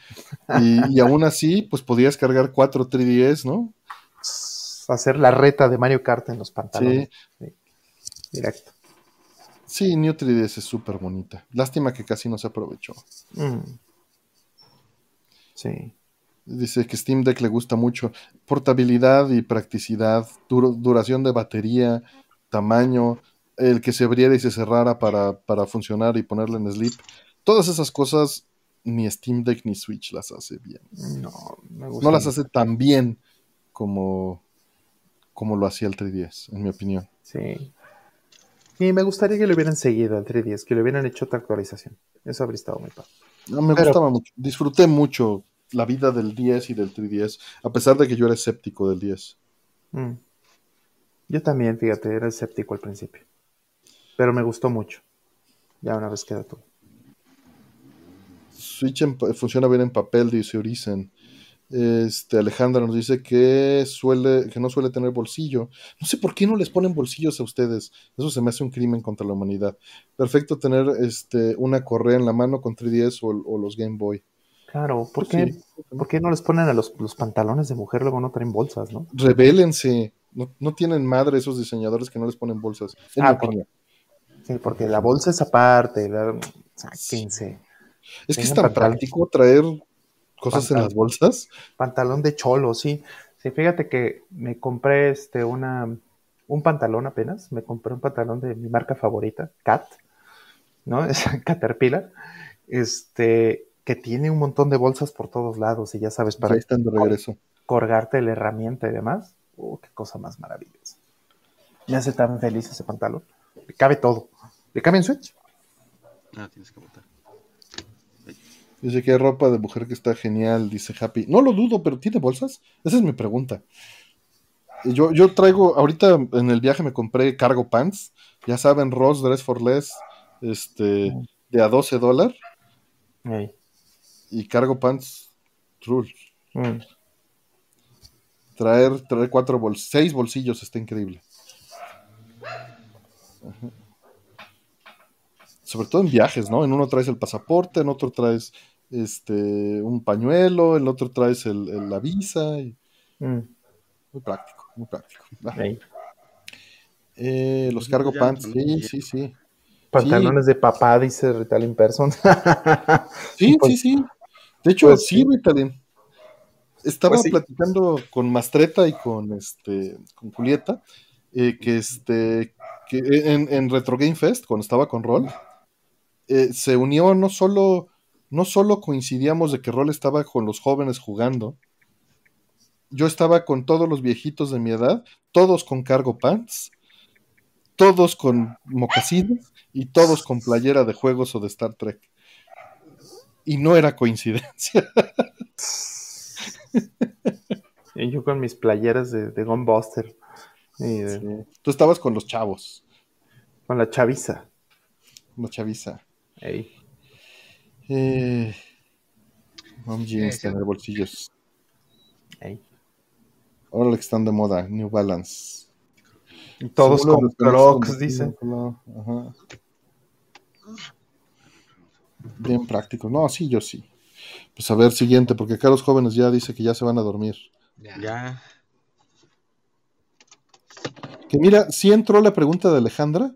Y, y *laughs* aún así, pues podías cargar cuatro 3DS, ¿no?
Hacer la reta de Mario Kart en los pantalones.
Sí.
Sí. Directo.
Sí, New 3DS es súper bonita. Lástima que casi no se aprovechó.
Mm. Sí.
Dice que Steam Deck le gusta mucho. Portabilidad y practicidad, duración de batería, tamaño, el que se abriera y se cerrara para, para funcionar y ponerle en sleep. Todas esas cosas ni Steam Deck ni Switch las hace bien.
No, me gusta.
No las hace tan bien como, como lo hacía el 3DS, en mi opinión.
Sí. Y me gustaría que lo hubieran seguido al 3DS, que le hubieran hecho otra actualización. Eso habría estado muy padre.
No, me
Pero-
gustaba mucho. Disfruté mucho la vida del 10 y del 3DS, a pesar de que yo era escéptico del 10.
Mm. Yo también, fíjate, era escéptico al principio. Pero me gustó mucho. Ya una vez queda todo.
Switch en funciona bien en papel, dice Orisen. Este, Alejandra nos dice que suele, que no suele tener bolsillo. No sé por qué no les ponen bolsillos a ustedes. Eso se me hace un crimen contra la humanidad. Perfecto tener este, una correa en la mano con 3DS o, o los Game Boy.
Claro, ¿por qué,
Sí.
¿por qué no les ponen a los, los pantalones de mujer, luego no traen bolsas, no?
Rebélense. No, no tienen madre esos diseñadores que no les ponen bolsas. En
Ah,
opinión.
Sí, porque la bolsa es aparte. La... Sáquense.
Es que es tan práctico traer cosas en las bolsas.
Pantalón de cholo, sí. Sí, fíjate que me compré este una un pantalón apenas, me compré un pantalón de mi marca favorita, Cat, ¿no? *laughs* Es Caterpillar, este, que tiene un montón de bolsas por todos lados y ya sabes, para
Ahí están de regreso.
colgarte la herramienta y demás. Oh, qué cosa más maravillosa. Me hace tan feliz ese pantalón. Le cabe todo. ¿Le cabe en Switch?
Ah, tienes que votar.
Dice que hay ropa de mujer que está genial, dice Happy. No lo dudo, pero ¿tiene bolsas? Esa es mi pregunta. Yo, yo traigo, ahorita en el viaje me compré cargo pants, ya saben, Ross Dress for Less, este, de a 12 dólares,
Ey.
y cargo pants True.
Mm.
Traer, traer cuatro bol seis bolsillos está increíble. Ajá. Sobre todo en viajes, ¿no? En uno traes el pasaporte, en otro traes este un pañuelo, en otro traes el- el- la visa. y-
Mm.
muy práctico, muy práctico. Eh, los cargo
Ya,
pants, sí, sí, sí.
Pantalones de papá, dice Rital in person. *laughs*
Sí,
Pues-
sí, sí. De hecho,
pues
sí,
sí.
Ritalin. Estaba
Pues sí.
platicando con Mastreta y con este con Julieta, eh, que este que en, en Retro Game Fest, cuando estaba con Rol, eh, se unió no solo, no solo coincidíamos de que Rol estaba con los jóvenes jugando, yo estaba con todos los viejitos de mi edad, todos con cargo pants, todos con mocasines y todos con playera de juegos o de Star Trek. Y no era coincidencia. *laughs*
Y yo con mis playeras de, de Gunbuster. Y de-
Sí. Tú estabas con los chavos,
Con la chaviza.
la chaviza.
Ey.
Eh, mom jeans,
Sí, sí.
tener bolsillos.
Ey.
Ahora que están de moda, New Balance.
Y todos
Seguro
con crocs, dice.
Ajá. Bien práctico. No, sí, yo sí. Pues a ver, siguiente, porque acá los jóvenes ya dice que ya se van a dormir.
Ya.
Ya.
Que mira, sí entró la pregunta de Alejandra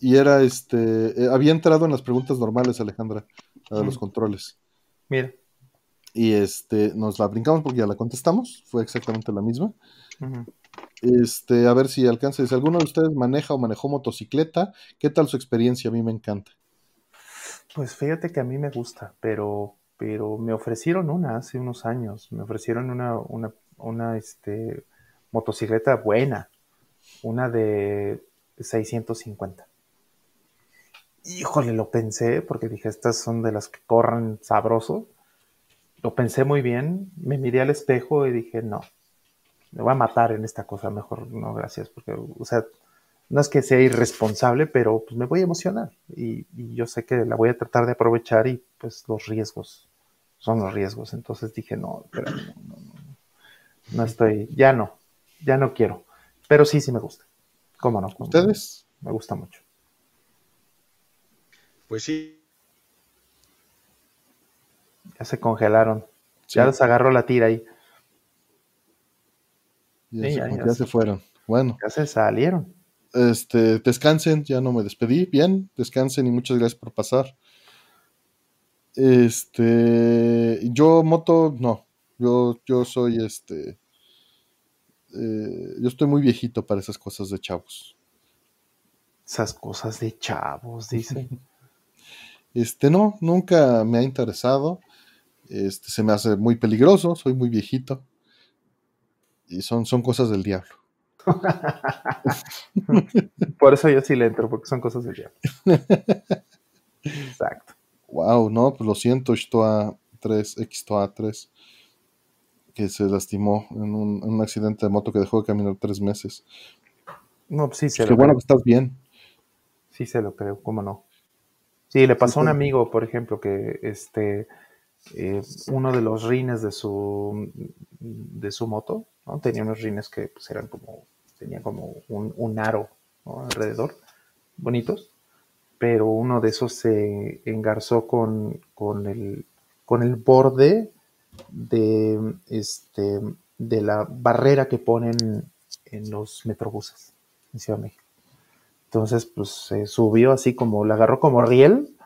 y era este, eh, había entrado en las preguntas normales Alejandra, la de los
Mm.
controles.
Mira.
Y este, nos la brincamos porque ya la contestamos, fue exactamente la misma. Este, a ver si alcanza. Si alguno de ustedes maneja o manejó motocicleta, ¿qué tal su experiencia? A mí me encanta.
Pues fíjate que a mí me gusta, pero, pero me ofrecieron una hace unos años. Me ofrecieron una, una, una este, motocicleta buena, una de 650. Híjole, lo pensé porque dije, estas son de las que corren sabroso. Lo pensé muy bien, me miré al espejo y dije, no, me voy a matar en esta cosa, mejor no, gracias, porque, o sea, no es que sea irresponsable, pero pues me voy a emocionar y, y yo sé que la voy a tratar de aprovechar y pues los riesgos son los riesgos. Entonces dije, no, espérame, no, no, no, no estoy, ya no, ya no quiero, pero sí, sí me gusta. ¿Cómo no? ¿Cómo no?
¿Ustedes?
Me gusta mucho.
Pues sí.
Ya se congelaron,
Sí,
ya les agarró la tira ahí,
ya,
sí,
se,
ya, ya
ya
sé.
se fueron. Bueno,
ya se salieron.
este, descansen, ya no me despedí. Bien, descansen y muchas gracias por pasar. Este, yo moto, no, yo, yo soy este, eh, yo estoy muy viejito para esas cosas de chavos.
Esas cosas de chavos, dice. *laughs*
Este, no, nunca me ha interesado. Este, se me hace muy peligroso, soy muy viejito. Y son, son cosas del diablo. *laughs*
Por eso yo sí le entro, porque son cosas del diablo. Exacto.
Wow, no, pues lo siento, Xtoa 3, Xtoa 3, que se lastimó en un, en un accidente de moto que dejó de caminar tres meses.
No, pues sí se
Qué
lo
bueno
creo.
que estás bien.
Sí se lo creo, cómo no. Sí, le pasó a un amigo, por ejemplo, que este eh, uno de los rines de su de su moto, ¿no? Tenía unos rines que pues, eran como, tenía como un, un aro ¿no? alrededor, bonitos, pero uno de esos se engarzó con, con el con el borde de este de la barrera que ponen en los metrobuses en Ciudad de México. Entonces, pues se subió así como, la agarró como riel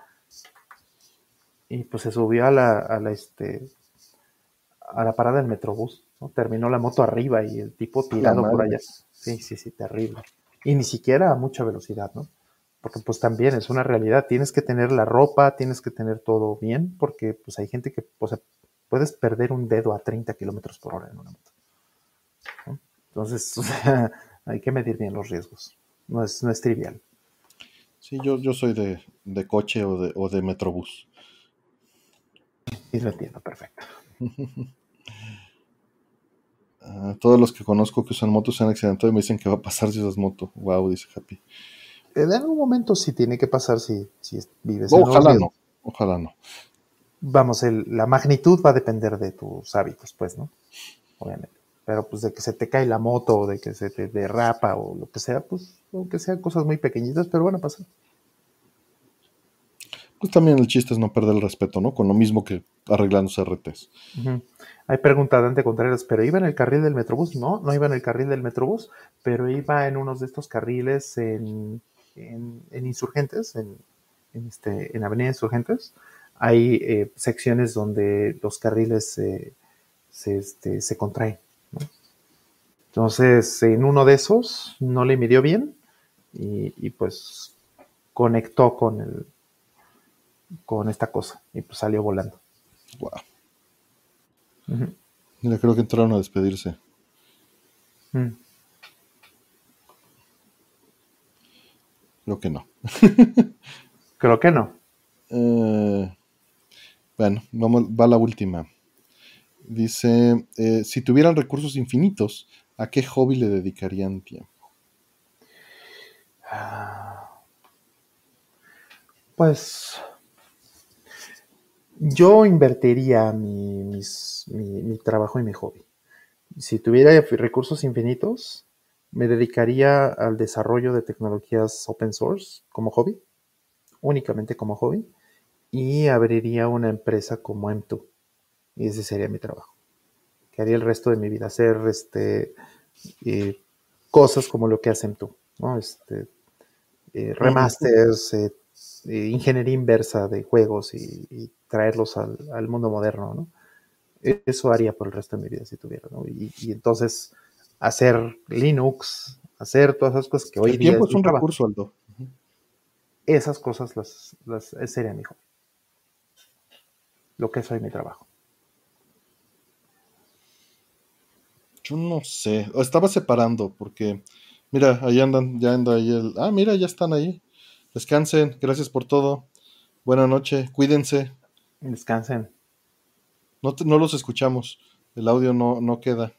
y pues se subió a la, a la, este, a la parada del metrobús, ¿no? Terminó la moto arriba y el tipo tirado por allá. Sí, sí, sí, terrible. Y ni siquiera a mucha velocidad, ¿no? Porque pues también es una realidad, tienes que tener la ropa, tienes que tener todo bien, porque pues hay gente que, o sea, puedes perder un dedo a 30 kilómetros por hora en una moto. ¿no? Entonces, *laughs* o sea, hay que medir bien los riesgos. No es, no es trivial.
Sí, yo, yo soy de, de coche o de, o de metrobús.
Sí, lo entiendo, perfecto. *laughs*
Ah, todos los que conozco que usan motos se han accidentado y me dicen que va a pasar si usas moto. Wow, dice Happy.
Eh, En algún momento sí tiene que pasar si, si vives en
Ojalá no, ojalá no.
Vamos, el- la magnitud va a depender de tus hábitos, pues, ¿no? Obviamente. Pero pues de que se te cae la moto o de que se te derrapa o lo que sea, pues, aunque sean cosas muy pequeñitas, pero van a pasar.
Pues también el chiste es no perder el respeto, ¿no? Con lo mismo que arreglando CRTs.
Hay pregunta Dante Contreras, ¿pero iba en el carril del Metrobús? No, no iba en el carril del Metrobús, pero iba en unos de estos carriles en, en- en Insurgentes, en, en este, en Avenida Insurgentes. Hay eh, secciones donde los carriles se, se, este, se contraen. Entonces, en uno de esos no le midió bien y, y, pues conectó con, el, con esta cosa y pues salió volando.
Wow. Mira, creo que entraron a despedirse.
Mm.
Creo que no. *laughs*
Creo que no.
Eh, bueno, vamos, va la última. Dice, eh, si tuvieran recursos infinitos, ¿a qué hobby le dedicarían tiempo?
Pues yo invertiría mi, mi, trabajo en mi hobby. Si tuviera recursos infinitos, me dedicaría al desarrollo de tecnologías open source como hobby, únicamente como hobby, y abriría una empresa como M2. Y ese sería mi trabajo. Que haría el resto de mi vida, hacer este, eh, cosas como lo que hacen tú, ¿no? Este, eh, remasters, eh, ingeniería inversa de juegos y traerlos al, mundo moderno, ¿no? E, eso haría por el resto de mi vida si tuviera, ¿no? Y, entonces hacer Linux, hacer todas esas cosas que hoy
el tiempo es, un recurso, Aldo.
Esas cosas las, las sería mi hijo. Lo que es hoy mi trabajo.
Yo no sé, estaba separando porque, mira, ahí andan, ya anda ahí el... Ah, mira, ya están ahí. Descansen, gracias por todo. Buenas noches, cuídense.
Descansen.
No, no los escuchamos, el audio no, no queda,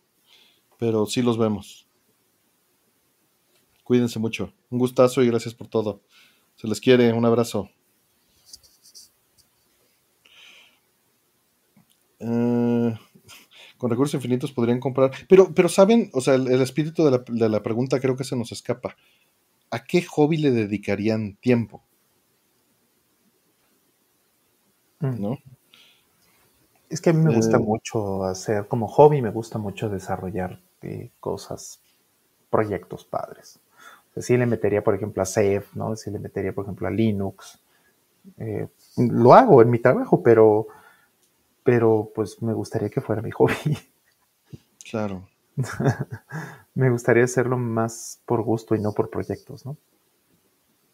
pero sí los vemos. Cuídense mucho. Un gustazo y gracias por todo. Se les quiere, un abrazo. Con recursos infinitos podrían comprar. Pero, pero saben, o sea, el, espíritu de la, de la, pregunta creo que se nos escapa. ¿A qué hobby le dedicarían tiempo?
Mm. ¿no? Es que a mí me gusta eh. mucho hacer, como hobby, me gusta mucho desarrollar eh, cosas, proyectos padres. O sí le metería, por ejemplo, a Ceph, ¿no? Sí le metería, por ejemplo, a Linux. Eh, lo hago en mi trabajo, pero, pero pues me gustaría que fuera mi hobby. *laughs*
Claro. *laughs*
me gustaría hacerlo más por gusto y no por proyectos, ¿no?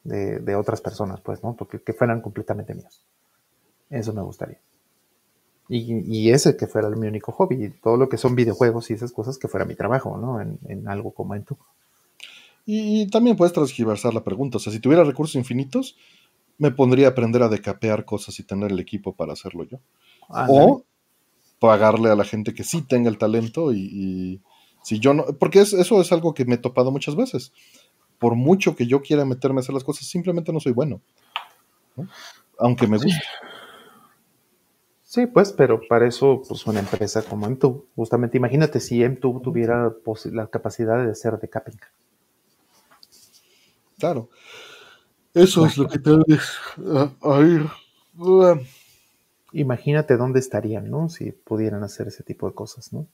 De, de otras personas, pues, ¿no? Porque que fueran completamente míos. Eso me gustaría. Y, ese que fuera mi único hobby, y todo lo que son videojuegos y esas cosas que fuera mi trabajo, ¿no? En, algo como en tu.
Y, también puedes transgiversar la pregunta. O sea, si tuviera recursos infinitos, me pondría a aprender a decapear cosas y tener el equipo para hacerlo yo. O pagarle a la gente que sí tenga el talento y, si yo no. Porque eso es algo que me he topado muchas veces. Por mucho que yo quiera meterme a hacer las cosas, simplemente no soy bueno. Aunque me guste.
Sí, pues, pero para eso, pues una empresa como M2, justamente imagínate si M2 tuviera la capacidad de ser de capping.
Claro. Eso es lo que te a, a ir.
Imagínate dónde estarían, ¿no? Si pudieran hacer ese tipo de cosas, ¿no?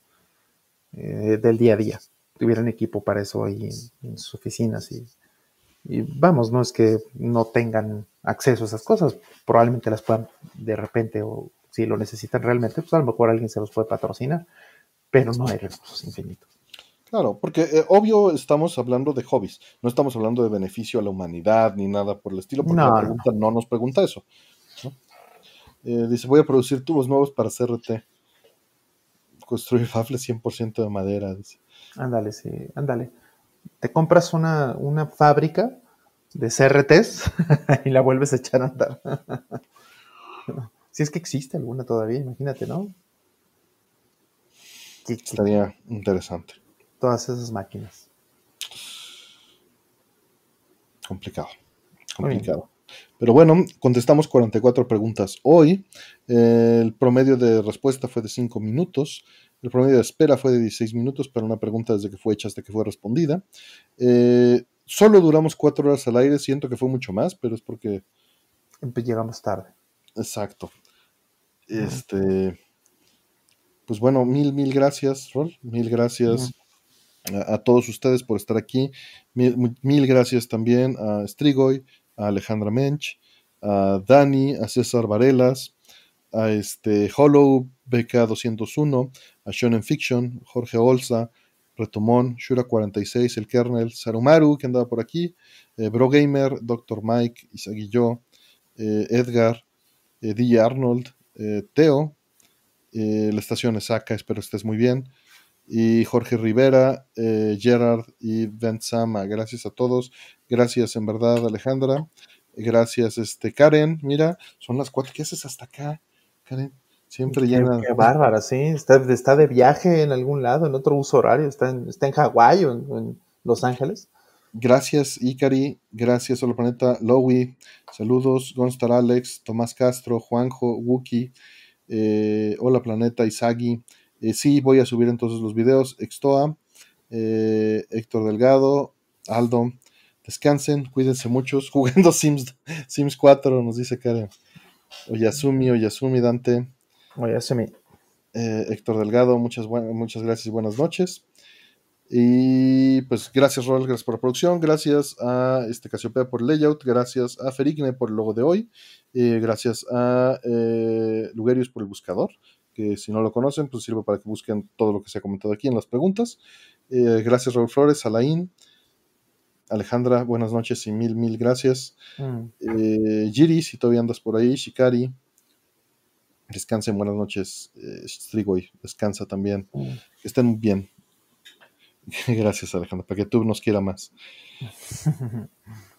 Eh, del día a día. Tuvieran equipo para eso ahí en, sus oficinas y, y, vamos, no es que no tengan acceso a esas cosas, probablemente las puedan de repente o si lo necesitan realmente, pues a lo mejor alguien se los puede patrocinar, pero no hay recursos infinitos.
Claro, porque eh, obvio estamos hablando de hobbies, no estamos hablando de beneficio a la humanidad ni nada por el estilo, porque la pregunta no. nos pregunta eso. Eh, dice, voy a producir tubos nuevos para CRT. Construir bafles 100% de madera. Dice.
Ándale, sí, ándale. Te compras una, una fábrica de CRTs *laughs* y la vuelves a echar a andar. *laughs* Si es que existe alguna todavía, imagínate, ¿no?
Estaría interesante.
Todas esas máquinas.
Complicado. Complicado. Pero bueno, contestamos 44 preguntas hoy. el promedio de respuesta fue de 5 minutos. El promedio de espera fue de 16 minutos para una pregunta desde que fue hecha hasta que fue respondida. Eh, solo duramos 4 horas al aire. Siento que fue mucho más, pero es porque...
Llegamos tarde.
Exacto. Este, pues bueno, mil, mil gracias, Rol. Mil gracias a, todos ustedes por estar aquí. Mil, gracias también a Strigoy, Alejandra Mench, a Dani, a César Varelas, a este Hollow BK201, a Shonen Fiction, Jorge Olza, Retomón, Shura46, el Kernel, Sarumaru, que andaba por aquí, eh, Bro Gamer, Dr. Mike, Isaguillo, eh, Edgar, eh, DJ Arnold, eh, Teo, eh, la estación es acá, espero estés muy bien. Y Jorge Rivera, eh, Gerard y Ben Sama, gracias a todos. Gracias en verdad, Alejandra. Gracias, este, Karen. Mira, son las cuatro. ¿Qué haces hasta acá, Karen? Siempre llena.
Qué, bárbara, sí. Está, está, de viaje en algún lado, en otro uso horario. Está en, está en Hawái o en, Los Ángeles.
Gracias, Ikari. Gracias, Hola Planeta. Lowy. Saludos. Gonstar Alex. Tomás Castro. Juanjo. Wookie. Eh, Hola Planeta. Isagi. Eh, sí, voy a subir entonces los videos. Extoa. Eh, Héctor Delgado. Aldo. Descansen. Cuídense muchos. *laughs* Jugando Sims, Sims 4, nos dice Karen. Oyasumi, Oyasumi, Dante.
Oyasumi.
Eh, Héctor Delgado, muchas, muchas gracias y buenas noches. Y pues gracias, Rol, gracias por la producción, gracias a este Casiopea por layout, gracias a Ferigne por el logo de hoy, eh, gracias a eh, Lugerius por el buscador, que si no lo conocen, pues sirve para que busquen todo lo que se ha comentado aquí en las preguntas. Eh, gracias, Raúl Flores, Alain, Alejandra, buenas noches y mil, mil gracias. Mm. Giri, si todavía andas por ahí, Shikari, descansen, buenas noches. Strigoy, descansa también. Mm. Que estén bien. *laughs* Gracias, Alejandra, para que tú nos quiera más. *laughs*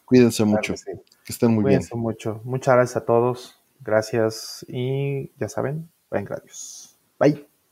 Cuídense mucho. Que, estén muy
Cuídense mucho. Muchas gracias a todos. Gracias y ya saben, buen gracias. Bye.